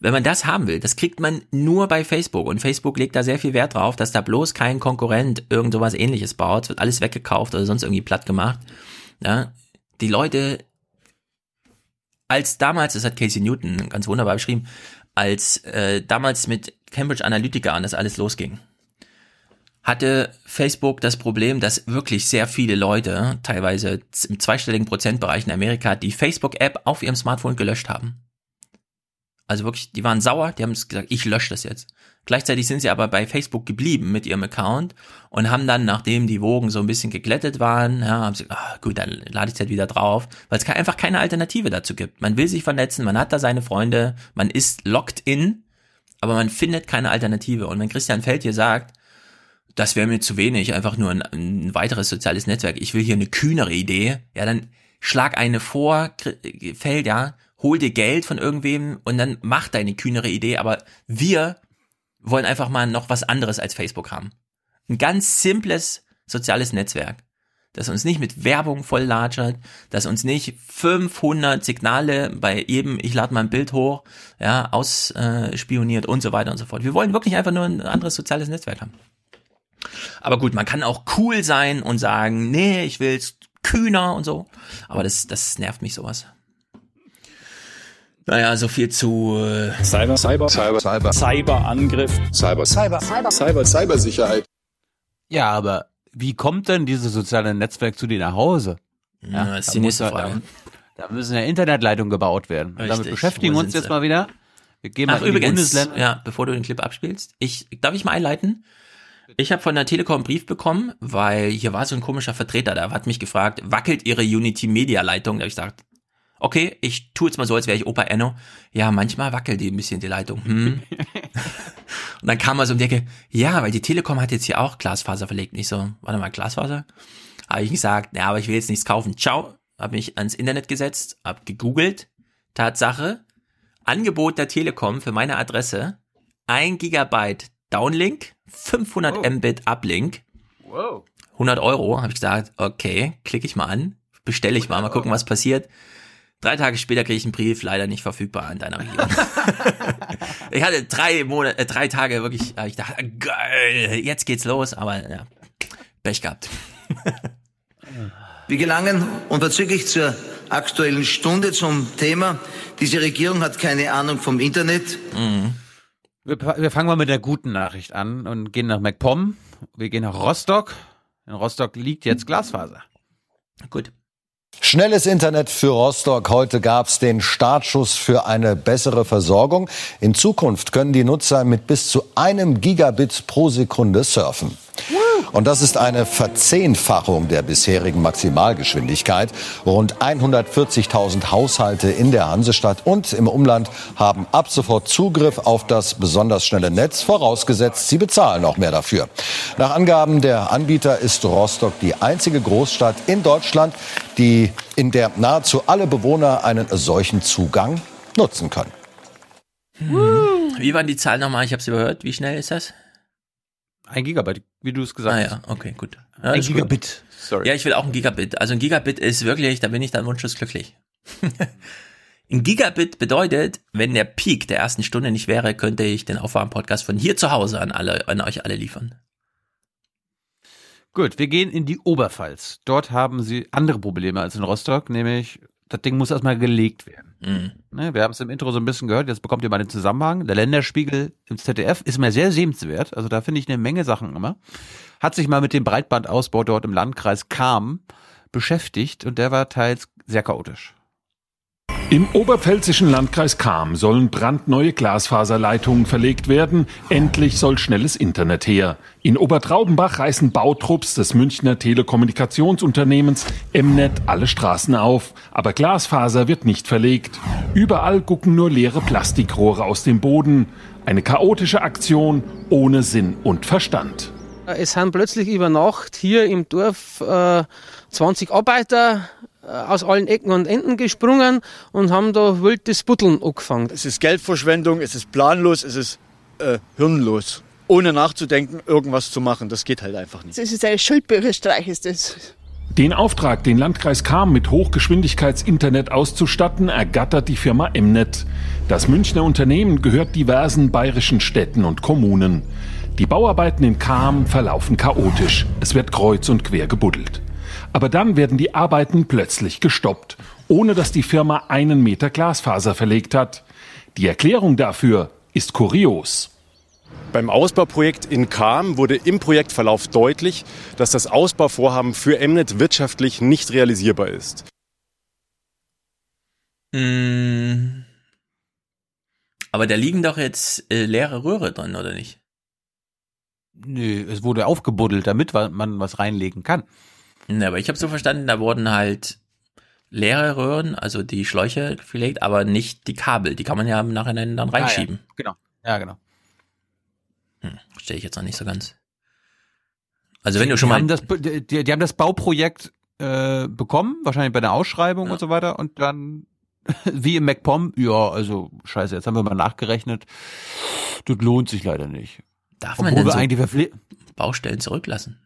wenn man das haben will, das kriegt man nur bei Facebook. Und Facebook legt da sehr viel Wert drauf, dass da bloß kein Konkurrent irgend sowas ähnliches baut, es wird alles weggekauft oder sonst irgendwie platt gemacht, ja, die Leute, als damals, das hat Casey Newton ganz wunderbar beschrieben, als äh, damals mit Cambridge Analytica an das alles losging, hatte Facebook das Problem, dass wirklich sehr viele Leute, teilweise im zweistelligen Prozentbereich in Amerika, die Facebook-App auf ihrem Smartphone gelöscht haben. Also wirklich, die waren sauer, die haben gesagt, ich lösche das jetzt. Gleichzeitig sind sie aber bei Facebook geblieben mit ihrem Account und haben dann, nachdem die Wogen so ein bisschen geglättet waren, ja, haben sie, ah, gut, dann lade ich halt wieder drauf, weil es einfach keine Alternative dazu gibt. Man will sich vernetzen, man hat da seine Freunde, man ist locked in, aber man findet keine Alternative. Und wenn Christian Feld hier sagt, das wäre mir zu wenig, einfach nur ein, ein weiteres soziales Netzwerk. Ich will hier eine kühnere Idee. Ja, dann schlag eine vor, Feld, ja, hol dir Geld von irgendwem und dann mach deine kühnere Idee, aber wir wollen einfach mal noch was anderes als Facebook haben. Ein ganz simples soziales Netzwerk, das uns nicht mit Werbung volllatschert, das uns nicht 500 Signale bei jedem, ich lade mal ein Bild hoch, ja, ausspioniert und so weiter und so fort. Wir wollen wirklich einfach nur ein anderes soziales Netzwerk haben. Aber gut, man kann auch cool sein und sagen, nee, ich will's kühner und so. Aber das, das nervt mich sowas. Naja, so viel zu äh Cyber, Cyber, Cyber, Cyber, Cyberangriff, Cyber, Cyber, Cyber, Cyber, Cybersicherheit. Ja, aber wie kommt denn dieses soziale Netzwerk zu dir nach Hause? Ja, das ist da die nächste muss- Frage. Da, da müssen ja Internetleitungen gebaut werden. Und damit Richtig, beschäftigen wir uns jetzt sie? mal wieder. Wir gehen Ach, mal in die übrigens, Bundesländer. ja, bevor du den Clip abspielst, ich darf ich mal einleiten? Ich habe von der Telekom einen Brief bekommen, weil hier war so ein komischer Vertreter, der hat mich gefragt, wackelt ihre Unity Media Leitung? Da habe ich gesagt, okay, ich tue jetzt mal so, als wäre ich Opa Enno. Ja, manchmal wackelt die ein bisschen die Leitung. Hm. Und dann kam er so um die Ecke, ja, weil die Telekom hat jetzt hier auch Glasfaser verlegt. Nicht so, warte mal, Glasfaser? Habe ich gesagt, ja, aber ich will jetzt nichts kaufen. Ciao. Habe mich ans Internet gesetzt, hab gegoogelt. Tatsache, Angebot der Telekom für meine Adresse, 1 Gigabyte Downlink, 500 Mbit Uplink, Wow. 100 Euro. Habe ich gesagt, okay, klicke ich mal an, bestelle ich mal, mal gucken, was passiert. Drei Tage später kriege ich einen Brief, leider nicht verfügbar in deiner Region. ich hatte drei Monate, äh, drei Tage wirklich, äh, ich dachte, geil, jetzt geht's los, aber ja, Pech gehabt. Wir gelangen unverzüglich zur aktuellen Stunde zum Thema. Diese Regierung hat keine Ahnung vom Internet. Wir, wir fangen mal mit der guten Nachricht an und gehen nach MacPom. Wir gehen nach Rostock. In Rostock liegt jetzt Glasfaser. Gut. Schnelles Internet für Rostock. Heute gab es den Startschuss für eine bessere Versorgung. In Zukunft können die Nutzer mit bis zu einem Gigabit pro Sekunde surfen. Und das ist eine Verzehnfachung der bisherigen Maximalgeschwindigkeit. Rund 140.000 Haushalte in der Hansestadt und im Umland haben ab sofort Zugriff auf das besonders schnelle Netz, vorausgesetzt, sie bezahlen auch mehr dafür. Nach Angaben der Anbieter ist Rostock die einzige Großstadt in Deutschland, die in der nahezu alle Bewohner einen solchen Zugang nutzen können. Wie waren die Zahlen nochmal? Ich habe sie überhört. Wie schnell ist das? Ein Gigabyte, wie du es gesagt ah, hast. ja, okay, gut. Ja, Ein ist gut. Gigabit. Sorry. Ja, ich will auch ein Gigabit. Also ein Gigabit ist wirklich, da bin ich dann wunschlos glücklich. ein Gigabit bedeutet, wenn der Peak der ersten Stunde nicht wäre, könnte ich den Aufwärm-Podcast von hier zu Hause an alle, an euch alle liefern. Gut, wir gehen in die Oberpfalz. Dort haben sie andere Probleme als in Rostock, nämlich das Ding muss erstmal gelegt werden. Mhm. Ne, wir haben es im Intro so ein bisschen gehört, jetzt bekommt ihr mal den Zusammenhang. Der Länderspiegel im ZDF ist mir sehr sehenswert, also da finde ich eine Menge Sachen immer. Hat sich mal mit dem Breitbandausbau dort im Landkreis Kam beschäftigt und der war teils sehr chaotisch. Im oberpfälzischen Landkreis Cham sollen brandneue Glasfaserleitungen verlegt werden. Endlich soll schnelles Internet her. In Obertraubenbach reißen Bautrupps des Münchner Telekommunikationsunternehmens Mnet alle Straßen auf. Aber Glasfaser wird nicht verlegt. Überall gucken nur leere Plastikrohre aus dem Boden. Eine chaotische Aktion ohne Sinn und Verstand. Es sind plötzlich über Nacht hier im Dorf äh, 20 Arbeiter aus allen Ecken und Enden gesprungen und haben da wild das Butteln angefangen. Es ist Geldverschwendung, es ist planlos, es ist äh, hirnlos. Ohne nachzudenken, irgendwas zu machen, das geht halt einfach nicht. Das ist ein Schuldbürgerstreich, ist das. Den Auftrag, den Landkreis Cham mit Hochgeschwindigkeitsinternet auszustatten, ergattert die Firma Mnet. Das Münchner Unternehmen gehört diversen bayerischen Städten und Kommunen. Die Bauarbeiten in Cham verlaufen chaotisch. Es wird kreuz und quer gebuddelt. Aber dann werden die Arbeiten plötzlich gestoppt, ohne dass die Firma einen Meter Glasfaser verlegt hat. Die Erklärung dafür ist kurios. Beim Ausbauprojekt in Cham wurde im Projektverlauf deutlich, dass das Ausbauvorhaben für Mnet wirtschaftlich nicht realisierbar ist. Mm. Aber da liegen doch jetzt äh, leere Röhre drin, oder nicht? Nö, es wurde aufgebuddelt, damit man was reinlegen kann. Ne, aber ich habe so verstanden, da wurden halt leere Röhren, also die Schläuche gelegt, aber nicht die Kabel. Die kann man ja im Nachhinein dann reinschieben. Ah, ja. Genau. Ja, genau. Hm, Verstehe ich jetzt noch nicht so ganz. Also wenn du schon die mal haben das, die, die haben das Bauprojekt äh, bekommen, wahrscheinlich bei der Ausschreibung Ja. und so weiter, und dann wie im MacPom, ja, also scheiße, jetzt haben wir mal nachgerechnet. Das lohnt sich leider nicht. Darf Obwohl man denn so Baustellen zurücklassen?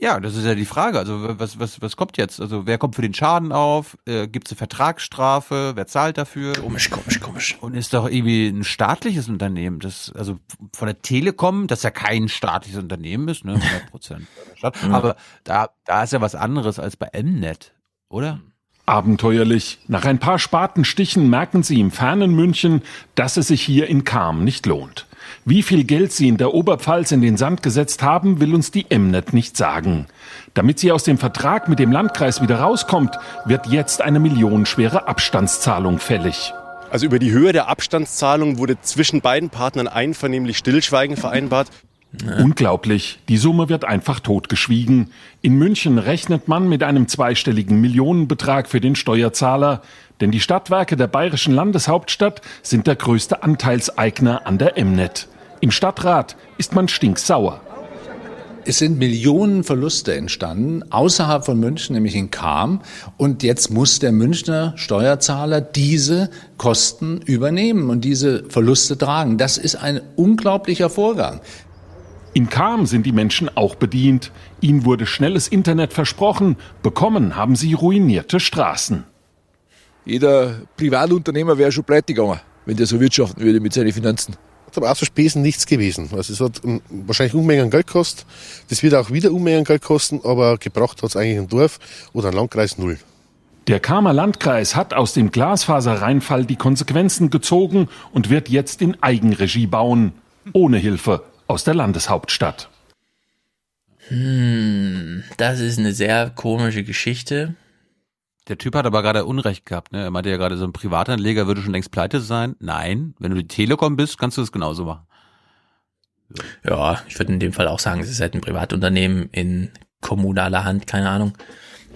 Ja, das ist ja die Frage. Also was, was, was kommt jetzt? Also wer kommt für den Schaden auf? Äh, Gibt es eine Vertragsstrafe? Wer zahlt dafür? Komisch, komisch, komisch. Und ist doch irgendwie ein staatliches Unternehmen. Das, also von der Telekom, das ja kein staatliches Unternehmen ist, ne? 100 Prozent. Aber da, da ist ja was anderes als bei Mnet, oder? Abenteuerlich. Nach ein paar Spatenstichen merken sie im fernen München, dass es sich hier in Cham nicht lohnt. Wie viel Geld sie in der Oberpfalz in den Sand gesetzt haben, will uns die Mnet nicht sagen. Damit sie aus dem Vertrag mit dem Landkreis wieder rauskommt, wird jetzt eine millionenschwere Abstandszahlung fällig. Also über die Höhe der Abstandszahlung wurde zwischen beiden Partnern einvernehmlich Stillschweigen vereinbart. Unglaublich, die Summe wird einfach totgeschwiegen. In München rechnet man mit einem zweistelligen Millionenbetrag für den Steuerzahler, denn die Stadtwerke der bayerischen Landeshauptstadt sind der größte Anteilseigner an der Mnet. Im Stadtrat ist man stinksauer. Es sind Millionen Verluste entstanden, außerhalb von München, nämlich in Cham. Und jetzt muss der Münchner Steuerzahler diese Kosten übernehmen und diese Verluste tragen. Das ist ein unglaublicher Vorgang. In Cham sind die Menschen auch bedient. Ihnen wurde schnelles Internet versprochen, bekommen haben sie ruinierte Straßen. Jeder Privatunternehmer wäre schon pleite gegangen, wenn der so wirtschaften würde mit seinen Finanzen. Hat aber außer Spesen nichts gewesen. Also es hat um, wahrscheinlich Unmengen Geld gekostet. Das wird auch wieder Unmengen Geld kosten, aber gebracht hat es eigentlich ein Dorf oder ein Landkreis null. Der Kamer Landkreis hat aus dem Glasfaserreinfall die Konsequenzen gezogen und wird jetzt in Eigenregie bauen. Ohne Hilfe aus der Landeshauptstadt. Hm, das ist eine sehr komische Geschichte. Der Typ hat aber gerade Unrecht gehabt. Ne? Er meinte ja gerade, so ein Privatanleger würde schon längst pleite sein. Nein, wenn du die Telekom bist, kannst du das genauso machen. Ja, ich würde in dem Fall auch sagen, es ist halt ein Privatunternehmen in kommunaler Hand, keine Ahnung.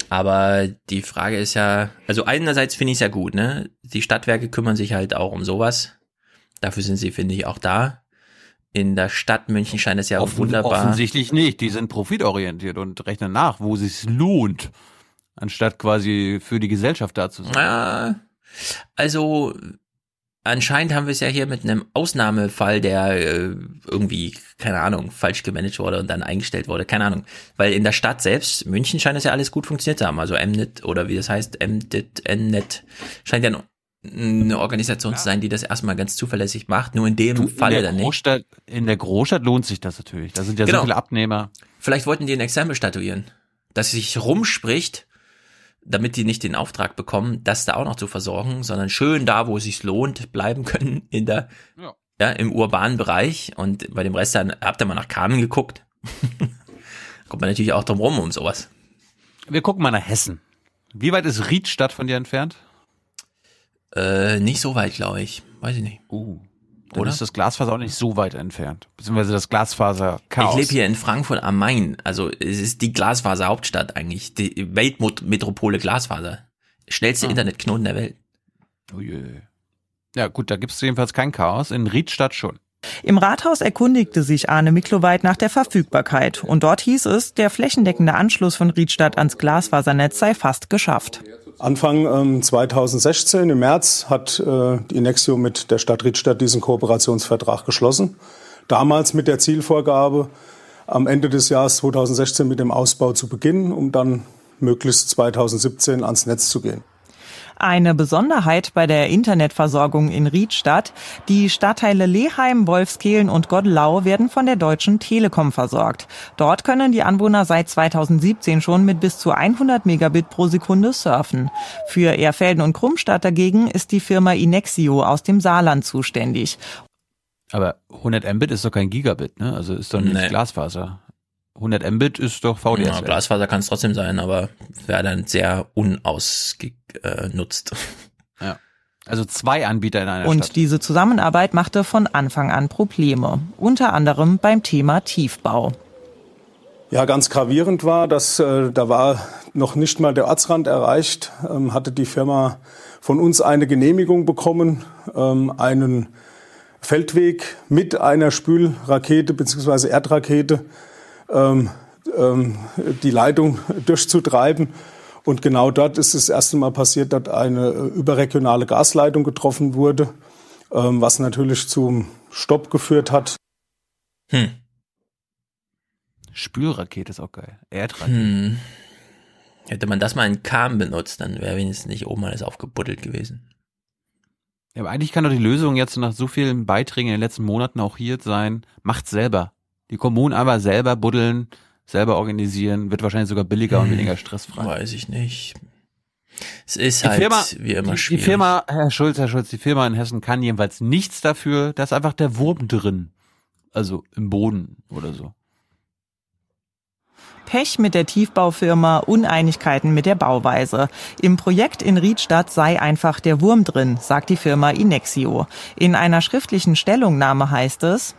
Aber die Frage ist ja, also einerseits finde ich es ja gut, ne? Die Stadtwerke kümmern sich halt auch um sowas. Dafür sind sie, finde ich, auch da. In der Stadt München scheint es ja Offen, wunderbar. Offensichtlich nicht. Die sind profitorientiert und rechnen nach, wo es sich lohnt, anstatt quasi für die Gesellschaft da zu sein. Ja, also anscheinend haben wir es ja hier mit einem Ausnahmefall, der äh, irgendwie, keine Ahnung, falsch gemanagt wurde und dann eingestellt wurde, keine Ahnung. Weil in der Stadt selbst, München scheint es ja alles gut funktioniert zu haben. Also Mnet oder wie das heißt, Mnet, Mnet, scheint ja eine Organisation zu sein, die das erstmal ganz zuverlässig macht. Nur in dem Du, Falle in der dann nicht. Großstadt, In der Großstadt lohnt sich das natürlich. Da sind ja Genau. so viele Abnehmer. Vielleicht wollten die ein Exempel statuieren, dass sich rumspricht, damit die nicht den Auftrag bekommen, das da auch noch zu versorgen, sondern schön da, wo es sich lohnt, bleiben können in der, Ja. ja, im urbanen Bereich und bei dem Rest dann, habt ihr mal nach Kamen geguckt? Kommt man natürlich auch drum rum um sowas. Wir gucken mal nach Hessen. Wie weit ist Riedstadt von dir entfernt? Äh, nicht so weit, glaube ich. Weiß ich nicht. Uh. Dann Oder? ist das Glasfaser auch nicht so weit entfernt. Beziehungsweise das Glasfaser-Chaos. Ich lebe hier in Frankfurt am Main. Also es ist die Glasfaser-Hauptstadt eigentlich. Die Weltmetropole Glasfaser. Schnellste Ah. Internetknoten der Welt. Je. Ja gut, da gibt es jedenfalls kein Chaos. In Riedstadt schon. Im Rathaus erkundigte sich Arne Mikloweit nach der Verfügbarkeit. Und dort hieß es, der flächendeckende Anschluss von Riedstadt ans Glasfasernetz sei fast geschafft. Anfang ähm, 2016, im März, hat äh, die Inexio mit der Stadt Riedstadt diesen Kooperationsvertrag geschlossen. Damals mit der Zielvorgabe, am Ende des Jahres 2016 mit dem Ausbau zu beginnen, um dann möglichst 2017 ans Netz zu gehen. Eine Besonderheit bei der Internetversorgung in Riedstadt. Die Stadtteile Leheim, Wolfskehlen und Godlau werden von der Deutschen Telekom versorgt. Dort können die Anwohner seit 2017 schon mit bis zu 100 Megabit pro Sekunde surfen. Für Erfelden und Krummstadt dagegen ist die Firma Inexio aus dem Saarland zuständig. Aber 100 Mbit ist doch kein Gigabit, ne? Also ist doch nicht Nee. Glasfaser. 100 Mbit ist doch VDSL. Ja, Glasfaser kann es trotzdem sein, aber wäre dann sehr unausgenutzt. Ja. Also zwei Anbieter in einer Und Stadt. diese Zusammenarbeit machte von Anfang an Probleme. Unter anderem beim Thema Tiefbau. Ja, ganz gravierend war, dass äh, da war noch nicht mal der Ortsrand erreicht, ähm, hatte die Firma von uns eine Genehmigung bekommen, ähm, einen Feldweg mit einer Spülrakete bzw. Erdrakete ähm, ähm, die Leitung durchzutreiben. Und genau dort ist es das erste Mal passiert, dass eine äh, überregionale Gasleitung getroffen wurde, ähm, was natürlich zum Stopp geführt hat. Hm. Spülrakete ist auch geil. Erdrakete. Hm. Hätte man das mal in Kam benutzt, dann wäre wenigstens nicht oben alles aufgebuddelt gewesen. Ja, aber eigentlich kann doch die Lösung jetzt nach so vielen Beiträgen in den letzten Monaten auch hier sein, macht selber. Die Kommunen aber selber buddeln, selber organisieren, wird wahrscheinlich sogar billiger und weniger stressfrei. Weiß ich nicht. Es ist Die halt Firma, wie immer die, die schwierig. Firma, Herr Schulz, Herr Schulz, die Firma in Hessen kann jedenfalls nichts dafür, da ist einfach der Wurm drin. Also im Boden oder so. Pech mit der Tiefbaufirma, Uneinigkeiten mit der Bauweise. Im Projekt in Riedstadt sei einfach der Wurm drin, sagt die Firma Inexio. In einer schriftlichen Stellungnahme heißt es,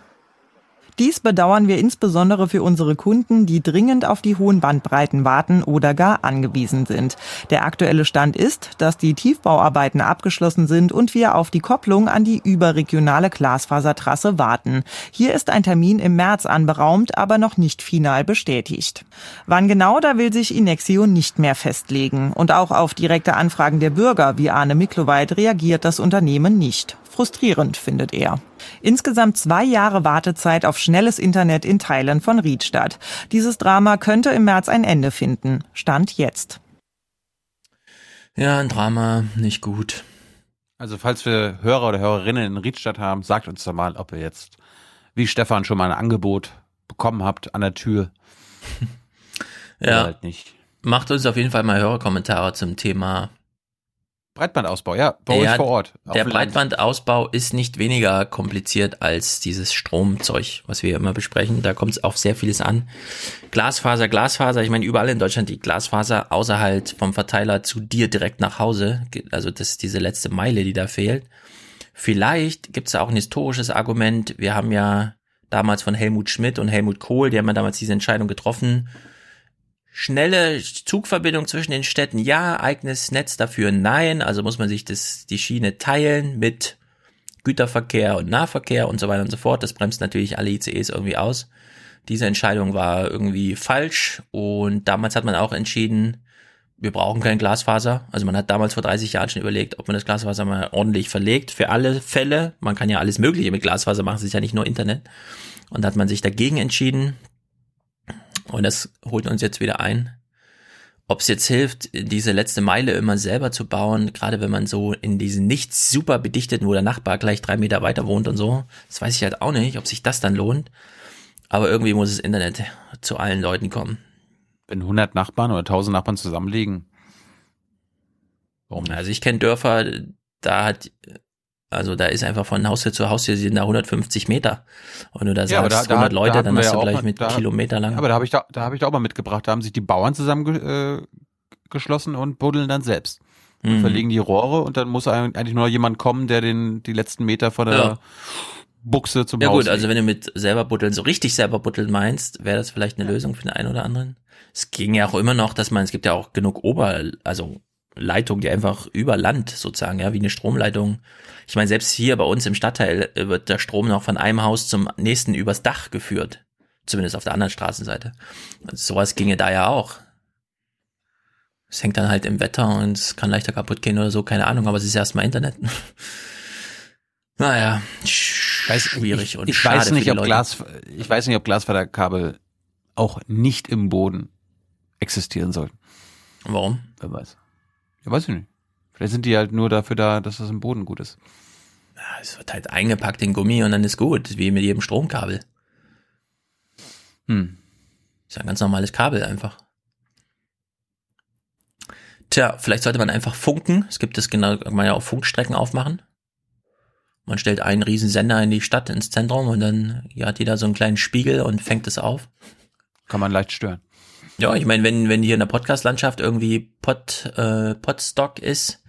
dies bedauern wir insbesondere für unsere Kunden, die dringend auf die hohen Bandbreiten warten oder gar angewiesen sind. Der aktuelle Stand ist, dass die Tiefbauarbeiten abgeschlossen sind und wir auf die Kopplung an die überregionale Glasfasertrasse warten. Hier ist ein Termin im März anberaumt, aber noch nicht final bestätigt. Wann genau, da will sich Inexio nicht mehr festlegen. Und auch auf direkte Anfragen der Bürger wie Arne Mikloweit reagiert das Unternehmen nicht. Frustrierend, findet er. Insgesamt zwei Jahre Wartezeit auf schnelles Internet in Teilen von Riedstadt. Dieses Drama könnte im März ein Ende finden. Stand jetzt. Ja, ein Drama, nicht gut. Also falls wir Hörer oder Hörerinnen in Riedstadt haben, sagt uns doch mal, ob ihr jetzt, wie Stefan, schon mal ein Angebot bekommen habt an der Tür. Oder Ja. halt nicht. Macht uns auf jeden Fall mal Hörerkommentare zum Thema Breitbandausbau, ja, bei euch vor Ort. Der. Breitbandausbau ist nicht weniger kompliziert als dieses Stromzeug, was wir immer besprechen. Da kommt es auf sehr vieles an. Glasfaser, Glasfaser. Ich meine, überall in Deutschland die Glasfaser, außer halt vom Verteiler zu dir direkt nach Hause. Also das ist diese letzte Meile, die da fehlt. Vielleicht gibt es auch ein historisches Argument. Wir haben ja damals von Helmut Schmidt und Helmut Kohl, die haben ja damals diese Entscheidung getroffen. Schnelle Zugverbindung zwischen den Städten, ja, eigenes Netz dafür, nein. Also muss man sich das, die Schiene teilen mit Güterverkehr und Nahverkehr und so weiter und so fort. Das bremst natürlich alle ICEs irgendwie aus. Diese Entscheidung war irgendwie falsch und damals hat man auch entschieden, wir brauchen kein Glasfaser. Also man hat damals vor 30 Jahren schon überlegt, ob man das Glasfaser mal ordentlich verlegt für alle Fälle. Man kann ja alles Mögliche mit Glasfaser machen, es ist ja nicht nur Internet. Und da hat man sich dagegen entschieden. Und das holt uns jetzt wieder ein. Ob es jetzt hilft, diese letzte Meile immer selber zu bauen, gerade wenn man so in diesen nicht super bedichteten, wo der Nachbar gleich drei Meter weiter wohnt und so, das weiß ich halt auch nicht, ob sich das dann lohnt. Aber irgendwie muss das Internet zu allen Leuten kommen. Wenn 100 Nachbarn oder 1000 Nachbarn zusammenlegen. Warum? Also ich kenne Dörfer, da hat, also da ist einfach von Haustür zu Haustür sind da 150 Meter. Und du da Ja, sagst da- da- 100 da Leute, hatten dann hast ja du gleich mal- mit da- Kilometer lang. Aber da habe ich da, da habe ich da auch mal mitgebracht. Da haben sich die Bauern zusammen ge, äh, und buddeln dann selbst. Mhm. verlegen die Rohre und dann muss eigentlich nur noch jemand kommen, der den die letzten Meter von der Ja. Buchse zum Ja Haus gut, also wenn du mit selber butteln, so richtig selber butteln meinst, wäre das vielleicht eine Lösung für den einen oder anderen. Es ging ja auch immer noch, dass man, es gibt ja auch genug Ober, also Leitungen, die einfach über Land sozusagen, ja, wie eine Stromleitung. Ich meine, selbst hier bei uns im Stadtteil äh, wird der Strom noch von einem Haus zum nächsten übers Dach geführt. Zumindest auf der anderen Straßenseite. Also sowas ginge da ja auch. Es hängt dann halt im Wetter und es kann leichter kaputt gehen oder so, keine Ahnung, aber es ist erstmal Internet. naja, schwierig und ich weiß nicht, ob Leute. Glas, ich weiß nicht, ob Glasfaserkabel auch nicht im Boden existieren sollten. Warum? Wer weiß. Ja, weiß ich nicht. Vielleicht sind die halt nur dafür da, dass das im Boden gut ist. Ja, es wird halt eingepackt in Gummi und dann ist gut, wie mit jedem Stromkabel. Hm. Ist ja ein ganz normales Kabel einfach. Tja, vielleicht sollte man einfach funken. Es gibt es genau, kann man ja auch Funkstrecken aufmachen. Man stellt einen riesen Sender in die Stadt, ins Zentrum und dann ja, hat jeder so einen kleinen Spiegel und fängt es auf. Kann man leicht stören. Ja, ich meine, wenn, wenn hier in der Podcast-Landschaft irgendwie Pod, äh, Podstock ist,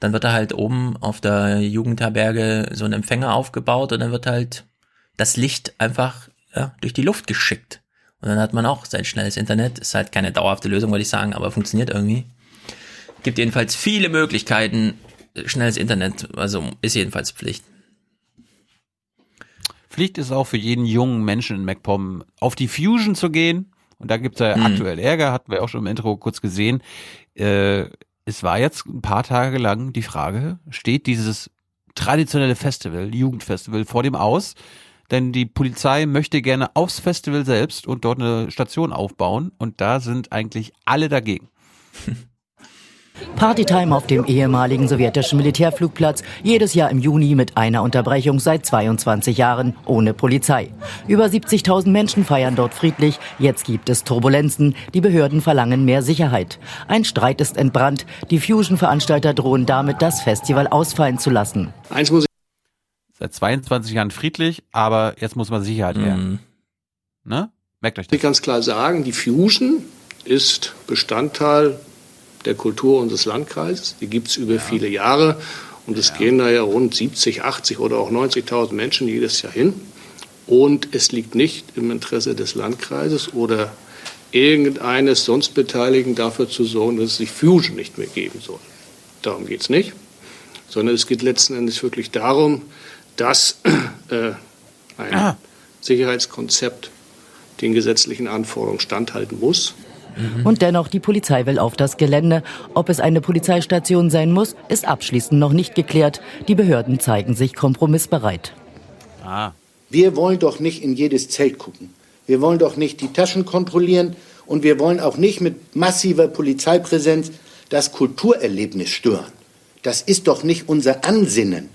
dann wird da halt oben auf der Jugendherberge so ein Empfänger aufgebaut und dann wird halt das Licht einfach ja, durch die Luft geschickt. Und dann hat man auch sein schnelles Internet. Ist halt keine dauerhafte Lösung, würde ich sagen, aber funktioniert irgendwie. Gibt jedenfalls viele Möglichkeiten. Schnelles Internet, also ist jedenfalls Pflicht. Pflicht ist auch für jeden jungen Menschen in MacPom auf die Fusion zu gehen Und da gibt's ja Hm. aktuell Ärger, hatten wir auch schon im Intro kurz gesehen. Äh, es war jetzt ein paar Tage lang die Frage, steht dieses traditionelle Festival, Jugendfestival, vor dem aus? Denn die Polizei möchte gerne aufs Festival selbst und dort eine Station aufbauen. Und da sind eigentlich alle dagegen. Partytime auf dem ehemaligen sowjetischen Militärflugplatz, jedes Jahr im Juni mit einer Unterbrechung seit 22 Jahren ohne Polizei. Über 70.000 Menschen feiern dort friedlich, jetzt gibt es Turbulenzen, die Behörden verlangen mehr Sicherheit. Ein Streit ist entbrannt, die Fusion-Veranstalter drohen damit, das Festival ausfallen zu lassen. Eins muss Seit 22 Jahren friedlich, aber jetzt muss man Sicherheit werden. Ne? Merkt euch Ich will ganz klar sagen, die Fusion ist Bestandteil der Kultur unseres Landkreises. Die gibt es über viele Jahre und es gehen da ja rund 70, 80 oder auch 90.000 Menschen jedes Jahr hin. Und es liegt nicht im Interesse des Landkreises oder irgendeines sonst Beteiligten dafür zu sorgen, dass es die Fusion nicht mehr geben soll. Darum geht es nicht, sondern es geht letzten Endes wirklich darum, dass äh, ein Sicherheitskonzept den gesetzlichen Anforderungen standhalten muss. Und dennoch, die Polizei will auf das Gelände. Ob es eine Polizeistation sein muss, ist abschließend noch nicht geklärt. Die Behörden zeigen sich kompromissbereit. Ah. Wir wollen doch nicht in jedes Zelt gucken. Wir wollen doch nicht die Taschen kontrollieren und wir wollen auch nicht mit massiver Polizeipräsenz das Kulturerlebnis stören. Das ist doch nicht unser Ansinnen.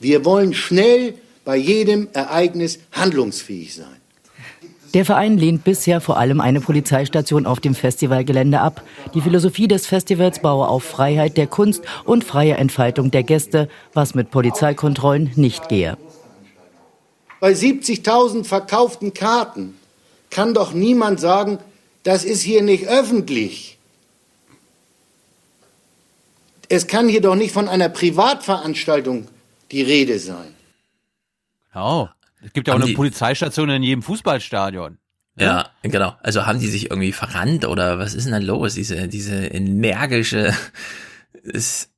Wir wollen schnell bei jedem Ereignis handlungsfähig sein. Der Verein lehnt bisher vor allem eine Polizeistation auf dem Festivalgelände ab. Die Philosophie des Festivals baue auf Freiheit der Kunst und freie Entfaltung der Gäste, was mit Polizeikontrollen nicht gehe. Bei 70.000 verkauften Karten kann doch niemand sagen, das ist hier nicht öffentlich. Es kann hier doch nicht von einer Privatveranstaltung die Rede sein. Oh. Es gibt ja auch eine die- Polizeistation in jedem Fußballstadion. Ja, genau. Also haben die sich irgendwie verrannt oder was ist denn da los? Diese, diese energische ist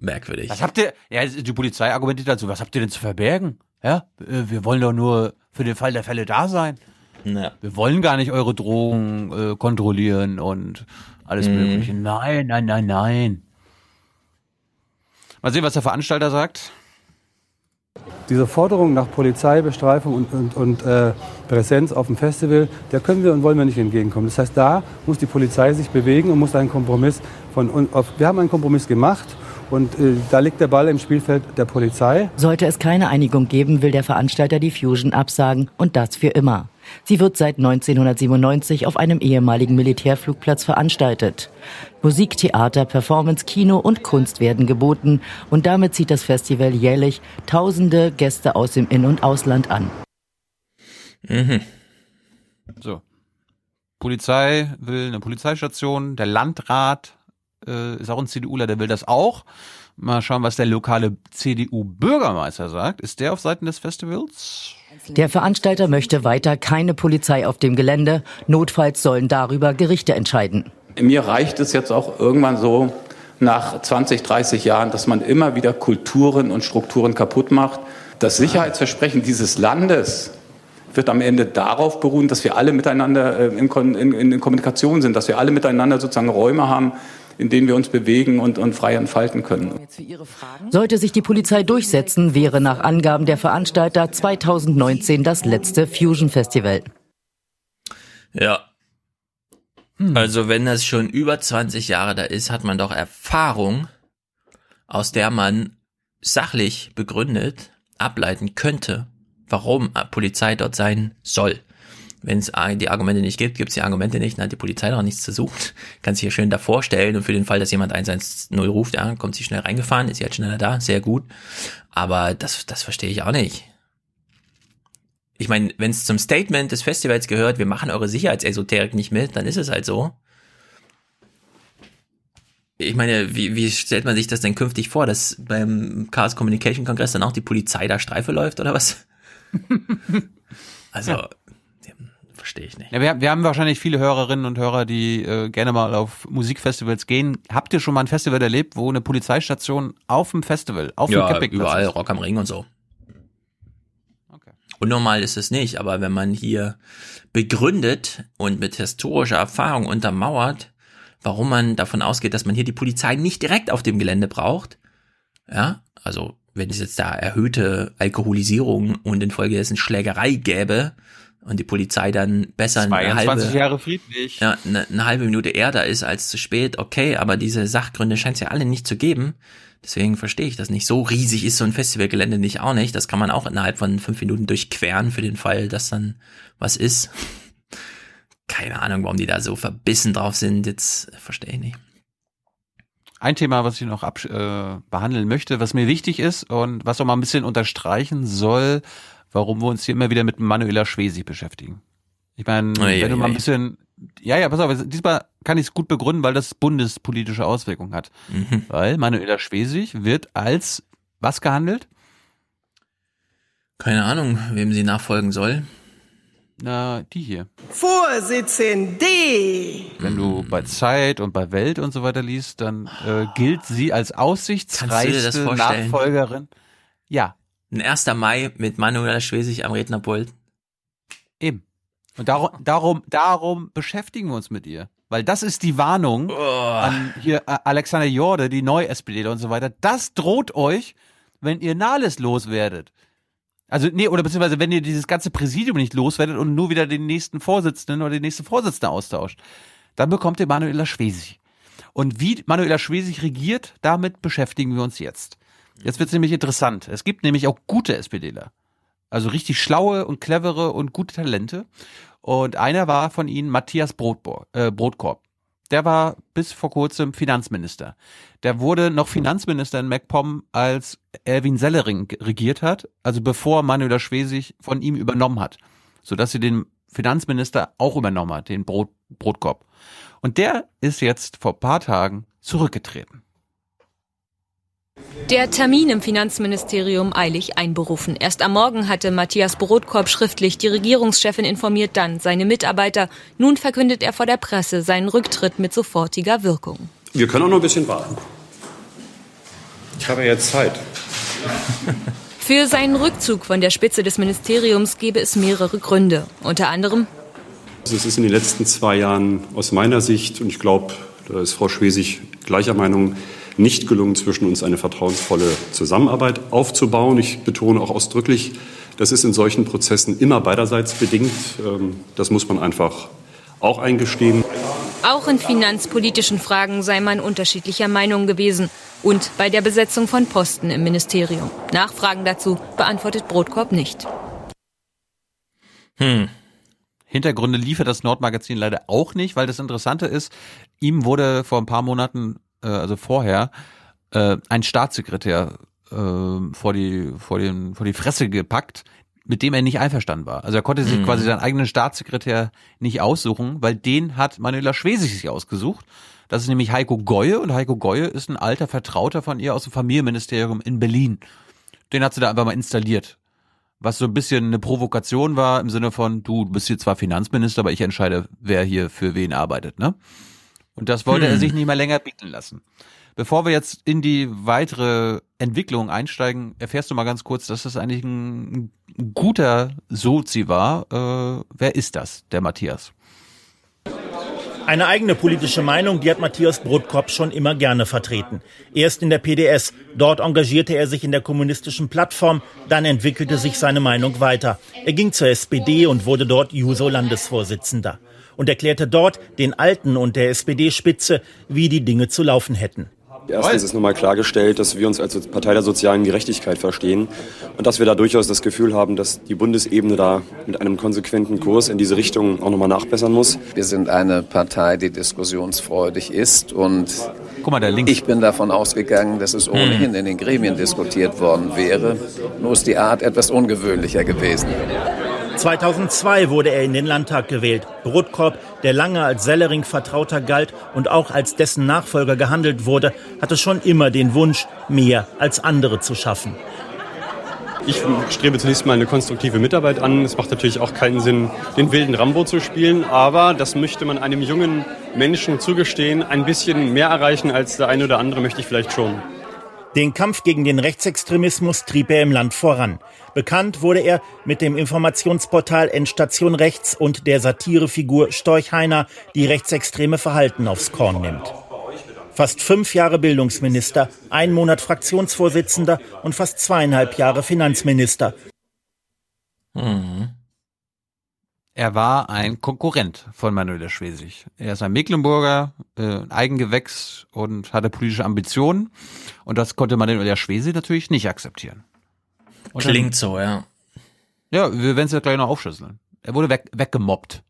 merkwürdig. Was habt ihr, ja, die Polizei argumentiert dazu, was habt ihr denn zu verbergen? Ja, äh, wir wollen doch nur für den Fall der Fälle da sein. Ja. Wir wollen gar nicht eure Drogen äh, kontrollieren und alles Mhm. Mögliche. Nein, nein, nein, nein. Mal sehen, was der Veranstalter sagt. Diese Forderung nach Polizeibestreifung und, und, und äh, Präsenz auf dem Festival, der können wir und wollen wir nicht entgegenkommen. Das heißt, da muss die Polizei sich bewegen und muss einen Kompromiss von uns. Wir haben einen Kompromiss gemacht und äh, da liegt der Ball im Spielfeld der Polizei. Sollte es keine Einigung geben, will der Veranstalter die Fusion absagen und das für immer. Sie wird seit 1997 auf einem ehemaligen Militärflugplatz veranstaltet. Musik, Theater, Performance, Kino und Kunst werden geboten und damit zieht das Festival jährlich tausende Gäste aus dem In- und Ausland an. Mhm. So. Polizei will eine Polizeistation, der Landrat äh, ist auch ein CDUler, der will das auch. Mal schauen, was der lokale CDU-Bürgermeister sagt. Ist der auf Seiten des Festivals? Der Veranstalter möchte weiter keine Polizei auf dem Gelände. Notfalls sollen darüber Gerichte entscheiden. Mir reicht es jetzt auch irgendwann so nach 20, 30 Jahren, dass man immer wieder Kulturen und Strukturen kaputt macht. Das Sicherheitsversprechen dieses Landes wird am Ende darauf beruhen, dass wir alle miteinander äh, in, in, in Kommunikation sind, dass wir alle miteinander sozusagen Räume haben, in denen wir uns bewegen und, und frei entfalten können. Sollte sich die Polizei durchsetzen, wäre nach Angaben der Veranstalter 2019 das letzte Fusion Festival. Ja. Also wenn das schon über 20 Jahre da ist, hat man doch Erfahrung, aus der man sachlich begründet ableiten könnte, warum Polizei dort sein soll. Wenn es die Argumente nicht gibt, gibt es die Argumente nicht, dann hat die Polizei doch nichts zu suchen. Kann sich hier schön davor stellen und für den Fall, dass jemand 110 ruft, ja, kommt sie schnell reingefahren, ist sie halt schneller da, sehr gut. Aber das, das verstehe ich auch nicht. Ich meine, wenn es zum Statement des Festivals gehört, wir machen eure Sicherheitsesoterik nicht mit, dann ist es halt so. Ich meine, wie, wie stellt man sich das denn künftig vor, dass beim Chaos Communication Kongress dann auch die Polizei da Streife läuft oder was? also, verstehe ich nicht. Ja, wir, wir haben wahrscheinlich viele Hörerinnen und Hörer, die äh, gerne mal auf Musikfestivals gehen. Habt ihr schon mal ein Festival erlebt, wo eine Polizeistation auf dem Festival, auf dem Ja, Campingplatz überall, ist? Rock am Ring und so. Unnormal ist es nicht, aber wenn man hier begründet und mit historischer Erfahrung untermauert, warum man davon ausgeht, dass man hier die Polizei nicht direkt auf dem Gelände braucht, ja, also wenn es jetzt da erhöhte Alkoholisierung und infolgedessen Schlägerei gäbe und die Polizei dann besser eine halbe, Jahre friedlich. ja, eine, eine halbe Minute eher da ist als zu spät, okay, aber diese Sachgründe scheint es ja alle nicht zu geben. Deswegen verstehe ich das nicht. So riesig ist so ein Festivalgelände nicht auch nicht. Das kann man auch innerhalb von fünf Minuten durchqueren für den Fall, dass dann was ist. Keine Ahnung, warum die da so verbissen drauf sind. Jetzt verstehe ich nicht. Ein Thema, was ich noch äh, behandeln möchte, was mir wichtig ist und was auch mal ein bisschen unterstreichen soll, warum wir uns hier immer wieder mit Manuela Schwesig beschäftigen. Ich meine, Ui, wenn du mal ein bisschen, ja, ja, pass auf, diesmal kann ich es gut begründen, weil das bundespolitische Auswirkungen hat. Mhm. Weil Manuela Schwesig wird als was gehandelt? Keine Ahnung, wem sie nachfolgen soll. Na, die hier. Vorsitzende! Wenn du bei Zeit und bei Welt und so weiter liest, dann äh, gilt sie als Kannst du dir das aussichtsreichste vorstellen? Nachfolgerin. Ja, Ein 1. Mai mit Manuela Schwesig am Rednerpult. Eben. Und darum, darum, darum beschäftigen wir uns mit ihr. Weil das ist die Warnung an hier äh, Alexander Jorde, die Neu-SPD und so weiter. Das droht euch, wenn ihr Nahles loswerdet. Also, nee, oder beziehungsweise wenn ihr dieses ganze Präsidium nicht loswerdet und nur wieder den nächsten Vorsitzenden oder die nächste Vorsitzende austauscht, dann bekommt ihr Manuela Schwesig. Und wie Manuela Schwesig regiert, damit beschäftigen wir uns jetzt. Jetzt wird es nämlich interessant. Es gibt nämlich auch gute SPDler. Also richtig schlaue und clevere und gute Talente. Und einer war von ihnen Matthias Brotbo äh, Brotkorb. Der war bis vor kurzem Finanzminister. Der wurde noch Finanzminister in MacPom, als Erwin Sellering regiert hat, also bevor Manuela Schwesig von ihm übernommen hat, sodass sie den Finanzminister auch übernommen hat, den Brot Brotkorb. Und der ist jetzt vor paar Tagen zurückgetreten. Der Termin im Finanzministerium eilig einberufen. Erst am Morgen hatte Matthias Brotkorb schriftlich die Regierungschefin informiert, dann seine Mitarbeiter. Nun verkündet er vor der Presse seinen Rücktritt mit sofortiger Wirkung. Wir können auch noch ein bisschen warten. Ich habe jetzt Zeit. Für seinen Rückzug von der Spitze des Ministeriums gebe es mehrere Gründe. Unter anderem Also Es ist in den letzten zwei Jahren aus meiner Sicht, und ich glaube, da ist Frau Schwesig gleicher Meinung, nicht gelungen, zwischen uns eine vertrauensvolle Zusammenarbeit aufzubauen. Ich betone auch ausdrücklich, das ist in solchen Prozessen immer beiderseits bedingt. Ähm, Das muss man einfach auch eingestehen. auch in finanzpolitischen Fragen sei man unterschiedlicher Meinung gewesen. Und bei der Besetzung von Posten im Ministerium. Nachfragen dazu beantwortet Brotkorb nicht. Hm. Hintergründe liefert das Nordmagazin leider auch nicht, weil das Interessante ist, ihm wurde vor ein paar Monaten, äh, also vorher, äh, ein Staatssekretär äh, vor die vor den vor die Fresse gepackt, mit dem er nicht einverstanden war. Also er konnte sich Mhm. quasi seinen eigenen Staatssekretär nicht aussuchen, weil den hat Manuela Schwesig sich ausgesucht. Das ist nämlich Heiko Goye und Heiko Goye ist ein alter Vertrauter von ihr aus dem Familienministerium in Berlin. Den hat sie da einfach mal installiert was so ein bisschen eine Provokation war im Sinne von, du bist hier zwar Finanzminister, aber ich entscheide, wer hier für wen arbeitet, ne? Und das wollte er Hm. sich nicht mehr länger bieten lassen. Bevor wir jetzt in die weitere Entwicklung einsteigen, erfährst du mal ganz kurz, dass das eigentlich ein, ein guter Sozi war. Äh, wer ist das, der Matthias? Eine eigene politische Meinung, die hat Matthias Brotkorb schon immer gerne vertreten. Erst in der PDS, dort engagierte er sich in der kommunistischen Plattform, dann entwickelte sich seine Meinung weiter. Er ging zur SPD und wurde dort Juso-Landesvorsitzender und erklärte dort den Alten und der SPD-Spitze, wie die Dinge zu laufen hätten. Erstens ist nochmal klargestellt, dass wir uns als Partei der sozialen Gerechtigkeit verstehen und dass wir da durchaus das Gefühl haben, dass die Bundesebene da mit einem konsequenten Kurs in diese Richtung auch nochmal nachbessern muss. Wir sind eine Partei, die diskussionsfreudig ist und Guck mal, da links. ich bin davon ausgegangen, dass es ohnehin in den Gremien diskutiert worden wäre. Nur ist die Art etwas ungewöhnlicher gewesen. 2002 wurde er in den Landtag gewählt. Brotkorb, der lange als Sellering-Vertrauter galt und auch als dessen Nachfolger gehandelt wurde, hatte schon immer den Wunsch, mehr als andere zu schaffen. Ich strebe zunächst mal eine konstruktive Mitarbeit an. Es macht natürlich auch keinen Sinn, den wilden Rambo zu spielen, aber das möchte man einem jungen Menschen zugestehen. Ein bisschen mehr erreichen als der eine oder andere möchte ich vielleicht schon. Den Kampf gegen den Rechtsextremismus trieb er im Land voran. Bekannt wurde er mit dem Informationsportal Endstation Rechts und der Satirefigur Storch Heiner, die rechtsextreme Verhalten aufs Korn nimmt. Fast fünf Jahre Bildungsminister, ein Monat Fraktionsvorsitzender und fast zweieinhalb Jahre Finanzminister. Mhm. Er war ein Konkurrent von Manuel Schwesig. Er ist ein Mecklenburger, äh, Eigengewächs und hatte politische Ambitionen. Und das konnte Manuel Schwesig natürlich nicht akzeptieren. Und Klingt dann, so, ja. Ja, wir werden es ja gleich noch aufschlüsseln. Er wurde weg, weggemobbt.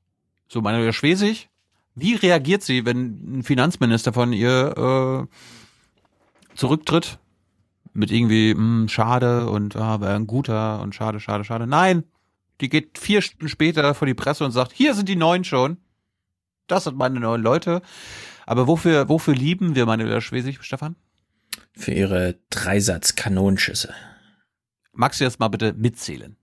So, Manuel Schwesig, wie reagiert sie, wenn ein Finanzminister von ihr äh, zurücktritt? Mit irgendwie, mh, hm, schade und ah, ein guter und schade, schade, schade. Nein, die geht vier Stunden später vor die Presse und sagt, hier sind die neuen schon. Das sind meine neuen Leute. Aber wofür, wofür lieben wir Manuela Schwesig, Stefan? Für ihre Dreisatz-Kanonschüsse. Magst du jetzt mal bitte mitzählen?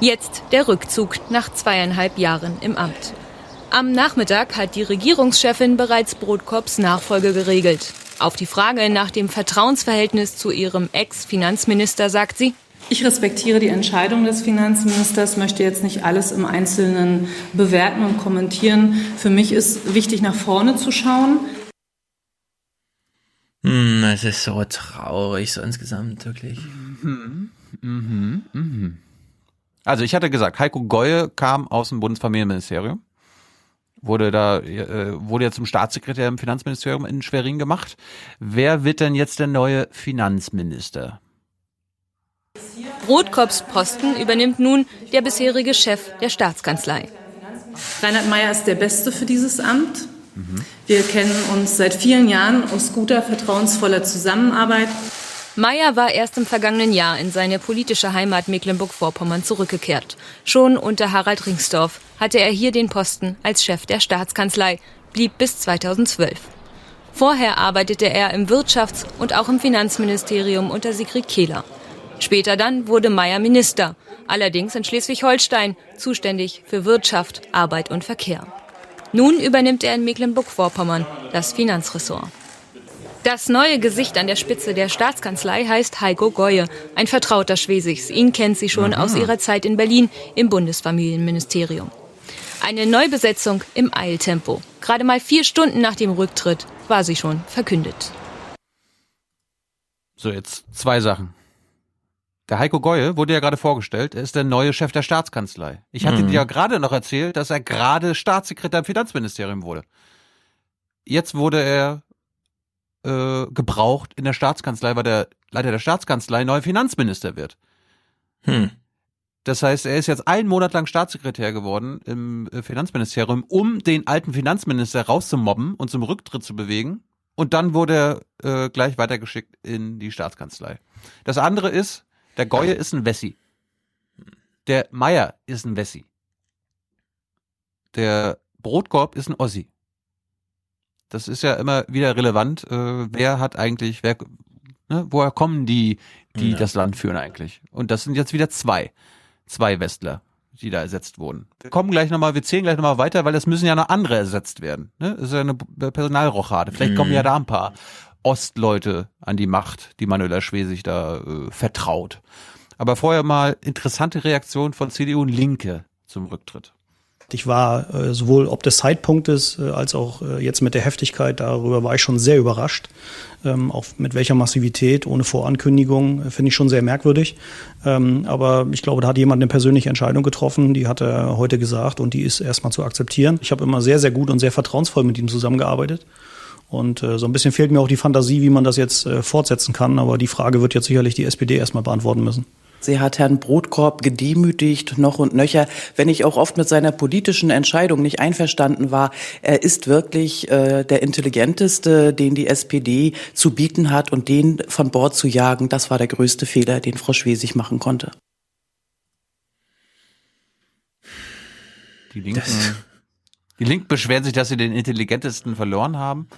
Jetzt der Rückzug nach zweieinhalb Jahren im Amt. Am Nachmittag hat die Regierungschefin bereits Brotkorps Nachfolge geregelt. Auf die Frage nach dem Vertrauensverhältnis zu ihrem Ex-Finanzminister sagt sie, ich respektiere die Entscheidung des Finanzministers, möchte jetzt nicht alles im Einzelnen bewerten und kommentieren. Für mich ist wichtig, nach vorne zu schauen. Hm, es ist so traurig, so insgesamt, wirklich. Mhm. Mhm. Mhm. Also ich hatte gesagt, Heiko Goye kam aus dem Bundesfamilienministerium, wurde da, äh, wurde ja zum Staatssekretär im Finanzministerium in Schwerin gemacht. Wer wird denn jetzt der neue Finanzminister? Brotkorps Posten übernimmt nun der bisherige Chef der Staatskanzlei. Reinhard Meyer ist der Beste für dieses Amt. Wir kennen uns seit vielen Jahren aus guter, vertrauensvoller Zusammenarbeit. Meyer war erst im vergangenen Jahr in seine politische Heimat Mecklenburg-Vorpommern zurückgekehrt. Schon unter Harald Ringsdorf hatte er hier den Posten als Chef der Staatskanzlei, blieb bis 2012. Vorher arbeitete er im Wirtschafts- und auch im Finanzministerium unter Sigrid Kehler. Später dann wurde Meyer Minister, allerdings in Schleswig-Holstein, zuständig für Wirtschaft, Arbeit und Verkehr. Nun übernimmt er in Mecklenburg-Vorpommern das Finanzressort. Das neue Gesicht an der Spitze der Staatskanzlei heißt Heiko Goye, ein Vertrauter Schwesigs. Ihn kennt sie schon Aha. aus ihrer Zeit in Berlin im Bundesfamilienministerium. Eine Neubesetzung im Eiltempo. Gerade mal vier Stunden nach dem Rücktritt war sie schon verkündet. So, jetzt zwei Sachen. Der Heiko Goye wurde ja gerade vorgestellt, er ist der neue Chef der Staatskanzlei. Ich hatte mhm. dir ja gerade noch erzählt, dass er gerade Staatssekretär im Finanzministerium wurde. Jetzt wurde er äh, gebraucht in der Staatskanzlei, weil der Leiter der Staatskanzlei neuer Finanzminister wird. Hm. Das heißt, er ist jetzt einen Monat lang Staatssekretär geworden im äh, Finanzministerium, um den alten Finanzminister rauszumobben und zum Rücktritt zu bewegen. Und dann wurde er äh, gleich weitergeschickt in die Staatskanzlei. Das andere ist, der Goye ist ein Wessi. Der Meier ist ein Wessi. Der Brotkorb ist ein Ossi. Das ist ja immer wieder relevant. Äh, wer hat eigentlich, wer, ne, woher kommen die, die ja. das Land führen eigentlich? Und das sind jetzt wieder zwei. Zwei Westler, die da ersetzt wurden. Wir kommen gleich nochmal, wir zählen gleich nochmal weiter, weil es müssen ja noch andere ersetzt werden. Ne? Das ist ja eine Personalrochade. Vielleicht mhm. kommen ja da ein paar Ostleute an die Macht, die Manuela Schwesig da äh, vertraut. Aber vorher mal interessante Reaktion von CDU und Linke zum Rücktritt. Ich war äh, sowohl ob des Zeitpunktes äh, als auch äh, jetzt mit der Heftigkeit, darüber war ich schon sehr überrascht. Ähm, auch mit welcher Massivität, ohne Vorankündigung, äh, finde ich schon sehr merkwürdig. Ähm, aber ich glaube, da hat jemand eine persönliche Entscheidung getroffen, die hat er heute gesagt und die ist erstmal zu akzeptieren. Ich habe immer sehr, sehr gut und sehr vertrauensvoll mit ihm zusammengearbeitet. Und äh, so ein bisschen fehlt mir auch die Fantasie, wie man das jetzt äh, fortsetzen kann. Aber die Frage wird jetzt sicherlich die SPD erstmal beantworten müssen. Sie hat Herrn Brotkorb gedemütigt, noch und nöcher, wenn ich auch oft mit seiner politischen Entscheidung nicht einverstanden war. Er ist wirklich äh, der intelligenteste, den die SPD zu bieten hat und den von Bord zu jagen, das war der größte Fehler, den Frau Schwesig machen konnte. Die Linken, die Linken beschweren sich, dass sie den intelligentesten verloren haben.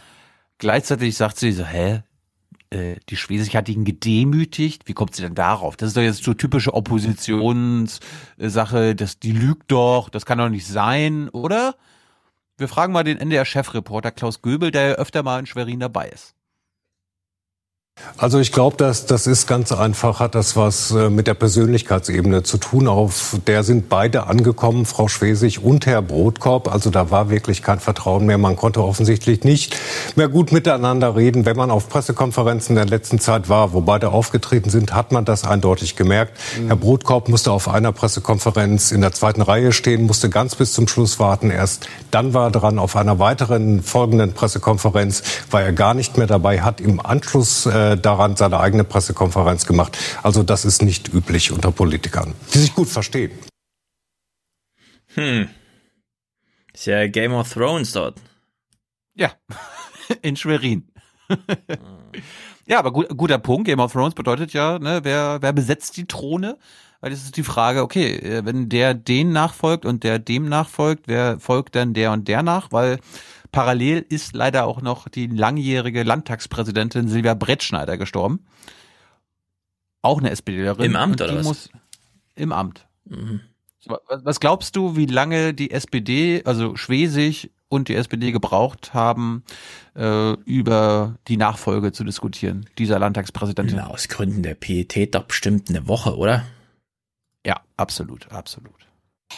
Gleichzeitig sagt sie so, hä? Äh, die Schwesig hat ihn gedemütigt. Wie kommt sie denn darauf? Das ist doch jetzt so typische Oppositionssache, dass die lügt doch, das kann doch nicht sein, oder? Wir fragen mal den NDR-Chefreporter Klaus Göbel, der ja öfter mal in Schwerin dabei ist. Also ich glaube, dass das ist ganz einfach, hat das was äh, mit der Persönlichkeitsebene zu tun. Auf der sind beide angekommen, Frau Schwesig und Herr Brotkorb. Also da war wirklich kein Vertrauen mehr. Man konnte offensichtlich nicht mehr gut miteinander reden. Wenn man auf Pressekonferenzen der letzten Zeit war, wo beide aufgetreten sind, hat man das eindeutig gemerkt. Mhm. Herr Brotkorb musste auf einer Pressekonferenz in der zweiten Reihe stehen, musste ganz bis zum Schluss warten. Erst dann war er dran. Auf einer weiteren folgenden Pressekonferenz war er gar nicht mehr dabei, hat im Anschluss äh, äh, daran seine eigene Pressekonferenz gemacht. Also das ist nicht üblich unter Politikern, die sich gut verstehen. Hm. Ist ja Game of Thrones dort. Ja, in Schwerin. ja, aber gut, guter Punkt. Game of Thrones bedeutet ja, ne, wer, wer besetzt die Throne? Weil das ist die Frage, okay, äh, wenn der den nachfolgt und der dem nachfolgt, wer folgt dann der und der nach? Weil Parallel ist leider auch noch die langjährige Landtagspräsidentin Silvia Brettschneider gestorben. Auch eine SPDlerin. Im Amt oder was? Muss, Im Amt. Mhm. Was glaubst du, wie lange die SPD, also Schwesig und die SPD gebraucht haben, äh, über die Nachfolge zu diskutieren, dieser Landtagspräsidentin? Na, aus Gründen der Pietät doch bestimmt eine Woche, oder? Ja, absolut, absolut.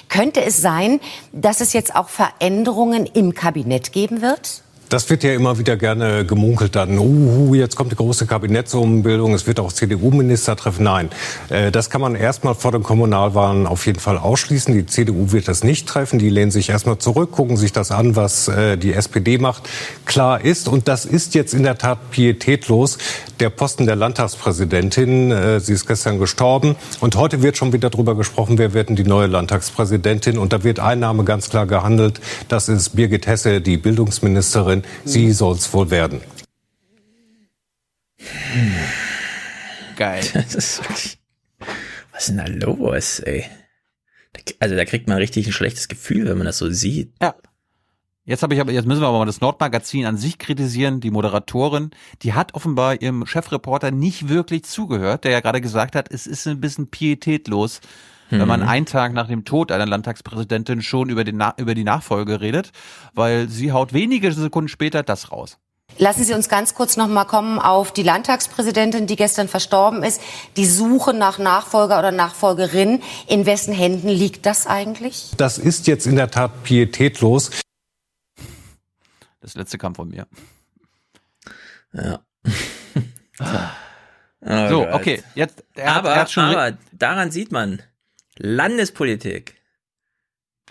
Könnte es sein, dass es jetzt auch Veränderungen im Kabinett geben wird? Das wird ja immer wieder gerne gemunkelt dann. Uh, jetzt kommt die große Kabinettsumbildung, es wird auch CDU-Minister treffen. Nein, äh, das kann man erstmal vor den Kommunalwahlen auf jeden Fall ausschließen. Die CDU wird das nicht treffen. Die lehnen sich erstmal zurück, gucken sich das an, was äh, die SPD macht. Klar ist, und das ist jetzt in der Tat pietätlos, der Posten der Landtagspräsidentin. Äh, sie ist gestern gestorben. Und heute wird schon wieder darüber gesprochen, wer wird denn die neue Landtagspräsidentin. Und da wird ein Name ganz klar gehandelt. Das ist Birgit Hesse, die Bildungsministerin Ministerin. Sie soll es wohl werden. Geil. Das ist wirklich, was ist denn da los, ey? Also da kriegt man richtig ein schlechtes Gefühl, wenn man das so sieht. Ja. Jetzt habe ich aber, jetzt müssen wir aber mal das Nordmagazin an sich kritisieren. Die Moderatorin, die hat offenbar ihrem Chefreporter nicht wirklich zugehört, der ja gerade gesagt hat, es ist ein bisschen pietätlos, mhm. wenn man mhm. einen Tag nach dem Tod einer Landtagspräsidentin schon über, den, über die Nachfolge redet, weil sie haut wenige Sekunden später das raus. Lassen Sie uns ganz kurz noch mal kommen auf die Landtagspräsidentin, die gestern verstorben ist. Die Suche nach Nachfolger oder Nachfolgerin. In wessen Händen liegt das eigentlich? Das ist jetzt in der Tat pietätlos. Das letzte kam von mir. Ja. oh so, okay. Jetzt, er aber, er hat schon aber daran sieht man, Landespolitik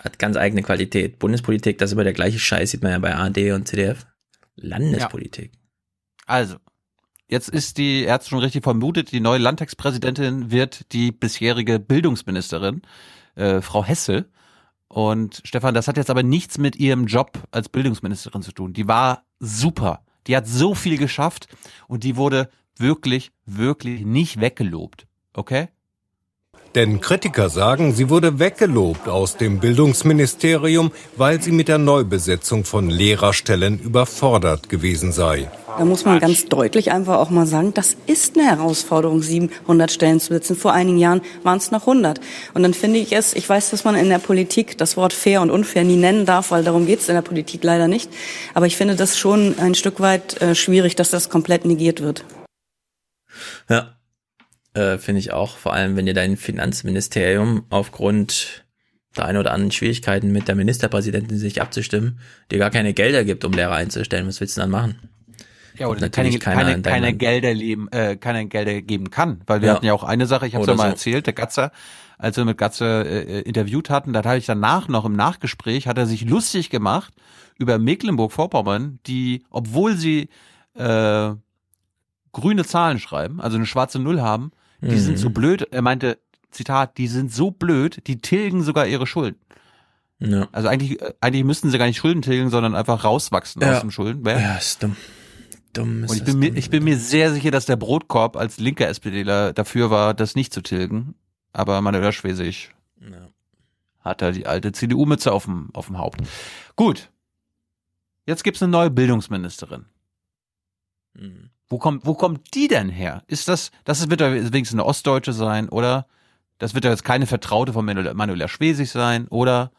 hat ganz eigene Qualität. Bundespolitik, das ist immer der gleiche Scheiß, sieht man ja bei AD und CDF. Landespolitik. Ja. Also, jetzt ist die, er hat schon richtig vermutet, die neue Landtagspräsidentin wird die bisherige Bildungsministerin, äh, Frau Hesse. Und Stefan, das hat jetzt aber nichts mit ihrem Job als Bildungsministerin zu tun. Die war super. Die hat so viel geschafft und die wurde wirklich, wirklich nicht weggelobt. Okay? Denn Kritiker sagen, sie wurde weggelobt aus dem Bildungsministerium, weil sie mit der Neubesetzung von Lehrerstellen überfordert gewesen sei. Da muss man ganz deutlich einfach auch mal sagen, das ist eine Herausforderung, 700 Stellen zu besetzen. Vor einigen Jahren waren es noch 100. Und dann finde ich es, ich weiß, dass man in der Politik das Wort fair und unfair nie nennen darf, weil darum geht es in der Politik leider nicht. Aber ich finde das schon ein Stück weit äh, schwierig, dass das komplett negiert wird. Ja, äh, finde ich auch. Vor allem, wenn ihr dein Finanzministerium aufgrund der ein oder anderen Schwierigkeiten mit der Ministerpräsidentin sich abzustimmen, dir gar keine Gelder gibt, um Lehrer einzustellen. Was willst du dann machen? Ja, oder natürlich keine, keine, keine Gelder leben, äh, keine Gelder geben kann. Weil wir ja. hatten ja auch eine Sache, ich habe es ja mal so. erzählt, der Gatzer, als wir mit Gatzer äh, interviewt hatten, da hatte ich danach noch im Nachgespräch, hat er sich lustig gemacht über Mecklenburg-Vorpommern, die, obwohl sie äh, grüne Zahlen schreiben, also eine schwarze Null haben, die mhm. sind so mhm. blöd. Er meinte, Zitat, die sind so blöd, die tilgen sogar ihre Schulden. Ja. Also eigentlich, äh, eigentlich müssten sie gar nicht Schulden tilgen, sondern einfach rauswachsen ja. aus dem Schulden. Ja, ist dumm. Dumm ist Und ich bin, mir, ich bin mir sehr sicher, dass der Brotkorb als linker SPDler dafür war, das nicht zu tilgen. Aber Manuela Schwesig ja. hat da die alte CDU-Mütze auf dem, auf dem Haupt. Gut. Jetzt gibt's eine neue Bildungsministerin. Mhm. Wo kommt, wo kommt die denn her? Ist das, das wird ja wenigstens eine Ostdeutsche sein, oder? Das wird ja jetzt keine Vertraute von Manuela Schwesig sein, oder?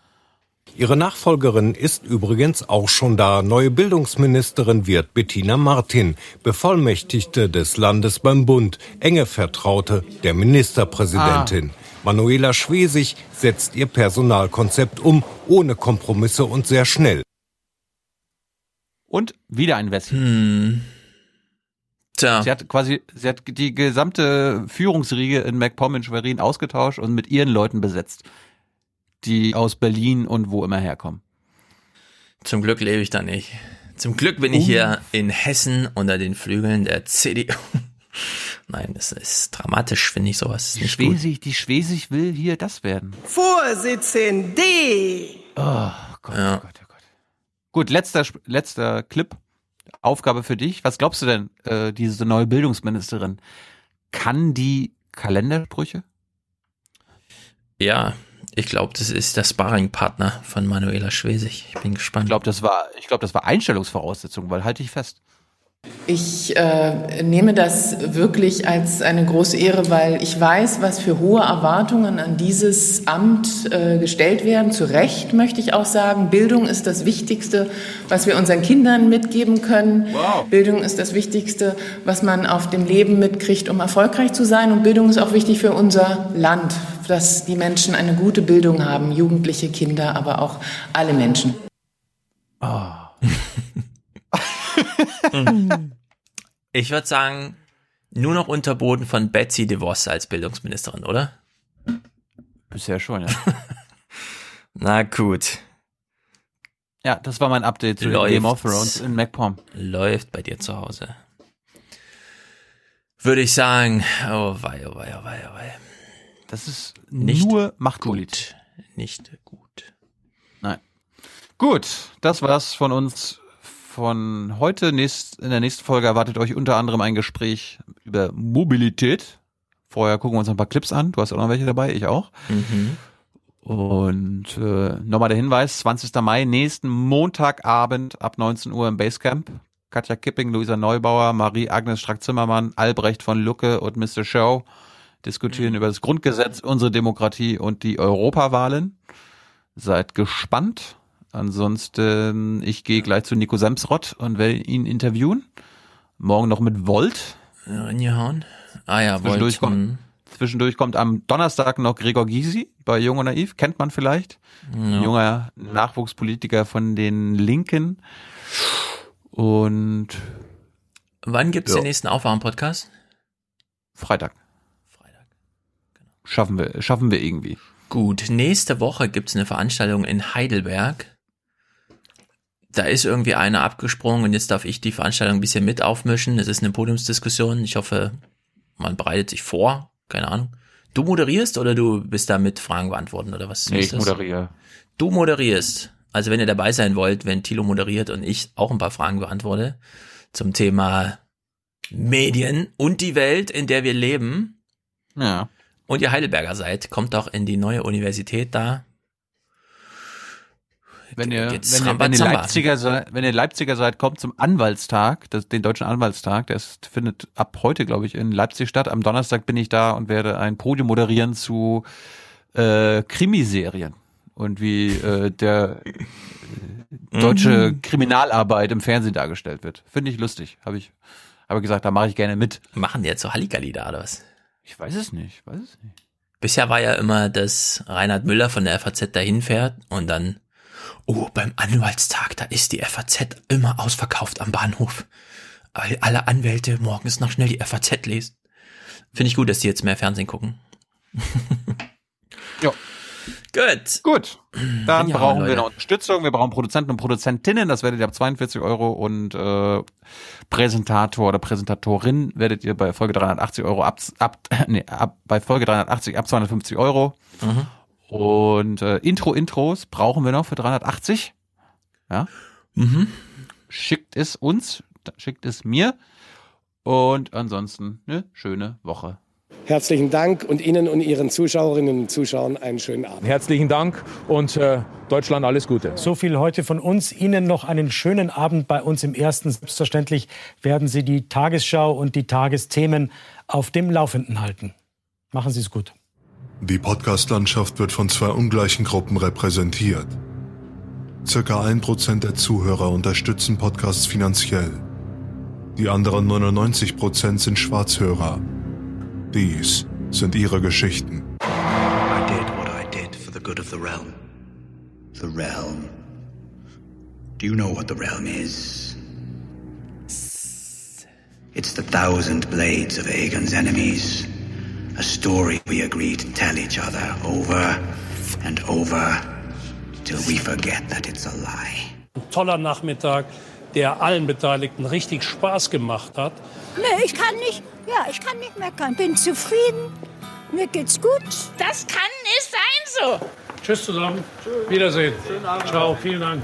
Ihre Nachfolgerin ist übrigens auch schon da. Neue Bildungsministerin wird Bettina Martin, Bevollmächtigte des Landes beim Bund, enge Vertraute der Ministerpräsidentin. Ah. Manuela Schwesig setzt ihr Personalkonzept um, ohne Kompromisse und sehr schnell. Und wieder ein Wessi. Hm. Tja. Sie hat quasi, sie hat die gesamte Führungsriege in MacPom in Schwerin ausgetauscht und mit ihren Leuten besetzt die aus Berlin und wo immer herkommen. Zum Glück lebe ich da nicht. Zum Glück bin ich hier in Hessen unter den Flügeln der CDU. Nein, das ist dramatisch, finde ich sowas. Ist nicht Schwesig, gut. die Schwesig will hier das werden. Vorsitzende! Oh Gott, ja. oh Gott, oh Gott. Gut, letzter, letzter Clip. Aufgabe für dich. Was glaubst du denn, äh, diese neue Bildungsministerin? Kann die Kalendersprüche? Ja, ich glaube, das ist der Sparringpartner von Manuela Schwesig. Ich bin gespannt. Ich glaube, das war, ich glaube, das war Einstellungsvoraussetzung, weil halte ich fest. Ich äh, nehme das wirklich als eine große Ehre, weil ich weiß, was für hohe Erwartungen an dieses Amt äh, gestellt werden. Zu Recht möchte ich auch sagen, Bildung ist das Wichtigste, was wir unseren Kindern mitgeben können. Wow. Bildung ist das Wichtigste, was man auf dem Leben mitkriegt, um erfolgreich zu sein. Und Bildung ist auch wichtig für unser Land, dass die Menschen eine gute Bildung haben, Jugendliche, Kinder, aber auch alle Menschen. Oh. ich würde sagen, nur noch Unterboden von Betsy DeVos als Bildungsministerin, oder? Bisher schon, ja. Na gut. Ja, das war mein Update zu Game of Thrones in MacPom. Läuft bei dir zu Hause. Würde ich sagen, oh wei, oh wei, oh wei, oh wei. Das ist nicht nur Machtpolit. Nicht gut. Nein. Gut, das war's von uns von heute. Nächst, in der nächsten Folge erwartet euch unter anderem ein Gespräch über Mobilität. Vorher gucken wir uns ein paar Clips an. Du hast auch noch welche dabei, ich auch. Mhm. Und äh, nochmal der Hinweis, 20. Mai, nächsten Montagabend ab 19 Uhr im Basecamp. Katja Kipping, Luisa Neubauer, Marie-Agnes Strack-Zimmermann, Albrecht von Lucke und Mr. Show diskutieren mhm. über das Grundgesetz, unsere Demokratie und die Europawahlen. Seid gespannt. Ansonsten, ich gehe gleich zu Nico Semsrott und werde ihn interviewen. Morgen noch mit Volt. Reingehauen. Ah ja, zwischendurch Volt. Kommt, zwischendurch kommt am Donnerstag noch Gregor Gysi bei Jung und Naiv. Kennt man vielleicht. Ja. Junger Nachwuchspolitiker von den Linken. Und Wann gibt's ja. den nächsten Aufwachen-Podcast? Freitag. Schaffen wir, schaffen wir irgendwie. Gut, nächste Woche gibt's eine Veranstaltung in Heidelberg. Da ist irgendwie einer abgesprungen und jetzt darf ich die Veranstaltung ein bisschen mit aufmischen. Es ist eine Podiumsdiskussion. Ich hoffe, man bereitet sich vor. Keine Ahnung. Du moderierst oder du bist da mit Fragen beantworten oder was? Nee, ich das? moderiere. Du moderierst. Also wenn ihr dabei sein wollt, wenn Thilo moderiert und ich auch ein paar Fragen beantworte zum Thema Medien und die Welt, in der wir leben. Ja und ihr Heidelberger seid, kommt doch in die neue Universität da. Wenn ihr, wenn ihr, wenn ihr, Leipziger seid, wenn ihr Leipziger seid, kommt zum Anwaltstag, das, den deutschen Anwaltstag, der ist, findet ab heute, glaube ich, in Leipzig statt. Am Donnerstag bin ich da und werde ein Podium moderieren zu äh, Krimiserien und wie äh, der äh, deutsche mhm. Kriminalarbeit im Fernsehen dargestellt wird. Finde ich lustig. Habe ich, habe gesagt, da mache ich gerne mit. Machen die jetzt so Halligalli da oder was? Ich weiß es nicht, weiß es nicht. Bisher war ja immer, dass Reinhard Müller von der FAZ dahin fährt und dann, oh, beim Anwaltstag, da ist die FAZ immer ausverkauft am Bahnhof. Weil alle Anwälte morgens noch schnell die FAZ lesen. Finde ich gut, dass die jetzt mehr Fernsehen gucken. ja. Gut. Gut. Dann ja, brauchen wir noch Unterstützung. Wir brauchen Produzenten und Produzentinnen. Das werdet ihr ab 42 Euro und äh, Präsentator oder Präsentatorin werdet ihr bei Folge 380 Euro ab, ab, nee, ab bei Folge 380 ab 250 Euro. Mhm. Und äh, Intro-Intros brauchen wir noch für 380. Ja. Mhm. Schickt es uns, schickt es mir. Und ansonsten eine schöne Woche. Herzlichen Dank und Ihnen und Ihren Zuschauerinnen und Zuschauern einen schönen Abend. Herzlichen Dank und äh, Deutschland alles Gute. So viel heute von uns. Ihnen noch einen schönen Abend bei uns im Ersten. Selbstverständlich werden Sie die Tagesschau und die Tagesthemen auf dem Laufenden halten. Machen Sie es gut. Die Podcast-Landschaft wird von zwei ungleichen Gruppen repräsentiert. Circa 1% der Zuhörer unterstützen Podcasts finanziell. Die anderen 99% sind Schwarzhörer. Dies sind ihre Geschichten. I did what I did for the good of the realm. The realm. Do you know what the realm is? It's the thousand blades of Aegon's enemies. A story we agree to tell each other over and over till we forget that it's a lie. Ein toller Nachmittag, der allen Beteiligten richtig Spaß gemacht hat. Nee, ich kann nicht, ja, ich kann nicht meckern. Bin zufrieden. Mir geht's gut. Das kann nicht sein so. Tschüss zusammen. Tschüss. Wiedersehen. Ciao, vielen Dank.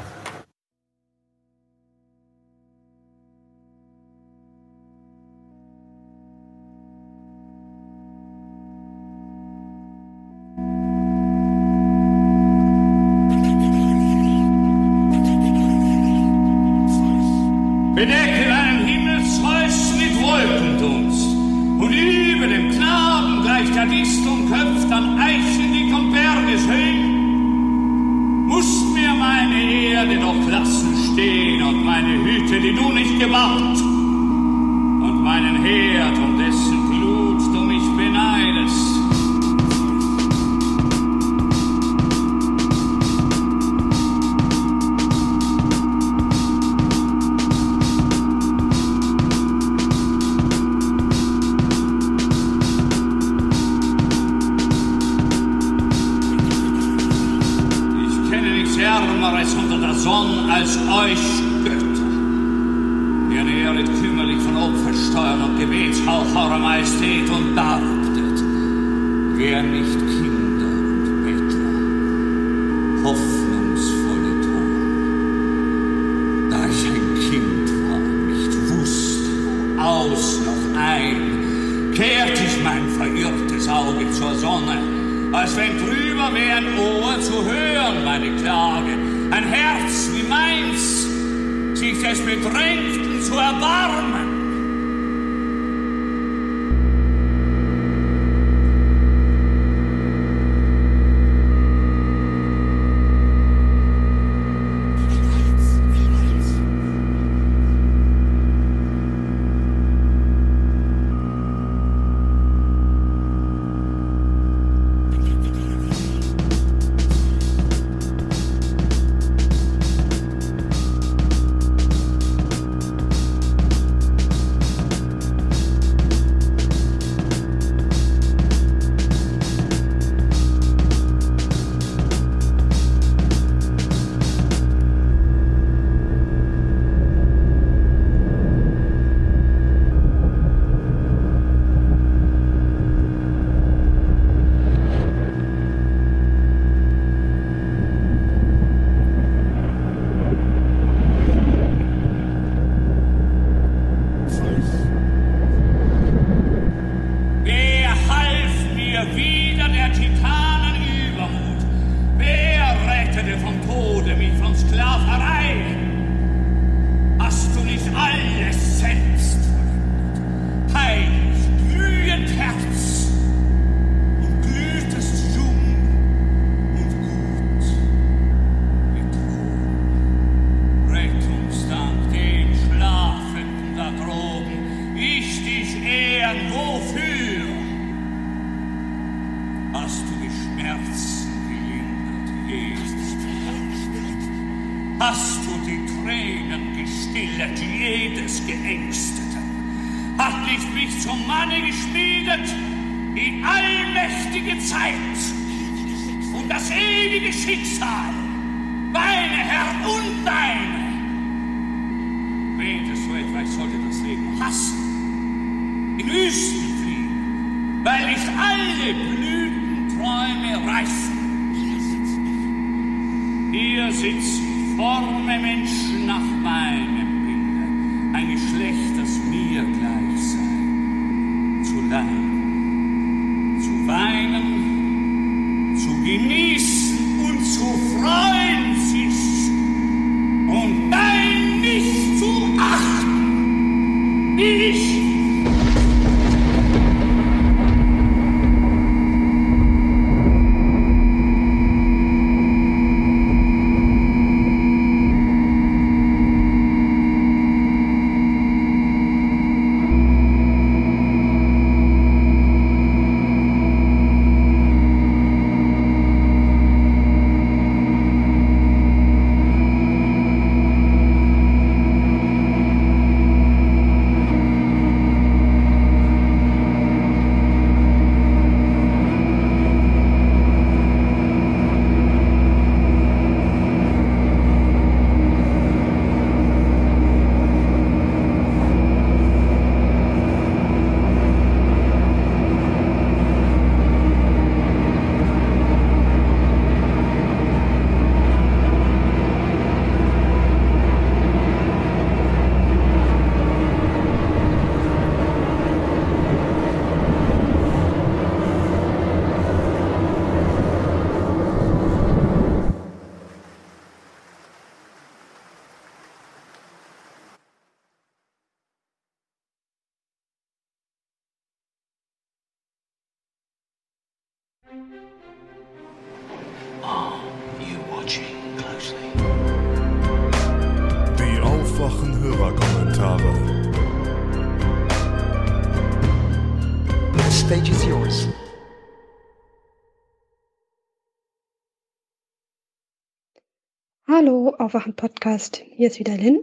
Aufwachen Podcast. Hier ist wieder Lynn.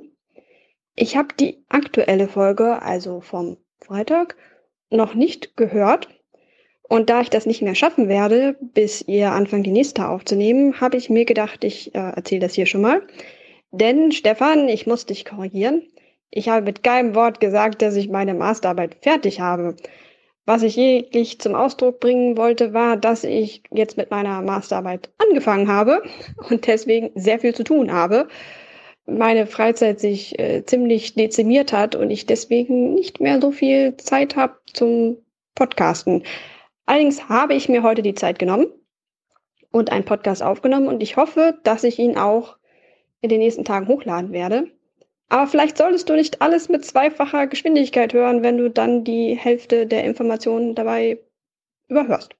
Ich habe die aktuelle Folge, also vom Freitag, noch nicht gehört. Und da ich das nicht mehr schaffen werde, bis ihr anfangt, die nächste aufzunehmen, habe ich mir gedacht, ich äh, erzähle das hier schon mal. Denn, Stefan, ich muss dich korrigieren. Ich habe mit keinem Wort gesagt, dass ich meine Masterarbeit fertig habe. Was ich jeglich zum Ausdruck bringen wollte, war, dass ich jetzt mit meiner Masterarbeit angefangen habe und deswegen sehr viel zu tun habe. Meine Freizeit sich äh, ziemlich dezimiert hat und ich deswegen nicht mehr so viel Zeit habe zum Podcasten. Allerdings habe ich mir heute die Zeit genommen und einen Podcast aufgenommen und ich hoffe, dass ich ihn auch in den nächsten Tagen hochladen werde. Aber vielleicht solltest du nicht alles mit zweifacher Geschwindigkeit hören, wenn du dann die Hälfte der Informationen dabei überhörst.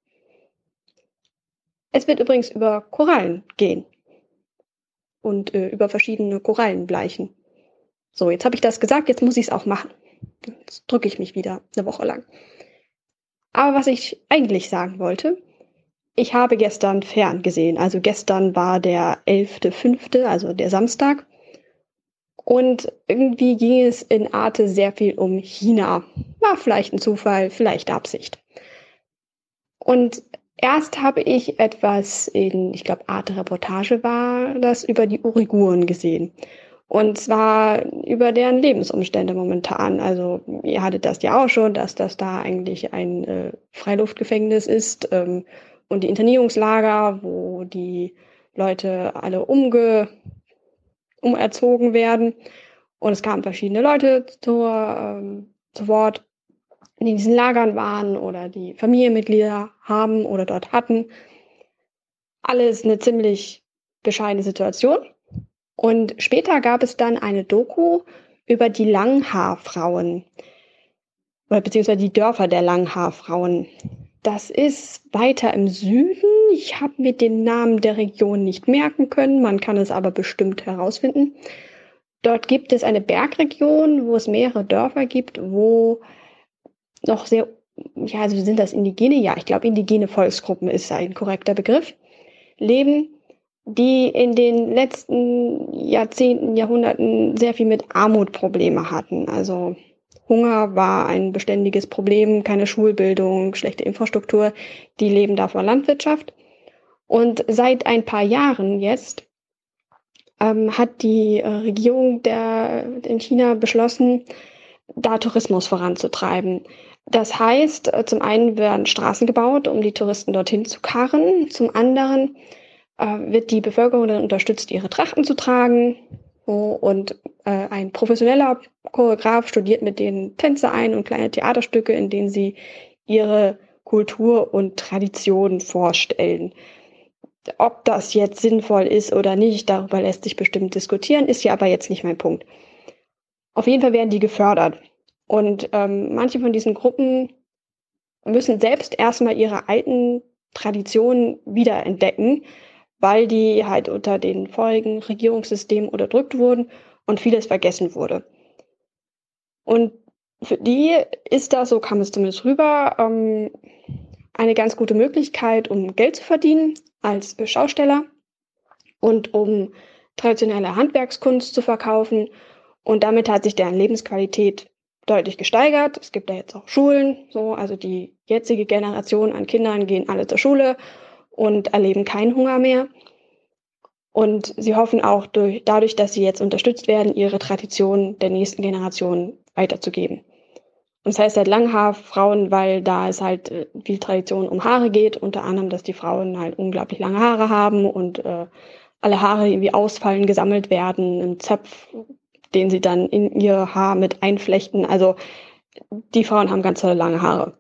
Es wird übrigens über Korallen gehen und äh, über verschiedene Korallenbleichen. So, jetzt habe ich das gesagt, jetzt muss ich es auch machen. Jetzt drücke ich mich wieder eine Woche lang. Aber was ich eigentlich sagen wollte, ich habe gestern fern gesehen. Also gestern war der 11.05., also der Samstag. Und irgendwie ging es in Arte sehr viel um China. War vielleicht ein Zufall, vielleicht Absicht. Und erst habe ich etwas in, ich glaube, Arte-Reportage war das, über die Uiguren gesehen. Und zwar über deren Lebensumstände momentan. Also ihr hattet das ja auch schon, dass das da eigentlich ein äh, Freiluftgefängnis ist ähm, und die Internierungslager, wo die Leute alle umge umerzogen werden. Und es kamen verschiedene Leute zur, ähm, zu Wort, die in diesen Lagern waren oder die Familienmitglieder haben oder dort hatten. Alles eine ziemlich bescheidene Situation. Und später gab es dann eine Doku über die Langhaarfrauen beziehungsweise die Dörfer der Langhaarfrauen. Das ist weiter im Süden. Ich habe mir den Namen der Region nicht merken können. Man kann es aber bestimmt herausfinden. Dort gibt es eine Bergregion, wo es mehrere Dörfer gibt, wo noch sehr, ja, also sind das indigene? Ja, ich glaube, indigene Volksgruppen ist ein korrekter Begriff, leben, die in den letzten Jahrzehnten, Jahrhunderten sehr viel mit Armutprobleme hatten. Also Hunger war ein beständiges Problem, keine Schulbildung, schlechte Infrastruktur. Die leben da von Landwirtschaft. Und seit ein paar Jahren jetzt ähm, hat die äh, Regierung der, in China beschlossen, da Tourismus voranzutreiben. Das heißt, äh, zum einen werden Straßen gebaut, um die Touristen dorthin zu karren. Zum anderen äh, wird die Bevölkerung dann unterstützt, ihre Trachten zu tragen. Und äh, ein professioneller Choreograf studiert mit denen Tänze ein und kleine Theaterstücke, in denen sie ihre Kultur und Tradition vorstellen. Ob das jetzt sinnvoll ist oder nicht, darüber lässt sich bestimmt diskutieren, ist ja aber jetzt nicht mein Punkt. Auf jeden Fall werden die gefördert. Und ähm, manche von diesen Gruppen müssen selbst erstmal ihre alten Traditionen wiederentdecken weil die halt unter den vorigen Regierungssystemen unterdrückt wurden und vieles vergessen wurde. Und für die ist das, so kam es zumindest rüber, ähm, eine ganz gute Möglichkeit, um Geld zu verdienen als Schausteller und um traditionelle Handwerkskunst zu verkaufen. Und damit hat sich deren Lebensqualität deutlich gesteigert. Es gibt da jetzt auch Schulen, so, also die jetzige Generation an Kindern gehen alle zur Schule und erleben keinen Hunger mehr. Und sie hoffen auch durch, dadurch, dass sie jetzt unterstützt werden, ihre Tradition der nächsten Generation weiterzugeben. Und das heißt halt Langhaarfrauen, weil da es halt äh, viel Tradition um Haare geht, unter anderem, dass die Frauen halt unglaublich lange Haare haben und äh, alle Haare irgendwie ausfallen, gesammelt werden, ein Zopf, den sie dann in ihr Haar mit einflechten. Also die Frauen haben ganz tolle lange Haare.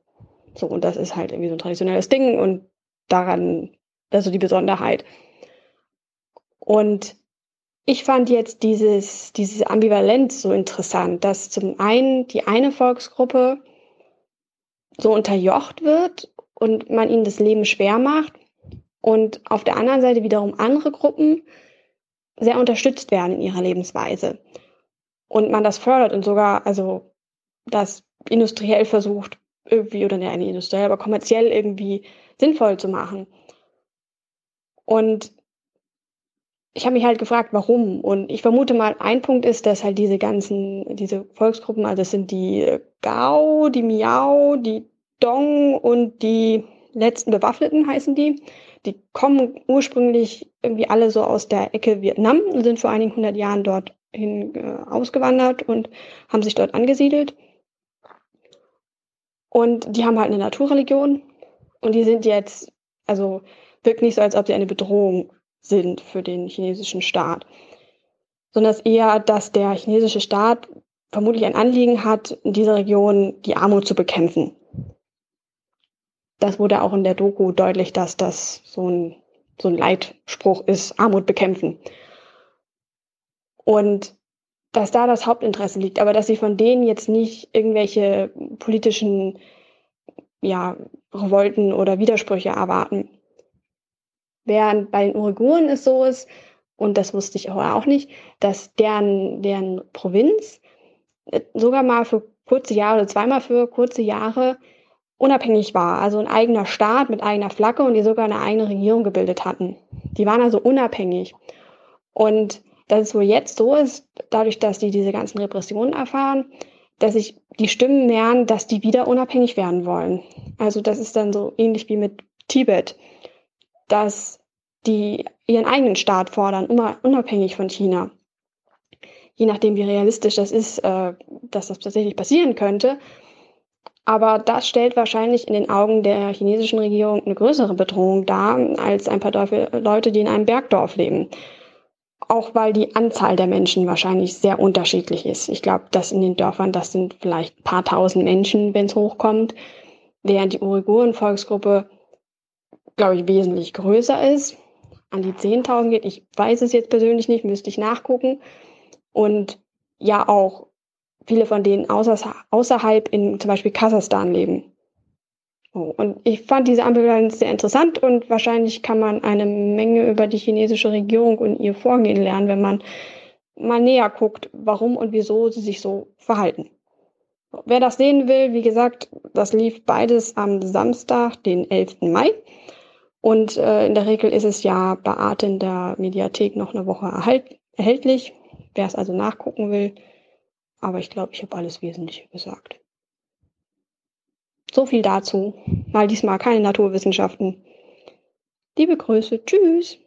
So, und das ist halt irgendwie so ein traditionelles Ding und daran, also die Besonderheit. Und ich fand jetzt dieses, diese Ambivalenz so interessant, dass zum einen die eine Volksgruppe so unterjocht wird und man ihnen das Leben schwer macht und auf der anderen Seite wiederum andere Gruppen sehr unterstützt werden in ihrer Lebensweise und man das fördert und sogar, also das industriell versucht, irgendwie, oder nicht industriell, aber kommerziell irgendwie sinnvoll zu machen. Und ich habe mich halt gefragt, warum. Und ich vermute mal, ein Punkt ist, dass halt diese ganzen, diese Volksgruppen, also es sind die Gao, die Miao, die Dong und die letzten Bewaffneten heißen die. Die kommen ursprünglich irgendwie alle so aus der Ecke Vietnam und sind vor einigen hundert Jahren dorthin äh, ausgewandert und haben sich dort angesiedelt. Und die haben halt eine Naturreligion und die sind jetzt, also wirkt nicht so, als ob sie eine Bedrohung sind für den chinesischen Staat, sondern es eher, dass der chinesische Staat vermutlich ein Anliegen hat, in dieser Region die Armut zu bekämpfen. Das wurde auch in der Doku deutlich, dass das so ein, so ein Leitspruch ist, Armut bekämpfen. Und dass da das Hauptinteresse liegt, aber dass sie von denen jetzt nicht irgendwelche politischen ja, Revolten oder Widersprüche erwarten. Während bei den Uiguren es so ist, und das wusste ich auch nicht, dass deren, deren Provinz äh, sogar mal für kurze Jahre oder zweimal für kurze Jahre unabhängig war, also ein eigener Staat mit eigener Flagge und die sogar eine eigene Regierung gebildet hatten. Die waren also unabhängig. Und dass es wohl jetzt so ist, dadurch, dass die diese ganzen Repressionen erfahren, dass sich die Stimmen mehren, dass die wieder unabhängig werden wollen. Also das ist dann so ähnlich wie mit Tibet, dass die ihren eigenen Staat fordern, unabhängig von China. Je nachdem, wie realistisch das ist, äh, dass das tatsächlich passieren könnte. Aber das stellt wahrscheinlich in den Augen der chinesischen Regierung eine größere Bedrohung dar als ein paar Leute, die in einem Bergdorf leben auch weil die Anzahl der Menschen wahrscheinlich sehr unterschiedlich ist. Ich glaube, dass in den Dörfern, das sind vielleicht ein paar tausend Menschen, wenn es hochkommt, während die Uiguren-Volksgruppe, glaube ich, wesentlich größer ist, an die 10.000 geht. Ich weiß es jetzt persönlich nicht, müsste ich nachgucken. Und ja auch viele von denen außer, außerhalb in zum Beispiel Kasachstan leben. Oh, und ich fand diese Ambivalenz sehr interessant und wahrscheinlich kann man eine Menge über die chinesische Regierung und ihr Vorgehen lernen, wenn man mal näher guckt, warum und wieso sie sich so verhalten. Wer das sehen will, wie gesagt, das lief beides am Samstag, den 11. Mai. Und äh, in der Regel ist es ja bei Arte in der Mediathek noch eine Woche erhalt, erhältlich, wer es also nachgucken will. Aber ich glaube, ich habe alles Wesentliche gesagt. So viel dazu. Mal diesmal keine Naturwissenschaften. Liebe Grüße. Tschüss.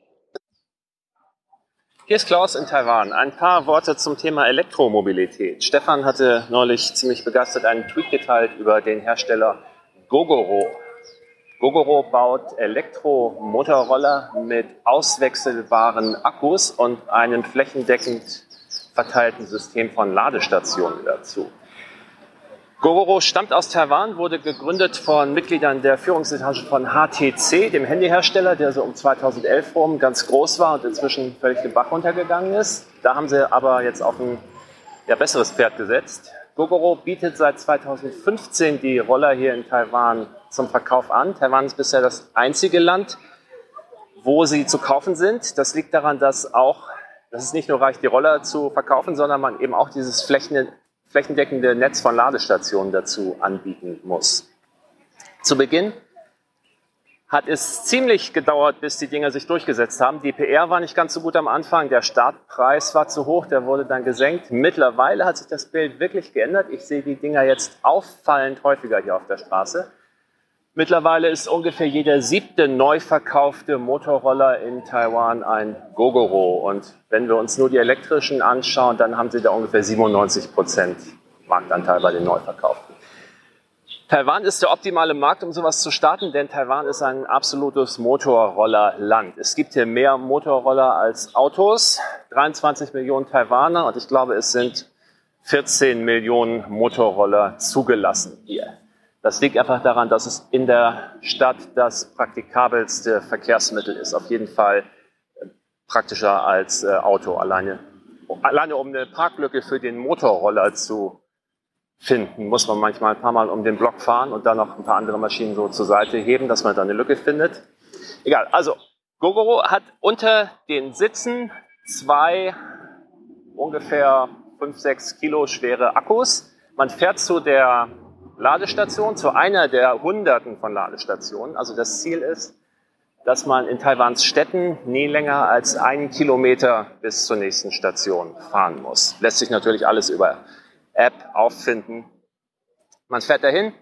Hier ist Klaus in Taiwan. Ein paar Worte zum Thema Elektromobilität. Stefan hatte neulich ziemlich begeistert einen Tweet geteilt über den Hersteller Gogoro. Gogoro baut Elektromotorroller mit auswechselbaren Akkus und einem flächendeckend verteilten System von Ladestationen dazu. Gogoro stammt aus Taiwan, wurde gegründet von Mitgliedern der Führungsetage von HTC, dem Handyhersteller, der so um 2011 rum ganz groß war und inzwischen völlig den Bach runtergegangen ist. Da haben sie aber jetzt auf ein ja, besseres Pferd gesetzt. Gogoro bietet seit 2015 die Roller hier in Taiwan zum Verkauf an. Taiwan ist bisher das einzige Land, wo sie zu kaufen sind. Das liegt daran, dass auch, dass es nicht nur reicht, die Roller zu verkaufen, sondern man eben auch dieses Flächen flächendeckende Netz von Ladestationen dazu anbieten muss. Zu Beginn hat es ziemlich gedauert, bis die Dinger sich durchgesetzt haben. Die PR war nicht ganz so gut am Anfang, der Startpreis war zu hoch, der wurde dann gesenkt. Mittlerweile hat sich das Bild wirklich geändert. Ich sehe die Dinger jetzt auffallend häufiger hier auf der Straße. Mittlerweile ist ungefähr jeder siebte neu verkaufte Motorroller in Taiwan ein Gogoro. Und wenn wir uns nur die elektrischen anschauen, dann haben sie da ungefähr 97 Prozent Marktanteil bei den Neuverkauften. Taiwan ist der optimale Markt, um sowas zu starten, denn Taiwan ist ein absolutes Motorrollerland. Es gibt hier mehr Motorroller als Autos, 23 Millionen Taiwaner und ich glaube, es sind 14 Millionen Motorroller zugelassen hier. Das liegt einfach daran, dass es in der Stadt das praktikabelste Verkehrsmittel ist. Auf jeden Fall äh, praktischer als äh, Auto alleine. Alleine um eine Parklücke für den Motorroller zu finden. Muss man manchmal ein paar Mal um den Block fahren und dann noch ein paar andere Maschinen so zur Seite heben, dass man da eine Lücke findet. Egal, also Gogoro hat unter den Sitzen zwei ungefähr 5, 6 Kilo schwere Akkus. Man fährt zu der Ladestation, zu einer der Hunderten von Ladestationen. Also das Ziel ist, dass man in Taiwans Städten nie länger als einen Kilometer bis zur nächsten Station fahren muss. Lässt sich natürlich alles über App auffinden. Man fährt dahin,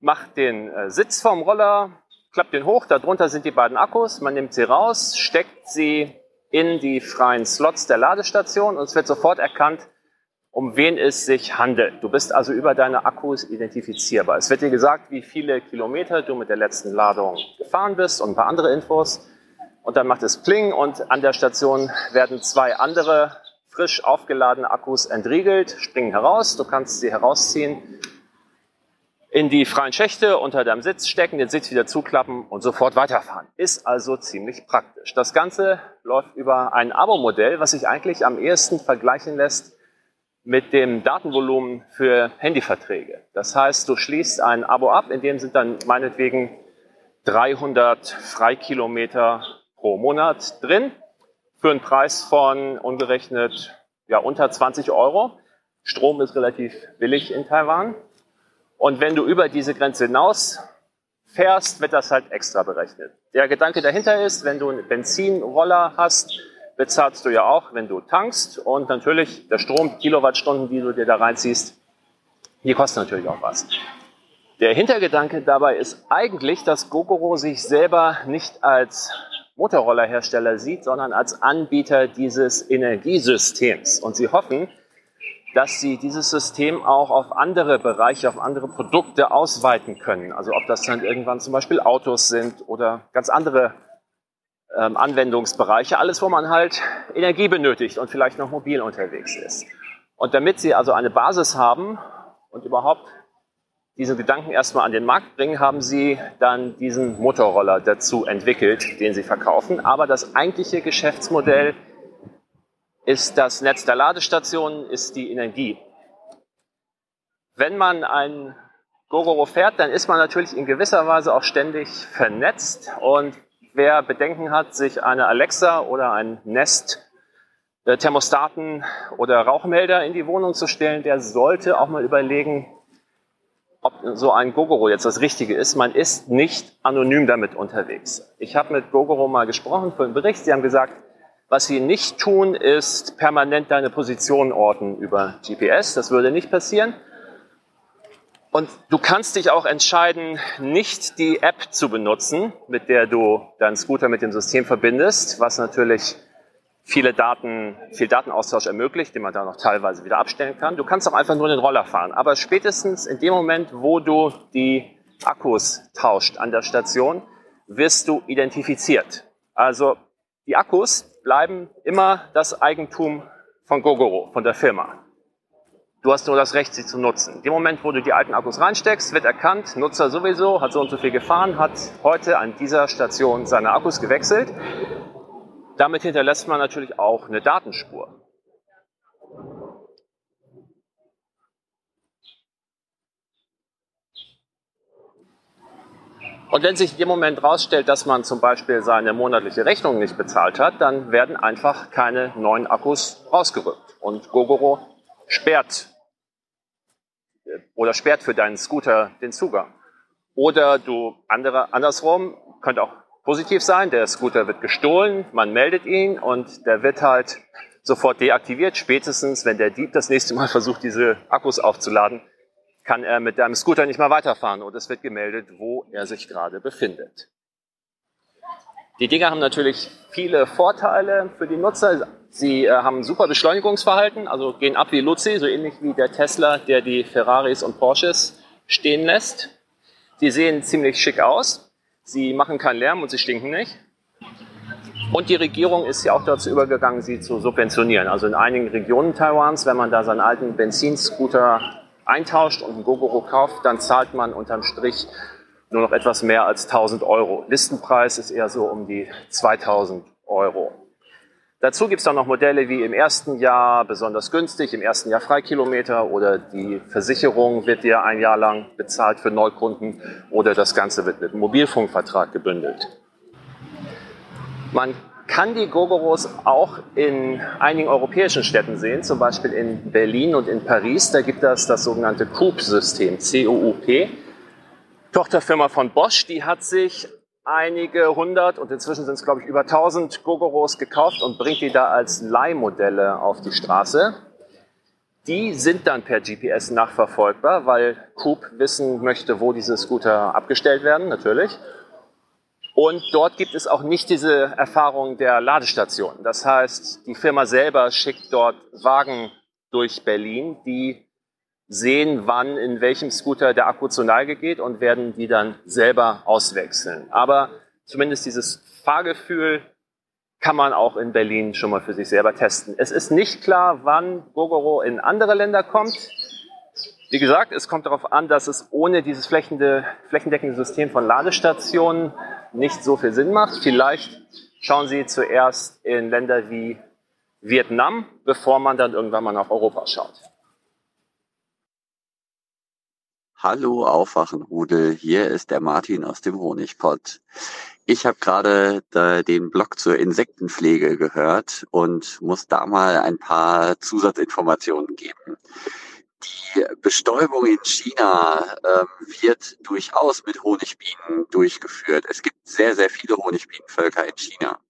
macht den äh, Sitz vom Roller, klappt den hoch, darunter sind die beiden Akkus, man nimmt sie raus, steckt sie in die freien Slots der Ladestation und es wird sofort erkannt, um wen es sich handelt. Du bist also über deine Akkus identifizierbar. Es wird dir gesagt, wie viele Kilometer du mit der letzten Ladung gefahren bist und ein paar andere Infos. Und dann macht es Pling und an der Station werden zwei andere frisch aufgeladene Akkus entriegelt, springen heraus. Du kannst sie herausziehen, in die freien Schächte unter deinem Sitz stecken, den Sitz wieder zuklappen und sofort weiterfahren. Ist also ziemlich praktisch. Das Ganze läuft über ein Abo-Modell, was sich eigentlich am ehesten vergleichen lässt mit dem Datenvolumen für Handyverträge. Das heißt, du schließt ein Abo ab, in dem sind dann meinetwegen 300 Freikilometer pro Monat drin für einen Preis von ungerechnet ja, unter 20 Euro. Strom ist relativ billig in Taiwan. Und wenn du über diese Grenze hinaus fährst, wird das halt extra berechnet. Der Gedanke dahinter ist, wenn du einen Benzinroller hast, bezahlst du ja auch, wenn du tankst. Und natürlich der Strom, Kilowattstunden, die du dir da reinziehst, die kosten natürlich auch was. Der Hintergedanke dabei ist eigentlich, dass Gogoro sich selber nicht als Motorrollerhersteller sieht, sondern als Anbieter dieses Energiesystems. Und sie hoffen, dass sie dieses System auch auf andere Bereiche, auf andere Produkte ausweiten können. Also ob das dann irgendwann zum Beispiel Autos sind oder ganz andere ähm, Anwendungsbereiche, alles, wo man halt Energie benötigt und vielleicht noch mobil unterwegs ist. Und damit Sie also eine Basis haben und überhaupt diesen Gedanken erstmal an den Markt bringen, haben Sie dann diesen Motorroller dazu entwickelt, den Sie verkaufen. Aber das eigentliche Geschäftsmodell ist das Netz der Ladestationen, ist die Energie. Wenn man ein Gogoro fährt, dann ist man natürlich in gewisser Weise auch ständig vernetzt und wer Bedenken hat, sich eine Alexa oder ein Nest äh, Thermostaten oder Rauchmelder in die Wohnung zu stellen, der sollte auch mal überlegen, ob so ein Gogoro jetzt das Richtige ist. Man ist nicht anonym damit unterwegs. Ich habe mit Gogoro mal gesprochen für einen Bericht. Sie haben gesagt, was sie nicht tun, ist permanent deine Position orten über GPS. Das würde nicht passieren. Und du kannst dich auch entscheiden, nicht die App zu benutzen, mit der du deinen Scooter mit dem System verbindest, was natürlich viele Daten, viel Datenaustausch ermöglicht, den man da noch teilweise wieder abstellen kann. Du kannst auch einfach nur den Roller fahren. Aber spätestens in dem Moment, wo du die Akkus tauscht an der Station, wirst du identifiziert. Also die Akkus bleiben immer das Eigentum von Gogoro, von der Firma. Du hast nur das Recht, sie zu nutzen. Dem Moment, wo du die alten Akkus reinsteckst, wird erkannt, Nutzer sowieso, hat so und so viel gefahren, hat heute an dieser Station seine Akkus gewechselt. Damit hinterlässt man natürlich auch eine Datenspur. Und wenn sich in dem Moment herausstellt, dass man zum Beispiel seine monatliche Rechnung nicht bezahlt hat, dann werden einfach keine neuen Akkus rausgerückt. Und Gogoro sperrt oder sperrt für deinen Scooter den Zugang. Oder du andere, andersrum, könnte auch positiv sein, der Scooter wird gestohlen, man meldet ihn und der wird halt sofort deaktiviert. Spätestens, wenn der Dieb das nächste Mal versucht, diese Akkus aufzuladen, kann er mit deinem Scooter nicht mehr weiterfahren und es wird gemeldet, wo er sich gerade befindet. Die Dinger haben natürlich viele Vorteile für die Nutzer. Sie äh, haben super Beschleunigungsverhalten, also gehen ab wie Luzi, so ähnlich wie der Tesla, der die Ferraris und Porsches stehen lässt. Sie sehen ziemlich schick aus. Sie machen keinen Lärm und sie stinken nicht. Und die Regierung ist ja auch dazu übergegangen, sie zu subventionieren. Also in einigen Regionen Taiwans, wenn man da seinen alten Benzinscooter eintauscht und einen Gogoro kauft, dann zahlt man unterm Strich nur noch etwas mehr als 1000 Euro. Listenpreis ist eher so um die 2000 Euro. Dazu gibt es dann noch Modelle wie im ersten Jahr besonders günstig, im ersten Jahr Freikilometer oder die Versicherung wird dir ein Jahr lang bezahlt für Neukunden oder das Ganze wird mit einem Mobilfunkvertrag gebündelt. Man kann die Gogoros auch in einigen europäischen Städten sehen, zum Beispiel in Berlin und in Paris. Da gibt es das sogenannte COOP-System, C-O-U-P. Tochterfirma von Bosch, die hat sich einige hundert und inzwischen sind es, glaube ich, über 1000 Gogoros gekauft und bringt die da als Leihmodelle auf die Straße. Die sind dann per GPS nachverfolgbar, weil Coop wissen möchte, wo diese Scooter abgestellt werden, natürlich. Und dort gibt es auch nicht diese Erfahrung der Ladestation. Das heißt, die Firma selber schickt dort Wagen durch Berlin, die sehen, wann in welchem Scooter der Akku zur Neige geht und werden die dann selber auswechseln. Aber zumindest dieses Fahrgefühl kann man auch in Berlin schon mal für sich selber testen. Es ist nicht klar, wann Gogoro in andere Länder kommt. Wie gesagt, es kommt darauf an, dass es ohne dieses flächendeckende System von Ladestationen nicht so viel Sinn macht. Vielleicht schauen Sie zuerst in Länder wie Vietnam, bevor man dann irgendwann mal nach Europa schaut. Hallo Aufwachenrudel, hier ist der Martin aus dem Honigpott. Ich habe gerade den Blog zur Insektenpflege gehört und muss da mal ein paar Zusatzinformationen geben. Die Bestäubung in China äh, wird durchaus mit Honigbienen durchgeführt. Es gibt sehr, sehr viele Honigbienenvölker in China.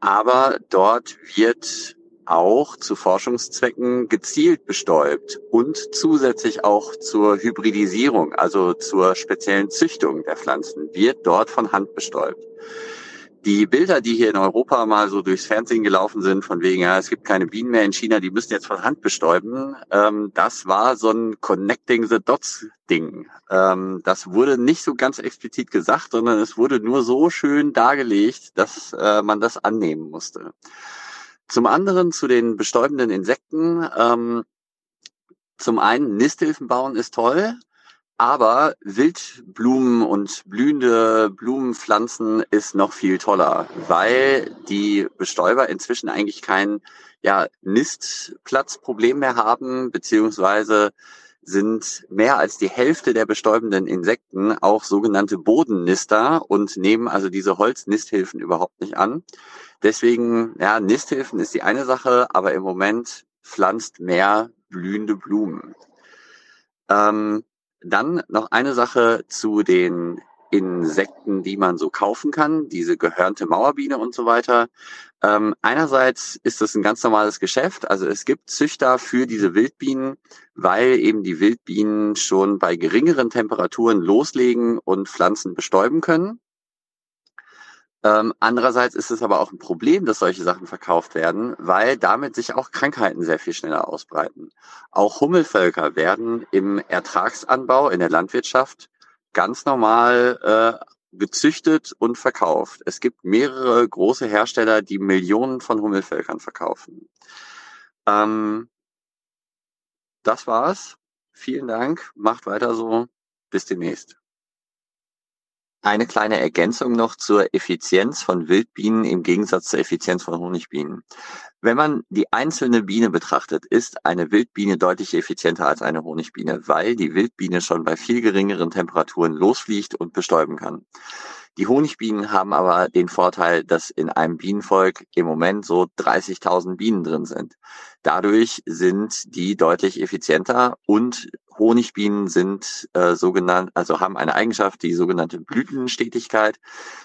Aber dort wird auch zu Forschungszwecken gezielt bestäubt und zusätzlich auch zur Hybridisierung, also zur speziellen Züchtung der Pflanzen, wird dort von Hand bestäubt. Die Bilder, die hier in Europa mal so durchs Fernsehen gelaufen sind, von wegen, ja, es gibt keine Bienen mehr in China, die müssen jetzt von Hand bestäuben, ähm, das war so ein Connecting the Dots Ding. Ähm, das wurde nicht so ganz explizit gesagt, sondern es wurde nur so schön dargelegt, dass äh, man das annehmen musste. Zum anderen zu den bestäubenden Insekten. Ähm, zum einen Nisthilfen bauen ist toll, aber Wildblumen und blühende Blumenpflanzen ist noch viel toller, weil die Bestäuber inzwischen eigentlich kein ja, Nistplatzproblem mehr haben, beziehungsweise sind mehr als die Hälfte der bestäubenden Insekten auch sogenannte Bodennister und nehmen also diese Holznisthilfen überhaupt nicht an. Deswegen, ja, Nisthilfen ist die eine Sache, aber im Moment pflanzt mehr blühende Blumen. Ähm, dann noch eine Sache zu den Insekten, die man so kaufen kann, diese gehörnte Mauerbiene und so weiter. Ähm, einerseits ist das ein ganz normales Geschäft, also es gibt Züchter für diese Wildbienen, weil eben die Wildbienen schon bei geringeren Temperaturen loslegen und Pflanzen bestäuben können. Ähm, andererseits ist es aber auch ein Problem, dass solche Sachen verkauft werden, weil damit sich auch Krankheiten sehr viel schneller ausbreiten. Auch Hummelvölker werden im Ertragsanbau in der Landwirtschaft ganz normal äh, gezüchtet und verkauft. Es gibt mehrere große Hersteller, die Millionen von Hummelvölkern verkaufen. Ähm, das war's. Vielen Dank. Macht weiter so. Bis demnächst. Eine kleine Ergänzung noch zur Effizienz von Wildbienen im Gegensatz zur Effizienz von Honigbienen. Wenn man die einzelne Biene betrachtet, ist eine Wildbiene deutlich effizienter als eine Honigbiene, weil die Wildbiene schon bei viel geringeren Temperaturen losfliegt und bestäuben kann. Die Honigbienen haben aber den Vorteil, dass in einem Bienenvolk im Moment so 30.000 Bienen drin sind. Dadurch sind die deutlich effizienter und Honigbienen sind äh, sogenannt, also haben eine Eigenschaft, die sogenannte Blütenstetigkeit.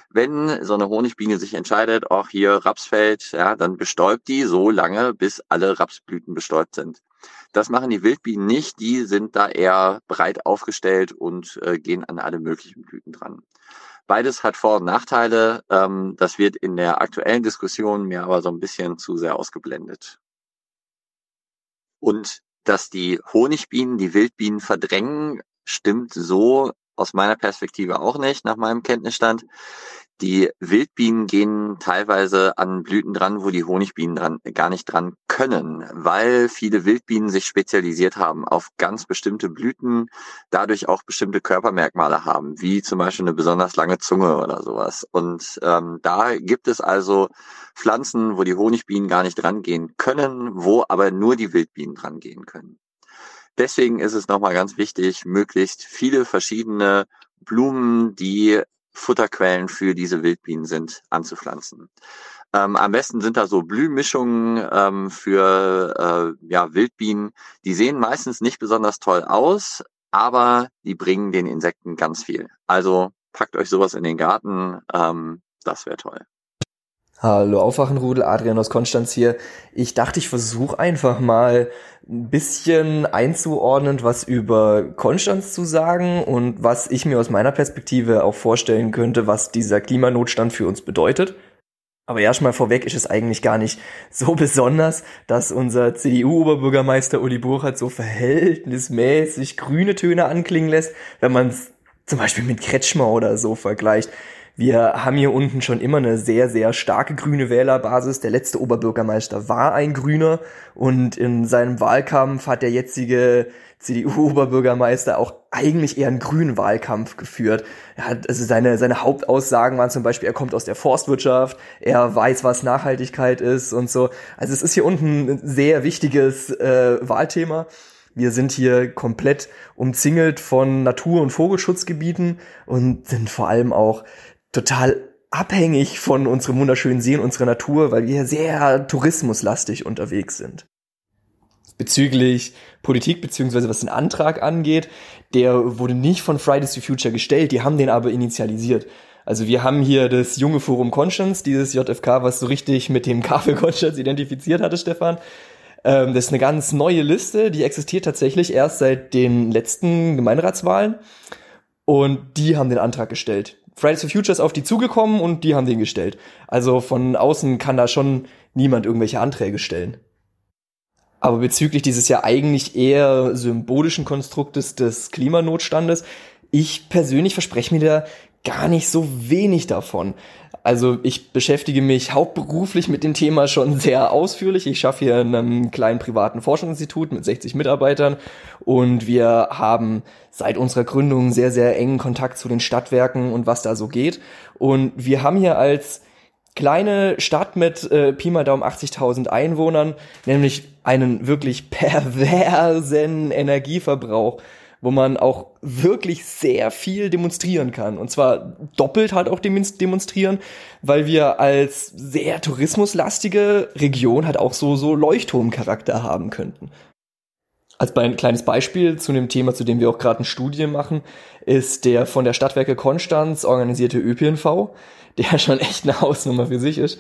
Wenn so eine Honigbiene sich entscheidet, auch hier Rapsfeld, ja, dann bestäubt die so lange, bis alle Rapsblüten bestäubt sind. Das machen die Wildbienen nicht, die sind da eher breit aufgestellt und äh, gehen an alle möglichen Blüten dran. Beides hat Vor- und Nachteile. Ähm, das wird in der aktuellen Diskussion mir aber so ein bisschen zu sehr ausgeblendet. Und dass die Honigbienen die Wildbienen verdrängen, stimmt so aus meiner Perspektive auch nicht, nach meinem Kenntnisstand. Die Wildbienen gehen teilweise an Blüten dran, wo die Honigbienen dran, gar nicht dran können, weil viele Wildbienen sich spezialisiert haben auf ganz bestimmte Blüten, dadurch auch bestimmte Körpermerkmale haben, wie zum Beispiel eine besonders lange Zunge oder sowas. Und ähm, da gibt es also Pflanzen, wo die Honigbienen gar nicht rangehen können, wo aber nur die Wildbienen drangehen können. Deswegen ist es nochmal ganz wichtig, möglichst viele verschiedene Blumen, die Futterquellen für diese Wildbienen sind, anzupflanzen. Ähm, am besten sind da so Blühmischungen ähm, für äh, ja, Wildbienen. Die sehen meistens nicht besonders toll aus, aber die bringen den Insekten ganz viel. Also packt euch sowas in den Garten, ähm, das wäre toll. Hallo Aufwachenrudel, Adrian aus Konstanz hier. Ich dachte, ich versuche einfach mal ein bisschen einzuordnen, was über Konstanz zu sagen und was ich mir aus meiner Perspektive auch vorstellen könnte, was dieser Klimanotstand für uns bedeutet. Aber erstmal vorweg ist es eigentlich gar nicht so besonders, dass unser CDU-Oberbürgermeister Uli Burkhardt so verhältnismäßig grüne Töne anklingen lässt, wenn man es zum Beispiel mit Kretschmer oder so vergleicht. Wir haben hier unten schon immer eine sehr, sehr starke grüne Wählerbasis. Der letzte Oberbürgermeister war ein Grüner und in seinem Wahlkampf hat der jetzige CDU-Oberbürgermeister auch eigentlich eher einen grünen Wahlkampf geführt. Er hat, also seine, seine Hauptaussagen waren zum Beispiel, er kommt aus der Forstwirtschaft, er weiß, was Nachhaltigkeit ist und so. Also es ist hier unten ein sehr wichtiges äh, Wahlthema. Wir sind hier komplett umzingelt von Natur- und Vogelschutzgebieten und sind vor allem auch total abhängig von unserem wunderschönen See und unserer Natur, weil wir sehr tourismuslastig unterwegs sind. Bezüglich Politik, beziehungsweise was den Antrag angeht, der wurde nicht von Fridays for Future gestellt, die haben den aber initialisiert. Also wir haben hier das junge Forum Conscience, dieses JFK, was so richtig mit dem Kaffee Conscience identifiziert hatte, Stefan. Ähm, das ist eine ganz neue Liste, die existiert tatsächlich erst seit den letzten Gemeinderatswahlen. Und die haben den Antrag gestellt. Fridays for Future ist auf die zugekommen und die haben den gestellt. Also von außen kann da schon niemand irgendwelche Anträge stellen. Aber bezüglich dieses ja eigentlich eher symbolischen Konstruktes des Klimanotstandes, ich persönlich verspreche mir da gar nicht so wenig davon. Also ich beschäftige mich hauptberuflich mit dem Thema schon sehr ausführlich. Ich schaffe hier in einem kleinen privaten Forschungsinstitut mit 60 Mitarbeitern und wir haben seit unserer Gründung sehr, sehr engen Kontakt zu den Stadtwerken und was da so geht. Und wir haben hier als kleine Stadt mit äh, Pi mal Daumen 80.000 Einwohnern nämlich einen wirklich perversen Energieverbrauch wo man auch wirklich sehr viel demonstrieren kann. Und zwar doppelt halt auch demonstrieren, weil wir als sehr tourismuslastige Region halt auch so, so Leuchtturmcharakter haben könnten. Als ein kleines Beispiel zu dem Thema, zu dem wir auch gerade eine Studie machen, ist der von der Stadtwerke Konstanz organisierte ÖPNV, der schon echt eine Hausnummer für sich ist.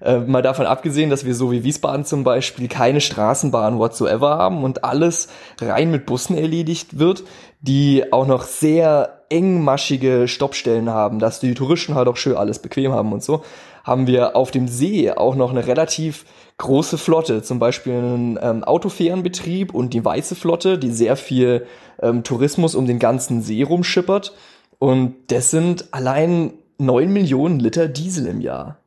Äh, mal davon abgesehen, dass wir so wie Wiesbaden zum Beispiel keine Straßenbahn whatsoever haben und alles rein mit Bussen erledigt wird, die auch noch sehr engmaschige Stoppstellen haben, dass die Touristen halt auch schön alles bequem haben und so, haben wir auf dem See auch noch eine relativ große Flotte, zum Beispiel einen ähm, Autofährenbetrieb und die Weiße Flotte, die sehr viel ähm, Tourismus um den ganzen See rumschippert. Und das sind allein neun Millionen Liter Diesel im Jahr.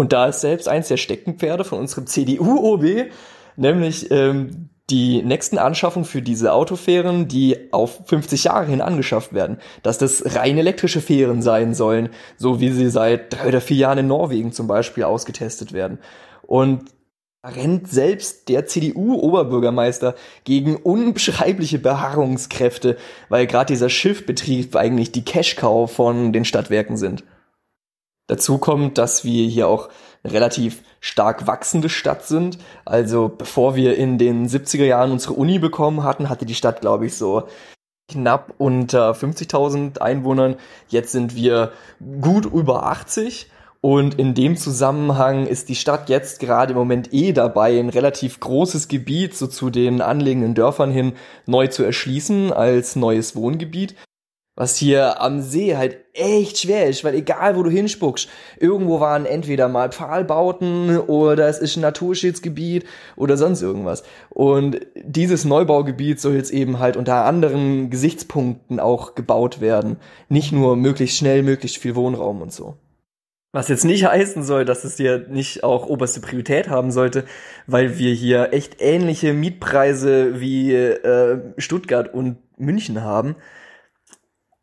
Und da ist selbst eins der Steckenpferde von unserem CDU-OB, nämlich ähm, die nächsten Anschaffungen für diese Autofähren, die auf 50 Jahre hin angeschafft werden, dass das rein elektrische Fähren sein sollen, so wie sie seit drei oder vier Jahren in Norwegen zum Beispiel ausgetestet werden. Und rennt selbst der CDU-Oberbürgermeister gegen unbeschreibliche Beharrungskräfte, weil gerade dieser Schiffbetrieb eigentlich die Cash-Cow von den Stadtwerken sind. Dazu kommt, dass wir hier auch relativ stark wachsende Stadt sind. Also bevor wir in den 70er Jahren unsere Uni bekommen hatten, hatte die Stadt, glaube ich, so knapp unter 50.000 Einwohnern. Jetzt sind wir gut über 80. Und in dem Zusammenhang ist die Stadt jetzt gerade im Moment eh dabei, ein relativ großes Gebiet so zu den anliegenden Dörfern hin neu zu erschließen als neues Wohngebiet was hier am See halt echt schwer ist, weil egal wo du hinspuckst, irgendwo waren entweder mal Pfahlbauten oder es ist ein Naturschutzgebiet oder sonst irgendwas. Und dieses Neubaugebiet soll jetzt eben halt unter anderen Gesichtspunkten auch gebaut werden. Nicht nur möglichst schnell, möglichst viel Wohnraum und so. Was jetzt nicht heißen soll, dass es hier nicht auch oberste Priorität haben sollte, weil wir hier echt ähnliche Mietpreise wie äh, Stuttgart und München haben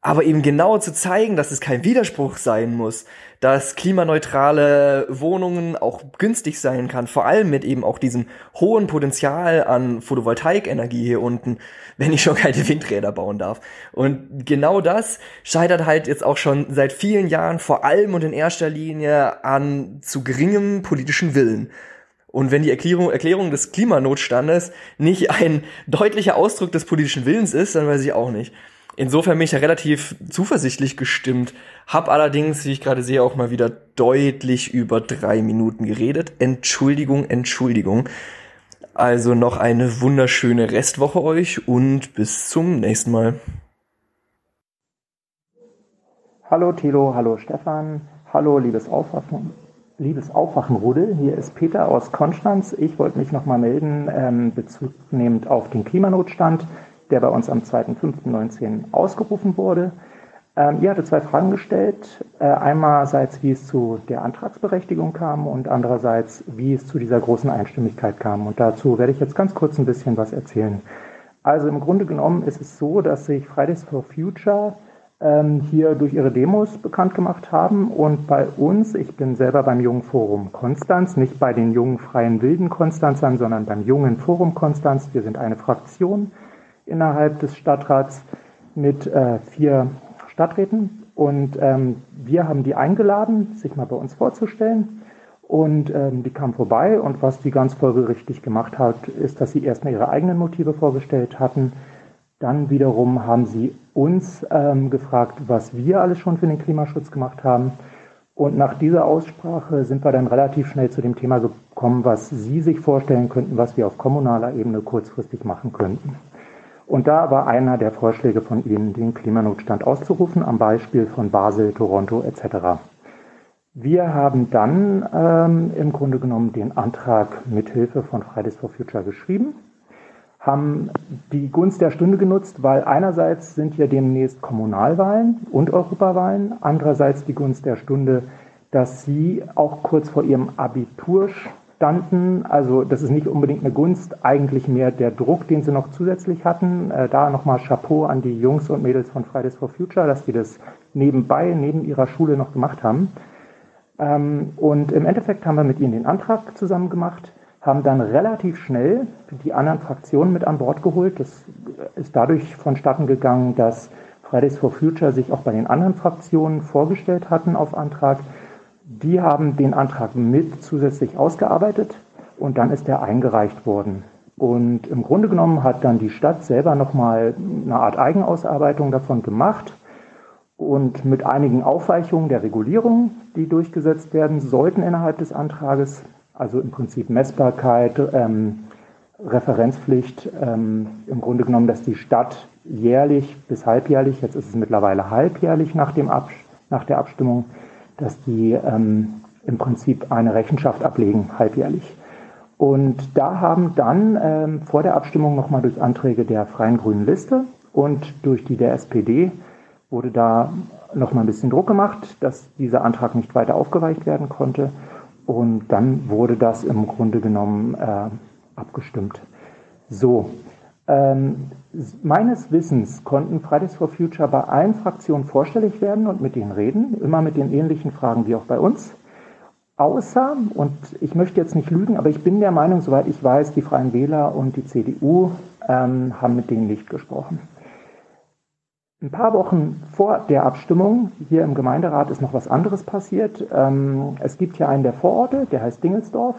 aber eben genau zu zeigen, dass es kein Widerspruch sein muss, dass klimaneutrale Wohnungen auch günstig sein kann, vor allem mit eben auch diesem hohen Potenzial an Photovoltaikenergie hier unten, wenn ich schon keine Windräder bauen darf. Und genau das scheitert halt jetzt auch schon seit vielen Jahren vor allem und in erster Linie an zu geringem politischen Willen. Und wenn die Erklärung, Erklärung des Klimanotstandes nicht ein deutlicher Ausdruck des politischen Willens ist, dann weiß ich auch nicht. Insofern bin ich ja relativ zuversichtlich gestimmt, hab allerdings, wie ich gerade sehe, auch mal wieder deutlich über drei Minuten geredet. Entschuldigung, Entschuldigung. Also noch eine wunderschöne Restwoche euch und bis zum nächsten Mal. Hallo Thilo, hallo Stefan, hallo liebes Aufwachen, liebes Aufwachenrudel. Hier ist Peter aus Konstanz. Ich wollte mich nochmal melden, ähm, bezugnehmend auf den Klimanotstand der bei uns am 2.5.19 ausgerufen wurde. Ähm, ihr hatte zwei Fragen gestellt. Äh, einerseits, wie es zu der Antragsberechtigung kam und andererseits, wie es zu dieser großen Einstimmigkeit kam. Und dazu werde ich jetzt ganz kurz ein bisschen was erzählen. Also im Grunde genommen ist es so, dass sich Fridays for Future ähm, hier durch ihre Demos bekannt gemacht haben und bei uns, ich bin selber beim Jungen Forum Konstanz, nicht bei den jungen freien wilden Konstanzern, sondern beim Jungen Forum Konstanz. Wir sind eine Fraktion innerhalb des Stadtrats mit äh, vier Stadträten. Und ähm, wir haben die eingeladen, sich mal bei uns vorzustellen. Und ähm, die kam vorbei und was die ganz folgerichtig gemacht hat, ist, dass sie erstmal ihre eigenen Motive vorgestellt hatten. Dann wiederum haben sie uns ähm, gefragt, was wir alles schon für den Klimaschutz gemacht haben. Und nach dieser Aussprache sind wir dann relativ schnell zu dem Thema gekommen, was Sie sich vorstellen könnten, was wir auf kommunaler Ebene kurzfristig machen könnten. Und da war einer der Vorschläge von Ihnen, den Klimanotstand auszurufen, am Beispiel von Basel, Toronto etc. Wir haben dann ähm, im Grunde genommen den Antrag mithilfe von Fridays for Future geschrieben, haben die Gunst der Stunde genutzt, weil einerseits sind ja demnächst Kommunalwahlen und Europawahlen, andererseits die Gunst der Stunde, dass Sie auch kurz vor Ihrem Abitur standen. Also das ist nicht unbedingt eine Gunst, eigentlich mehr der Druck, den sie noch zusätzlich hatten. Äh, da nochmal Chapeau an die Jungs und Mädels von Fridays for Future, dass die das nebenbei, neben ihrer Schule noch gemacht haben. Ähm, und im Endeffekt haben wir mit ihnen den Antrag zusammen gemacht, haben dann relativ schnell die anderen Fraktionen mit an Bord geholt. Das ist dadurch vonstatten gegangen, dass Fridays for Future sich auch bei den anderen Fraktionen vorgestellt hatten auf Antrag. Die haben den Antrag mit zusätzlich ausgearbeitet und dann ist er eingereicht worden. Und im Grunde genommen hat dann die Stadt selber nochmal eine Art Eigenausarbeitung davon gemacht und mit einigen Aufweichungen der Regulierung, die durchgesetzt werden sollten innerhalb des Antrages, also im Prinzip Messbarkeit, ähm, Referenzpflicht, ähm, im Grunde genommen, dass die Stadt jährlich bis halbjährlich, jetzt ist es mittlerweile halbjährlich nach, dem Ab nach der Abstimmung, dass die ähm, im Prinzip eine Rechenschaft ablegen, halbjährlich. Und da haben dann ähm, vor der Abstimmung nochmal durch Anträge der Freien Grünen Liste und durch die der SPD wurde da nochmal ein bisschen Druck gemacht, dass dieser Antrag nicht weiter aufgeweicht werden konnte. Und dann wurde das im Grunde genommen äh, abgestimmt. So, ähm, meines Wissens konnten Fridays for Future bei allen Fraktionen vorstellig werden und mit denen reden, immer mit den ähnlichen Fragen wie auch bei uns. Außer, und ich möchte jetzt nicht lügen, aber ich bin der Meinung, soweit ich weiß, die Freien Wähler und die CDU ähm, haben mit denen nicht gesprochen. Ein paar Wochen vor der Abstimmung hier im Gemeinderat ist noch was anderes passiert. Ähm, es gibt hier einen der Vororte, der heißt Dingelsdorf.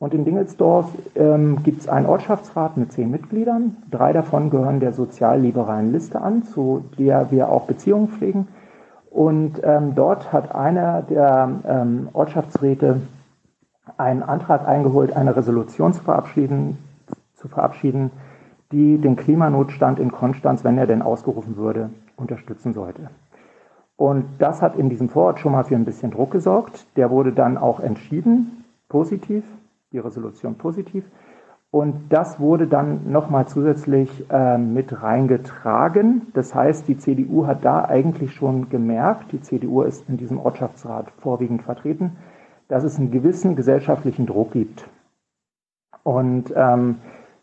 Und in Dingelsdorf ähm, gibt es einen Ortschaftsrat mit zehn Mitgliedern. Drei davon gehören der sozialliberalen Liste an, zu der wir auch Beziehungen pflegen. Und ähm, dort hat einer der ähm, Ortschaftsräte einen Antrag eingeholt, eine Resolution zu verabschieden, zu verabschieden, die den Klimanotstand in Konstanz, wenn er denn ausgerufen würde, unterstützen sollte. Und das hat in diesem Vorort schon mal für ein bisschen Druck gesorgt. Der wurde dann auch entschieden, positiv, die Resolution positiv. Und das wurde dann nochmal zusätzlich äh, mit reingetragen. Das heißt, die CDU hat da eigentlich schon gemerkt, die CDU ist in diesem Ortschaftsrat vorwiegend vertreten, dass es einen gewissen gesellschaftlichen Druck gibt. Und ähm,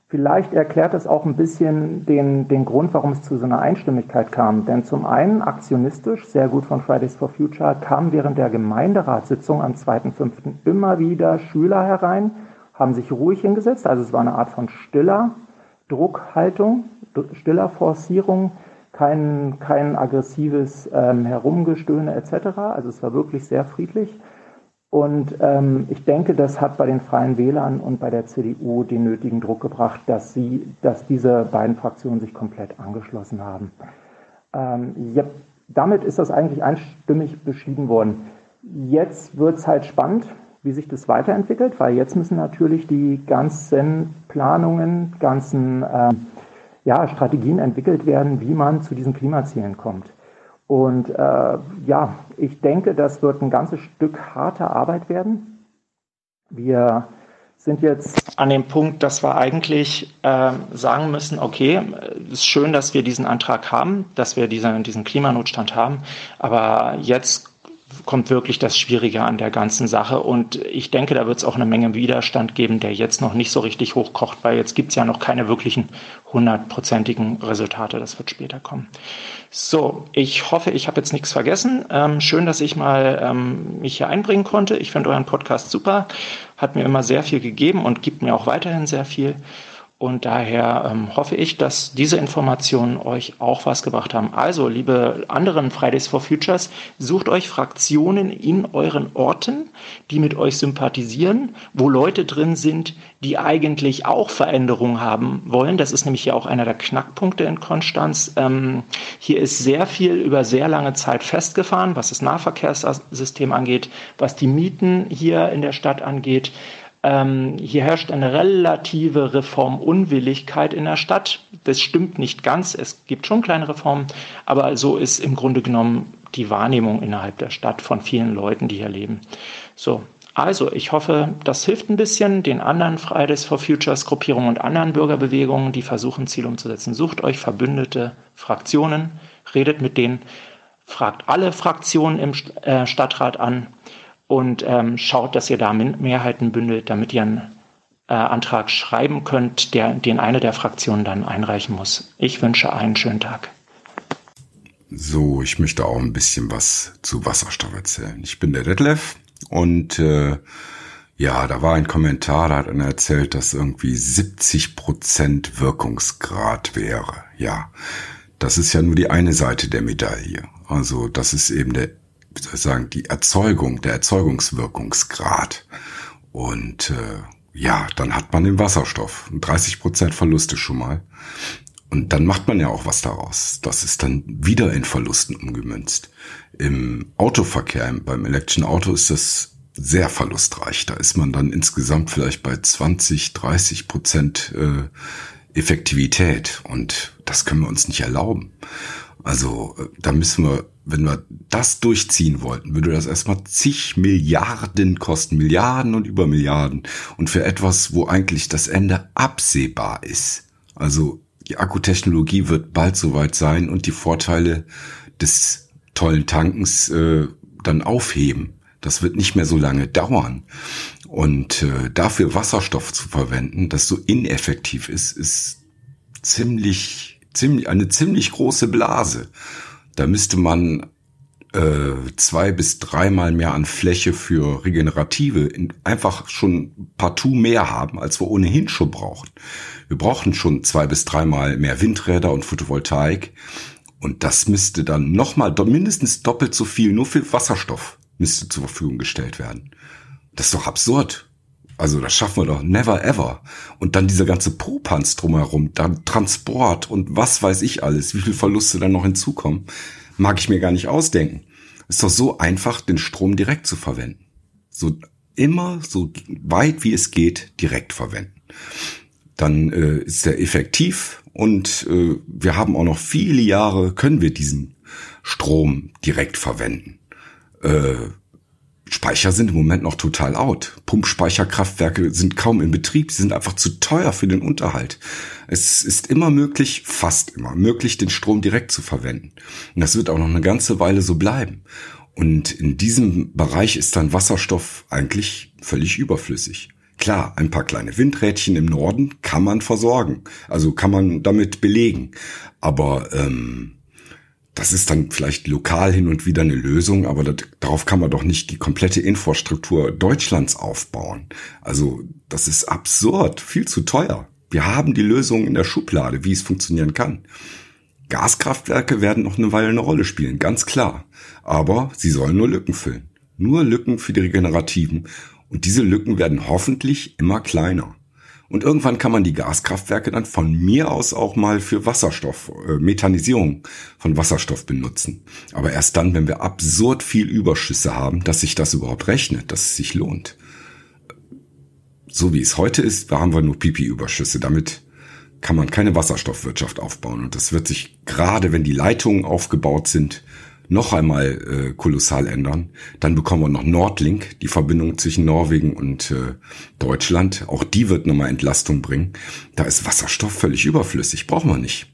vielleicht erklärt das auch ein bisschen den, den Grund, warum es zu so einer Einstimmigkeit kam. Denn zum einen aktionistisch, sehr gut von Fridays for Future, kamen während der Gemeinderatssitzung am 2.5. immer wieder Schüler herein, haben sich ruhig hingesetzt. Also es war eine Art von stiller Druckhaltung, stiller Forcierung, kein, kein aggressives ähm, Herumgestöhne etc. Also es war wirklich sehr friedlich. Und ähm, ich denke, das hat bei den Freien Wählern und bei der CDU den nötigen Druck gebracht, dass sie, dass diese beiden Fraktionen sich komplett angeschlossen haben. Ähm, ja, damit ist das eigentlich einstimmig beschieden worden. Jetzt wird es halt spannend, wie sich das weiterentwickelt, weil jetzt müssen natürlich die ganzen Planungen, ganzen äh, ja, Strategien entwickelt werden, wie man zu diesen Klimazielen kommt. Und äh, ja, ich denke, das wird ein ganzes Stück harte Arbeit werden. Wir sind jetzt an dem Punkt, dass wir eigentlich äh, sagen müssen, okay, es ist schön, dass wir diesen Antrag haben, dass wir diesen, diesen Klimanotstand haben, aber jetzt kommt wirklich das Schwierige an der ganzen Sache. Und ich denke, da wird es auch eine Menge Widerstand geben, der jetzt noch nicht so richtig hochkocht, weil jetzt gibt es ja noch keine wirklichen hundertprozentigen Resultate. Das wird später kommen. So, ich hoffe, ich habe jetzt nichts vergessen. Ähm, schön, dass ich mal ähm, mich hier einbringen konnte. Ich finde euren Podcast super. Hat mir immer sehr viel gegeben und gibt mir auch weiterhin sehr viel. Und daher ähm, hoffe ich, dass diese Informationen euch auch was gebracht haben. Also, liebe anderen Fridays for Futures, sucht euch Fraktionen in euren Orten, die mit euch sympathisieren, wo Leute drin sind, die eigentlich auch Veränderungen haben wollen. Das ist nämlich hier auch einer der Knackpunkte in Konstanz. Ähm, hier ist sehr viel über sehr lange Zeit festgefahren, was das Nahverkehrssystem angeht, was die Mieten hier in der Stadt angeht. Ähm, hier herrscht eine relative Reformunwilligkeit in der Stadt. Das stimmt nicht ganz. Es gibt schon kleine Reformen, aber so ist im Grunde genommen die Wahrnehmung innerhalb der Stadt von vielen Leuten, die hier leben. So. Also, ich hoffe, das hilft ein bisschen den anderen Fridays for Futures Gruppierungen und anderen Bürgerbewegungen, die versuchen, Ziele umzusetzen. Sucht euch verbündete Fraktionen, redet mit denen, fragt alle Fraktionen im äh, Stadtrat an und ähm, schaut, dass ihr da Mehrheiten bündelt, damit ihr einen äh, Antrag schreiben könnt, der, den eine der Fraktionen dann einreichen muss. Ich wünsche einen schönen Tag. So, ich möchte auch ein bisschen was zu Wasserstoff erzählen. Ich bin der Detlef und äh, ja, da war ein Kommentar, da hat einer erzählt, dass irgendwie 70 Prozent Wirkungsgrad wäre. Ja, das ist ja nur die eine Seite der Medaille. Also das ist eben der wie soll ich sagen, die Erzeugung, der Erzeugungswirkungsgrad. Und äh, ja, dann hat man den Wasserstoff. 30 Prozent Verluste schon mal. Und dann macht man ja auch was daraus. Das ist dann wieder in Verlusten umgemünzt. Im Autoverkehr, beim elektrischen Auto ist das sehr verlustreich. Da ist man dann insgesamt vielleicht bei 20, 30 Prozent äh, Effektivität. Und das können wir uns nicht erlauben. Also äh, da müssen wir wenn wir das durchziehen wollten, würde das erstmal zig Milliarden kosten, Milliarden und über Milliarden. Und für etwas, wo eigentlich das Ende absehbar ist. Also die Akkutechnologie wird bald soweit sein und die Vorteile des tollen Tankens äh, dann aufheben. Das wird nicht mehr so lange dauern. Und äh, dafür Wasserstoff zu verwenden, das so ineffektiv ist, ist ziemlich, ziemlich, eine ziemlich große Blase. Da müsste man äh, zwei bis dreimal mehr an Fläche für Regenerative in, einfach schon partout mehr haben, als wir ohnehin schon brauchen. Wir brauchen schon zwei bis dreimal mehr Windräder und Photovoltaik. Und das müsste dann nochmal mindestens doppelt so viel nur für Wasserstoff müsste zur Verfügung gestellt werden. Das ist doch absurd. Also das schaffen wir doch never ever. Und dann dieser ganze Popanz drumherum, dann Transport und was weiß ich alles, wie viel Verluste dann noch hinzukommen, mag ich mir gar nicht ausdenken. Ist doch so einfach, den Strom direkt zu verwenden. So immer so weit wie es geht direkt verwenden. Dann äh, ist er effektiv und äh, wir haben auch noch viele Jahre, können wir diesen Strom direkt verwenden. Äh, Speicher sind im Moment noch total out. Pumpspeicherkraftwerke sind kaum in Betrieb. Sie sind einfach zu teuer für den Unterhalt. Es ist immer möglich, fast immer möglich, den Strom direkt zu verwenden. Und das wird auch noch eine ganze Weile so bleiben. Und in diesem Bereich ist dann Wasserstoff eigentlich völlig überflüssig. Klar, ein paar kleine Windrädchen im Norden kann man versorgen. Also kann man damit belegen. Aber ähm, das ist dann vielleicht lokal hin und wieder eine Lösung, aber das, darauf kann man doch nicht die komplette Infrastruktur Deutschlands aufbauen. Also das ist absurd, viel zu teuer. Wir haben die Lösung in der Schublade, wie es funktionieren kann. Gaskraftwerke werden noch eine Weile eine Rolle spielen, ganz klar. Aber sie sollen nur Lücken füllen. Nur Lücken für die Regenerativen. Und diese Lücken werden hoffentlich immer kleiner. Und irgendwann kann man die Gaskraftwerke dann von mir aus auch mal für Wasserstoff, äh, Methanisierung von Wasserstoff benutzen. Aber erst dann, wenn wir absurd viel Überschüsse haben, dass sich das überhaupt rechnet, dass es sich lohnt. So wie es heute ist, haben wir nur Pipi-Überschüsse. Damit kann man keine Wasserstoffwirtschaft aufbauen. Und das wird sich gerade, wenn die Leitungen aufgebaut sind, noch einmal äh, kolossal ändern. Dann bekommen wir noch Nordlink, die Verbindung zwischen Norwegen und äh, Deutschland. Auch die wird nochmal Entlastung bringen. Da ist Wasserstoff völlig überflüssig, brauchen wir nicht.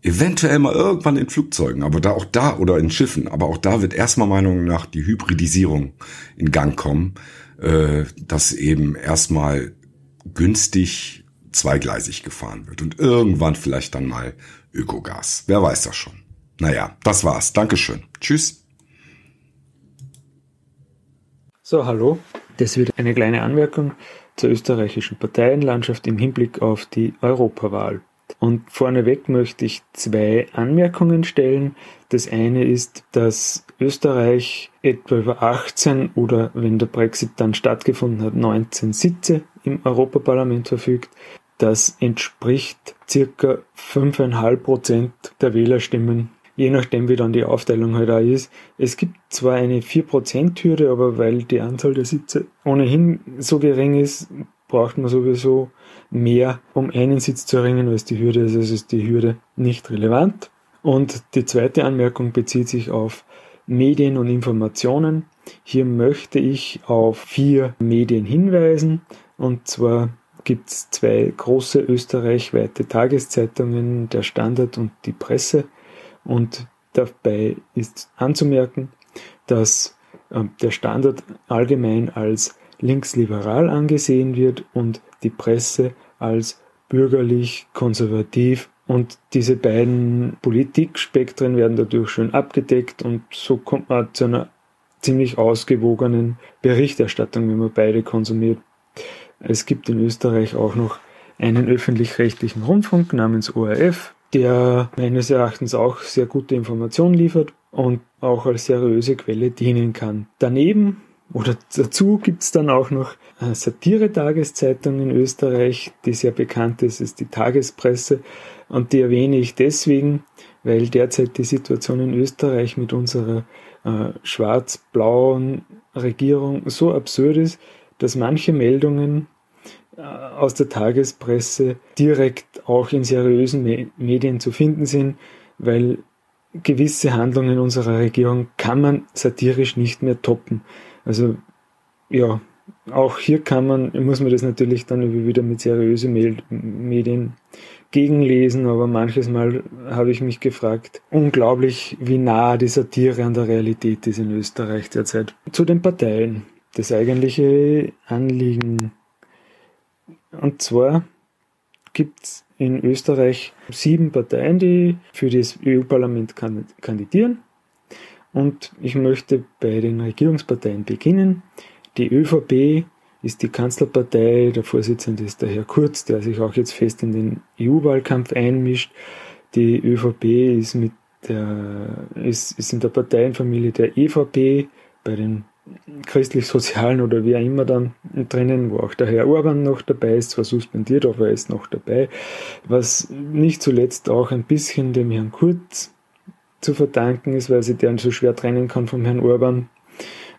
Eventuell mal irgendwann in Flugzeugen, aber da auch da oder in Schiffen, aber auch da wird erstmal Meinung nach die Hybridisierung in Gang kommen, äh, dass eben erstmal günstig zweigleisig gefahren wird und irgendwann vielleicht dann mal Ökogas. Wer weiß das schon. Naja, das war's. Dankeschön. Tschüss. So, hallo. Das wird eine kleine Anmerkung zur österreichischen Parteienlandschaft im Hinblick auf die Europawahl. Und vorneweg möchte ich zwei Anmerkungen stellen. Das eine ist, dass Österreich etwa über 18 oder wenn der Brexit dann stattgefunden hat, 19 Sitze im Europaparlament verfügt. Das entspricht circa 5,5 Prozent der Wählerstimmen je nachdem wie dann die Aufteilung halt auch ist. Es gibt zwar eine 4%-Hürde, aber weil die Anzahl der Sitze ohnehin so gering ist, braucht man sowieso mehr, um einen Sitz zu erringen, als die Hürde ist. Also ist die Hürde nicht relevant. Und die zweite Anmerkung bezieht sich auf Medien und Informationen. Hier möchte ich auf vier Medien hinweisen. Und zwar gibt es zwei große österreichweite Tageszeitungen, der Standard und die Presse. Und dabei ist anzumerken, dass äh, der Standard allgemein als linksliberal angesehen wird und die Presse als bürgerlich konservativ und diese beiden Politikspektren werden dadurch schön abgedeckt und so kommt man zu einer ziemlich ausgewogenen Berichterstattung, wenn man beide konsumiert. Es gibt in Österreich auch noch einen öffentlich-rechtlichen Rundfunk namens ORF, der meines Erachtens auch sehr gute Informationen liefert und auch als seriöse Quelle dienen kann. Daneben oder dazu gibt es dann auch noch Satire-Tageszeitung in Österreich, die sehr bekannt ist, ist die Tagespresse. Und die erwähne ich deswegen, weil derzeit die Situation in Österreich mit unserer äh, schwarz-blauen Regierung so absurd ist, dass manche Meldungen äh, aus der Tagespresse direkt auch in seriösen Medien zu finden sind, weil gewisse Handlungen unserer Regierung kann man satirisch nicht mehr toppen. Also ja, auch hier kann man, muss man das natürlich dann wieder mit seriösen Medien gegenlesen, aber manches Mal habe ich mich gefragt, unglaublich, wie nah die Satire an der Realität ist in Österreich derzeit. Zu den Parteien. Das eigentliche Anliegen und zwar gibt es in Österreich sieben Parteien, die für das EU-Parlament kandidieren. Und ich möchte bei den Regierungsparteien beginnen. Die ÖVP ist die Kanzlerpartei, der Vorsitzende ist der Herr Kurz, der sich auch jetzt fest in den EU-Wahlkampf einmischt. Die ÖVP ist, mit der, ist, ist in der Parteienfamilie der EVP bei den christlich-sozialen oder wie auch immer dann drinnen, wo auch der Herr Orban noch dabei ist, zwar suspendiert, aber er ist noch dabei, was nicht zuletzt auch ein bisschen dem Herrn Kurz zu verdanken ist, weil sie deren so schwer trennen kann vom Herrn Orban.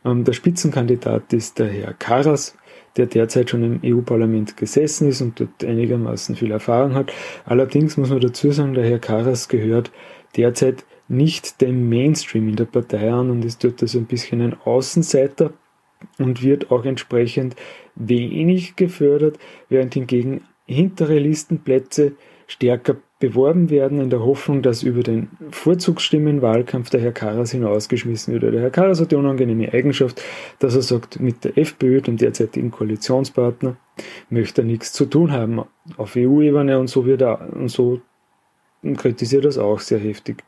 Ähm, der Spitzenkandidat ist der Herr Karas, der derzeit schon im EU-Parlament gesessen ist und dort einigermaßen viel Erfahrung hat. Allerdings muss man dazu sagen, der Herr Karas gehört derzeit nicht dem Mainstream in der Partei an und ist dort also ein bisschen ein Außenseiter und wird auch entsprechend wenig gefördert, während hingegen hintere Listenplätze stärker beworben werden, in der Hoffnung, dass über den Vorzugsstimmenwahlkampf der Herr Karas hinausgeschmissen wird. Der Herr Karas hat die unangenehme Eigenschaft, dass er sagt, mit der FPÖ, dem derzeitigen Koalitionspartner, möchte er nichts zu tun haben auf EU-Ebene und so wird er und so kritisiert das auch sehr heftig.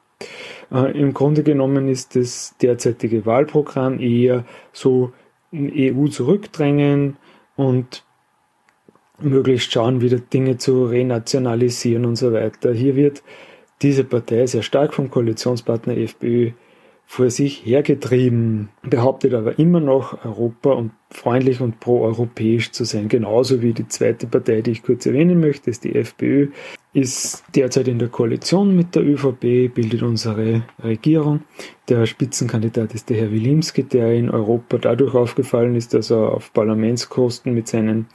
Äh, Im Grunde genommen ist das derzeitige Wahlprogramm eher so in EU zurückdrängen und möglichst schauen, wieder Dinge zu renationalisieren und so weiter. Hier wird diese Partei sehr stark vom Koalitionspartner FPÖ vor sich hergetrieben, behauptet aber immer noch Europa und freundlich und proeuropäisch zu sein. Genauso wie die zweite Partei, die ich kurz erwähnen möchte, ist die FPÖ, ist derzeit in der Koalition mit der ÖVP, bildet unsere Regierung. Der Spitzenkandidat ist der Herr Wilimski, der in Europa dadurch aufgefallen ist, dass er auf Parlamentskosten mit seinen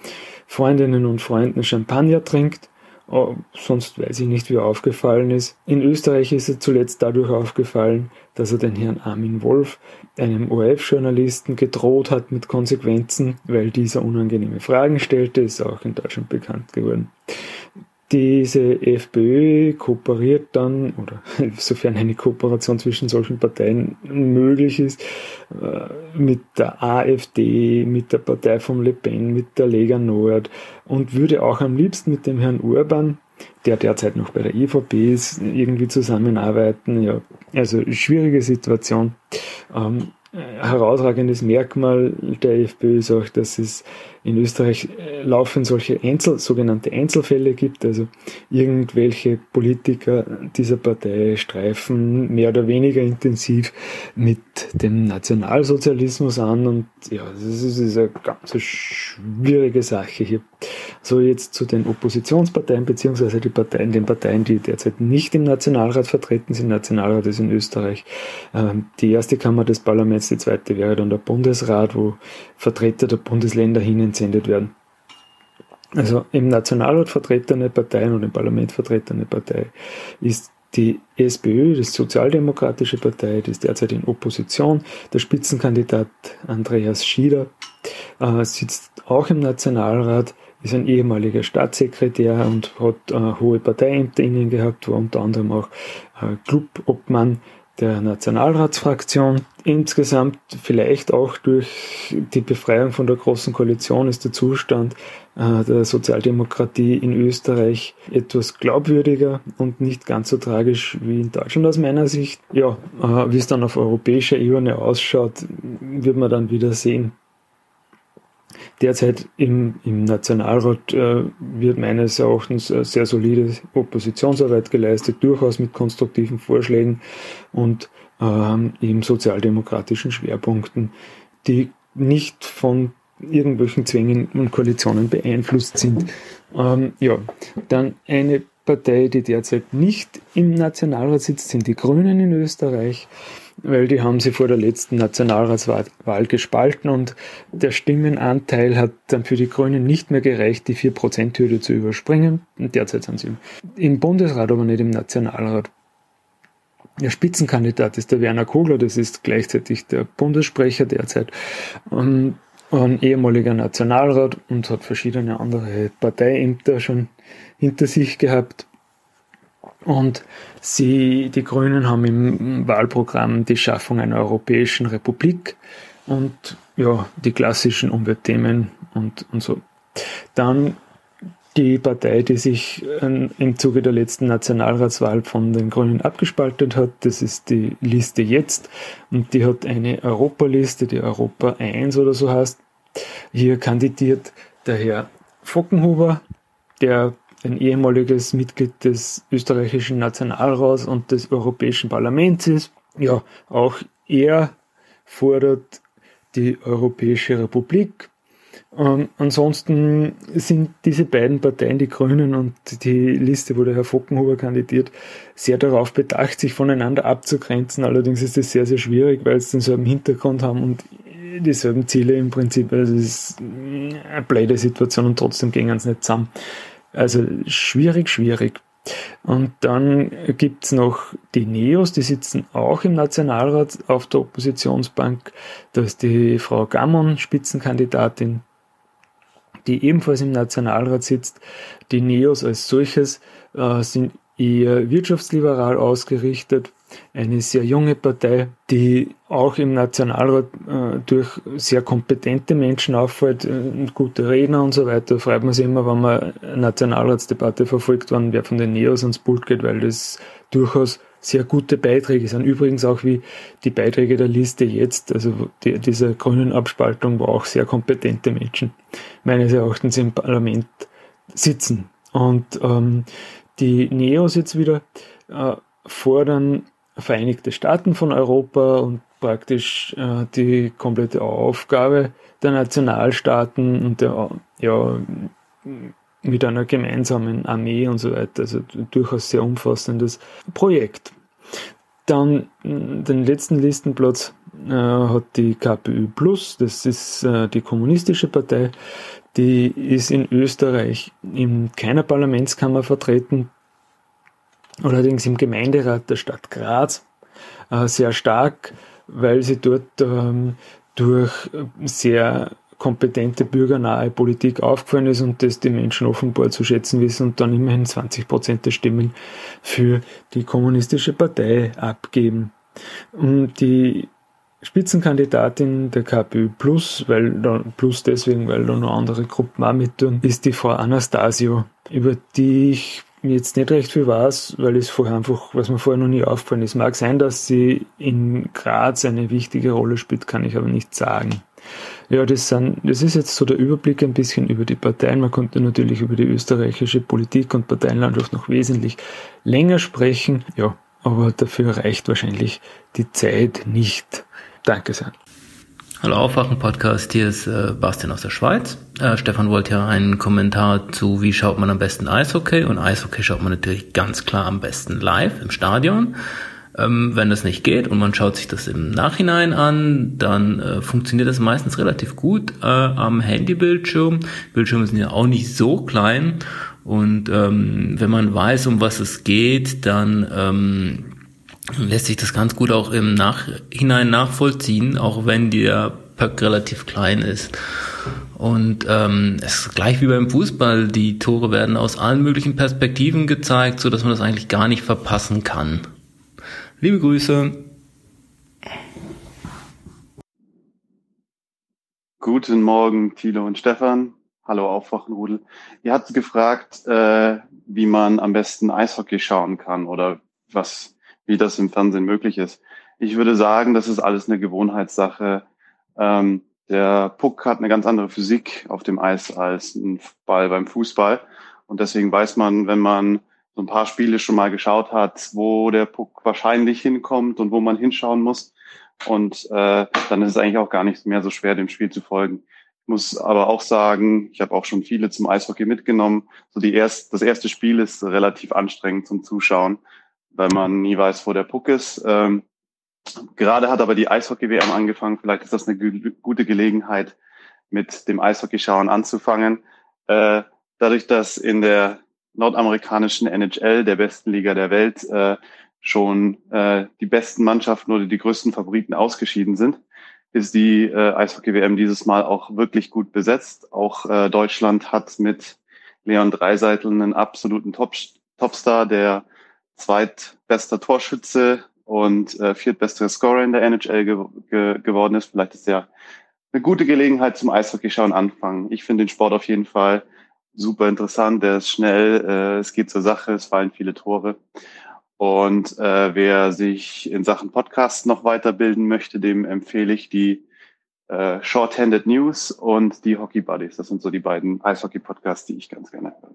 Freundinnen und Freunden Champagner trinkt Oh, sonst weiß ich nicht, wie er aufgefallen ist. In Österreich ist er zuletzt dadurch aufgefallen, dass er den Herrn Armin Wolf, einem ORF-Journalisten, gedroht hat mit Konsequenzen, weil dieser unangenehme Fragen stellte, ist auch in Deutschland bekannt geworden. Diese FPÖ kooperiert dann, oder sofern eine Kooperation zwischen solchen Parteien möglich ist, äh, mit der AfD, mit der Partei von Le Pen, mit der Lega Nord und würde auch am liebsten mit dem Herrn Urban, der derzeit noch bei der EVP ist, irgendwie zusammenarbeiten. Ja, also schwierige Situation. Ähm, herausragendes Merkmal der FPÖ ist auch, dass es in Österreich äh, laufend solche Einzel, sogenannte Einzelfälle gibt, also irgendwelche Politiker dieser Partei streifen mehr oder weniger intensiv mit dem Nationalsozialismus an und ja, das ist, das ist eine ganz schwierige Sache hier. So jetzt zu den Oppositionsparteien beziehungsweise die Parteien, den Parteien, die derzeit nicht im Nationalrat vertreten sind. Nationalrat ist in Österreich ähm, die erste Kammer des Parlaments, die zweite wäre dann der Bundesrat, wo Vertreter der Bundesländer hin entsendet werden. Also im Nationalrat vertretene Parteien und im Parlament vertretene Partei ist die SPÖ, die Sozialdemokratische Partei, die ist derzeit in Opposition. Der Spitzenkandidat Andreas Schieder äh, sitzt auch im Nationalrat, ist ein ehemaliger Staatssekretär und hat äh, hohe Parteiämter innen gehabt, war unter anderem auch äh, Clubobmann der Nationalratsfraktion. Insgesamt vielleicht auch durch die Befreiung von der Großen Koalition ist der Zustand äh, der Sozialdemokratie in Österreich etwas glaubwürdiger und nicht ganz so tragisch wie in Deutschland aus meiner Sicht. Ja, äh, wie es dann auf europäischer Ebene ausschaut, wird man dann wieder sehen. Derzeit im, im Nationalrat äh, wird meines Erachtens sehr solide Oppositionsarbeit geleistet, durchaus mit konstruktiven Vorschlägen und ähm, eben sozialdemokratischen Schwerpunkten, die nicht von irgendwelchen Zwängen und Koalitionen beeinflusst sind. Ähm, ja, dann eine Partei, die derzeit nicht im Nationalrat sitzt, sind die Grünen in Österreich weil die haben sie vor der letzten Nationalratswahl gespalten und der Stimmenanteil hat dann für die Grünen nicht mehr gereicht, die 4%-Hürde zu überspringen. Und derzeit sind sie im Bundesrat, aber nicht im Nationalrat. Der Spitzenkandidat ist der Werner Kogler, das ist gleichzeitig der Bundessprecher derzeit. Und ein ehemaliger Nationalrat und hat verschiedene andere Parteiämter schon hinter sich gehabt. Und sie, die Grünen haben im Wahlprogramm die Schaffung einer europäischen Republik und ja, die klassischen Umweltthemen und, und so. Dann die Partei, die sich im Zuge der letzten Nationalratswahl von den Grünen abgespaltet hat, das ist die Liste jetzt und die hat eine Europaliste, die Europa 1 oder so heißt. Hier kandidiert der Herr Fockenhuber, der ein ehemaliges Mitglied des österreichischen Nationalrats und des Europäischen Parlaments ist. Ja, auch er fordert die Europäische Republik. Ähm, ansonsten sind diese beiden Parteien, die Grünen und die Liste, wo der Herr Fockenhuber kandidiert, sehr darauf bedacht, sich voneinander abzugrenzen. Allerdings ist es sehr, sehr schwierig, weil sie den so im Hintergrund haben und dieselben Ziele im Prinzip. Also es ist eine blöde Situation und trotzdem gehen sie nicht zusammen. Also schwierig, schwierig. Und dann gibt's noch die Neos, die sitzen auch im Nationalrat auf der Oppositionsbank. Da ist die Frau Gammon, Spitzenkandidatin, die ebenfalls im Nationalrat sitzt. Die Neos als solches äh, sind eher wirtschaftsliberal ausgerichtet, eine sehr junge Partei, die auch im Nationalrat äh, durch sehr kompetente Menschen auffällt, äh, gute Redner und so weiter. Freut man sich immer, wenn man eine Nationalratsdebatte verfolgt, wann wer von den Neos ans Pult geht, weil das durchaus sehr gute Beiträge sind. Übrigens auch wie die Beiträge der Liste jetzt, also die, dieser grünen Abspaltung, wo auch sehr kompetente Menschen meines Erachtens im Parlament sitzen. Und ähm, die Neos jetzt wieder äh, fordern Vereinigte Staaten von Europa und praktisch äh, die komplette Aufgabe der Nationalstaaten und der, ja, mit einer gemeinsamen Armee und so weiter. Also durchaus sehr umfassendes Projekt. Dann den letzten Listenplatz äh, hat die KPÖ Plus, das ist äh, die kommunistische Partei, die ist in Österreich in keiner Parlamentskammer vertreten, allerdings im Gemeinderat der Stadt Graz äh, sehr stark, weil sie dort ähm, durch sehr kompetente bürgernahe Politik aufgefallen ist und das die Menschen offenbar zu schätzen wissen und dann immerhin 20 Prozent der Stimmen für die kommunistische Partei abgeben. Und die Spitzenkandidatin der KPÖ Plus, weil da, Plus deswegen, weil da noch andere Gruppen auch mit tun, ist die Frau Anastasio, über die ich jetzt nicht recht viel weiß, weil es vorher einfach, was mir vorher noch nie aufgefallen ist. Mag sein, dass sie in Graz eine wichtige Rolle spielt, kann ich aber nicht sagen. Ja, das, sind, das ist jetzt so der Überblick ein bisschen über die Parteien. Man konnte natürlich über die österreichische Politik und Parteienlandschaft noch wesentlich länger sprechen. Ja, aber dafür reicht wahrscheinlich die Zeit nicht. Danke sehr. Hallo Aufwachen Podcast, hier ist äh, Bastian aus der Schweiz. Äh, Stefan wollte ja einen Kommentar zu, wie schaut man am besten Eishockey und Eishockey schaut man natürlich ganz klar am besten live im Stadion. Ähm, wenn das nicht geht und man schaut sich das im Nachhinein an, dann äh, funktioniert das meistens relativ gut äh, am Handybildschirm. Bildschirme sind ja auch nicht so klein und ähm, wenn man weiß, um was es geht, dann ähm, lässt sich das ganz gut auch im Nachhinein nachvollziehen, auch wenn der Pöck relativ klein ist. Und ähm, es ist gleich wie beim Fußball, die Tore werden aus allen möglichen Perspektiven gezeigt, so dass man das eigentlich gar nicht verpassen kann. Liebe Grüße. Guten Morgen, Thilo und Stefan. Hallo Aufwachenrudel. Ihr habt gefragt, äh, wie man am besten Eishockey schauen kann oder was, wie das im Fernsehen möglich ist. Ich würde sagen, das ist alles eine Gewohnheitssache. Ähm, der Puck hat eine ganz andere Physik auf dem Eis als ein Ball beim Fußball. Und deswegen weiß man, wenn man so ein paar Spiele schon mal geschaut hat, wo der Puck wahrscheinlich hinkommt und wo man hinschauen muss. Und äh, dann ist es eigentlich auch gar nicht mehr so schwer, dem Spiel zu folgen. Ich muss aber auch sagen, ich habe auch schon viele zum Eishockey mitgenommen. So die erst, das erste Spiel ist relativ anstrengend zum Zuschauen, weil man nie weiß, wo der Puck ist. Ähm, gerade hat aber die Eishockey-WM angefangen. Vielleicht ist das eine gute Gelegenheit, mit dem Eishockey-Schauen anzufangen. Äh, dadurch, dass in der nordamerikanischen NHL, der besten Liga der Welt, äh, schon äh, die besten Mannschaften oder die größten Favoriten ausgeschieden sind, ist die äh, Eishockey-WM dieses Mal auch wirklich gut besetzt. Auch äh, Deutschland hat mit Leon Dreiseitel einen absoluten Top Topstar, der zweitbester Torschütze und äh, viertbester Scorer in der NHL ge ge geworden ist. Vielleicht ist ja eine gute Gelegenheit zum Eishockey-Schauen anfangen. Ich finde den Sport auf jeden Fall super interessant, der ist schnell, äh, es geht zur Sache, es fallen viele Tore. Und äh, wer sich in Sachen Podcast noch weiterbilden möchte, dem empfehle ich die äh, Shorthanded News und die Hockey Buddies. Das sind so die beiden Eishockey-Podcasts, die ich ganz gerne höre.